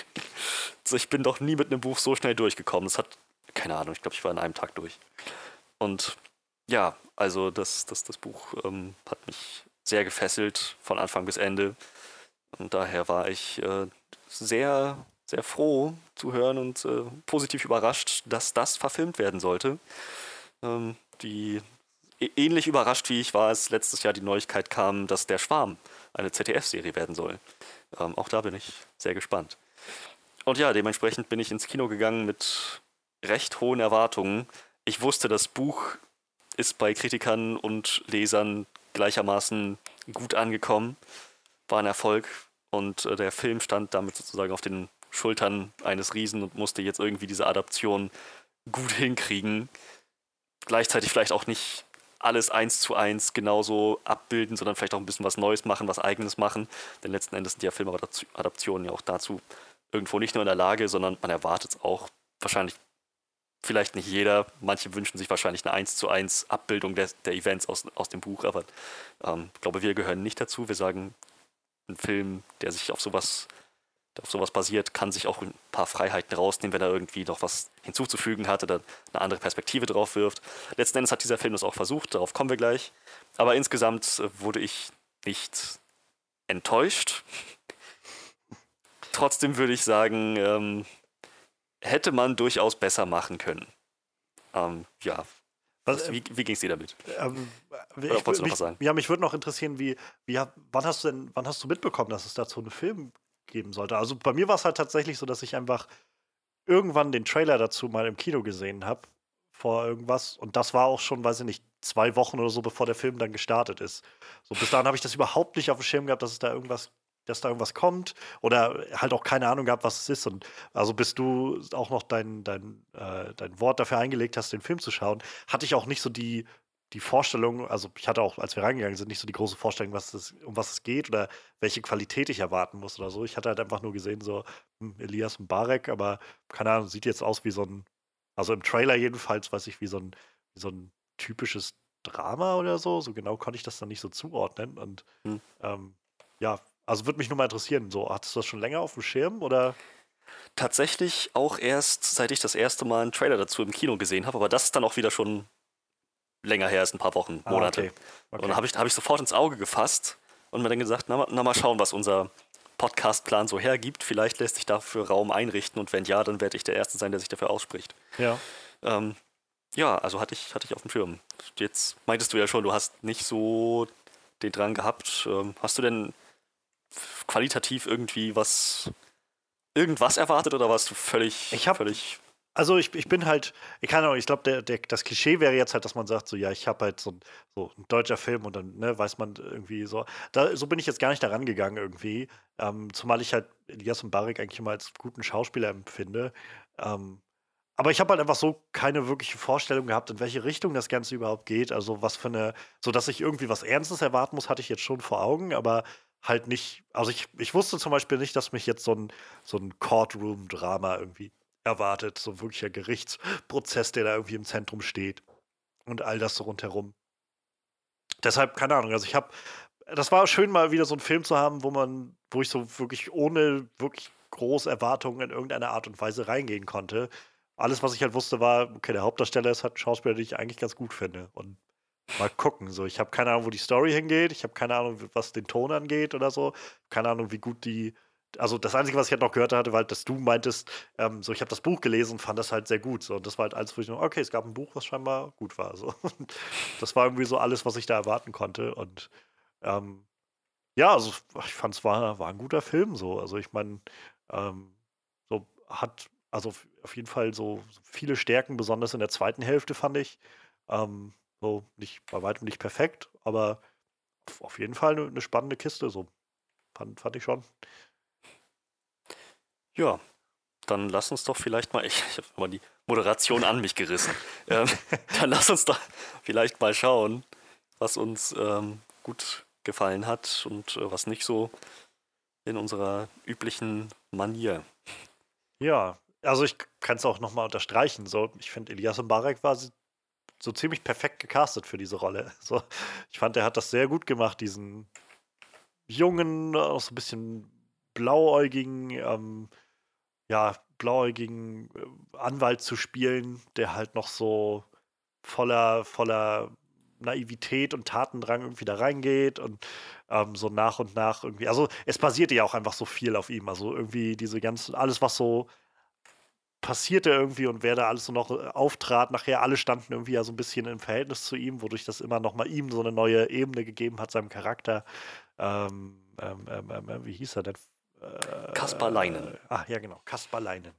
Speaker 4: *laughs* also ich bin doch nie mit einem Buch so schnell durchgekommen. Es hat, keine Ahnung, ich glaube, ich war in einem Tag durch. Und ja, also das, das, das Buch ähm, hat mich sehr gefesselt von Anfang bis Ende. Und daher war ich äh, sehr, sehr froh zu hören und äh, positiv überrascht, dass das verfilmt werden sollte. Ähm, die ähnlich überrascht wie ich war, als letztes Jahr die Neuigkeit kam, dass der Schwarm eine ZDF-Serie werden soll. Ähm, auch da bin ich sehr gespannt. Und ja, dementsprechend bin ich ins Kino gegangen mit recht hohen Erwartungen. Ich wusste, das Buch ist bei Kritikern und Lesern gleichermaßen gut angekommen, war ein Erfolg und äh, der Film stand damit sozusagen auf den Schultern eines Riesen und musste jetzt irgendwie diese Adaption gut hinkriegen. Gleichzeitig vielleicht auch nicht alles eins zu eins genauso abbilden, sondern vielleicht auch ein bisschen was Neues machen, was Eigenes machen. Denn letzten Endes sind ja Filmadaptionen ja auch dazu irgendwo nicht nur in der Lage, sondern man erwartet es auch. Wahrscheinlich, vielleicht nicht jeder. Manche wünschen sich wahrscheinlich eine eins zu eins Abbildung der, der Events aus, aus dem Buch, aber ähm, ich glaube, wir gehören nicht dazu. Wir sagen, ein Film, der sich auf sowas auf sowas basiert, kann sich auch ein paar Freiheiten rausnehmen, wenn er irgendwie noch was hinzuzufügen hat oder eine andere Perspektive drauf wirft. Letzten Endes hat dieser Film das auch versucht, darauf kommen wir gleich. Aber insgesamt äh, wurde ich nicht enttäuscht. *laughs* Trotzdem würde ich sagen, ähm, hätte man durchaus besser machen können. Ähm, ja. Was, wie wie ging es dir damit? Ähm,
Speaker 1: ich, Oder wolltest du noch was sagen? Ja, mich würde noch interessieren, wie, wie, wann hast du denn, wann hast du mitbekommen, dass es dazu einen Film geben sollte. Also bei mir war es halt tatsächlich so, dass ich einfach irgendwann den Trailer dazu mal im Kino gesehen habe vor irgendwas und das war auch schon, weiß ich nicht, zwei Wochen oder so, bevor der Film dann gestartet ist. So bis dahin habe ich das überhaupt nicht auf dem Schirm gehabt, dass es da irgendwas dass da irgendwas kommt oder halt auch keine Ahnung gehabt, was es ist. Und also bis du auch noch dein, dein, äh, dein Wort dafür eingelegt hast, den Film zu schauen, hatte ich auch nicht so die, die Vorstellung, also ich hatte auch, als wir reingegangen sind, nicht so die große Vorstellung, was es, um was es geht oder welche Qualität ich erwarten muss oder so. Ich hatte halt einfach nur gesehen, so hm, Elias Mbarek, aber keine Ahnung, sieht jetzt aus wie so ein, also im Trailer jedenfalls, weiß ich, wie so ein, wie so ein typisches Drama oder so. So genau konnte ich das dann nicht so zuordnen. Und hm. ähm, ja, also würde mich nur mal interessieren, so, hattest du das schon länger auf dem Schirm oder?
Speaker 4: Tatsächlich auch erst, seit ich das erste Mal einen Trailer dazu im Kino gesehen habe, aber das ist dann auch wieder schon länger her ist, ein paar Wochen,
Speaker 1: Ah,
Speaker 4: Monate.
Speaker 1: okay. Okay.
Speaker 4: Und dann habe ich, hab ich sofort ins Auge gefasst und mir dann gesagt, na, mal- na mal schauen, was unser Podcastplan so hergibt. Vielleicht lässt sich dafür Raum einrichten und wenn ja, dann werde ich der Erste sein, der sich dafür ausspricht.
Speaker 1: Ja.
Speaker 4: Ähm, ja, also hatte ich, hatte ich auf dem Schirm. Jetzt meintest du ja schon, du hast nicht so den Drang gehabt. Ähm, hast du denn qualitativ irgendwie was, irgendwas erwartet oder warst du völlig,
Speaker 1: Ich hab-
Speaker 4: völlig
Speaker 1: Also ich, ich bin halt, ich kann auch, ich glaube, der, der, das Klischee wäre jetzt halt, dass man sagt, so ja, ich habe halt so ein, so ein deutscher Film und dann ne, weiß man irgendwie so. Da, so bin ich jetzt gar nicht daran gegangen irgendwie. Ähm, zumal ich halt Elias Mbarek eigentlich immer als guten Schauspieler empfinde. Ähm, aber ich habe halt einfach so keine wirkliche Vorstellung gehabt, in welche Richtung das Ganze überhaupt geht. Also was für eine, so dass ich irgendwie was Ernstes erwarten muss, hatte ich jetzt schon vor Augen, aber halt nicht, also ich, ich wusste zum Beispiel nicht, dass mich jetzt so ein, so ein Courtroom-Drama irgendwie erwartet, so wirklicher Gerichtsprozess, der da irgendwie im Zentrum steht und all das so rundherum. Deshalb, keine Ahnung, also ich habe, das war schön mal wieder so einen Film zu haben, wo man, wo ich so wirklich ohne wirklich große Erwartungen in irgendeiner Art und Weise reingehen konnte. Alles, was ich halt wusste, war, okay, der Hauptdarsteller ist halt ein Schauspieler, den ich eigentlich ganz gut finde. Und mal gucken. So, ich habe keine Ahnung, wo die Story hingeht. Ich habe keine Ahnung, was den Ton angeht oder so. Keine Ahnung, wie gut die. Also das Einzige, was ich halt noch gehört hatte, war, halt, dass du meintest, ähm, so ich habe das Buch gelesen und fand das halt sehr gut. So, und das war halt alles, wo ich nur, okay, es gab ein Buch, was scheinbar gut war. So. *laughs* Das war irgendwie so alles, was ich da erwarten konnte. Und ähm, ja, also ich fand es war, war ein guter Film so. Also ich meine, ähm, so hat also auf jeden Fall so viele Stärken, besonders in der zweiten Hälfte fand ich. Ähm, so nicht bei weitem nicht perfekt, aber auf- auf jeden Fall eine, eine spannende Kiste. So fand, fand ich schon.
Speaker 4: Ja, dann lass uns doch vielleicht mal, *laughs* ich, ich habe mal die Moderation an mich gerissen. ähm, *laughs* dann lass uns doch vielleicht mal schauen, was uns ähm, gut gefallen hat und äh, was nicht so in unserer üblichen Manier.
Speaker 1: Ja, also ich kann es auch nochmal unterstreichen. So, ich finde, Elias Mbarek war so, so ziemlich perfekt gecastet für diese Rolle. *laughs* So, ich fand, er hat das sehr gut gemacht, diesen jungen, auch so ein bisschen blauäugigen, ähm, ja, blauäugigen äh, Anwalt zu spielen, der halt noch so voller, voller Naivität und Tatendrang irgendwie da reingeht und ähm, so nach und nach irgendwie. Also es basierte ja auch einfach so viel auf ihm. Also irgendwie diese ganzen, alles, was so passierte irgendwie und wer da alles so noch äh, auftrat, nachher alle standen irgendwie ja so ein bisschen im Verhältnis zu ihm, wodurch das immer noch mal ihm so eine neue Ebene gegeben hat, seinem Charakter. Ähm, ähm, ähm, ähm, wie hieß er denn? Äh,
Speaker 4: Kaspar Leinen.
Speaker 1: Äh, ah, ja, genau, Kaspar Leinen.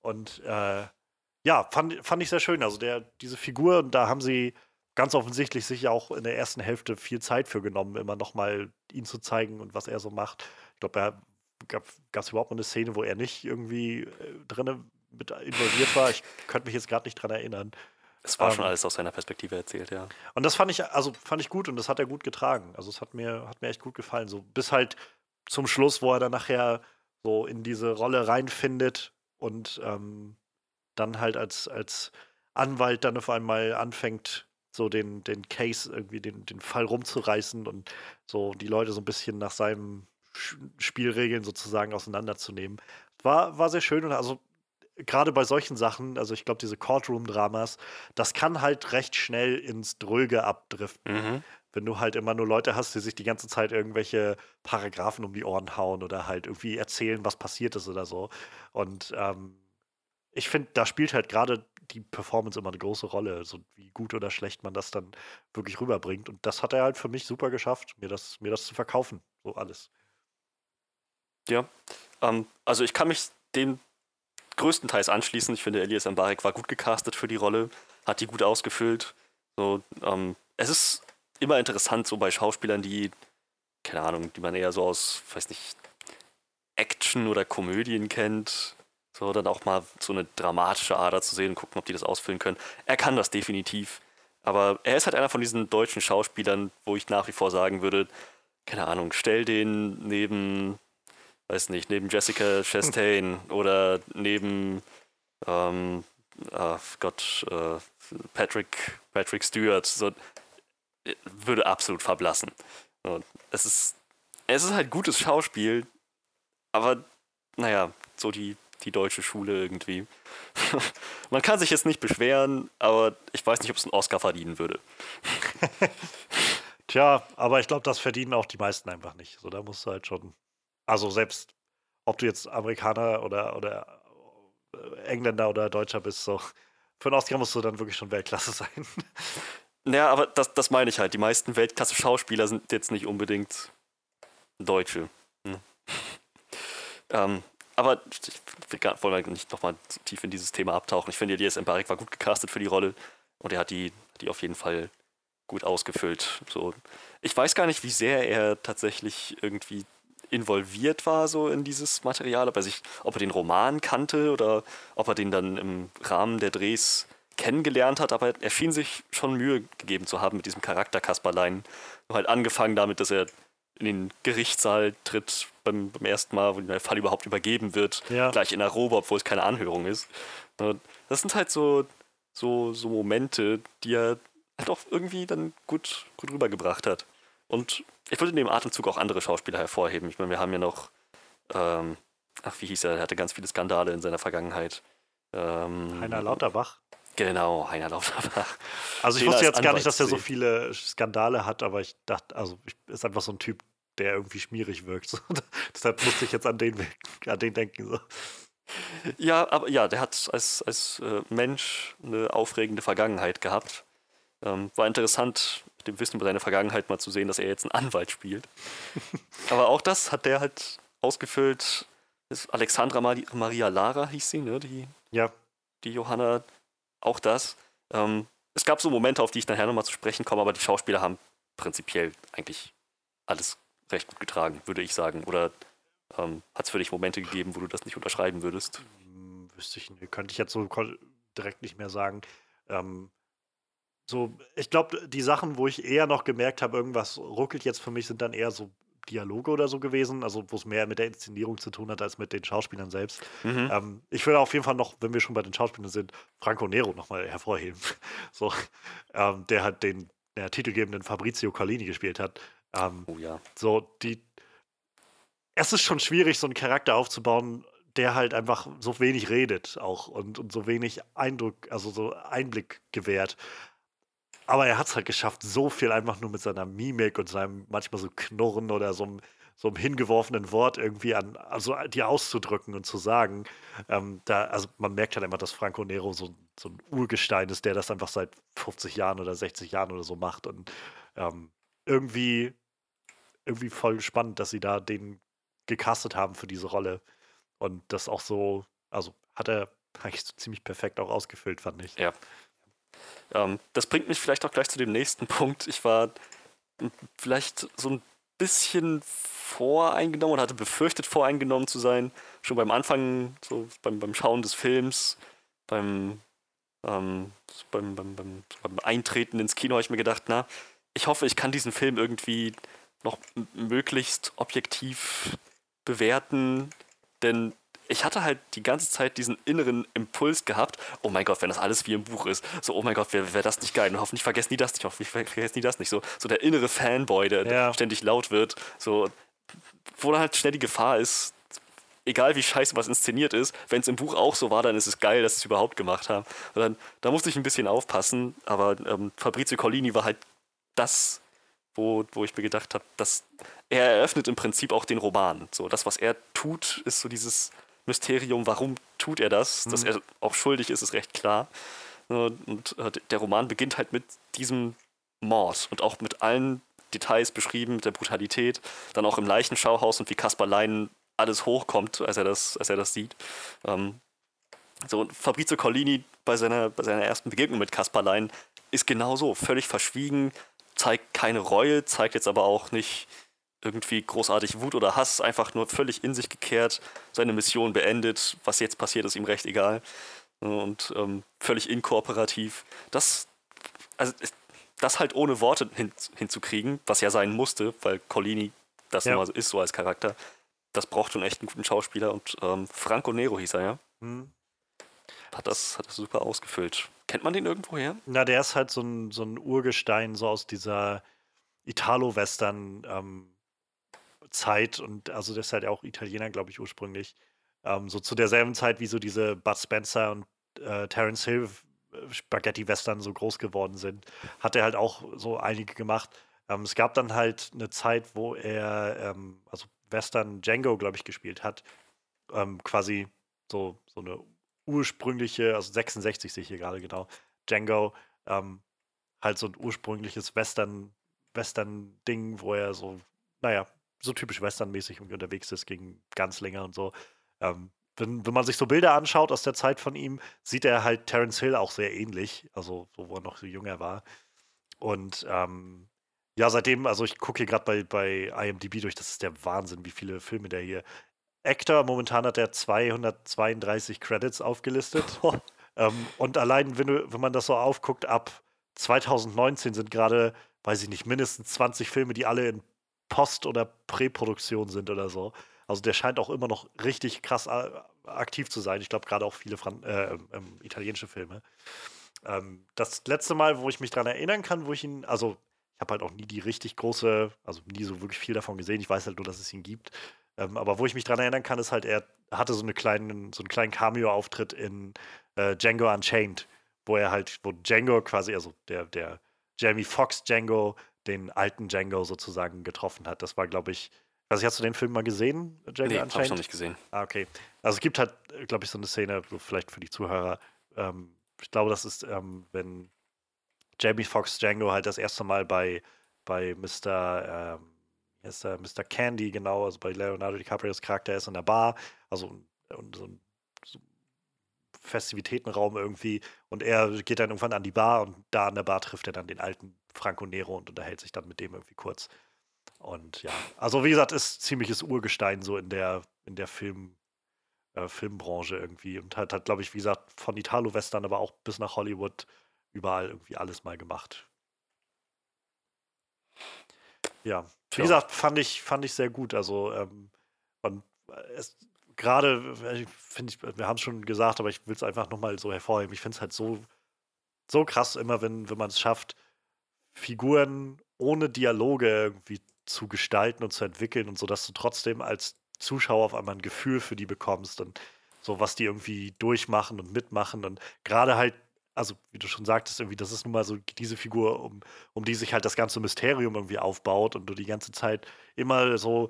Speaker 1: Und äh, ja, fand, fand ich sehr schön. Also der, diese Figur, und da haben sie ganz offensichtlich sich auch in der ersten Hälfte viel Zeit für genommen, immer noch mal ihn zu zeigen und was er so macht. Ich glaube, er gab es überhaupt mal eine Szene, wo er nicht irgendwie äh, drinne mit involviert war. Ich könnte mich jetzt gerade nicht dran erinnern.
Speaker 4: Es war
Speaker 1: Ähm,
Speaker 4: schon alles aus seiner Perspektive erzählt, ja.
Speaker 1: Und das fand ich, also fand ich gut und das hat er gut getragen. Also es hat mir, hat mir echt gut gefallen. So bis halt zum Schluss, wo er dann nachher so in diese Rolle reinfindet und ähm, dann halt als, als Anwalt dann auf einmal anfängt, so den, den Case, irgendwie den, den Fall rumzureißen und so die Leute so ein bisschen nach seinen Spielregeln sozusagen auseinanderzunehmen. War, war sehr schön und also gerade bei solchen Sachen, also ich glaube, diese Courtroom-Dramas, das kann halt recht schnell ins Dröge abdriften.
Speaker 4: Mhm.
Speaker 1: Wenn du halt immer nur Leute hast, die sich die ganze Zeit irgendwelche Paragraphen um die Ohren hauen oder halt irgendwie erzählen, was passiert ist oder so. Und ähm, ich finde, da spielt halt gerade die Performance immer eine große Rolle, so wie gut oder schlecht man das dann wirklich rüberbringt. Und das hat er halt für mich super geschafft, mir das, mir das zu verkaufen, so alles.
Speaker 4: Ja, ähm, also ich kann mich dem größtenteils anschließen. Ich finde, Elias Mbarek war gut gecastet für die Rolle, hat die gut ausgefüllt. So, ähm, es ist immer interessant, so bei Schauspielern, die, keine Ahnung, die man eher so aus, weiß nicht, Action oder Komödien kennt, so dann auch mal so eine dramatische Ader zu sehen und gucken, ob die das ausfüllen können. Er kann das definitiv. Aber er ist halt einer von diesen deutschen Schauspielern, wo ich nach wie vor sagen würde, keine Ahnung, stell den neben weiß nicht, neben Jessica Chastain *laughs* oder neben ähm, ah, Gott, äh, Patrick, Patrick Stewart, so, würde absolut verblassen. So, es ist, es ist halt gutes Schauspiel, aber naja, so die, die deutsche Schule irgendwie. *laughs* Man kann sich jetzt nicht beschweren, aber ich weiß nicht, ob es einen Oscar verdienen würde. *laughs*
Speaker 1: Tja, aber ich glaube, das verdienen auch die meisten einfach nicht. So, da musst du halt schon. Also selbst, ob du jetzt Amerikaner oder, oder äh, Engländer oder Deutscher bist, so. Für einen Oscar musst du dann wirklich schon Weltklasse *laughs* sein.
Speaker 4: Naja, aber das, das meine ich halt. Die meisten Weltklasse-Schauspieler sind jetzt nicht unbedingt Deutsche. Hm. *laughs* ähm, aber ich wollen wir nicht nochmal tief in dieses Thema abtauchen. Ich finde, DSM Barek war gut gecastet für die Rolle und er hat die, die auf jeden Fall gut ausgefüllt. So. Ich weiß gar nicht, wie sehr er tatsächlich irgendwie involviert war so in dieses Material, ob er, sich, ob er den Roman kannte oder ob er den dann im Rahmen der Drehs kennengelernt hat, aber er schien sich schon Mühe gegeben zu haben mit diesem Charakter Kasperlein. Halt angefangen damit, dass er in den Gerichtssaal tritt beim, beim ersten Mal, wo der Fall überhaupt übergeben wird, ja. gleich in der Robe, obwohl es keine Anhörung ist. Das sind halt so, so, so Momente, die er halt auch irgendwie dann gut, gut rübergebracht hat. Und ich würde in dem Atemzug auch andere Schauspieler hervorheben. Ich meine, wir haben ja noch, ähm, ach, wie hieß er, er hatte ganz viele Skandale in seiner Vergangenheit.
Speaker 1: Ähm, Heiner Lauterbach.
Speaker 4: Genau, Heiner Lauterbach.
Speaker 1: Also ich wusste jetzt gar nicht, dass er so viele Skandale hat, aber ich dachte, also ich, ist einfach so ein Typ, der irgendwie schmierig wirkt. So. *laughs* Deshalb musste ich jetzt an den, an den denken. So.
Speaker 4: Ja, aber ja, der hat als, als äh, Mensch eine aufregende Vergangenheit gehabt. Ähm, war interessant, mit dem Wissen über seine Vergangenheit mal zu sehen, dass er jetzt einen Anwalt spielt. *laughs* aber auch das hat der halt ausgefüllt. Alexandra Maria Lara hieß sie, ne? Die,
Speaker 1: ja.
Speaker 4: die Johanna auch das. Ähm, es gab so Momente, auf die ich nachher nochmal zu sprechen komme, aber die Schauspieler haben prinzipiell eigentlich alles recht gut getragen, würde ich sagen. Oder ähm, hat es für dich Momente gegeben, wo du das nicht unterschreiben würdest?
Speaker 1: Hm, wüsste ich nicht. Könnte ich jetzt so direkt nicht mehr sagen. Ähm, so, ich glaube, die Sachen, wo ich eher noch gemerkt habe, irgendwas ruckelt jetzt für mich, sind dann eher so Dialoge oder so gewesen, also wo es mehr mit der Inszenierung zu tun hat als mit den Schauspielern selbst. Mhm. Ähm, ich würde auf jeden Fall noch, wenn wir schon bei den Schauspielern sind, Franco Nero nochmal hervorheben. *laughs* so, ähm, der hat den der titelgebenden Fabrizio Collini gespielt hat. Ähm,
Speaker 4: oh ja.
Speaker 1: So, die. Es ist schon schwierig, so einen Charakter aufzubauen, der halt einfach so wenig redet auch und, und so wenig Eindruck, also so Einblick gewährt. Aber er hat es halt geschafft, so viel einfach nur mit seiner Mimik und seinem manchmal so Knurren oder so einem, so einem hingeworfenen Wort irgendwie an, also die auszudrücken und zu sagen. Ähm, da, also man merkt halt immer, dass Franco Nero so, so ein Urgestein ist, der das einfach seit 50 Jahren oder 60 Jahren oder so macht. Und ähm, irgendwie, irgendwie voll spannend, dass sie da den gecastet haben für diese Rolle. Und das auch so, also hat er eigentlich so ziemlich perfekt auch ausgefüllt, fand ich.
Speaker 4: Ja, ähm, das bringt mich vielleicht auch gleich zu dem nächsten *laughs* Punkt. Ich war vielleicht so ein bisschen voreingenommen oder hatte befürchtet, voreingenommen zu sein. Schon beim Anfang, so beim, beim Schauen des Films, beim, ähm, beim, beim, beim, beim Eintreten ins Kino habe ich mir gedacht, na, ich hoffe, ich kann diesen Film irgendwie noch möglichst objektiv bewerten, denn ich hatte halt die ganze Zeit diesen inneren Impuls gehabt, oh mein Gott, wenn das alles wie im Buch ist, so, oh mein Gott, wäre wär das nicht geil und hoffentlich vergessen die das nicht, hoffentlich vergessen die das nicht, so, so der innere Fanboy, der ja. ständig laut wird, so, wo dann halt schnell die Gefahr ist, egal wie scheiße was inszeniert ist, wenn es im Buch auch so war, dann ist es geil, dass sie es überhaupt gemacht haben. Und dann, da musste ich ein bisschen aufpassen, aber ähm, Fabrizio Collini war halt das, wo, wo ich mir gedacht habe, dass er eröffnet im Prinzip auch den Roman. So, das, was er tut, ist so dieses Mysterium, warum tut er das? Mhm. Dass er auch schuldig ist, ist recht klar. Und äh, der Roman beginnt halt mit diesem Mord und auch mit allen Details beschrieben, mit der Brutalität, dann auch im Leichenschauhaus und wie Kaspar Leinen alles hochkommt, als er das, als er das sieht. Ähm, so, und Fabrizio Collini bei seiner, bei seiner ersten Begegnung mit Kaspar Leinen ist genauso, völlig verschwiegen, zeigt keine Reue, zeigt jetzt aber auch nicht irgendwie großartig Wut oder Hass, einfach nur völlig in sich gekehrt, seine Mission beendet, was jetzt passiert, ist ihm recht egal und ähm, völlig inkooperativ. Das, also das halt ohne Worte hin, hinzukriegen, was ja sein musste, weil Collini das ja. so ist, so als Charakter, das braucht schon echt einen guten Schauspieler und ähm, Franco Nero hieß er ja. Hm. Hat, das, hat das super ausgefüllt. Kennt man den irgendwo her?
Speaker 1: Na, der ist halt so ein, so ein Urgestein, so aus dieser Italo-Western- ähm, Zeit und also das ist halt auch Italiener, glaube ich, ursprünglich. Ähm, so zu derselben Zeit, wie so diese Bud Spencer und äh, Terence Hill äh, Spaghetti-Western so groß geworden sind, hat er halt auch so einige gemacht. Ähm, es gab dann halt eine Zeit, wo er, ähm, also Western Django, glaube ich, gespielt hat. Ähm, quasi so, so eine ursprüngliche, also 66 sehe ich hier gerade genau, Django, ähm, halt so ein ursprüngliches Western, Western-Ding, wo er so, naja, so typisch Western-mäßig unterwegs ist gegen ganz länger und so. Ähm, wenn, wenn man sich so Bilder anschaut aus der Zeit von ihm, sieht er halt Terence Hill auch sehr ähnlich, also so, wo er noch so jünger war. Und ähm, ja, seitdem, also ich gucke hier gerade bei, bei IMDb durch, das ist der Wahnsinn, wie viele Filme der hier. Actor, momentan hat er 232 Credits aufgelistet. *laughs* ähm, und allein, wenn, du, wenn man das so aufguckt, ab 2019 sind gerade, weiß ich nicht, mindestens 20 Filme, die alle in Post- oder Präproduktion sind oder so. Also der scheint auch immer noch richtig krass äh, aktiv zu sein. Ich glaube, gerade auch viele Fran äh, ähm, italienische Filme. Ähm, das letzte Mal, wo ich mich daran erinnern kann, wo ich ihn, also ich habe halt auch nie die richtig große, also nie so wirklich viel davon gesehen. Ich weiß halt nur, dass es ihn gibt. Ähm, aber wo ich mich daran erinnern kann, ist halt, er hatte so, eine kleinen, so einen kleinen Cameo-Auftritt in äh, Django Unchained, wo er halt, wo Django quasi, also der, der Jamie Foxx Django, den alten Django sozusagen getroffen hat. Das war, glaube ich, also hast du den Film mal gesehen,
Speaker 4: Django nee, Unchained? Hab ich noch nicht gesehen.
Speaker 1: Ah, okay. Also es gibt halt, glaube ich, so eine Szene, vielleicht für die Zuhörer. Ähm, ich glaube, das ist, ähm, wenn Jamie Foxx Django halt das erste Mal bei, bei Mr. Ähm, der Mr. Candy, genau, also bei Leonardo DiCaprios Charakter ist in der Bar, also und so ein so Festivitätenraum irgendwie und er geht dann irgendwann an die Bar und da an der Bar trifft er dann den alten Franco Nero und unterhält sich dann mit dem irgendwie kurz. Und ja, also wie gesagt, ist ziemliches Urgestein so in der, in der Film, äh, Filmbranche irgendwie und hat, hat glaube ich, wie gesagt, von Italo-Western, aber auch bis nach Hollywood überall irgendwie alles mal gemacht. Ja, wie ja. gesagt, fand ich, fand ich sehr gut. Also, ähm, und es gerade, äh, finde ich, wir haben es schon gesagt, aber ich will es einfach nochmal so hervorheben. Ich finde es halt so, so krass immer, wenn, wenn man es schafft, Figuren ohne Dialoge irgendwie zu gestalten und zu entwickeln und so, dass du trotzdem als Zuschauer auf einmal ein Gefühl für die bekommst und so, was die irgendwie durchmachen und mitmachen und gerade halt also wie du schon sagtest, irgendwie, das ist nun mal so diese Figur, um, um die sich halt das ganze Mysterium irgendwie aufbaut und du die ganze Zeit immer so,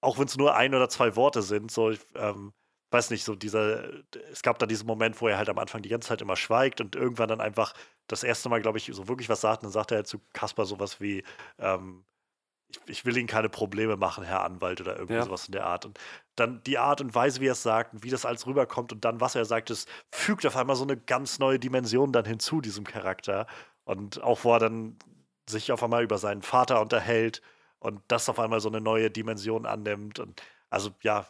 Speaker 1: auch wenn es nur ein oder zwei Worte sind, so, ich ähm, weiß nicht, so dieser, es gab da diesen Moment, wo er halt am Anfang die ganze Zeit immer schweigt und irgendwann dann einfach das erste Mal, glaube ich, so wirklich was sagt, und dann sagt er halt zu Kasper sowas wie, ähm, ich, ich, will Ihnen keine Probleme machen, Herr Anwalt, oder irgendwie ja. sowas in der Art. Und dann die Art und Weise, wie er es sagt und wie das alles rüberkommt und dann, was er sagt, es fügt auf einmal so eine ganz neue Dimension dann hinzu, diesem Charakter. Und auch, wo er dann sich auf einmal über seinen Vater unterhält und das auf einmal so eine neue Dimension annimmt. Und also ja,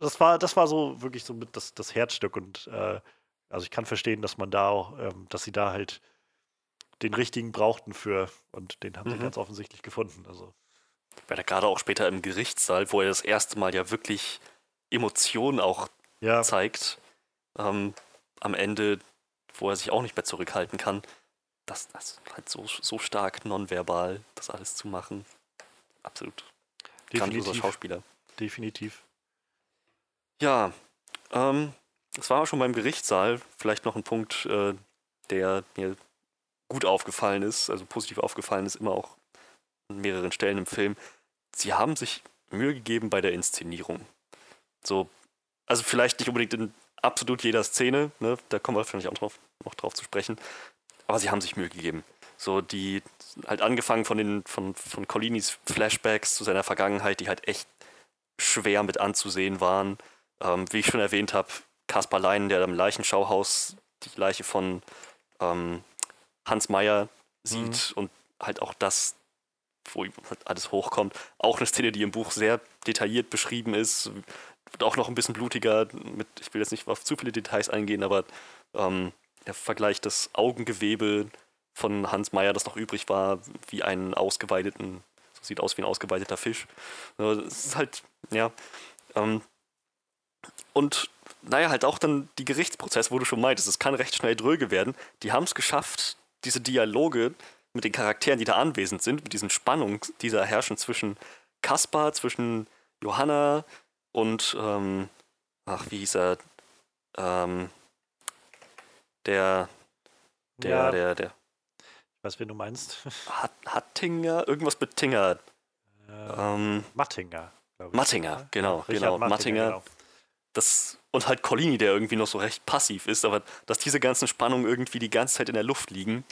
Speaker 1: das war, das war so wirklich so mit das, das Herzstück. Und äh, also ich kann verstehen, dass man da auch, ähm, dass sie da halt den richtigen brauchten für und den haben mhm. sie ganz offensichtlich gefunden. Also.
Speaker 4: Weil er gerade auch später im Gerichtssaal, wo er das erste Mal ja wirklich Emotionen auch ja. zeigt, ähm, am Ende, wo er sich auch nicht mehr zurückhalten kann, das, das halt so, so stark nonverbal, das alles zu machen. Absolut. Definitiv. Schauspieler.
Speaker 1: Definitiv.
Speaker 4: Ja, ähm, es war auch schon beim Gerichtssaal. Vielleicht noch ein Punkt, äh, der mir gut aufgefallen ist, also positiv aufgefallen ist, immer auch an mehreren Stellen im Film. Sie haben sich Mühe gegeben bei der Inszenierung. So, also vielleicht nicht unbedingt in absolut jeder Szene, ne? da kommen wir wahrscheinlich auch drauf, noch drauf zu sprechen, aber sie haben sich Mühe gegeben. So die, halt angefangen von den, von, von Colinis Flashbacks zu seiner Vergangenheit, die halt echt schwer mit anzusehen waren. Ähm, wie ich schon erwähnt habe, Kaspar Leinen, der am Leichenschauhaus die Leiche von ähm, Hans Meyer sieht mhm. und halt auch das, wo halt alles hochkommt. Auch eine Szene, die im Buch sehr detailliert beschrieben ist, auch noch ein bisschen blutiger. Mit, ich will jetzt nicht auf zu viele Details eingehen, aber ähm, der Vergleich das Augengewebe von Hans Meyer, das noch übrig war, wie einen ausgeweideten, so sieht aus wie ein ausgeweideter Fisch. Es ist halt, ja. Ähm, und naja, halt auch dann die Gerichtsprozesse, wo du schon meintest, es kann recht schnell dröge werden. Die haben es geschafft, diese Dialoge mit den Charakteren, die da anwesend sind, mit diesen Spannungen, die da herrschen zwischen Kaspar, zwischen Johanna und ähm, äh, ach, wie hieß er? Ähm, der, der,
Speaker 1: Ja.
Speaker 4: der, der
Speaker 1: Ich weiß, wen du meinst.
Speaker 4: Hat, Hattinger, irgendwas mit Tinger.
Speaker 1: Äh,
Speaker 4: Ähm,
Speaker 1: Mattinger. glaub ich.
Speaker 4: Mattinger, genau,
Speaker 1: Richard
Speaker 4: genau, Mattinger.
Speaker 1: genau.
Speaker 4: Das und halt Collini, der irgendwie noch so recht passiv ist, aber dass diese ganzen Spannungen irgendwie die ganze Zeit in der Luft liegen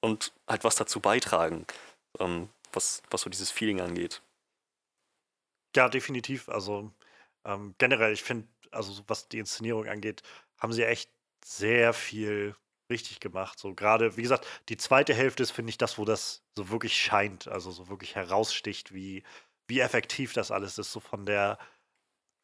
Speaker 4: und halt was dazu beitragen, ähm, was, was so dieses Feeling angeht.
Speaker 1: Ja, definitiv. Also ähm, generell, ich finde, also so was die Inszenierung angeht, haben sie echt sehr viel richtig gemacht. So gerade, wie gesagt, die zweite Hälfte ist, finde ich, das, wo das so wirklich scheint, also so wirklich heraussticht, wie, wie effektiv das alles ist, so von der,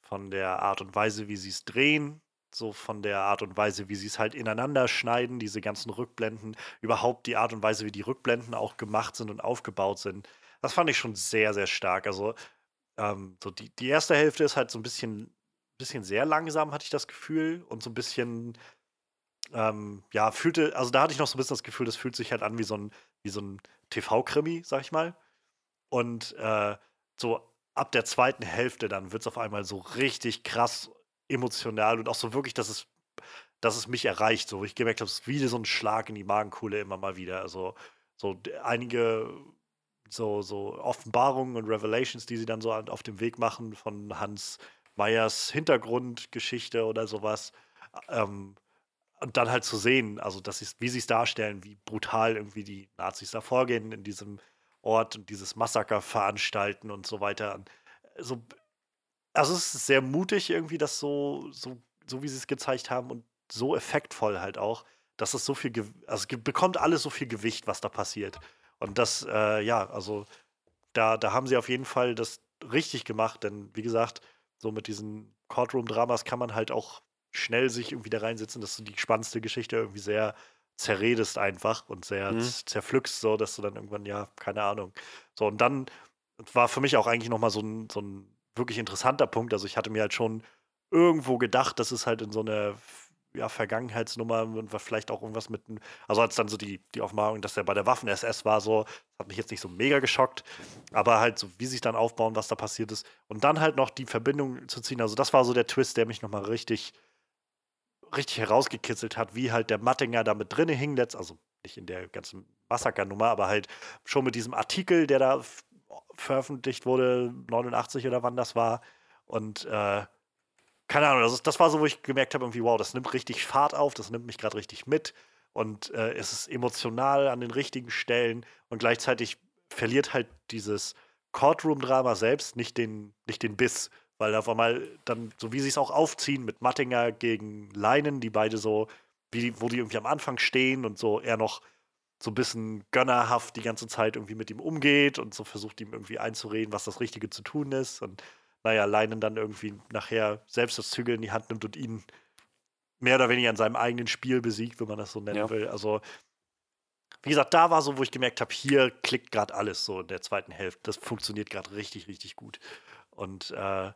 Speaker 1: von der Art und Weise, wie sie es drehen, so von der Art und Weise, wie sie es halt ineinander schneiden, diese ganzen Rückblenden, überhaupt die Art und Weise, wie die Rückblenden auch gemacht sind und aufgebaut sind. Das fand ich schon sehr, sehr stark. Also ähm, so die, die erste Hälfte ist halt so ein bisschen, bisschen sehr langsam, hatte ich das Gefühl. Und so ein bisschen, ähm, ja, fühlte, also da hatte ich noch so ein bisschen das Gefühl, das fühlt sich halt an wie so ein, wie so ein TV-Krimi, sag ich mal. Und äh, so ab der zweiten Hälfte dann wird es auf einmal so richtig krass emotional und auch so wirklich, dass es, dass es mich erreicht. So, ich gemerkt habe, es ist wie so ein Schlag in die Magenkuhle immer mal wieder. Also so einige so, so Offenbarungen und Revelations, die sie dann so auf dem Weg machen von Hans Meyers Hintergrundgeschichte oder sowas. Ähm, und dann halt zu sehen, also dass wie sie es darstellen, wie brutal irgendwie die Nazis da vorgehen in diesem Ort und dieses Massaker veranstalten und so weiter. So, also es ist sehr mutig irgendwie, das so, so, so wie sie es gezeigt haben und so effektvoll halt auch, dass es so viel, Ge also bekommt alles so viel Gewicht, was da passiert. Und das, äh, ja, also da, da haben sie auf jeden Fall das richtig gemacht, denn wie gesagt, so mit diesen Courtroom-Dramas kann man halt auch schnell sich irgendwie da reinsetzen, dass du die spannendste Geschichte irgendwie sehr zerredest einfach und sehr
Speaker 4: Mhm.
Speaker 1: zerpflückst, so dass du dann irgendwann, ja, keine Ahnung. So, und dann war für mich auch eigentlich nochmal so ein, so ein wirklich interessanter Punkt. Also ich hatte mir halt schon irgendwo gedacht, dass es halt in so eine ja, Vergangenheitsnummer und vielleicht auch irgendwas mit, also als dann so die, die Offenbarung, dass er bei der Waffen-SS war, so, das hat mich jetzt nicht so mega geschockt, aber halt so, wie sich dann aufbauen, was da passiert ist und dann halt noch die Verbindung zu ziehen, also das war so der Twist, der mich nochmal richtig, richtig herausgekitzelt hat, wie halt der Mattinger da mit drinne hing, letzt, also nicht in der ganzen Massakernummer, aber halt schon mit diesem Artikel, der da veröffentlicht wurde, 89 oder wann das war. Und äh, keine Ahnung, das, ist, das war so, wo ich gemerkt habe, irgendwie, wow, das nimmt richtig Fahrt auf, das nimmt mich gerade richtig mit. Und äh, es ist emotional an den richtigen Stellen und gleichzeitig verliert halt dieses Courtroom-Drama selbst nicht den, nicht den Biss, weil da auf einmal dann, so wie sie es auch aufziehen mit Mattinger gegen Leinen, die beide so, wie, wo die irgendwie am Anfang stehen und so er noch so ein bisschen gönnerhaft die ganze Zeit irgendwie mit ihm umgeht und so versucht ihm irgendwie einzureden, was das Richtige zu tun ist und naja, Leinen dann irgendwie nachher selbst das Zügel in die Hand nimmt und ihn mehr oder weniger in seinem eigenen Spiel besiegt, wenn man das so nennen
Speaker 4: Ja.
Speaker 1: will. Also, wie gesagt, da war so, wo ich gemerkt habe, hier klickt gerade alles so in der zweiten Hälfte. Das funktioniert gerade richtig, richtig gut. Und äh,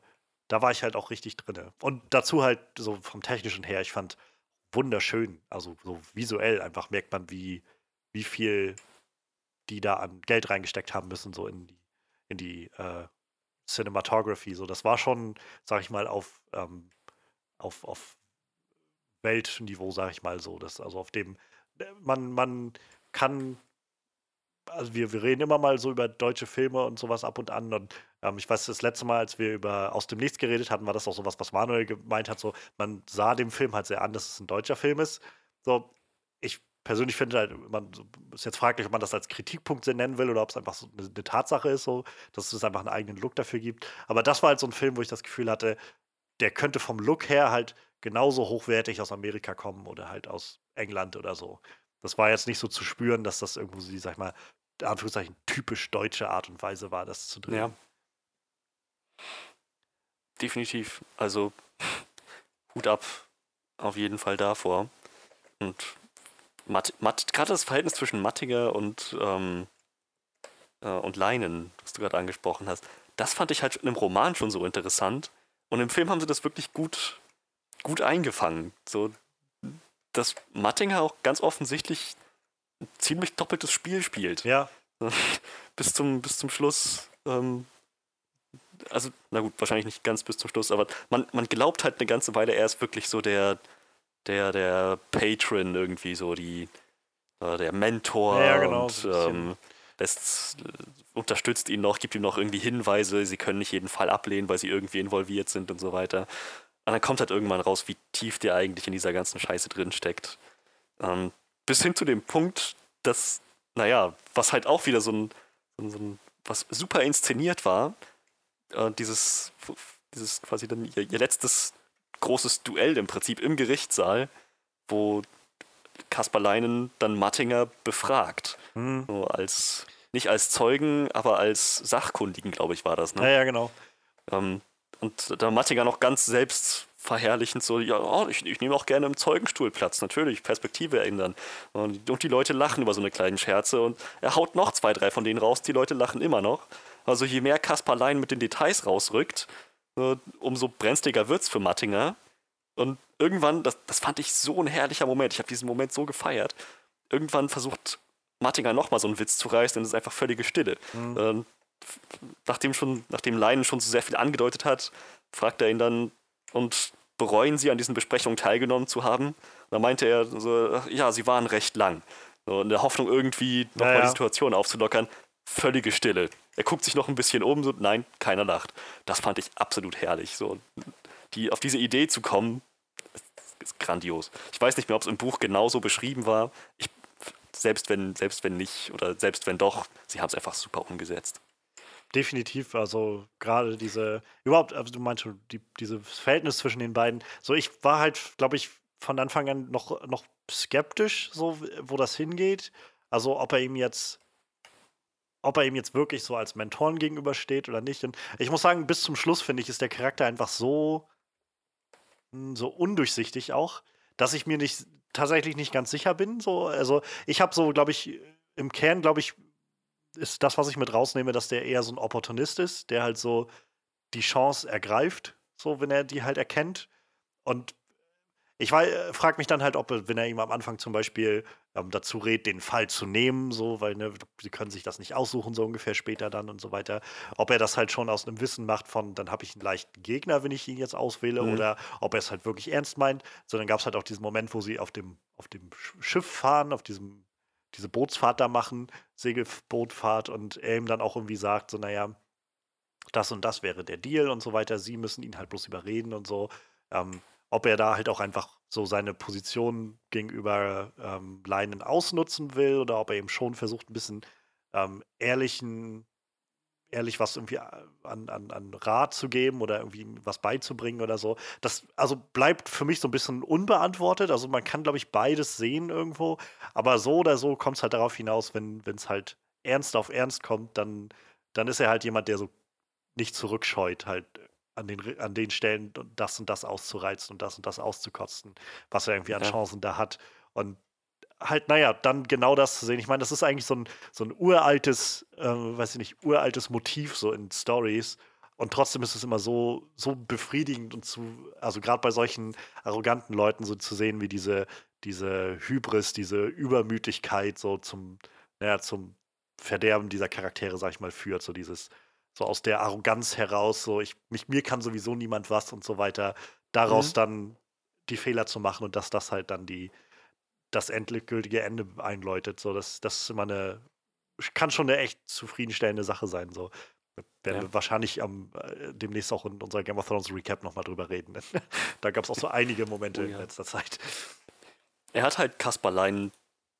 Speaker 1: da war ich halt auch richtig drin. Und dazu halt so vom Technischen her, ich fand wunderschön, also so visuell einfach merkt man, wie, wie viel die da an Geld reingesteckt haben müssen, so in die, in die äh, Cinematography. So, das war schon, sag ich mal, auf, ähm, auf, auf Weltniveau, sag ich mal so. Das, also auf dem, man, man kann, also wir, wir reden immer mal so über deutsche Filme und sowas ab und an. Und ähm, ich weiß, das letzte Mal, als wir über Aus dem Nichts geredet hatten, war das auch sowas, was Manuel gemeint hat. So, man sah dem Film halt sehr an, dass es ein deutscher Film ist. So, ich persönlich finde halt, man ist jetzt fraglich, ob man das als Kritikpunkt nennen will oder ob es einfach so eine, eine Tatsache ist, so, dass es einfach einen eigenen Look dafür gibt. Aber das war halt so ein Film, wo ich das Gefühl hatte, der könnte vom Look her halt genauso hochwertig aus Amerika kommen oder halt aus England oder so. Das war jetzt nicht so zu spüren, dass das irgendwo sag ich mal, Anführungszeichen typisch deutsche Art und Weise war, das zu drehen.
Speaker 4: Ja. Definitiv. Also Hut ab auf jeden Fall davor. Und Matt, Matt, gerade das Verhältnis zwischen Mattiger und, ähm, äh, und Leinen, was du gerade angesprochen hast, das fand ich halt in einem Roman schon so interessant. Und im Film haben sie das wirklich gut, gut eingefangen. So, dass Mattinger auch ganz offensichtlich ziemlich doppeltes Spiel spielt
Speaker 1: Ja, *laughs*
Speaker 4: bis zum, bis zum Schluss ähm, also, na gut, wahrscheinlich nicht ganz bis zum Schluss, aber man, man glaubt halt eine ganze Weile, er ist wirklich so der, der, der Patron irgendwie, so die, äh, der Mentor
Speaker 1: Ja, genau,
Speaker 4: und
Speaker 1: so
Speaker 4: ähm, lässt, äh, unterstützt ihn noch, gibt ihm noch irgendwie Hinweise, sie können nicht jeden Fall ablehnen, weil sie irgendwie involviert sind und so weiter. Und dann kommt halt irgendwann raus, wie tief der eigentlich in dieser ganzen Scheiße drin steckt. Ähm, bis hin zu dem Punkt, dass, naja, was halt auch wieder so ein, so ein, was super inszeniert war, äh, dieses, dieses quasi dann ihr, ihr letztes großes Duell im Prinzip im Gerichtssaal, wo Kaspar Leinen dann Mattinger befragt.
Speaker 1: Hm.
Speaker 4: So als, nicht als Zeugen, aber als Sachkundigen, glaube ich, war das. Ne?
Speaker 1: Ja, ja, genau.
Speaker 4: Ähm, und da Mattinger noch ganz selbstverherrlichend so, ja, oh, ich, ich nehme auch gerne im Zeugenstuhl Platz, natürlich, Perspektive ändern. Und, und die Leute lachen über so eine kleinen Scherze und er haut noch zwei, drei von denen raus, die Leute lachen immer noch. Also je mehr Kaspar Lein mit den Details rausrückt, äh, umso brenzliger wird's für Mattinger. Und irgendwann, das, das fand ich so ein herrlicher Moment, ich habe diesen Moment so gefeiert. Irgendwann versucht Mattinger nochmal so einen Witz zu reißen und es ist einfach völlige Stille. Ähm, f- nachdem, schon, nachdem Leinen schon so sehr viel angedeutet hat, fragt er ihn dann, und bereuen Sie an diesen Besprechungen teilgenommen zu haben? Dann meinte er so, ja, sie waren recht lang. So, in der Hoffnung, irgendwie nochmal
Speaker 1: Ja, ja.
Speaker 4: die Situation aufzulockern. Völlige Stille. Er guckt sich noch ein bisschen um, so, nein, keiner lacht. Das fand ich absolut herrlich. So, die, auf diese Idee zu kommen, ist, ist grandios. Ich weiß nicht mehr, ob es im Buch genauso beschrieben war. Ich, selbst, wenn, selbst wenn nicht oder selbst wenn doch, sie haben es einfach super umgesetzt.
Speaker 1: Definitiv, also gerade diese, überhaupt, also du meinst schon, die, dieses Verhältnis zwischen den beiden. So, ich war halt, glaube ich, von Anfang an noch, noch skeptisch, so wo das hingeht. Also ob er ihm jetzt, ob er ihm jetzt wirklich so als Mentoren gegenübersteht oder nicht. Und ich muss sagen, bis zum Schluss finde ich, ist der Charakter einfach so, mh, so undurchsichtig auch, dass ich mir nicht tatsächlich nicht ganz sicher bin. So, also ich habe so, glaube ich, im Kern, glaube ich, ist das, was ich mit rausnehme, dass der eher so ein Opportunist ist, der halt so die Chance ergreift, so wenn er die halt erkennt. Und ich frage mich dann halt, ob, wenn er ihm am Anfang zum Beispiel ähm, dazu rät, den Fall zu nehmen, so, weil ne, sie können sich das nicht aussuchen, so ungefähr später dann und so weiter, ob er das halt schon aus einem Wissen macht von, dann habe ich einen leichten Gegner, wenn ich ihn jetzt auswähle,
Speaker 4: Mhm.
Speaker 1: oder ob er es halt wirklich ernst meint. So, dann gab es halt auch diesen Moment, wo sie auf dem, auf dem Sch- Schiff fahren, auf diesem, diese Bootsfahrt da machen, Segelbootfahrt und er ihm dann auch irgendwie sagt, so, naja, das und das wäre der Deal und so weiter. Sie müssen ihn halt bloß überreden und so. Ähm, ob er da halt auch einfach so seine Position gegenüber ähm, Leinen ausnutzen will oder ob er ihm schon versucht, ein bisschen ähm, ehrlichen, ehrlich was irgendwie an, an, an Rat zu geben oder irgendwie was beizubringen oder so. Das also bleibt für mich so ein bisschen unbeantwortet. Also man kann, glaube ich, beides sehen irgendwo. Aber so oder so kommt es halt darauf hinaus, wenn es halt ernst auf ernst kommt, dann, dann ist er halt jemand, der so nicht zurückscheut, halt an den, an den Stellen das und das auszureizen und das und das auszukotzen, was er irgendwie an
Speaker 4: Ja.
Speaker 1: Chancen da hat. Und halt, naja, dann genau das zu sehen. Ich meine, das ist eigentlich so ein, so ein uraltes, äh, weiß ich nicht, uraltes Motiv so in Stories. Und trotzdem ist es immer so, so befriedigend und zu, also gerade bei solchen arroganten Leuten so zu sehen, wie diese, diese Hybris, diese Übermütigkeit so zum, naja, zum Verderben dieser Charaktere, sag ich mal, führt. So dieses, so aus der Arroganz heraus, so ich, mich, mir kann sowieso niemand was und so weiter, daraus
Speaker 4: Mhm.
Speaker 1: dann die Fehler zu machen und dass das halt dann die, das endgültige Ende einläutet. So, das, das ist immer eine, kann schon eine echt zufriedenstellende Sache sein. So. Werden
Speaker 4: Ja.
Speaker 1: wir wahrscheinlich am, äh, demnächst auch in unserer Game of Thrones Recap nochmal drüber reden. *laughs* da gab es auch so einige Momente
Speaker 4: Oh
Speaker 1: in
Speaker 4: ja.
Speaker 1: letzter Zeit.
Speaker 4: Er hat halt Kaspar Lein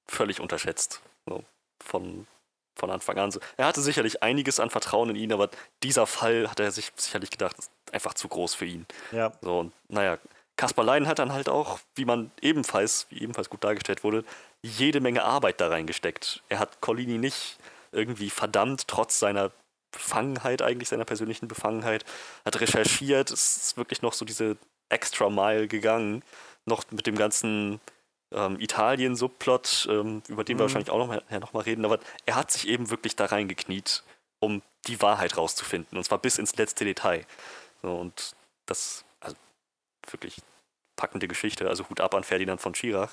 Speaker 4: völlig unterschätzt. So, von, von Anfang an. So. Er hatte sicherlich einiges an Vertrauen in ihn, aber dieser Fall hat er sich sicherlich gedacht, ist einfach zu groß für ihn.
Speaker 1: Ja,
Speaker 4: So, und naja, Kaspar Lein hat dann halt auch, wie man ebenfalls, wie ebenfalls gut dargestellt wurde, jede Menge Arbeit da reingesteckt. Er hat Collini nicht irgendwie verdammt, trotz seiner Befangenheit, eigentlich seiner persönlichen Befangenheit, hat recherchiert, es ist wirklich noch so diese extra Mile gegangen, noch mit dem ganzen ähm, Italien-Subplot, ähm, über den wir
Speaker 1: Mhm.
Speaker 4: wahrscheinlich auch noch mal, ja, noch mal reden, aber er hat sich eben wirklich da reingekniet, um die Wahrheit rauszufinden, und zwar bis ins letzte Detail. So, und das, also wirklich packende Geschichte. Also Hut ab an Ferdinand von Schirach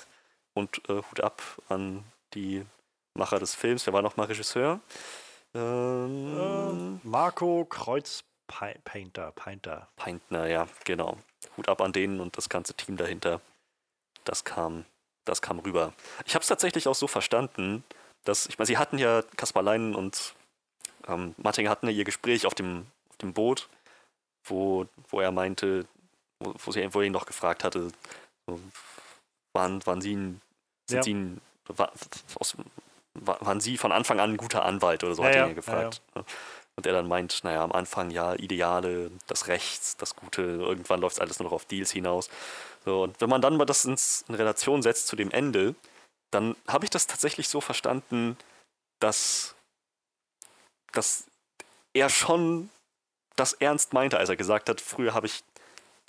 Speaker 4: und äh, Hut ab an die Macher des Films. Wer war noch mal Regisseur? Ähm,
Speaker 1: Äh, Marco Kreuz, Pi- Painter, Painter.
Speaker 4: Ja, genau. Hut ab an denen und das ganze Team dahinter. Das kam, das kam rüber. Ich habe es tatsächlich auch so verstanden, dass, ich meine, sie hatten ja, Kaspar Leinen und ähm, Mattinger hatten ja ihr Gespräch auf dem, auf dem Boot, wo, wo er meinte, wo, sie, ihn noch gefragt hatte, so, waren, waren sie ein, sind
Speaker 1: Ja.
Speaker 4: sie ein, war, aus, wa- waren sie von Anfang an ein guter Anwalt oder so,
Speaker 1: Ja,
Speaker 4: hat er
Speaker 1: ja,
Speaker 4: ihn gefragt. Und er dann meint, naja, am Anfang ja, Ideale, das Rechts, das Gute, irgendwann läuft alles nur noch auf Deals hinaus. So, und wenn man dann mal das ins, in Relation setzt zu dem Ende, dann habe ich das tatsächlich so verstanden, dass, dass er schon das ernst meinte, als er gesagt hat, früher habe ich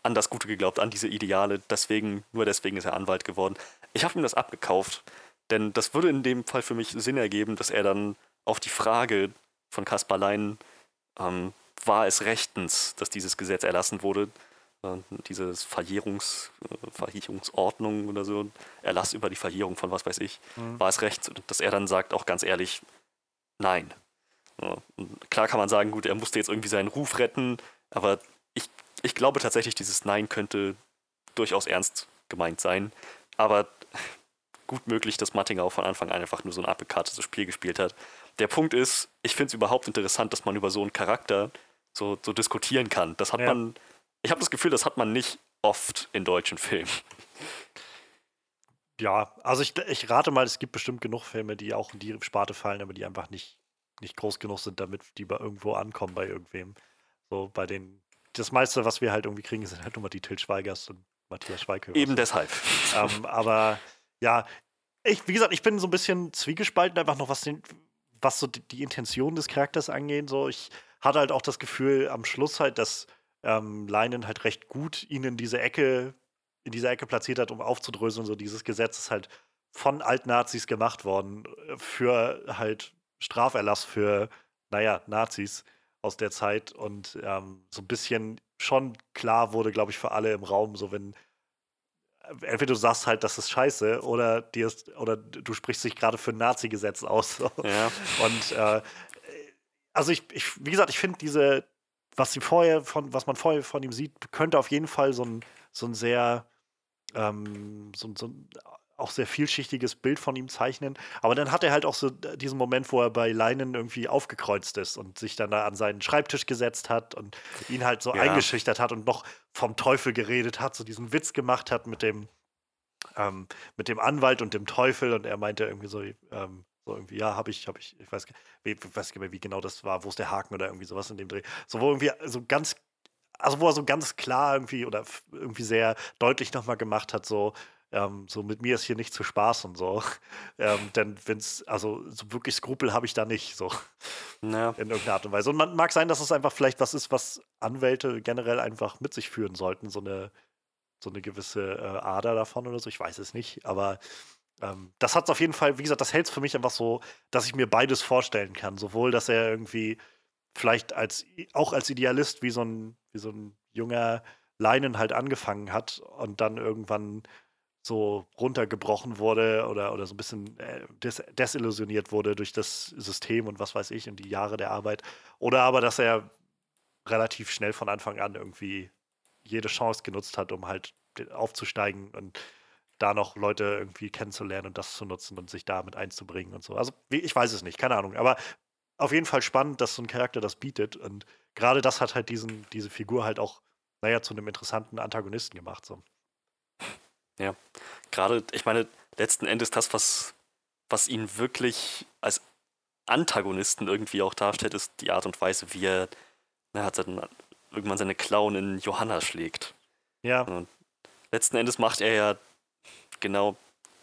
Speaker 4: an das Gute geglaubt, an diese Ideale, deswegen, nur deswegen ist er Anwalt geworden. Ich habe ihm das abgekauft, denn das würde in dem Fall für mich Sinn ergeben, dass er dann auf die Frage von Kaspar Lein, ähm, war es rechtens, dass dieses Gesetz erlassen wurde, äh, dieses Verjährungs, äh, Verjährungsordnung oder so, Erlass über die Verjährung von was weiß ich,
Speaker 1: Mhm.
Speaker 4: war es recht, dass er dann sagt, auch ganz ehrlich, nein. Ja, klar kann man sagen, gut, er musste jetzt irgendwie seinen Ruf retten, aber ich, ich glaube tatsächlich, dieses Nein könnte durchaus ernst gemeint sein. Aber gut möglich, dass Mattinger auch von Anfang an einfach nur so ein abgekartetes Spiel gespielt hat. Der Punkt ist, ich finde es überhaupt interessant, dass man über so einen Charakter so, so diskutieren kann. Das hat
Speaker 1: Ja.
Speaker 4: man, ich habe das Gefühl, das hat man nicht oft in deutschen *laughs* Filmen.
Speaker 1: Ja, also ich, ich rate mal, es gibt bestimmt genug Filme, die auch in die Sparte fallen, aber die einfach nicht, nicht groß genug sind, damit die bei irgendwo ankommen bei irgendwem. So bei den, das meiste, was wir halt irgendwie kriegen, sind halt nur mal die Til Schweigers und Matthias Schweighöfer.
Speaker 4: Eben deshalb.
Speaker 1: ähm, aber ja, ich, wie gesagt, ich bin so ein bisschen zwiegespalten, einfach noch was, den, was so die, die Intention des Charakters angeht. So, ich hatte halt auch das Gefühl am Schluss halt, dass ähm, Leinen halt recht gut ihn in diese Ecke, in diese Ecke platziert hat, um aufzudröseln. So, dieses Gesetz ist halt von Altnazis gemacht worden äh, für halt Straferlass für, naja, Nazis aus der Zeit und ähm, so ein bisschen schon klar wurde, glaube ich, für alle im Raum, so wenn entweder du sagst halt, das ist scheiße, oder dir ist, oder du sprichst dich gerade für ein Nazi-Gesetz aus. So.
Speaker 4: Ja.
Speaker 1: Und äh, also ich, ich, wie gesagt, ich finde diese, was sie vorher von, was man vorher von ihm sieht, könnte auf jeden Fall so ein, so ein sehr, ähm, so, so ein auch sehr vielschichtiges Bild von ihm zeichnen. Aber dann hat er halt auch so diesen Moment, wo er bei Leinen irgendwie aufgekreuzt ist und sich dann da an seinen Schreibtisch gesetzt hat und ihn halt so
Speaker 4: Ja.
Speaker 1: eingeschüchtert hat und noch vom Teufel geredet hat, so diesen Witz gemacht hat mit dem, ähm, mit dem Anwalt und dem Teufel und er meinte irgendwie so, ähm, so irgendwie, ja, habe ich, habe ich, ich weiß, ich weiß nicht mehr, wie genau das war, wo ist der Haken oder irgendwie sowas in dem Dreh. So, wo irgendwie so ganz, also wo er so ganz klar irgendwie oder irgendwie sehr deutlich nochmal gemacht hat, so, ähm, so mit mir ist hier nicht zu Spaß und so. *laughs* Ähm, denn wenn's, also so wirklich Skrupel habe ich da nicht, so
Speaker 4: Ja.
Speaker 1: in irgendeiner Art und Weise. Und man mag sein, dass es einfach vielleicht was ist, was Anwälte generell einfach mit sich führen sollten, so eine, so eine gewisse äh, Ader davon oder so. Ich weiß es nicht, aber ähm, das hat es auf jeden Fall, wie gesagt, das hält es für mich einfach so, dass ich mir beides vorstellen kann. Sowohl, dass er irgendwie vielleicht als auch als Idealist wie so ein, wie so ein junger Leinen halt angefangen hat und dann irgendwann so runtergebrochen wurde oder, oder so ein bisschen äh, des, desillusioniert wurde durch das System und was weiß ich und die Jahre der Arbeit. Oder aber, dass er relativ schnell von Anfang an irgendwie jede Chance genutzt hat, um halt aufzusteigen und da noch Leute irgendwie kennenzulernen und das zu nutzen und sich damit einzubringen und so. Also ich weiß es nicht, keine Ahnung. Aber auf jeden Fall spannend, dass so ein Charakter das bietet. Und gerade das hat halt diesen, diese Figur halt auch, naja, zu einem interessanten Antagonisten gemacht. So.
Speaker 4: Gerade, ich meine, letzten Endes das, was, was ihn wirklich als Antagonisten irgendwie auch darstellt, ist die Art und Weise, wie er, er hat dann irgendwann seine Klauen in Johanna schlägt.
Speaker 1: Ja,
Speaker 4: Und letzten Endes macht er ja genau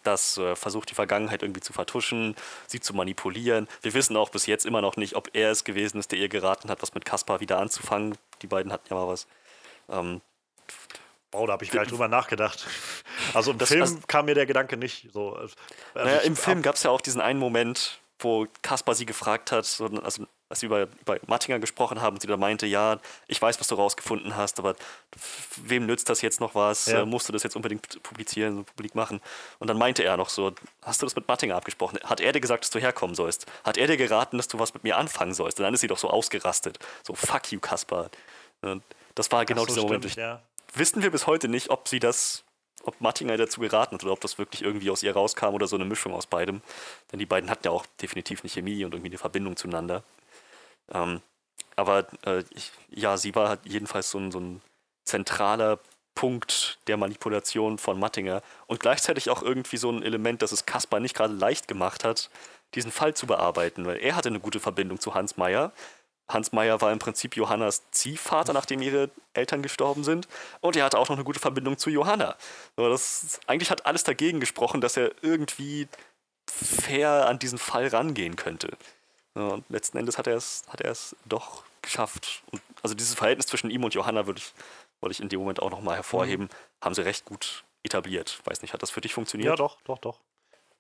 Speaker 4: das, äh, versucht die Vergangenheit irgendwie zu vertuschen, sie zu manipulieren. Wir wissen auch bis jetzt immer noch nicht, ob er es gewesen ist, der ihr geraten hat, was mit Kaspar wieder anzufangen. Die beiden hatten ja mal was. Ähm,
Speaker 1: wow, da habe ich gar nicht *clears throat* drüber nachgedacht. Also im
Speaker 4: Das-
Speaker 1: Film
Speaker 4: also-
Speaker 1: kam mir der Gedanke nicht so. Also
Speaker 4: naja, im Film gab es ja auch diesen einen Moment, wo Kaspar sie gefragt hat, so, also als sie über, über Mattinger gesprochen haben und sie da meinte, ja, ich weiß, was du rausgefunden hast, aber wem nützt das jetzt noch was?
Speaker 1: Ja.
Speaker 4: Äh, Musst du das jetzt unbedingt publizieren, publik machen? Und dann meinte er noch so, hast du das mit Mattinger abgesprochen? Hat er dir gesagt, dass du herkommen sollst? Hat er dir geraten, dass du was mit mir anfangen sollst? Und dann ist sie doch so ausgerastet. So, fuck you, Kaspar. Und das war genau
Speaker 1: so,
Speaker 4: dieser Moment.
Speaker 1: stimmt, ja.
Speaker 4: Wissen wir bis heute nicht, ob sie das, ob Mattinger dazu geraten hat oder ob das wirklich irgendwie aus ihr rauskam oder so eine Mischung aus beidem. Denn die beiden hatten ja auch definitiv eine Chemie und irgendwie eine Verbindung zueinander. Ähm, aber äh, ich, ja, sie war halt jedenfalls so ein, so ein zentraler Punkt der Manipulation von Mattinger und gleichzeitig auch irgendwie so ein Element, das es Kaspar nicht gerade leicht gemacht hat, diesen Fall zu bearbeiten, weil er hatte eine gute Verbindung zu Hans Meyer. Hans Meyer war im Prinzip Johannas Ziehvater, nachdem ihre Eltern gestorben sind. Und er hatte auch noch eine gute Verbindung zu Johanna. So, das, eigentlich hat alles dagegen gesprochen, dass er irgendwie fair an diesen Fall rangehen könnte. Und letzten Endes hat er es, hat er es doch geschafft. Und also dieses Verhältnis zwischen ihm und Johanna würde ich, wollte ich in dem Moment auch nochmal hervorheben, haben sie recht gut etabliert. Weiß nicht, hat das für dich funktioniert?
Speaker 1: Ja, doch, doch, doch.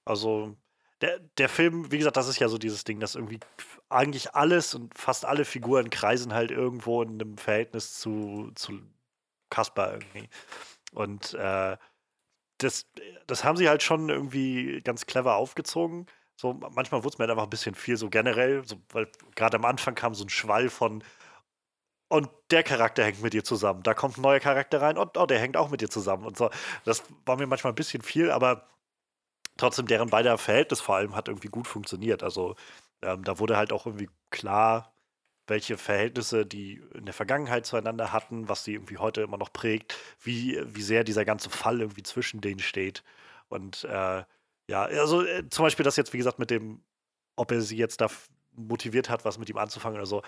Speaker 1: Also, der, der Film, wie gesagt, das ist ja so dieses Ding, dass irgendwie eigentlich alles und fast alle Figuren kreisen halt irgendwo in einem Verhältnis zu, zu Kaspar irgendwie. Und äh, das, das haben sie halt schon irgendwie ganz clever aufgezogen. So, manchmal wurde es mir halt einfach ein bisschen viel, so generell, so, weil gerade am Anfang kam so ein Schwall von und der Charakter hängt mit dir zusammen. Da kommt ein neuer Charakter rein und oh, der hängt auch mit dir zusammen. Und so. Das war mir manchmal ein bisschen viel, aber trotzdem deren beider Verhältnis vor allem hat irgendwie gut funktioniert. Also ähm, da wurde halt auch irgendwie klar, welche Verhältnisse die in der Vergangenheit zueinander hatten, was sie irgendwie heute immer noch prägt, wie, wie sehr dieser ganze Fall irgendwie zwischen denen steht. Und äh, ja, also äh, zum Beispiel das jetzt, wie gesagt, mit dem, ob er sie jetzt da motiviert hat, was mit ihm anzufangen oder so.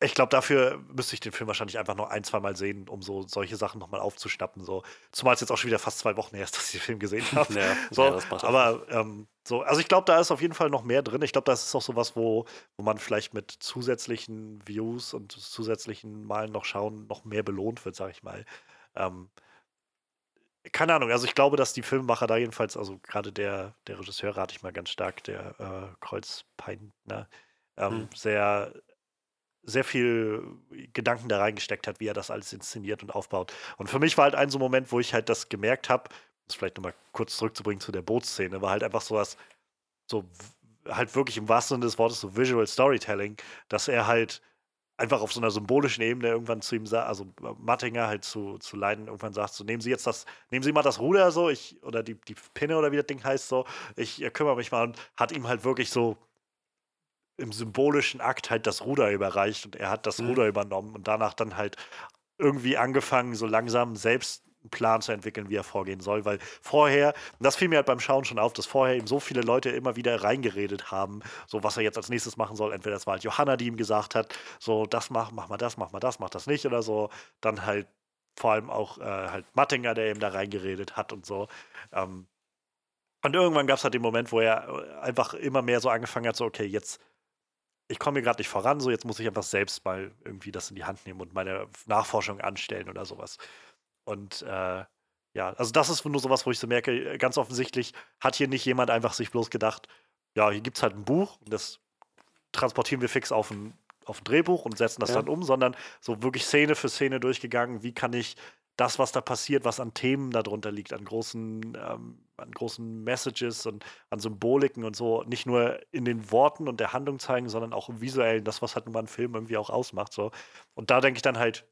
Speaker 1: Ich glaube, dafür müsste ich den Film wahrscheinlich einfach noch ein, zwei Mal sehen, um so solche Sachen nochmal aufzuschnappen. So. Zumal es jetzt auch schon wieder fast zwei Wochen her ist, *laughs* dass ich den Film gesehen habe. *laughs*
Speaker 4: Ja,
Speaker 1: so,
Speaker 4: ja, das macht auch
Speaker 1: aber ähm, so, also ich glaube, da ist auf jeden Fall noch mehr drin. Ich glaube, das ist auch sowas, wo, wo man vielleicht mit zusätzlichen Views und zusätzlichen Malen noch schauen, noch mehr belohnt wird, sage ich mal. Ähm, keine Ahnung, also ich glaube, dass die Filmemacher da jedenfalls, also gerade der, der Regisseur rate ich mal ganz stark, der äh, Kreuzpeintner, ähm,
Speaker 4: Mhm.
Speaker 1: sehr, sehr viel Gedanken da reingesteckt hat, wie er das alles inszeniert und aufbaut. Und für mich war halt ein so Moment, wo ich halt das gemerkt habe, das vielleicht nochmal kurz zurückzubringen zu der Bootsszene, war halt einfach so was, so halt wirklich im wahrsten Sinne des Wortes so Visual Storytelling, dass er halt einfach auf so einer symbolischen Ebene irgendwann zu ihm sagt, also Mattinger halt zu, zu Leiden irgendwann sagt, so nehmen Sie jetzt das, nehmen Sie mal das Ruder so, ich, oder die, die Pinne oder wie das Ding heißt so, ich äh, kümmere mich mal und hat ihm halt wirklich so im symbolischen Akt halt das Ruder überreicht und er hat das
Speaker 4: Mhm.
Speaker 1: Ruder übernommen und danach dann halt irgendwie angefangen, so langsam selbst einen Plan zu entwickeln, wie er vorgehen soll, weil vorher, und das fiel mir halt beim Schauen schon auf, dass vorher eben so viele Leute immer wieder reingeredet haben, so was er jetzt als nächstes machen soll. Entweder das war halt Johanna, die ihm gesagt hat, so das mach, mach mal das, mach mal das, mach das nicht oder so. Dann halt vor allem auch äh, halt Mattinger, der eben da reingeredet hat und so. Ähm, und irgendwann gab es halt den Moment, wo er äh, einfach immer mehr so angefangen hat, so, okay, jetzt, ich komme hier gerade nicht voran, so jetzt muss ich einfach selbst mal irgendwie das in die Hand nehmen und meine Nachforschung anstellen oder sowas. Und äh, ja, also das ist nur sowas, wo ich so merke, ganz offensichtlich hat hier nicht jemand einfach sich bloß gedacht, ja, hier gibt es halt ein Buch und das transportieren wir fix auf ein, auf ein Drehbuch und setzen das
Speaker 4: Ja.
Speaker 1: dann um, sondern so wirklich Szene für Szene durchgegangen, wie kann ich das, was da passiert, was an Themen darunter liegt, an großen, ähm, an großen Messages und an Symboliken und so, nicht nur in den Worten und der Handlung zeigen, sondern auch im Visuellen, das, was halt nun mal ein Film irgendwie auch ausmacht. So. Und da denke ich dann halt,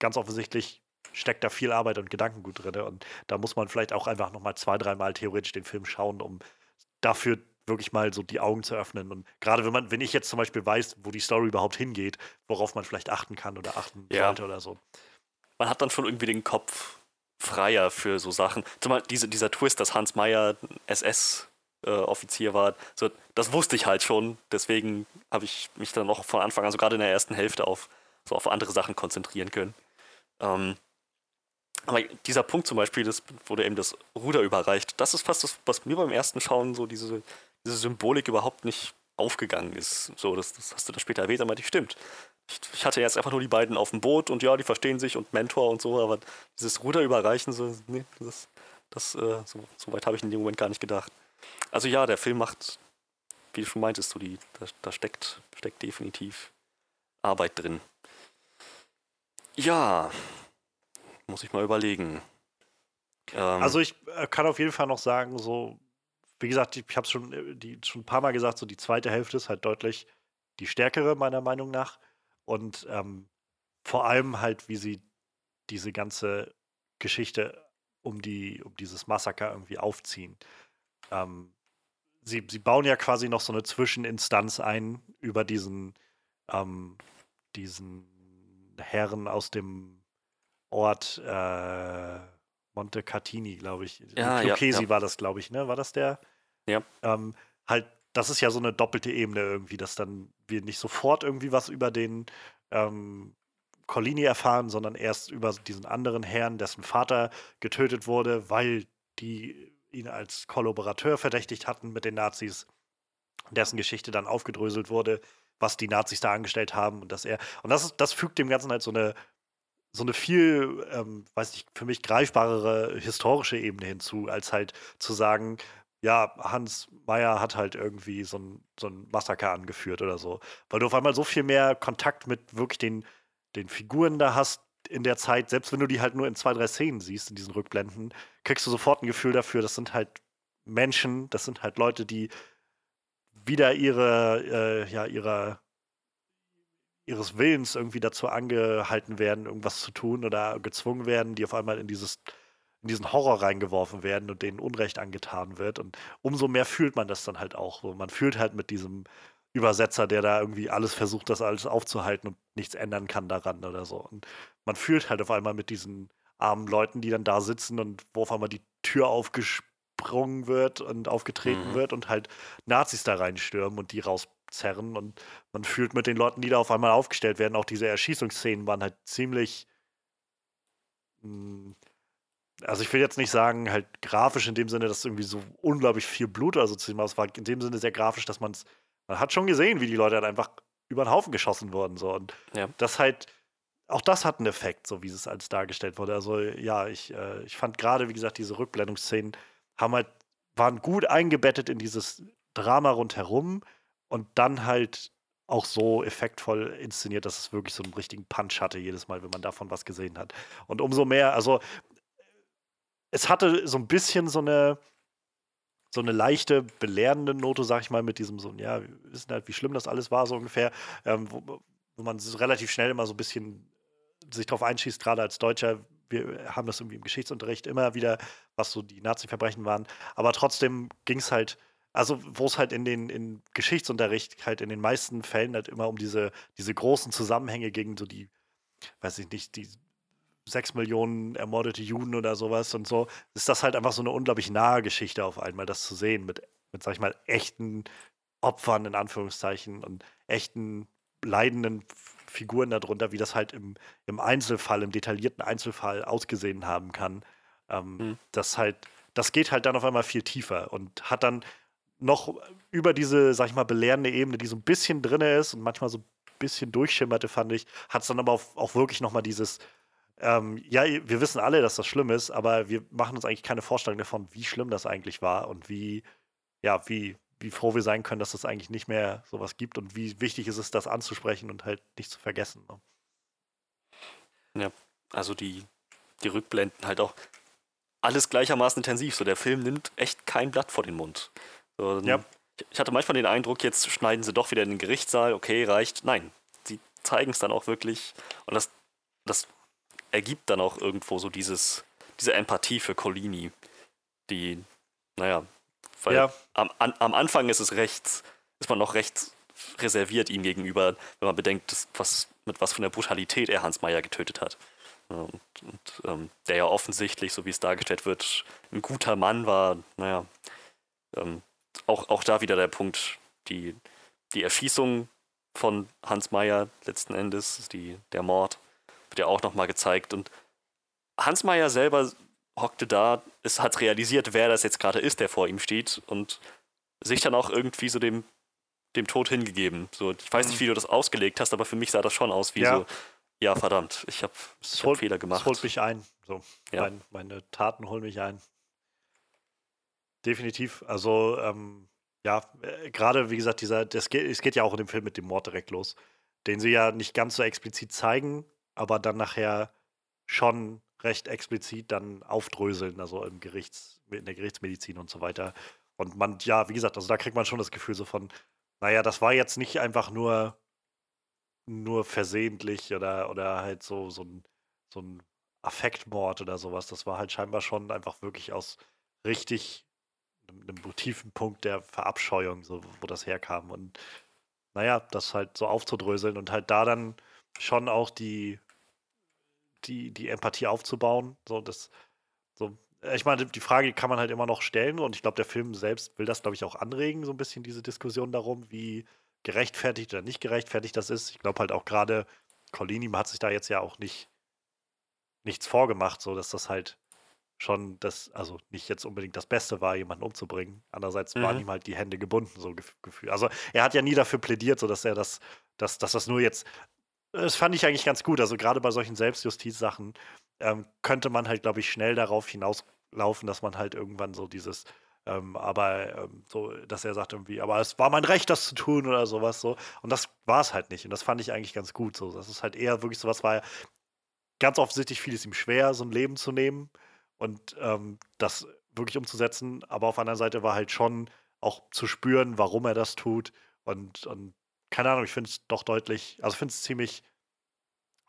Speaker 1: ganz offensichtlich steckt da viel Arbeit und Gedankengut drin. Und da muss man vielleicht auch einfach nochmal zwei, dreimal theoretisch den Film schauen, um dafür wirklich mal so die Augen zu öffnen. Und gerade wenn man, wenn ich jetzt zum Beispiel weiß, wo die Story überhaupt hingeht, worauf man vielleicht achten kann oder achten
Speaker 4: Ja.
Speaker 1: sollte oder so.
Speaker 4: man hat dann schon irgendwie den Kopf freier für so Sachen. Zumal diese, dieser Twist, dass Hans Meyer SS-Offizier war, so, das wusste ich halt schon. Deswegen habe ich mich dann noch von Anfang an, so gerade in der ersten Hälfte, auf, so auf andere Sachen konzentrieren können. Ähm, aber dieser Punkt zum Beispiel, das wurde eben das Ruder überreicht, das ist fast das, was mir beim ersten Schauen so diese, diese Symbolik überhaupt nicht aufgegangen ist. So, das, das hast du dann später erwähnt, aber die stimmt. Ich, hatte jetzt einfach nur die beiden auf dem Boot und ja, die verstehen sich und Mentor und so, aber dieses Ruder überreichen, so, nee, das, das, äh, so, so weit habe ich in dem Moment gar nicht gedacht. Also ja, der Film macht wie du schon meintest, so die, da, da steckt, steckt definitiv Arbeit drin. Ja, muss ich mal überlegen.
Speaker 1: Ähm, also ich äh, kann auf jeden Fall noch sagen, so, wie gesagt, ich, ich habe es schon, äh, schon ein paar Mal gesagt, so die zweite Hälfte ist halt deutlich die stärkere, meiner Meinung nach. Und ähm, vor allem halt, wie sie diese ganze Geschichte um, die, um dieses Massaker irgendwie aufziehen. Ähm, sie, sie bauen ja quasi noch so eine Zwischeninstanz ein über diesen, ähm, diesen Herren aus dem Ort äh, Monte Catini, glaube ich.
Speaker 4: Ja,
Speaker 1: Lucchesi
Speaker 4: ja, ja.
Speaker 1: war das, glaube ich, ne? War das der?
Speaker 4: Ja.
Speaker 1: Ähm, halt, das ist ja so eine doppelte Ebene irgendwie, dass dann wir nicht sofort irgendwie was über den ähm, Collini erfahren, sondern erst über diesen anderen Herrn, dessen Vater getötet wurde, weil die ihn als Kollaborateur verdächtigt hatten mit den Nazis, dessen Geschichte dann aufgedröselt wurde, was die Nazis da angestellt haben und dass er und das ist, das fügt dem Ganzen halt so eine so eine viel, ähm, weiß nicht, für mich greifbarere historische Ebene hinzu, als halt zu sagen, ja, Hans Meyer hat halt irgendwie so ein, so ein Massaker angeführt oder so. Weil du auf einmal so viel mehr Kontakt mit wirklich den, den Figuren da hast in der Zeit, selbst wenn du die halt nur in zwei, drei Szenen siehst, in diesen Rückblenden, kriegst du sofort ein Gefühl dafür, das sind halt Menschen, das sind halt Leute, die wieder ihre, äh, ja, ihrer ihres Willens irgendwie dazu angehalten werden, irgendwas zu tun oder gezwungen werden, die auf einmal in dieses in diesen Horror reingeworfen werden und denen Unrecht angetan wird. Und umso mehr fühlt man das dann halt auch. So, man fühlt halt mit diesem Übersetzer, der da irgendwie alles versucht, das alles aufzuhalten und nichts ändern kann daran oder so. Und man fühlt halt auf einmal mit diesen armen Leuten, die dann da sitzen und wo auf einmal die Tür aufgesprungen wird und aufgetreten mhm. wird und halt Nazis da reinstürmen und die raus zerren und man fühlt mit den Leuten, die da auf einmal aufgestellt werden, auch diese Erschießungsszenen waren halt ziemlich. Hm, also ich will jetzt nicht sagen, halt grafisch in dem Sinne, dass irgendwie so unglaublich viel Blut oder so zu sehen war. Es war in dem Sinne sehr grafisch, dass man es, man hat schon gesehen, wie die Leute halt einfach über den Haufen geschossen wurden. So. Und ja. das halt, auch das hat einen Effekt, so wie es als dargestellt wurde. Also ja, ich, äh, ich fand gerade, wie gesagt, diese Rückblendungsszenen haben halt, waren gut eingebettet in dieses Drama rundherum und dann halt auch so effektvoll inszeniert, dass es wirklich so einen richtigen Punch hatte jedes Mal, wenn man davon was gesehen hat. Und umso mehr, also es hatte so ein bisschen so eine so eine leichte belehrende Note, sag ich mal, mit diesem so, ja, wir wissen halt, wie schlimm das alles war, so ungefähr, ähm, wo, wo, man relativ schnell immer so ein bisschen sich drauf einschießt, gerade als Deutscher, wir haben das irgendwie im Geschichtsunterricht immer wieder, was so die Nazi-Verbrechen waren, aber trotzdem ging es halt also, wo es halt in den in Geschichtsunterricht halt in den meisten Fällen halt immer um diese, diese großen Zusammenhänge gegen so die, weiß ich nicht, die sechs Millionen ermordete Juden oder sowas und so, ist das halt einfach so eine unglaublich nahe Geschichte auf einmal, das zu sehen mit, mit sag ich mal, echten Opfern in Anführungszeichen und echten leidenden Figuren darunter, wie das halt im, im Einzelfall, im detaillierten Einzelfall ausgesehen haben kann. Ähm, mhm. Das halt, das geht halt dann auf einmal viel tiefer und hat dann noch über diese, sag ich mal, belehrende Ebene, die so ein bisschen drin ist und manchmal so ein bisschen durchschimmerte, fand ich, hat es dann aber auch, auch wirklich nochmal dieses, ähm, ja, wir wissen alle, dass das schlimm ist, aber wir machen uns eigentlich keine Vorstellung davon, wie schlimm das eigentlich war und wie, ja, wie, wie froh wir sein können, dass es eigentlich nicht mehr sowas gibt und wie wichtig ist es, das anzusprechen und halt nicht zu vergessen. Ne?
Speaker 4: Ja, also die, die Rückblenden halt auch alles gleichermaßen intensiv. So, der Film nimmt echt kein Blatt vor den Mund. So, ja. Ich hatte manchmal den Eindruck, jetzt schneiden sie doch wieder in den Gerichtssaal, okay, reicht. Nein, sie zeigen es dann auch wirklich und das, das ergibt dann auch irgendwo so dieses, diese Empathie für Colini, die, naja, weil ja. am, an, am Anfang ist es recht, ist man noch recht reserviert ihm gegenüber, wenn man bedenkt, dass, was, mit was von der Brutalität er Hans Meyer getötet hat. Und, und ähm, der ja offensichtlich, so wie es dargestellt wird, ein guter Mann war, naja, ähm, auch, auch da wieder der Punkt, die, die Erschießung von Hans Meyer letzten Endes, die, der Mord, wird ja auch nochmal gezeigt. Und Hans Meyer selber hockte da, es hat realisiert, wer das jetzt gerade ist, der vor ihm steht und sich dann auch irgendwie so dem, dem Tod hingegeben. So, ich weiß nicht, mhm. wie du das ausgelegt hast, aber für mich sah das schon aus wie ja. so, ja, verdammt, ich habe hab Fehler gemacht. Es
Speaker 1: holt mich ein. So, ja. mein, meine Taten holen mich ein. Definitiv. Also, ähm, ja, äh, gerade wie gesagt, dieser, das geht, es geht ja auch in dem Film mit dem Mord direkt los, den sie ja nicht ganz so explizit zeigen, aber dann nachher schon recht explizit dann aufdröseln, also im Gerichts, in der Gerichtsmedizin und so weiter. Und man, ja, wie gesagt, also da kriegt man schon das Gefühl so von, naja, das war jetzt nicht einfach nur, nur versehentlich oder, oder halt so, so ein, so ein Affektmord oder sowas. Das war halt scheinbar schon einfach wirklich aus richtig einem, tiefen Punkt der Verabscheuung, so, wo das herkam. Und naja, das halt so aufzudröseln und halt da dann schon auch die, die, die Empathie aufzubauen. So, das, so, ich meine, die Frage kann man halt immer noch stellen und ich glaube, der Film selbst will das, glaube ich, auch anregen, so ein bisschen diese Diskussion darum, wie gerechtfertigt oder nicht gerechtfertigt das ist. Ich glaube halt auch gerade, Colini hat sich da jetzt ja auch nicht nichts vorgemacht, so dass das halt schon das, also nicht jetzt unbedingt das Beste war, jemanden umzubringen. Andererseits mhm. waren ihm halt die Hände gebunden, so Gefühl. Also er hat ja nie dafür plädiert, so dass er das, dass, dass das nur jetzt, das fand ich eigentlich ganz gut. Also gerade bei solchen Selbstjustiz-Sachen ähm, könnte man halt, glaube ich, schnell darauf hinauslaufen, dass man halt irgendwann so dieses, ähm, aber ähm, so, dass er sagt irgendwie, aber es war mein Recht, das zu tun oder sowas so. Und das war es halt nicht. Und das fand ich eigentlich ganz gut. So, das ist halt eher wirklich sowas, war ganz offensichtlich fiel es ihm schwer, so ein Leben zu nehmen und ähm, das wirklich umzusetzen. Aber auf der anderen Seite war halt schon auch zu spüren, warum er das tut. Und, und keine Ahnung, ich finde es doch deutlich, also finde es ziemlich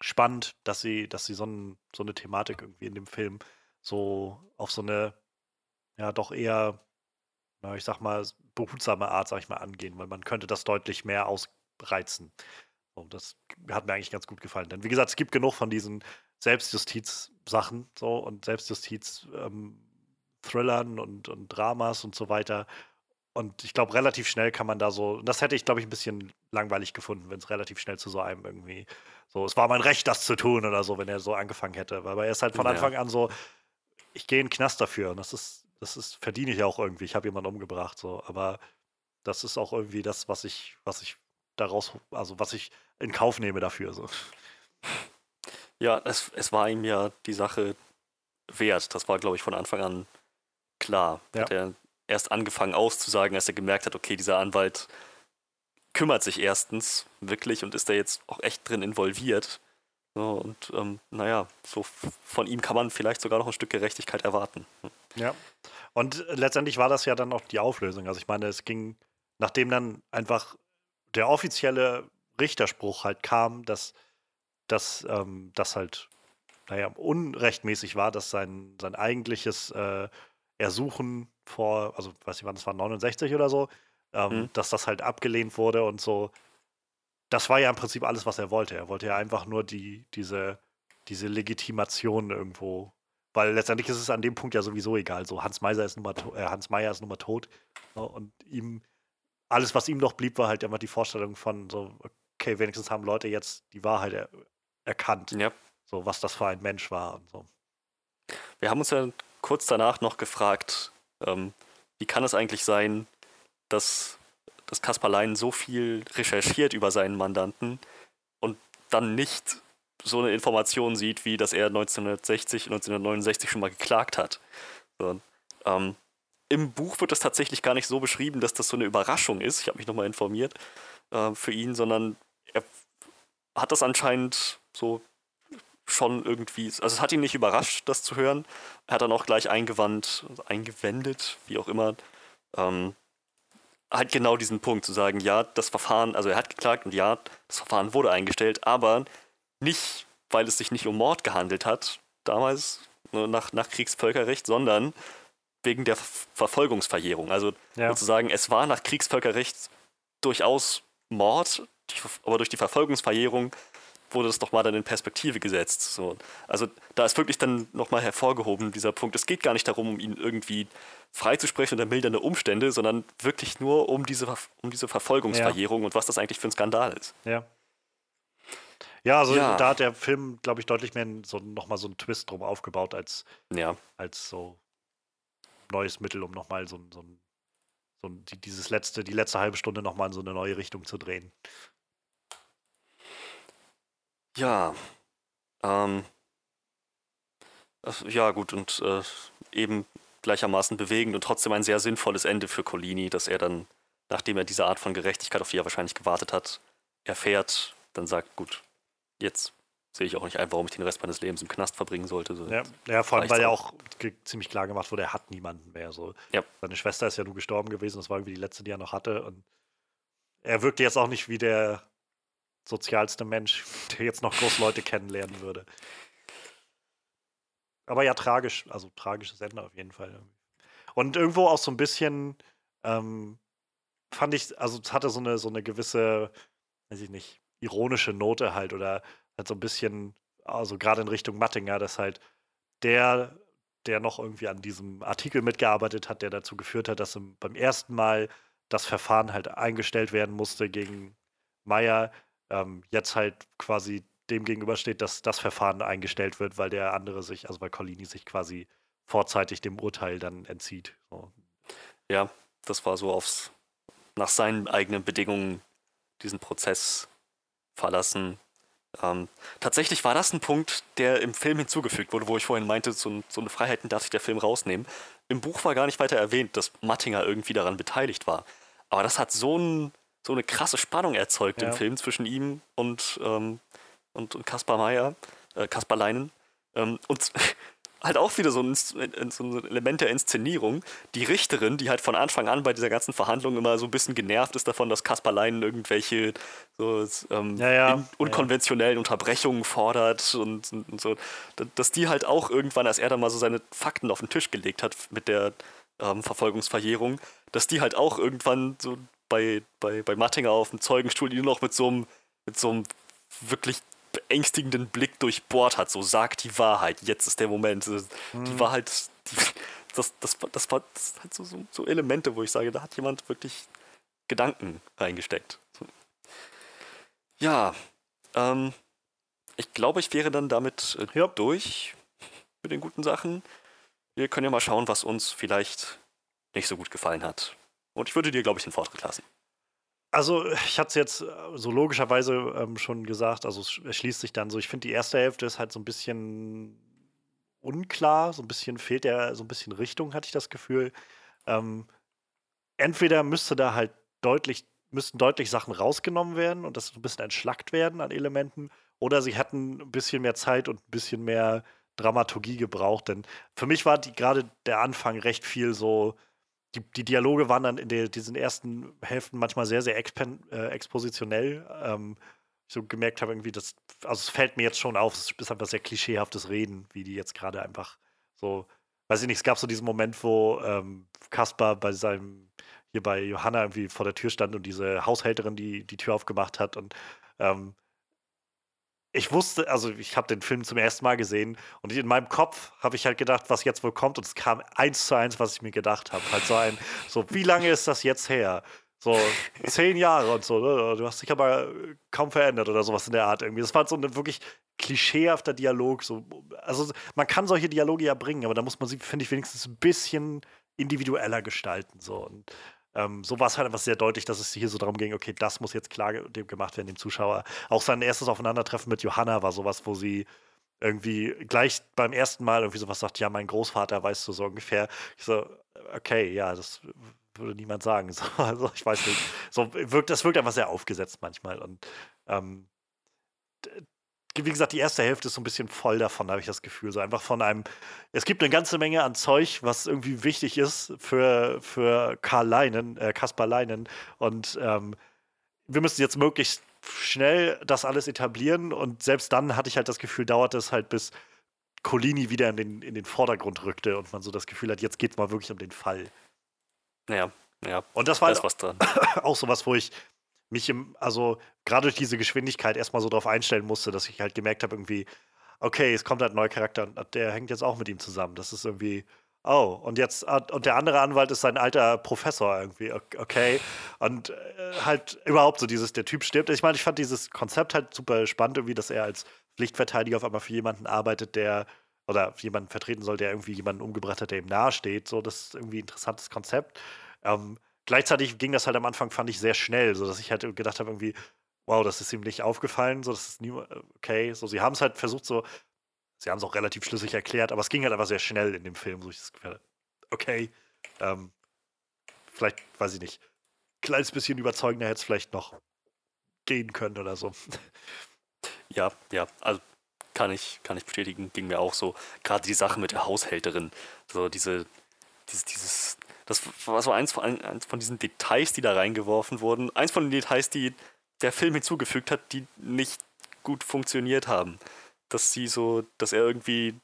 Speaker 1: spannend, dass sie, dass sie so, ein, so eine Thematik irgendwie in dem Film so auf so eine, ja, doch eher, na, ich sag mal, behutsame Art, sag ich mal, angehen, weil man könnte das deutlich mehr ausreizen. Und das hat mir eigentlich ganz gut gefallen. Denn wie gesagt, es gibt genug von diesen Selbstjustiz-Sachen so und Selbstjustiz-Thrillern ähm, und, und Dramas und so weiter. Und ich glaube, relativ schnell kann man da so, das hätte ich, glaube ich, ein bisschen langweilig gefunden, wenn es relativ schnell zu so einem irgendwie so, es war mein Recht, das zu tun oder so, wenn er so angefangen hätte. Weil er ist halt von Anfang ja. an so, ich gehe in den Knast dafür. Und das ist, das ist, verdiene ich ja auch irgendwie. Ich habe jemanden umgebracht, so. Aber das ist auch irgendwie das, was ich, was ich daraus, also was ich in Kauf nehme dafür. So.
Speaker 4: Ja, es, es war ihm ja die Sache wert. Das war, glaube ich, von Anfang an klar. Ja. Hat er erst angefangen auszusagen, als er gemerkt hat, okay, dieser Anwalt kümmert sich erstens wirklich und ist da jetzt auch echt drin involviert. Und ähm, naja, so von ihm kann man vielleicht sogar noch ein Stück Gerechtigkeit erwarten. Hm.
Speaker 1: Ja. Und letztendlich war das ja dann auch die Auflösung. Also ich meine, es ging, nachdem dann einfach der offizielle Richterspruch halt kam, dass dass ähm, das halt, naja, unrechtmäßig war, dass sein, sein eigentliches äh, Ersuchen vor, also weiß ich wann, das war 69 oder so, ähm, mhm. dass das halt abgelehnt wurde und so. Das war ja im Prinzip alles, was er wollte. Er wollte ja einfach nur die, diese, diese Legitimation irgendwo, weil letztendlich ist es an dem Punkt ja sowieso egal. So Hans Meiser ist nun mal, äh, Hans Meier ist nun mal tot und ihm alles, was ihm noch blieb, war halt immer die Vorstellung von so, okay, wenigstens haben Leute jetzt die Wahrheit er erkannt. Ja. So, was das für ein Mensch war und so.
Speaker 4: Wir haben uns ja kurz danach noch gefragt, ähm, wie kann es eigentlich sein, dass, dass Kaspar so viel recherchiert über seinen Mandanten und dann nicht so eine Information sieht, wie dass er 1960, 1969 schon mal geklagt hat. So, ähm, Im Buch wird das tatsächlich gar nicht so beschrieben, dass das so eine Überraschung ist. Ich habe mich nochmal informiert äh, für ihn, sondern er hat das anscheinend so schon irgendwie, also es hat ihn nicht überrascht, das zu hören. Er hat dann auch gleich eingewandt, eingewendet, wie auch immer, ähm, halt genau diesen Punkt zu sagen, ja, das Verfahren, also er hat geklagt und ja, das Verfahren wurde eingestellt, aber nicht, weil es sich nicht um Mord gehandelt hat, damals ne, nach, nach Kriegsvölkerrecht, sondern wegen der Verfolgungsverjährung. Also ja. sozusagen, es war nach Kriegsvölkerrecht durchaus Mord, aber durch die Verfolgungsverjährung wurde das doch mal dann in Perspektive gesetzt. So. Also da ist wirklich dann nochmal hervorgehoben, dieser Punkt. Es geht gar nicht darum, um ihn irgendwie freizusprechen unter mildernde Umstände, sondern wirklich nur um diese, um diese Verfolgungsverjährung ja. und was das eigentlich für ein Skandal ist.
Speaker 1: Ja. Ja, also ja. da hat der Film, glaube ich, deutlich mehr so, nochmal so einen Twist drum aufgebaut, als, ja. als so neues Mittel, um nochmal so, so, so dieses letzte, die letzte halbe Stunde nochmal in so eine neue Richtung zu drehen.
Speaker 4: Ja, ähm, ja gut und äh, eben gleichermaßen bewegend und trotzdem ein sehr sinnvolles Ende für Colini, dass er dann nachdem er diese Art von Gerechtigkeit, auf die er wahrscheinlich gewartet hat, erfährt, dann sagt, gut, jetzt sehe ich auch nicht ein, warum ich den Rest meines Lebens im Knast verbringen sollte. So,
Speaker 1: Ja, ja vor allem, weil ja
Speaker 4: auch.
Speaker 1: ziemlich klar gemacht wurde, er hat niemanden mehr. So.
Speaker 4: Ja.
Speaker 1: Seine Schwester ist ja nur gestorben gewesen, das war irgendwie die letzte, die er noch hatte. Und er wirkte jetzt auch nicht wie der sozialste Mensch, *laughs* der jetzt noch groß Leute kennenlernen würde. Aber ja, tragisch, also tragisches Ende auf jeden Fall. Und irgendwo auch so ein bisschen, ähm, fand ich, also es hatte so eine, so eine gewisse, weiß ich nicht, ironische Note halt oder halt so ein bisschen, also gerade in Richtung Mattinger, dass halt der, der noch irgendwie an diesem Artikel mitgearbeitet hat, der dazu geführt hat, dass im, beim ersten Mal das Verfahren halt eingestellt werden musste gegen Meyer, ähm, jetzt halt quasi dem gegenübersteht, dass das Verfahren eingestellt wird, weil der andere sich, also weil Collini sich quasi vorzeitig dem Urteil dann entzieht. So.
Speaker 4: Ja, das war so aufs, nach seinen eigenen Bedingungen diesen Prozess verlassen. Ähm, tatsächlich war das ein Punkt, der im Film hinzugefügt wurde, wo ich vorhin meinte, so, so eine Freiheiten darf sich der Film rausnehmen. Im Buch war gar nicht weiter erwähnt, dass Mattinger irgendwie daran beteiligt war. Aber das hat so, ein, so eine krasse Spannung erzeugt im
Speaker 1: Ja.
Speaker 4: Film zwischen ihm und, ähm, und, und Kaspar Meyer, äh, Kaspar Leinen. Ähm, und *laughs* halt auch wieder so ein, so ein Element der Inszenierung. Die Richterin, die halt von Anfang an bei dieser ganzen Verhandlung immer so ein bisschen genervt ist davon, dass Kaspar Leinen irgendwelche so, ähm,
Speaker 1: Ja, ja.
Speaker 4: unkonventionellen Unterbrechungen fordert und, und, und so, da- dass die halt auch irgendwann, als er dann mal so seine Fakten auf den Tisch gelegt hat mit der ähm, Verfolgungsverjährung, dass die halt auch irgendwann so bei, bei, bei Mattinger auf dem Zeugenstuhl die nur noch mit so einem, mit so einem wirklich beängstigenden Blick durchbohrt hat. So, sagt die Wahrheit, jetzt ist der Moment. Das- Die war halt, die, das, das, das war das halt so, so, so Elemente, wo ich sage, da hat jemand wirklich Gedanken reingesteckt. Ja, ähm, ich glaube, ich wäre dann damit äh,
Speaker 1: Ja.
Speaker 4: durch mit den guten Sachen. Wir können ja mal schauen, was uns vielleicht nicht so gut gefallen hat. Und ich würde dir, glaube ich, den Vortritt lassen.
Speaker 1: Also, ich hatte es jetzt äh, so logischerweise ähm, schon gesagt, also es sch- es schließt sich dann so, ich finde, die erste Hälfte ist halt so ein bisschen unklar, so ein bisschen fehlt der so ein bisschen Richtung, hatte ich das Gefühl. Ähm, entweder müsste da halt deutlich, müssten deutlich Sachen rausgenommen werden und das ein bisschen entschlackt werden an Elementen, oder sie hätten ein bisschen mehr Zeit und ein bisschen mehr Dramaturgie gebraucht, denn für mich war gerade der Anfang recht viel so, die, die Dialoge waren dann in der, diesen ersten Hälften manchmal sehr, sehr expen, äh, expositionell. Ähm, ich so gemerkt habe, irgendwie, das, also es fällt mir jetzt schon auf, es ist einfach sehr klischeehaftes Reden, wie die jetzt gerade einfach so, weiß ich nicht, es gab so diesen Moment, wo ähm, Kaspar bei seinem, hier bei Johanna irgendwie vor der Tür stand und diese Haushälterin die die Tür aufgemacht hat und ähm, ich wusste, also ich habe den Film zum ersten Mal gesehen und in meinem Kopf habe ich halt gedacht, was jetzt wohl kommt und es kam eins zu eins, was ich mir gedacht habe. Halt so ein, so wie lange ist das jetzt her? So zehn Jahre und so, ne? du hast dich aber kaum verändert oder sowas in der Art irgendwie. Das war so ein wirklich klischeehafter Dialog. So, also man kann solche Dialoge ja bringen, aber da muss man sie, finde ich, wenigstens ein bisschen individueller gestalten. So. Und ähm, so war es halt einfach sehr deutlich, dass es hier so darum ging, okay, das muss jetzt klar dem gemacht werden, dem Zuschauer. Auch sein erstes Aufeinandertreffen mit Johanna war sowas, wo sie irgendwie gleich beim ersten Mal irgendwie sowas sagt, ja, mein Großvater weißt du so ungefähr. Ich so, okay, ja, das würde niemand sagen. *laughs* So, also ich weiß nicht. So wirkt, das wirkt einfach sehr aufgesetzt manchmal. Und ähm, wie gesagt, die erste Hälfte ist so ein bisschen voll davon, habe ich das Gefühl. So einfach von einem, es gibt eine ganze Menge an Zeug, was irgendwie wichtig ist für, für Karl Leinen, äh, Kaspar Leinen. Und ähm, wir müssen jetzt möglichst schnell das alles etablieren. Und selbst dann hatte ich halt das Gefühl, dauerte es halt bis Colini wieder in den, in den Vordergrund rückte und man so das Gefühl hat, jetzt geht es mal wirklich um den Fall.
Speaker 4: Naja, ja,
Speaker 1: Und das
Speaker 4: da
Speaker 1: war
Speaker 4: ist
Speaker 1: halt *coughs* auch sowas, wo ich mich im, also gerade durch diese Geschwindigkeit erstmal so drauf einstellen musste, dass ich halt gemerkt habe, irgendwie, okay, es kommt halt ein neuer Charakter und der hängt jetzt auch mit ihm zusammen. Das ist irgendwie, oh, und jetzt, ah, und der andere Anwalt ist sein alter Professor irgendwie, ok- okay. Und äh, halt überhaupt so dieses, der Typ stirbt. Ich meine, ich fand dieses Konzept halt super spannend, irgendwie, dass er als Pflichtverteidiger auf einmal für jemanden arbeitet, der oder jemanden vertreten soll, der irgendwie jemanden umgebracht hat, der ihm nahesteht. So, das ist irgendwie ein interessantes Konzept. Ähm, gleichzeitig ging das halt am Anfang, fand ich, sehr schnell, so dass ich halt gedacht habe, irgendwie, wow, das ist ihm nicht aufgefallen, so das ist nie, okay, so sie haben es halt versucht, so, sie haben es auch relativ schlüssig erklärt, aber es ging halt einfach sehr schnell in dem Film, so ich das Gefühl hatte, okay, ähm, vielleicht, weiß ich nicht, kleines bisschen überzeugender hätte es vielleicht noch gehen können oder so.
Speaker 4: Ja, ja, also kann ich, kann ich bestätigen, ging mir auch so. Gerade die Sache mit der Haushälterin, so diese, dieses, dieses das war so eins von, eins von diesen Details, die da reingeworfen wurden. Eins von den Details, die der Film hinzugefügt hat, die nicht gut funktioniert haben. Dass sie so, dass er irgendwie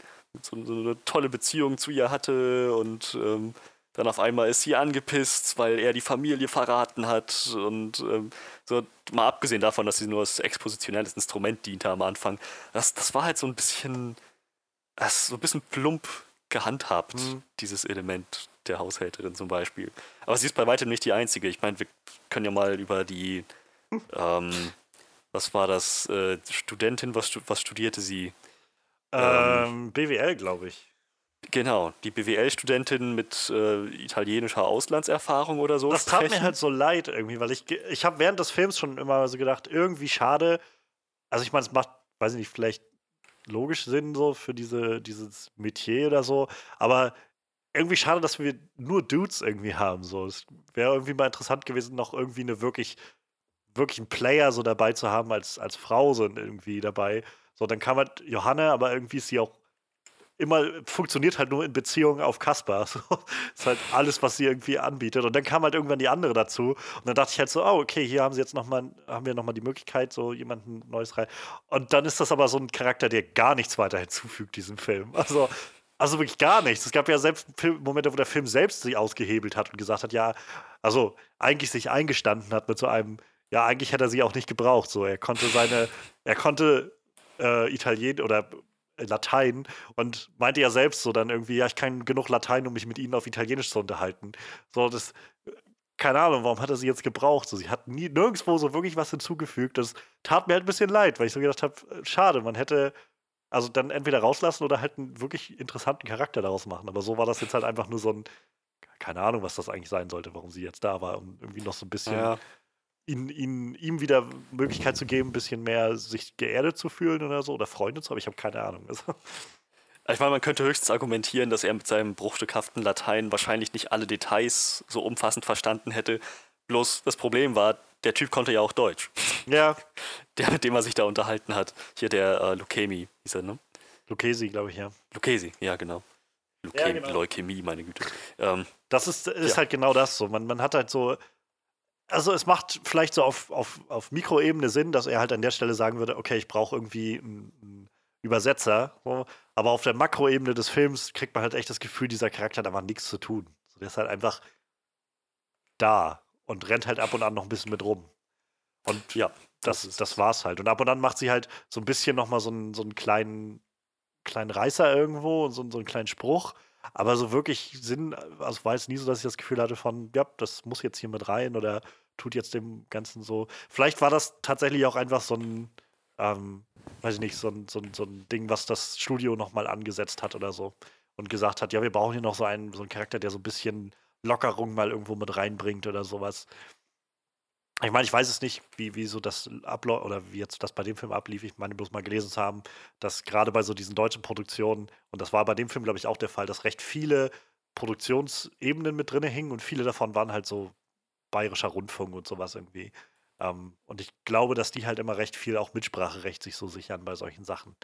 Speaker 4: so, so eine tolle Beziehung zu ihr hatte und ähm, dann auf einmal ist sie angepisst, weil er die Familie verraten hat und ähm, so mal abgesehen davon, dass sie nur als expositionelles Instrument diente am Anfang. Das, das war halt so ein bisschen, das so ein bisschen plump gehandhabt, mhm. dieses Element der Haushälterin zum Beispiel. Aber sie ist bei weitem nicht die einzige. Ich meine, wir können ja mal über die, ähm, was war das, äh, Studentin, was, was studierte sie?
Speaker 1: Ähm, BWL, glaube ich.
Speaker 4: Genau, die BWL-Studentin mit äh, italienischer Auslandserfahrung oder so.
Speaker 1: Das tat mir halt so leid irgendwie, weil ich, ich habe während des Films schon immer so gedacht, irgendwie schade. Also ich meine, es macht, weiß ich nicht, vielleicht logisch Sinn so für diese, dieses Metier oder so, aber irgendwie schade, dass wir nur Dudes irgendwie haben. So. Es wäre irgendwie mal interessant gewesen, noch irgendwie eine wirklich, wirklich einen Player so dabei zu haben als, als Frau so irgendwie dabei. So, dann kam halt Johanna, aber irgendwie ist sie auch immer, funktioniert halt nur in Beziehung auf Kasper. *laughs* So, ist halt alles, was sie irgendwie anbietet. Und dann kam halt irgendwann die andere dazu. Und dann dachte ich halt so, oh, okay, hier haben sie jetzt nochmal, haben wir nochmal die Möglichkeit, so jemanden Neues rein. Und dann ist das aber so ein Charakter, der gar nichts weiter hinzufügt, diesem Film. Also, also wirklich gar nichts. Es gab ja selbst Momente, wo der Film selbst sich ausgehebelt hat und gesagt hat, ja, also eigentlich sich eingestanden hat mit so einem, ja, eigentlich hätte er sie auch nicht gebraucht. So, er konnte seine, er konnte äh, Italien oder Latein und meinte ja selbst so dann irgendwie, ja, ich kann genug Latein, um mich mit ihnen auf Italienisch zu unterhalten. So, das, keine Ahnung, warum hat er sie jetzt gebraucht? So, sie hat nie, nirgendwo so wirklich was hinzugefügt. Das tat mir halt ein bisschen leid, weil ich so gedacht habe, äh, schade, man hätte also dann entweder rauslassen oder halt einen wirklich interessanten Charakter daraus machen. Aber so war das jetzt halt einfach nur so ein, keine Ahnung, was das eigentlich sein sollte, warum sie jetzt da war, um irgendwie noch so ein bisschen ja ihn, ihn, ihm wieder Möglichkeit zu geben, ein bisschen mehr sich geerdet zu fühlen oder so oder Freunde zu haben. Ich habe keine Ahnung.
Speaker 4: Ich meine, man könnte höchstens argumentieren, dass er mit seinem bruchstückhaften Latein wahrscheinlich nicht alle Details so umfassend verstanden hätte. Bloß das Problem war, der Typ konnte ja auch Deutsch.
Speaker 1: Ja. *laughs*
Speaker 4: Der, mit dem er sich da unterhalten hat. Hier der äh, Lukemi, hieß er, ne?
Speaker 1: Lucchesi, glaube ich, ja.
Speaker 4: Lucchesi, ja, genau. Leukämie, ja, genau. Leukämie meine Güte. Ähm,
Speaker 1: das ist, ist ja. halt genau das so. Man, man hat halt so also es macht vielleicht so auf, auf, auf Mikroebene Sinn, dass er halt an der Stelle sagen würde, okay, ich brauche irgendwie einen, Übersetzer. So. Aber auf der Makroebene des Films kriegt man halt echt das Gefühl, dieser Charakter hat einfach nichts zu tun. So, der ist halt einfach da und rennt halt ab und an noch ein bisschen mit rum. Und ja, das, das, war's halt. Und ab und an macht sie halt so ein bisschen nochmal so einen, so einen kleinen, kleinen Reißer irgendwo, so, so einen kleinen Spruch. Aber so wirklich Sinn, also war es nie so, dass ich das Gefühl hatte von, ja, das muss jetzt hier mit rein oder tut jetzt dem Ganzen so. Vielleicht war das tatsächlich auch einfach so ein, ähm, weiß ich nicht, so ein, so, ein, so ein Ding, was das Studio nochmal angesetzt hat oder so. Und gesagt hat, ja, wir brauchen hier noch so einen, so einen Charakter, der so ein bisschen Lockerung mal irgendwo mit reinbringt oder sowas. Ich meine, ich weiß es nicht, wie, wie so das abläuft oder wie jetzt das bei dem Film ablief. Ich meine, bloß mal gelesen zu haben, dass gerade bei so diesen deutschen Produktionen, und das war bei dem Film, glaube ich, auch der Fall, dass recht viele Produktionsebenen mit drin hingen und viele davon waren halt so bayerischer Rundfunk und sowas irgendwie. Ähm, und ich glaube, dass die halt immer recht viel auch Mitspracherecht sich so sichern bei solchen Sachen,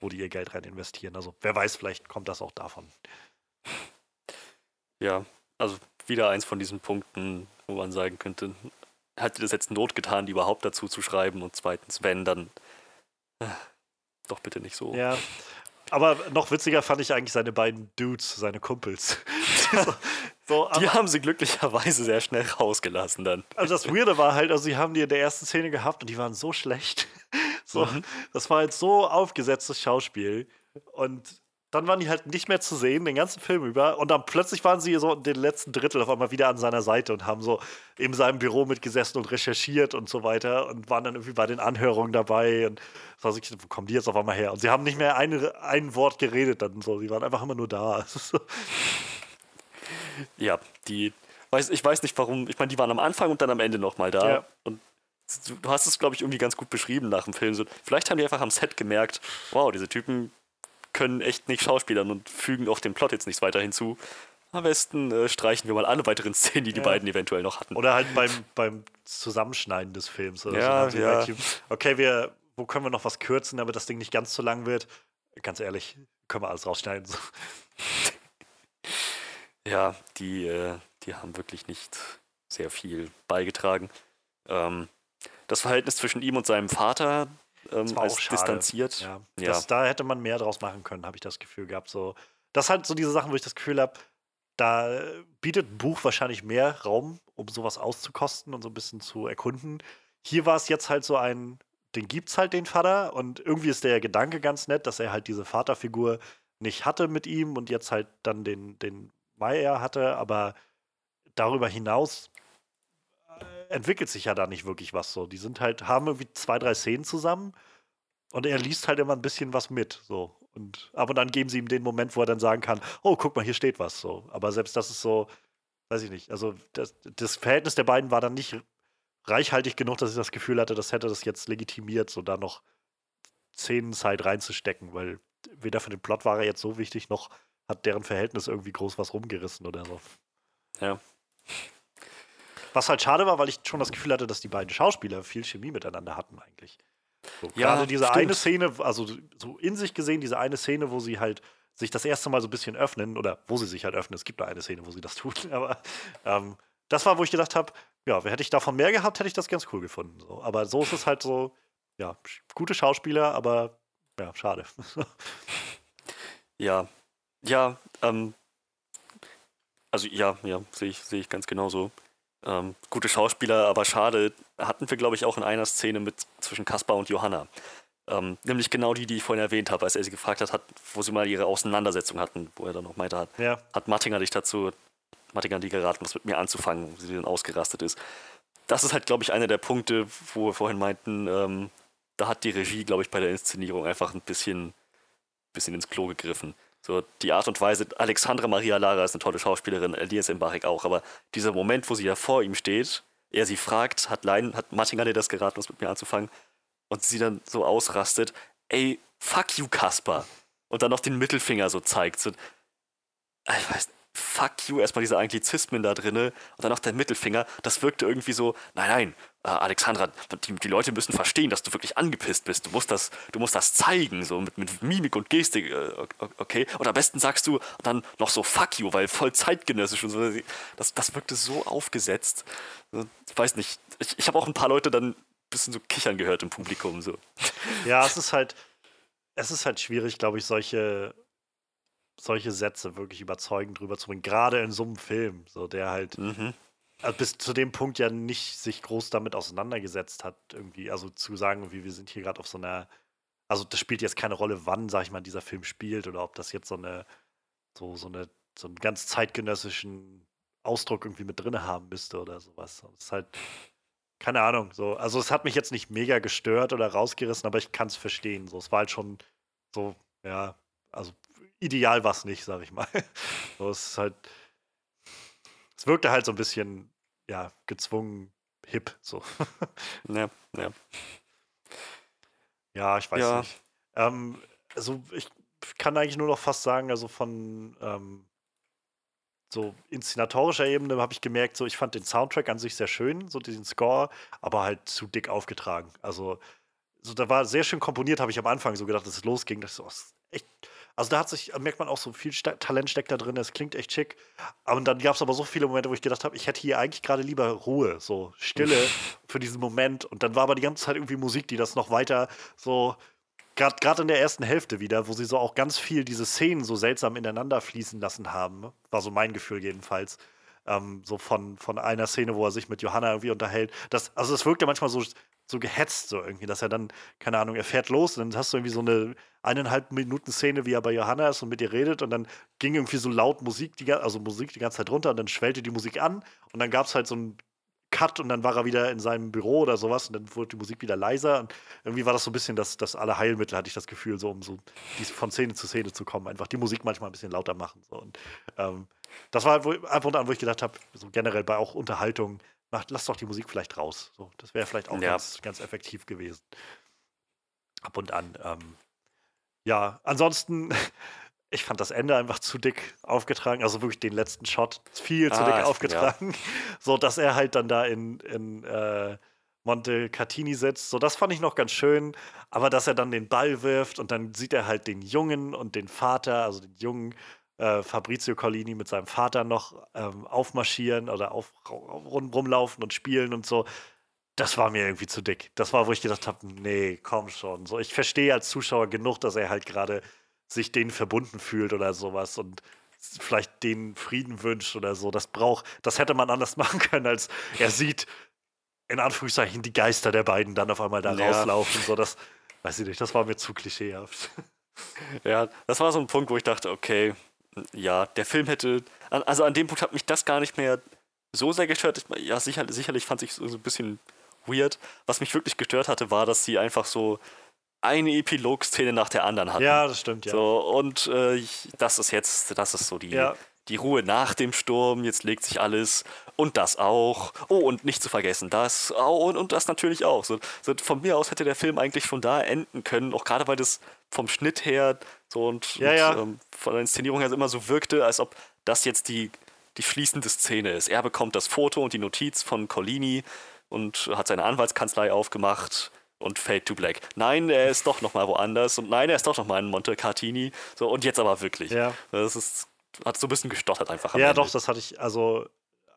Speaker 1: wo die ihr Geld rein investieren. Also wer weiß, vielleicht kommt das auch davon.
Speaker 4: Ja, also wieder eins von diesen Punkten, wo man sagen könnte, hat dir das jetzt Not getan, die überhaupt dazu zu schreiben? Und zweitens, wenn, dann äh, doch bitte nicht so.
Speaker 1: Ja. Aber noch witziger fand ich eigentlich seine beiden Dudes, seine Kumpels. *laughs*
Speaker 4: so, die haben sie glücklicherweise sehr schnell rausgelassen dann.
Speaker 1: Also das Weirde war halt, also sie haben die in der ersten Szene gehabt und die waren so schlecht. *laughs* So, mhm. Das war halt so aufgesetztes Schauspiel. Und dann waren die halt nicht mehr zu sehen, den ganzen Film über. Und dann plötzlich waren sie so in den letzten Drittel auf einmal wieder an seiner Seite und haben so in seinem Büro mitgesessen und recherchiert und so weiter und waren dann irgendwie bei den Anhörungen dabei. Und so, wo kommen die jetzt auf einmal her? Und sie haben nicht mehr ein, ein Wort geredet dann so. Sie waren einfach immer nur da. *laughs*
Speaker 4: ja, die. Weiß, ich weiß nicht warum. Ich meine, die waren am Anfang und dann am Ende nochmal da. Ja. Und du hast es, glaube ich, irgendwie ganz gut beschrieben nach dem Film. So, vielleicht haben die einfach am Set gemerkt, wow, diese Typen können echt nicht schauspielern und fügen auch dem Plot jetzt nichts weiter hinzu. am besten äh, streichen wir mal alle weiteren *laughs* Szenen, die die
Speaker 1: Ja.
Speaker 4: beiden eventuell noch hatten.
Speaker 1: Oder halt beim, beim Zusammenschneiden des Films. Oder
Speaker 4: Ja,
Speaker 1: so. Sie
Speaker 4: ja.
Speaker 1: Okay, wir, wo können wir noch was kürzen, damit das Ding nicht ganz so lang wird? Ganz ehrlich, können wir alles rausschneiden. So. *laughs*
Speaker 4: Ja, die, äh, die haben wirklich nicht sehr viel beigetragen. Ähm, das Verhältnis zwischen ihm und seinem Vater ähm, als distanziert.
Speaker 1: Ja.
Speaker 4: Ja.
Speaker 1: Das, da hätte man mehr draus machen können, habe ich das Gefühl gehabt. So. Das halt so diese Sachen, wo ich das Gefühl habe, da bietet ein Buch wahrscheinlich mehr Raum, um sowas auszukosten und so ein bisschen zu erkunden. Hier war es jetzt halt so ein, den gibt's halt den Vater und irgendwie ist der Gedanke ganz nett, dass er halt diese Vaterfigur nicht hatte mit ihm und jetzt halt dann den, den Meier hatte, aber darüber hinaus entwickelt sich ja da nicht wirklich was so. Die sind halt, haben irgendwie zwei, drei Szenen zusammen und er liest halt immer ein bisschen was mit. So. Und ab und an geben sie ihm den Moment, wo er dann sagen kann, oh, guck mal, hier steht was so. Aber selbst das ist so, weiß ich nicht. Also das, das Verhältnis der beiden war dann nicht reichhaltig genug, dass ich das Gefühl hatte, das hätte das jetzt legitimiert, so da noch Szenenzeit reinzustecken, weil weder für den Plot war er jetzt so wichtig, noch hat deren Verhältnis irgendwie groß was rumgerissen oder so.
Speaker 4: Ja.
Speaker 1: Was halt schade war, weil ich schon das Gefühl hatte, dass die beiden Schauspieler viel Chemie miteinander hatten eigentlich. So,
Speaker 4: Ja,
Speaker 1: gerade diese
Speaker 4: stimmt.
Speaker 1: eine Szene, also so in sich gesehen, diese eine Szene, wo sie halt sich das erste Mal so ein bisschen öffnen, oder wo sie sich halt öffnen, es gibt da eine Szene, wo sie das tun, *laughs* aber ähm, das war, wo ich gedacht habe, ja, hätte ich davon mehr gehabt, hätte ich das ganz cool gefunden. So. Aber so ist es halt so, ja, gute Schauspieler, aber ja, schade.
Speaker 4: Ja, ja, ähm, also ja, ja, sehe ich, sehe ich ganz genauso. Ähm, gute Schauspieler, aber schade, hatten wir, glaube ich, auch in einer Szene mit zwischen Kaspar und Johanna. Ähm, nämlich genau die, die ich vorhin erwähnt habe, als er sie gefragt hat, hat, wo sie mal ihre Auseinandersetzung hatten, wo er dann noch meinte, hat,
Speaker 1: ja,
Speaker 4: hat Mattinger dich dazu, Mattinger dir geraten, was mit mir anzufangen, wo sie dann ausgerastet ist. Das ist halt, glaube ich, einer der Punkte, wo wir vorhin meinten, ähm, da hat die Regie, glaube ich, bei der Inszenierung einfach ein bisschen, bisschen ins Klo gegriffen. So die Art und Weise, Alexandra Maria Lara ist eine tolle Schauspielerin, Elias Mbarek auch, aber dieser Moment, wo sie ja vor ihm steht, er sie fragt, hat, Lein, hat Mattinger dir das geraten, was mit mir anzufangen, und sie dann so ausrastet, ey, fuck you, Kasper. Und dann noch den Mittelfinger so zeigt. So, ich weiß, fuck you, erstmal diese Anglizismen da drinne und dann noch der Mittelfinger. Das wirkte irgendwie so, nein, nein, äh, Alexandra, die, die Leute müssen verstehen, dass du wirklich angepisst bist. Du musst das, du musst das zeigen, so mit, mit Mimik und Gestik, äh, okay? Und am besten sagst du dann noch so fuck you, weil voll zeitgenössisch und so. Das, das wirkte so aufgesetzt. Ich weiß nicht, ich, ich habe auch ein paar Leute dann ein bisschen so kichern gehört im Publikum. So.
Speaker 1: Ja, es ist halt, es ist halt schwierig, glaube ich, solche, solche Sätze wirklich überzeugend drüber zu bringen. Gerade in so einem Film, so der halt
Speaker 4: Mhm.
Speaker 1: äh, bis zu dem Punkt ja nicht sich groß damit auseinandergesetzt hat, irgendwie. Also zu sagen, wie wir sind hier gerade auf so einer, also das spielt jetzt keine Rolle, wann, sag ich mal, dieser Film spielt oder ob das jetzt so eine, so, so eine, so einen ganz zeitgenössischen Ausdruck irgendwie mit drin haben müsste oder sowas. Das ist halt, keine Ahnung, so. Also es hat mich jetzt nicht mega gestört oder rausgerissen, aber ich kann es verstehen. So, es war halt schon so, ja, also ideal war es nicht, sag ich mal. *laughs* So, es ist halt, es wirkte halt so ein bisschen, ja, gezwungen hip, so. *laughs*
Speaker 4: Ja, ja.
Speaker 1: Ja, ich weiß
Speaker 4: Ja.
Speaker 1: nicht. Ähm, also ich kann eigentlich nur noch fast sagen, also von ähm, so inszenatorischer Ebene habe ich gemerkt, so ich fand den Soundtrack an sich sehr schön, so diesen Score, aber halt zu dick aufgetragen. Also so da war sehr schön komponiert, habe ich am Anfang so gedacht, dass es losging, das ist so, echt also da hat sich, merkt man auch so viel Sta Talent steckt da drin, es klingt echt schick. Aber dann gab es aber so viele Momente, wo ich gedacht habe, ich hätte hier eigentlich gerade lieber Ruhe, so Stille für diesen Moment. Und dann war aber die ganze Zeit irgendwie Musik, die das noch weiter so, gerade in der ersten Hälfte wieder, wo sie so auch ganz viel diese Szenen so seltsam ineinander fließen lassen haben, war so mein Gefühl jedenfalls. Ähm, so von, von einer Szene, wo er sich mit Johanna irgendwie unterhält. Das, also es wirkt ja manchmal so, so gehetzt, so irgendwie, dass er dann, keine Ahnung, er fährt los und dann hast du irgendwie so eine eineinhalb Minuten Szene, wie er bei Johanna ist und mit ihr redet und dann ging irgendwie so laut Musik, die, also Musik die ganze Zeit runter und dann schwellte die Musik an und dann gab es halt so einen Cut und dann war er wieder in seinem Büro oder sowas und dann wurde die Musik wieder leiser und irgendwie war das so ein bisschen das, das alle Heilmittel, hatte ich das Gefühl, so um so von Szene zu Szene zu kommen, einfach die Musik manchmal ein bisschen lauter machen. So. Und ähm, das war halt ab und an, wo ich gedacht habe, so generell bei auch Unterhaltung, macht, lass doch die Musik vielleicht raus. So, das wäre vielleicht auch
Speaker 4: Ja.
Speaker 1: ganz, ganz effektiv gewesen. Ab und an. Ähm, ja, ansonsten *laughs* ich fand das Ende einfach zu dick aufgetragen, also wirklich den letzten Shot viel zu
Speaker 4: Ah,
Speaker 1: dick
Speaker 4: ja.
Speaker 1: aufgetragen, *laughs* so dass er halt dann da in, in äh, Monte Catini sitzt. So, das fand ich noch ganz schön, aber dass er dann den Ball wirft und dann sieht er halt den Jungen und den Vater, also den jungen äh, Fabrizio Collini mit seinem Vater noch ähm, aufmarschieren oder auf, rum, rumlaufen und spielen und so. Das war mir irgendwie zu dick. Das war, wo ich gedacht habe, nee, komm schon. So, ich verstehe als Zuschauer genug, dass er halt gerade sich denen verbunden fühlt oder sowas und vielleicht denen Frieden wünscht oder so. Das braucht, das hätte man anders *laughs* machen können, als er sieht, in Anführungszeichen, die Geister der beiden dann auf einmal da
Speaker 4: Ja.
Speaker 1: rauslaufen. So, das, weiß ich nicht, das war mir zu klischeehaft.
Speaker 4: Ja, das war so ein Punkt, wo ich dachte, okay, ja, der Film hätte. Also an dem Punkt hat mich das gar nicht mehr so sehr gestört. Ja, sicher, sicherlich fand ich es so ein bisschen weird. Was mich wirklich gestört hatte, war, dass sie einfach so eine Epilog-Szene nach der anderen hatten.
Speaker 1: Ja, das stimmt, ja.
Speaker 4: So, und äh, ich, das ist jetzt, das ist so die,
Speaker 1: Ja.
Speaker 4: die Ruhe nach dem Sturm, jetzt legt sich alles und das auch. Oh, und nicht zu vergessen, das oh, und, und das natürlich auch. So, so, von mir aus hätte der Film eigentlich schon da enden können, auch gerade weil das vom Schnitt her so und,
Speaker 1: Ja,
Speaker 4: und
Speaker 1: ja.
Speaker 4: Ähm, von der Inszenierung her immer so wirkte, als ob das jetzt die, die schließende Szene ist. Er bekommt das Foto und die Notiz von Collini und hat seine Anwaltskanzlei aufgemacht und Fade to Black. Nein, er ist doch noch mal woanders und nein, er ist doch noch mal in Monte Cartini. So und jetzt aber wirklich.
Speaker 1: Ja.
Speaker 4: Das ist hat so ein bisschen gestottert einfach.
Speaker 1: Ja,
Speaker 4: Ende.
Speaker 1: doch, das hatte ich also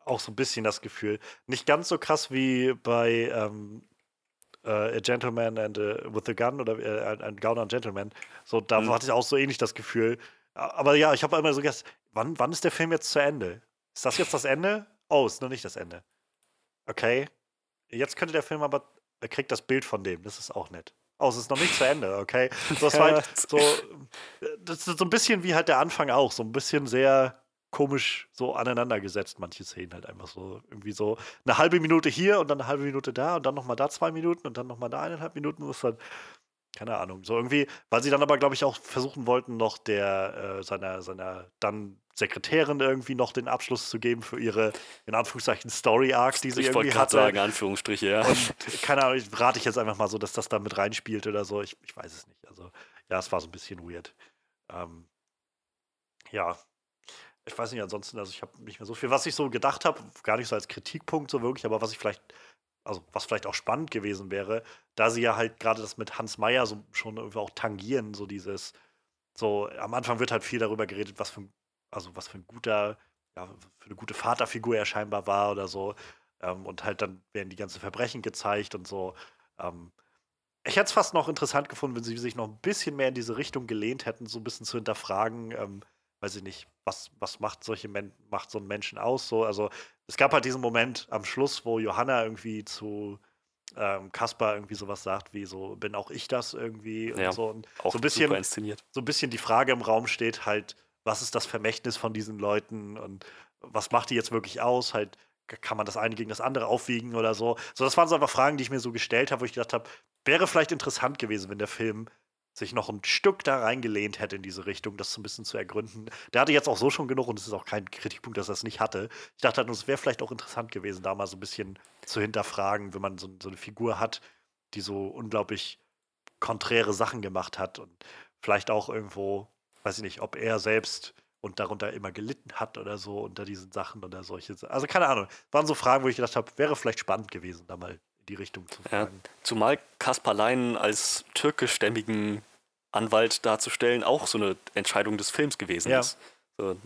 Speaker 1: auch so ein bisschen das Gefühl. Nicht ganz so krass wie bei ähm, äh, A Gentleman and a, with a Gun oder äh, ein, Gauner Gentleman. So, da
Speaker 4: Mhm.
Speaker 1: hatte ich auch so ähnlich das Gefühl. Aber ja, ich habe immer so gedacht, wann, wann ist der Film jetzt zu Ende? Ist das jetzt das Ende? Oh, ist noch nicht das Ende. Okay. Jetzt könnte der Film aber, er kriegt das Bild von dem, das ist auch nett. Oh, es ist noch nicht zu Ende, okay. So, das war halt so, das ist so ein bisschen wie halt der Anfang auch, so ein bisschen sehr komisch so aneinandergesetzt, manche Szenen halt einfach so, irgendwie so eine halbe Minute hier und dann eine halbe Minute da und dann nochmal da zwei Minuten und dann nochmal da eineinhalb Minuten, das ist dann, keine Ahnung, so irgendwie, weil sie dann aber, glaube ich, auch versuchen wollten, noch der, äh, seiner, seiner dann Sekretärin irgendwie noch den Abschluss zu geben für ihre, in Anführungszeichen, Story-Arc, die sie
Speaker 4: ich
Speaker 1: irgendwie
Speaker 4: wollte gerade
Speaker 1: hatte.
Speaker 4: sagen, Anführungsstriche, ja.
Speaker 1: Und keine Ahnung, ich rate ich jetzt einfach mal so, dass das da mit reinspielt oder so. Ich, ich weiß es nicht. Also, ja, es war so ein bisschen weird. Ähm, ja. Ich weiß nicht, ansonsten, also ich habe nicht mehr so viel, was ich so gedacht habe, gar nicht so als Kritikpunkt so wirklich, aber was ich vielleicht, also was vielleicht auch spannend gewesen wäre, da sie ja halt gerade das mit Hans Meyer so schon irgendwie auch tangieren, so dieses, so, am Anfang wird halt viel darüber geredet, was für ein, also was für ein guter, ja, für eine gute Vaterfigur er scheinbar war oder so. Ähm, und halt dann werden die ganzen Verbrechen gezeigt und so. Ähm, ich hätte es fast noch interessant gefunden, wenn sie sich noch ein bisschen mehr in diese Richtung gelehnt hätten, so ein bisschen zu hinterfragen, ähm, weiß ich nicht, was, was macht solche Men macht so einen Menschen aus? So, also es gab halt diesen Moment am Schluss, wo Johanna irgendwie zu ähm, Kaspar irgendwie sowas sagt, wie so, bin auch ich das irgendwie
Speaker 4: Ja,
Speaker 1: und so. Und
Speaker 4: Auch
Speaker 1: so ein bisschen,
Speaker 4: super inszeniert.
Speaker 1: so ein bisschen die Frage im Raum steht, halt, was ist das Vermächtnis von diesen Leuten und was macht die jetzt wirklich aus? Halt, kann man das eine gegen das andere aufwiegen oder so? So, das waren so einfach Fragen, die ich mir so gestellt habe, wo ich gedacht habe, wäre vielleicht interessant gewesen, wenn der Film sich noch ein Stück da reingelehnt hätte in diese Richtung, das so ein bisschen zu ergründen. Der hatte jetzt auch so schon genug und es ist auch kein Kritikpunkt, dass er es nicht hatte. Ich dachte halt, es wäre vielleicht auch interessant gewesen, da mal so ein bisschen zu hinterfragen, wenn man so, so eine Figur hat, die so unglaublich konträre Sachen gemacht hat und vielleicht auch irgendwo, weiß ich nicht, ob er selbst und darunter immer gelitten hat oder so unter diesen Sachen oder solche. Also keine Ahnung. Waren so Fragen, wo ich gedacht habe, wäre vielleicht spannend gewesen, da mal die Richtung zu
Speaker 4: Ja.
Speaker 1: fragen.
Speaker 4: Zumal Kaspar Leinen als türkischstämmigen Anwalt darzustellen auch so eine Entscheidung des Films gewesen
Speaker 1: Ja.
Speaker 4: ist. So,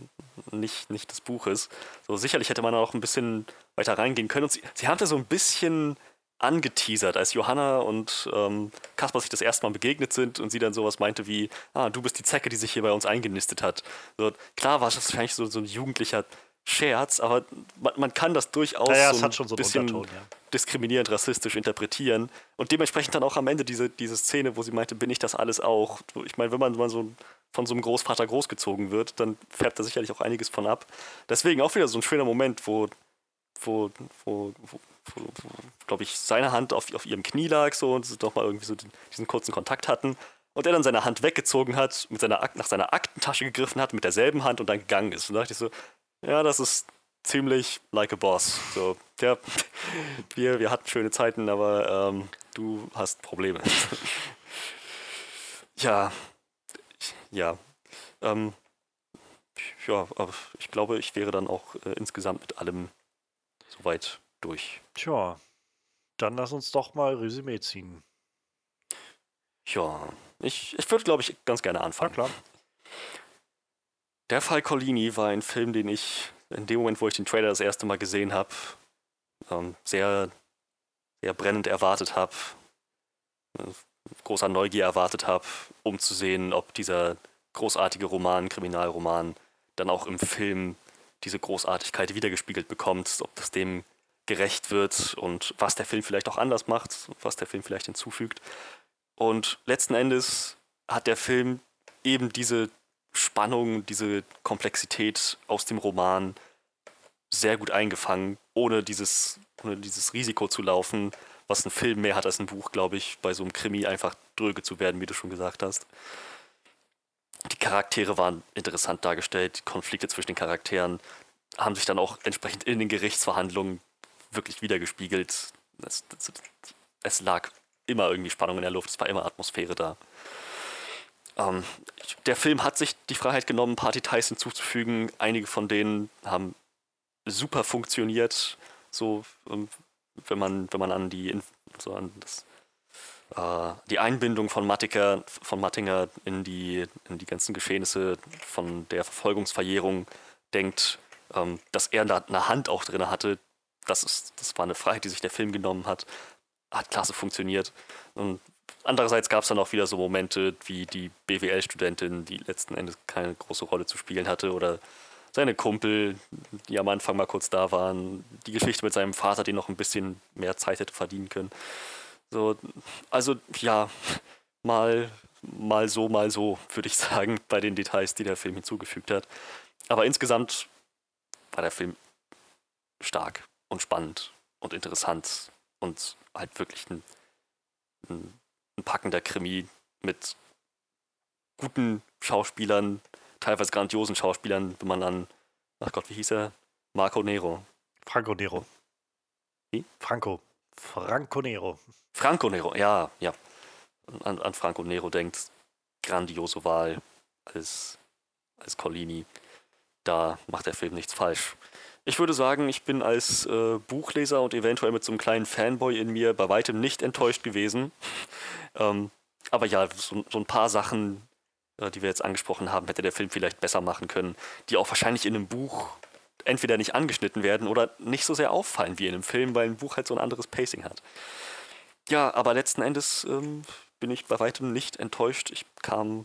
Speaker 4: nicht, nicht des Buches. So, sicherlich hätte man auch ein bisschen weiter reingehen können. Und sie, sie haben da so ein bisschen angeteasert, als Johanna und ähm, Kaspar sich das erste Mal begegnet sind und sie dann sowas meinte wie, ah, du bist die Zecke, die sich hier bei uns eingenistet hat. So, klar war das wahrscheinlich so, so ein jugendlicher Scherz, aber man, man kann das durchaus
Speaker 1: Ja, ja,
Speaker 4: so ein
Speaker 1: so
Speaker 4: bisschen
Speaker 1: ja.
Speaker 4: diskriminierend, rassistisch interpretieren. Und dementsprechend dann auch am Ende diese, diese Szene, wo sie meinte, bin ich das alles auch? Ich meine, wenn man, man so von so einem Großvater großgezogen wird, dann färbt da sicherlich auch einiges von ab. Deswegen auch wieder so ein schöner Moment, wo, wo, wo, wo, wo, wo glaube ich, seine Hand auf, auf ihrem Knie lag so und sie doch mal irgendwie so den, diesen kurzen Kontakt hatten. Und er dann seine Hand weggezogen hat, mit seiner, nach seiner Aktentasche gegriffen hat, mit derselben Hand und dann gegangen ist. Und da dachte ich so, ja, das ist ziemlich like a boss. So, ja, *laughs* wir, wir hatten schöne Zeiten, aber ähm, du hast Probleme. *laughs* ja, ja. Ähm, ja, aber ich glaube, ich wäre dann auch äh, insgesamt mit allem soweit durch.
Speaker 1: Tja, dann lass uns doch mal Resümee ziehen.
Speaker 4: Ja, ich, ich würde, glaube ich, ganz gerne anfangen.
Speaker 1: klar.
Speaker 4: Der Fall Collini war ein Film, den ich in dem Moment, wo ich den Trailer das erste Mal gesehen habe, ähm, sehr, sehr brennend erwartet habe. Großer Neugier erwartet habe, um zu sehen, ob dieser großartige Roman, Kriminalroman, dann auch im Film diese Großartigkeit wiedergespiegelt bekommt, ob das dem gerecht wird und was der Film vielleicht auch anders macht, was der Film vielleicht hinzufügt. Und letzten Endes hat der Film eben diese Spannung, diese Komplexität aus dem Roman sehr gut eingefangen, ohne dieses, ohne dieses Risiko zu laufen, was ein Film mehr hat als ein Buch, glaube ich, bei so einem Krimi einfach dröge zu werden, wie du schon gesagt hast. Die Charaktere waren interessant dargestellt, die Konflikte zwischen den Charakteren haben sich dann auch entsprechend in den Gerichtsverhandlungen wirklich wiedergespiegelt. Es, es, es lag immer irgendwie Spannung in der Luft, es war immer Atmosphäre da. Ähm, der Film hat sich die Freiheit genommen, ein paar Details hinzuzufügen. Einige von denen haben super funktioniert. So, ähm, wenn man, wenn man an die, so an das, äh, die Einbindung von Mattinger, von Mattinger in die, in die ganzen Geschehnisse von der Verfolgungsverjährung denkt, ähm, dass er da eine Hand auch drin hatte. Das, ist, das war eine Freiheit, die sich der Film genommen hat. Hat klasse funktioniert. Und andererseits gab es dann auch wieder so Momente wie die BWL-Studentin, die letzten Endes keine große Rolle zu spielen hatte, oder seine Kumpel, die am Anfang mal kurz da waren, die Geschichte mit seinem Vater, die noch ein bisschen mehr Zeit hätte verdienen können. So, also ja, mal, mal so, mal so, würde ich *laughs* sagen, bei den Details, die der Film hinzugefügt hat. Aber insgesamt war der Film stark und spannend und interessant und halt wirklich ein, ein, ein packender Krimi mit guten Schauspielern, teilweise grandiosen Schauspielern, wenn man an, ach Gott, wie hieß er? Marco Nero.
Speaker 1: Franco Nero.
Speaker 4: Wie?
Speaker 1: Franco. Franco Nero.
Speaker 4: Franco Nero, ja, ja. An, an Franco Nero denkt, grandiose Wahl als, als Collini. Da macht der Film nichts falsch. Ich würde sagen, ich bin als äh, Buchleser und eventuell mit so einem kleinen Fanboy in mir bei weitem nicht enttäuscht gewesen. Ähm, aber ja, so, so, ein paar Sachen, äh, die wir jetzt angesprochen haben, hätte der Film vielleicht besser machen können, die auch wahrscheinlich in einem Buch entweder nicht angeschnitten werden oder nicht so sehr auffallen wie in einem Film, weil ein Buch halt so ein anderes Pacing hat. Ja, aber letzten Endes ähm, bin ich bei weitem nicht enttäuscht. Ich kam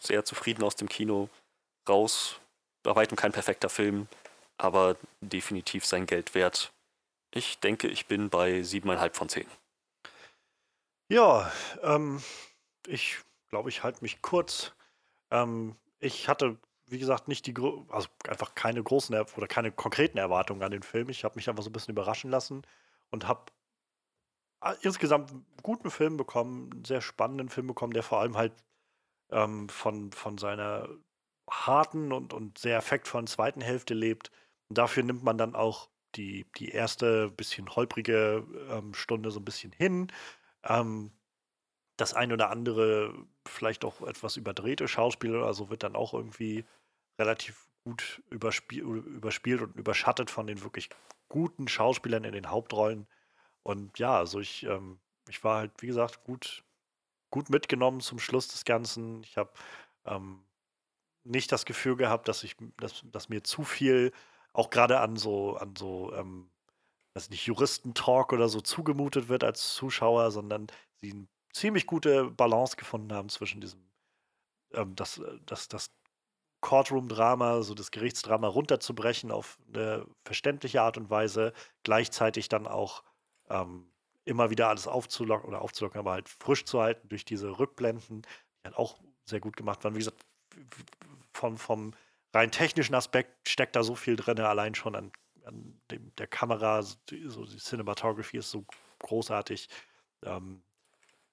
Speaker 4: sehr zufrieden aus dem Kino raus. Bei weitem kein perfekter Film, aber definitiv sein Geld wert. Ich denke, ich bin bei 7,5 von 10.
Speaker 1: Ja, ähm, ich glaube, ich halte mich kurz. Ähm, ich hatte, wie gesagt, nicht die, also einfach keine großen oder keine konkreten Erwartungen an den Film. Ich habe mich einfach so ein bisschen überraschen lassen und habe insgesamt einen guten Film bekommen, einen sehr spannenden Film bekommen, der vor allem halt ähm, von, von seiner harten und, und sehr effektvollen zweiten Hälfte lebt. Und dafür nimmt man dann auch die, die erste bisschen holprige ähm, Stunde so ein bisschen hin. Ähm, das ein oder andere, vielleicht auch etwas überdrehte Schauspiel oder so, wird dann auch irgendwie relativ gut überspiel, überspielt und überschattet von den wirklich guten Schauspielern in den Hauptrollen. Und ja, also ich, ähm, ich war halt, wie gesagt, gut, gut mitgenommen zum Schluss des Ganzen. Ich habe ähm, nicht das Gefühl gehabt, dass ich, dass, dass mir zu viel, auch gerade an so, an so, ähm, weiß nicht, Juristentalk oder so zugemutet wird als Zuschauer, sondern sie eine ziemlich gute Balance gefunden haben zwischen diesem, ähm, das, das, das Courtroom-Drama, so das Gerichtsdrama runterzubrechen auf eine verständliche Art und Weise, gleichzeitig dann auch ähm, immer wieder alles aufzulocken oder aufzulocken, aber halt frisch zu halten durch diese Rückblenden, die halt auch sehr gut gemacht waren. Wie gesagt, vom, vom rein technischen Aspekt steckt da so viel drin, allein schon an, an dem, der Kamera, so die Cinematography ist so großartig. Ähm,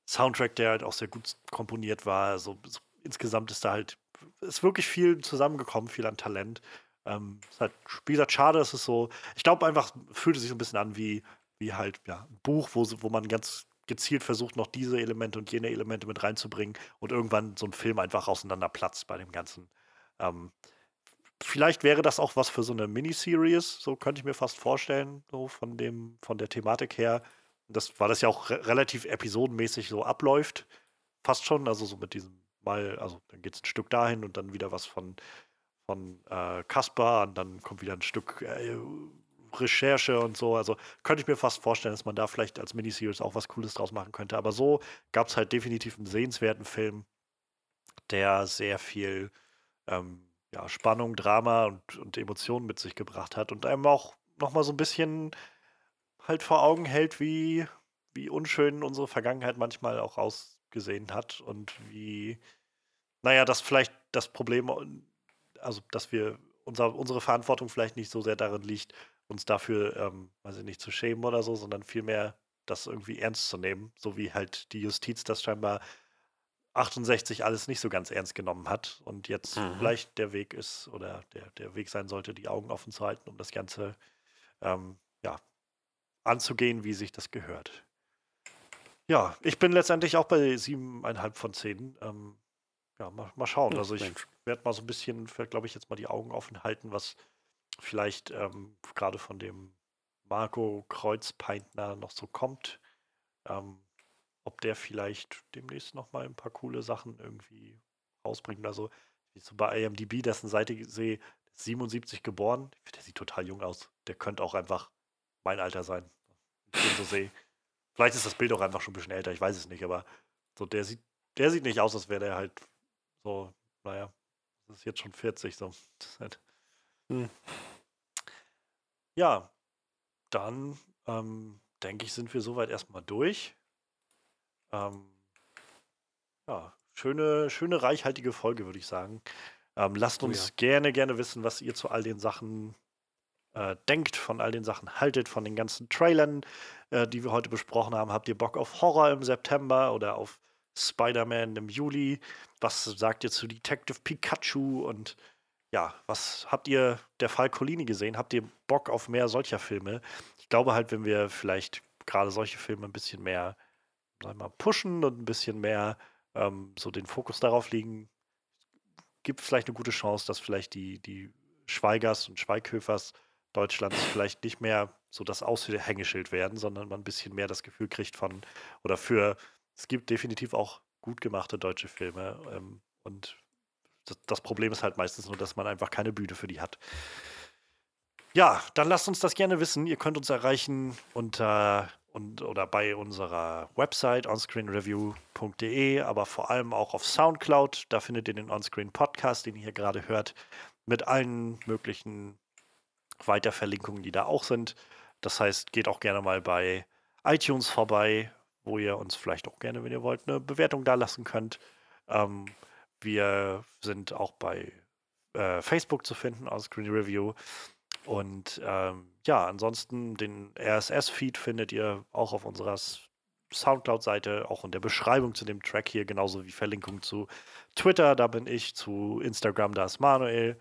Speaker 1: Soundtrack, der halt auch sehr gut komponiert war. Also, so, insgesamt ist da halt, ist wirklich viel zusammengekommen, viel an Talent. Ähm, ist halt, wie gesagt, schade, dass es so, ich glaube einfach, fühlte sich so ein bisschen an wie, wie halt, ja, ein Buch, wo, wo man ganz gezielt versucht, noch diese Elemente und jene Elemente mit reinzubringen und irgendwann so ein Film einfach auseinanderplatzt bei dem ganzen Ähm, vielleicht wäre das auch was für so eine Miniseries, so könnte ich mir fast vorstellen, so von dem, von der Thematik her. Das, weil das ja auch re relativ episodenmäßig so abläuft. Fast schon, also so mit diesem Mal, also dann geht es ein Stück dahin und dann wieder was von, von äh, Kaspar und dann kommt wieder ein Stück äh, Recherche und so. Also könnte ich mir fast vorstellen, dass man da vielleicht als Miniseries auch was Cooles draus machen könnte. Aber so gab es halt definitiv einen sehenswerten Film, der sehr viel ähm, ja, Spannung, Drama und, und Emotionen mit sich gebracht hat und einem auch nochmal so ein bisschen halt vor Augen hält, wie, wie unschön unsere Vergangenheit manchmal auch ausgesehen hat und wie, naja, das vielleicht das Problem, also dass wir unser, unsere Verantwortung vielleicht nicht so sehr darin liegt, uns dafür, ähm, weiß ich nicht, zu schämen oder so, sondern vielmehr das irgendwie ernst zu nehmen, so wie halt die Justiz das scheinbar 68 alles nicht so ganz ernst genommen hat und jetzt mhm. vielleicht der Weg ist oder der, der Weg sein sollte, die Augen offen zu halten, um das Ganze ähm, ja, anzugehen, wie sich das gehört. Ja, ich bin letztendlich auch bei siebeneinhalb von zehn. Ähm, ja, mal, mal schauen. Also ich werde mal so ein bisschen, glaube ich, jetzt mal die Augen offen halten, was vielleicht ähm, gerade von dem Marco Kreuzpeintner noch so kommt. Ähm, ob der vielleicht demnächst noch mal ein paar coole Sachen irgendwie rausbringt. Also, wie ich so bei IMDb dessen Seite sehe, 77 geboren. Der sieht total jung aus. Der könnte auch einfach mein Alter sein. Ich so sehe. Vielleicht ist das Bild auch einfach schon ein bisschen älter, ich weiß es nicht, aber so der sieht, der sieht nicht aus, als wäre der halt so, naja, das ist jetzt schon 40 so. *laughs* Halt, hm. Ja, dann ähm, denke ich, sind wir soweit erstmal durch. Ähm, ja, schöne, schöne, reichhaltige Folge, würde ich sagen. Ähm, lasst oh uns oh ja. gerne, gerne wissen, was ihr zu all den Sachen äh, denkt, von all den Sachen haltet, von den ganzen Trailern, äh, die wir heute besprochen haben. Habt ihr Bock auf Horror im September oder auf Spider-Man im Juli? Was sagt ihr zu Detective Pikachu? Und ja, was habt ihr der Fall Colini gesehen? Habt ihr Bock auf mehr solcher Filme? Ich glaube halt, wenn wir vielleicht gerade solche Filme ein bisschen mehr sag mal, pushen und ein bisschen mehr ähm, so den Fokus darauf legen, gibt vielleicht eine gute Chance, dass vielleicht die, die Schweigers und Schweighöfers Deutschlands vielleicht nicht mehr so das Aushängeschild werden, sondern man ein bisschen mehr das Gefühl kriegt von, oder für, es gibt definitiv auch gut gemachte deutsche Filme ähm, und das, das, Problem ist halt meistens nur, dass man einfach keine Bühne für die hat. Ja, dann lasst uns das gerne wissen. Ihr könnt uns erreichen unter und, oder bei unserer Website onscreenreview.de, aber vor allem auch auf Soundcloud. Da findet ihr den Onscreen Podcast, den ihr hier gerade hört, mit allen möglichen Weiterverlinkungen, die da auch sind. Das heißt, geht auch gerne mal bei iTunes vorbei, wo ihr uns vielleicht auch gerne, wenn ihr wollt, eine Bewertung da lassen könnt. Ähm, wir sind auch bei äh, Facebook zu finden, Onscreen Review. Und ähm, ja, ansonsten den RSS-Feed findet ihr auch auf unserer Soundcloud-Seite, auch in der Beschreibung zu dem Track hier, genauso wie Verlinkung zu Twitter, da bin ich, zu Instagram, da ist Manuel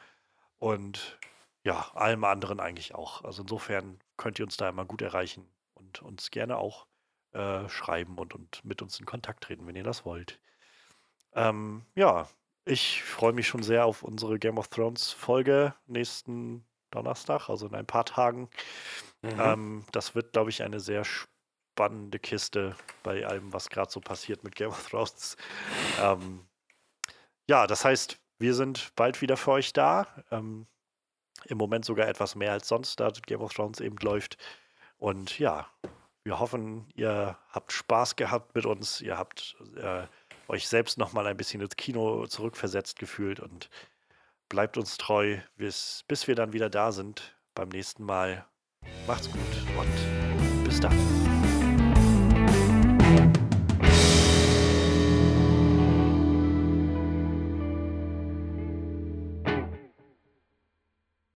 Speaker 1: und ja, allem anderen eigentlich auch. Also insofern könnt ihr uns da immer gut erreichen und uns gerne auch äh, schreiben und, und mit uns in Kontakt treten, wenn ihr das wollt. Ähm, ja, ich freue mich schon sehr auf unsere Game of Thrones Folge nächsten Donnerstag, also in ein paar Tagen. Mhm. Ähm, das wird, glaube ich, eine sehr spannende Kiste bei allem, was gerade so passiert mit Game of Thrones. Ähm, ja, das heißt, wir sind bald wieder für euch da. Ähm, Im Moment sogar etwas mehr als sonst, da Game of Thrones eben läuft. Und ja, wir hoffen, ihr habt Spaß gehabt mit uns. Ihr habt äh, euch selbst noch mal ein bisschen ins Kino zurückversetzt gefühlt und bleibt uns treu, bis, bis wir dann wieder da sind beim nächsten Mal. Macht's gut und bis dann.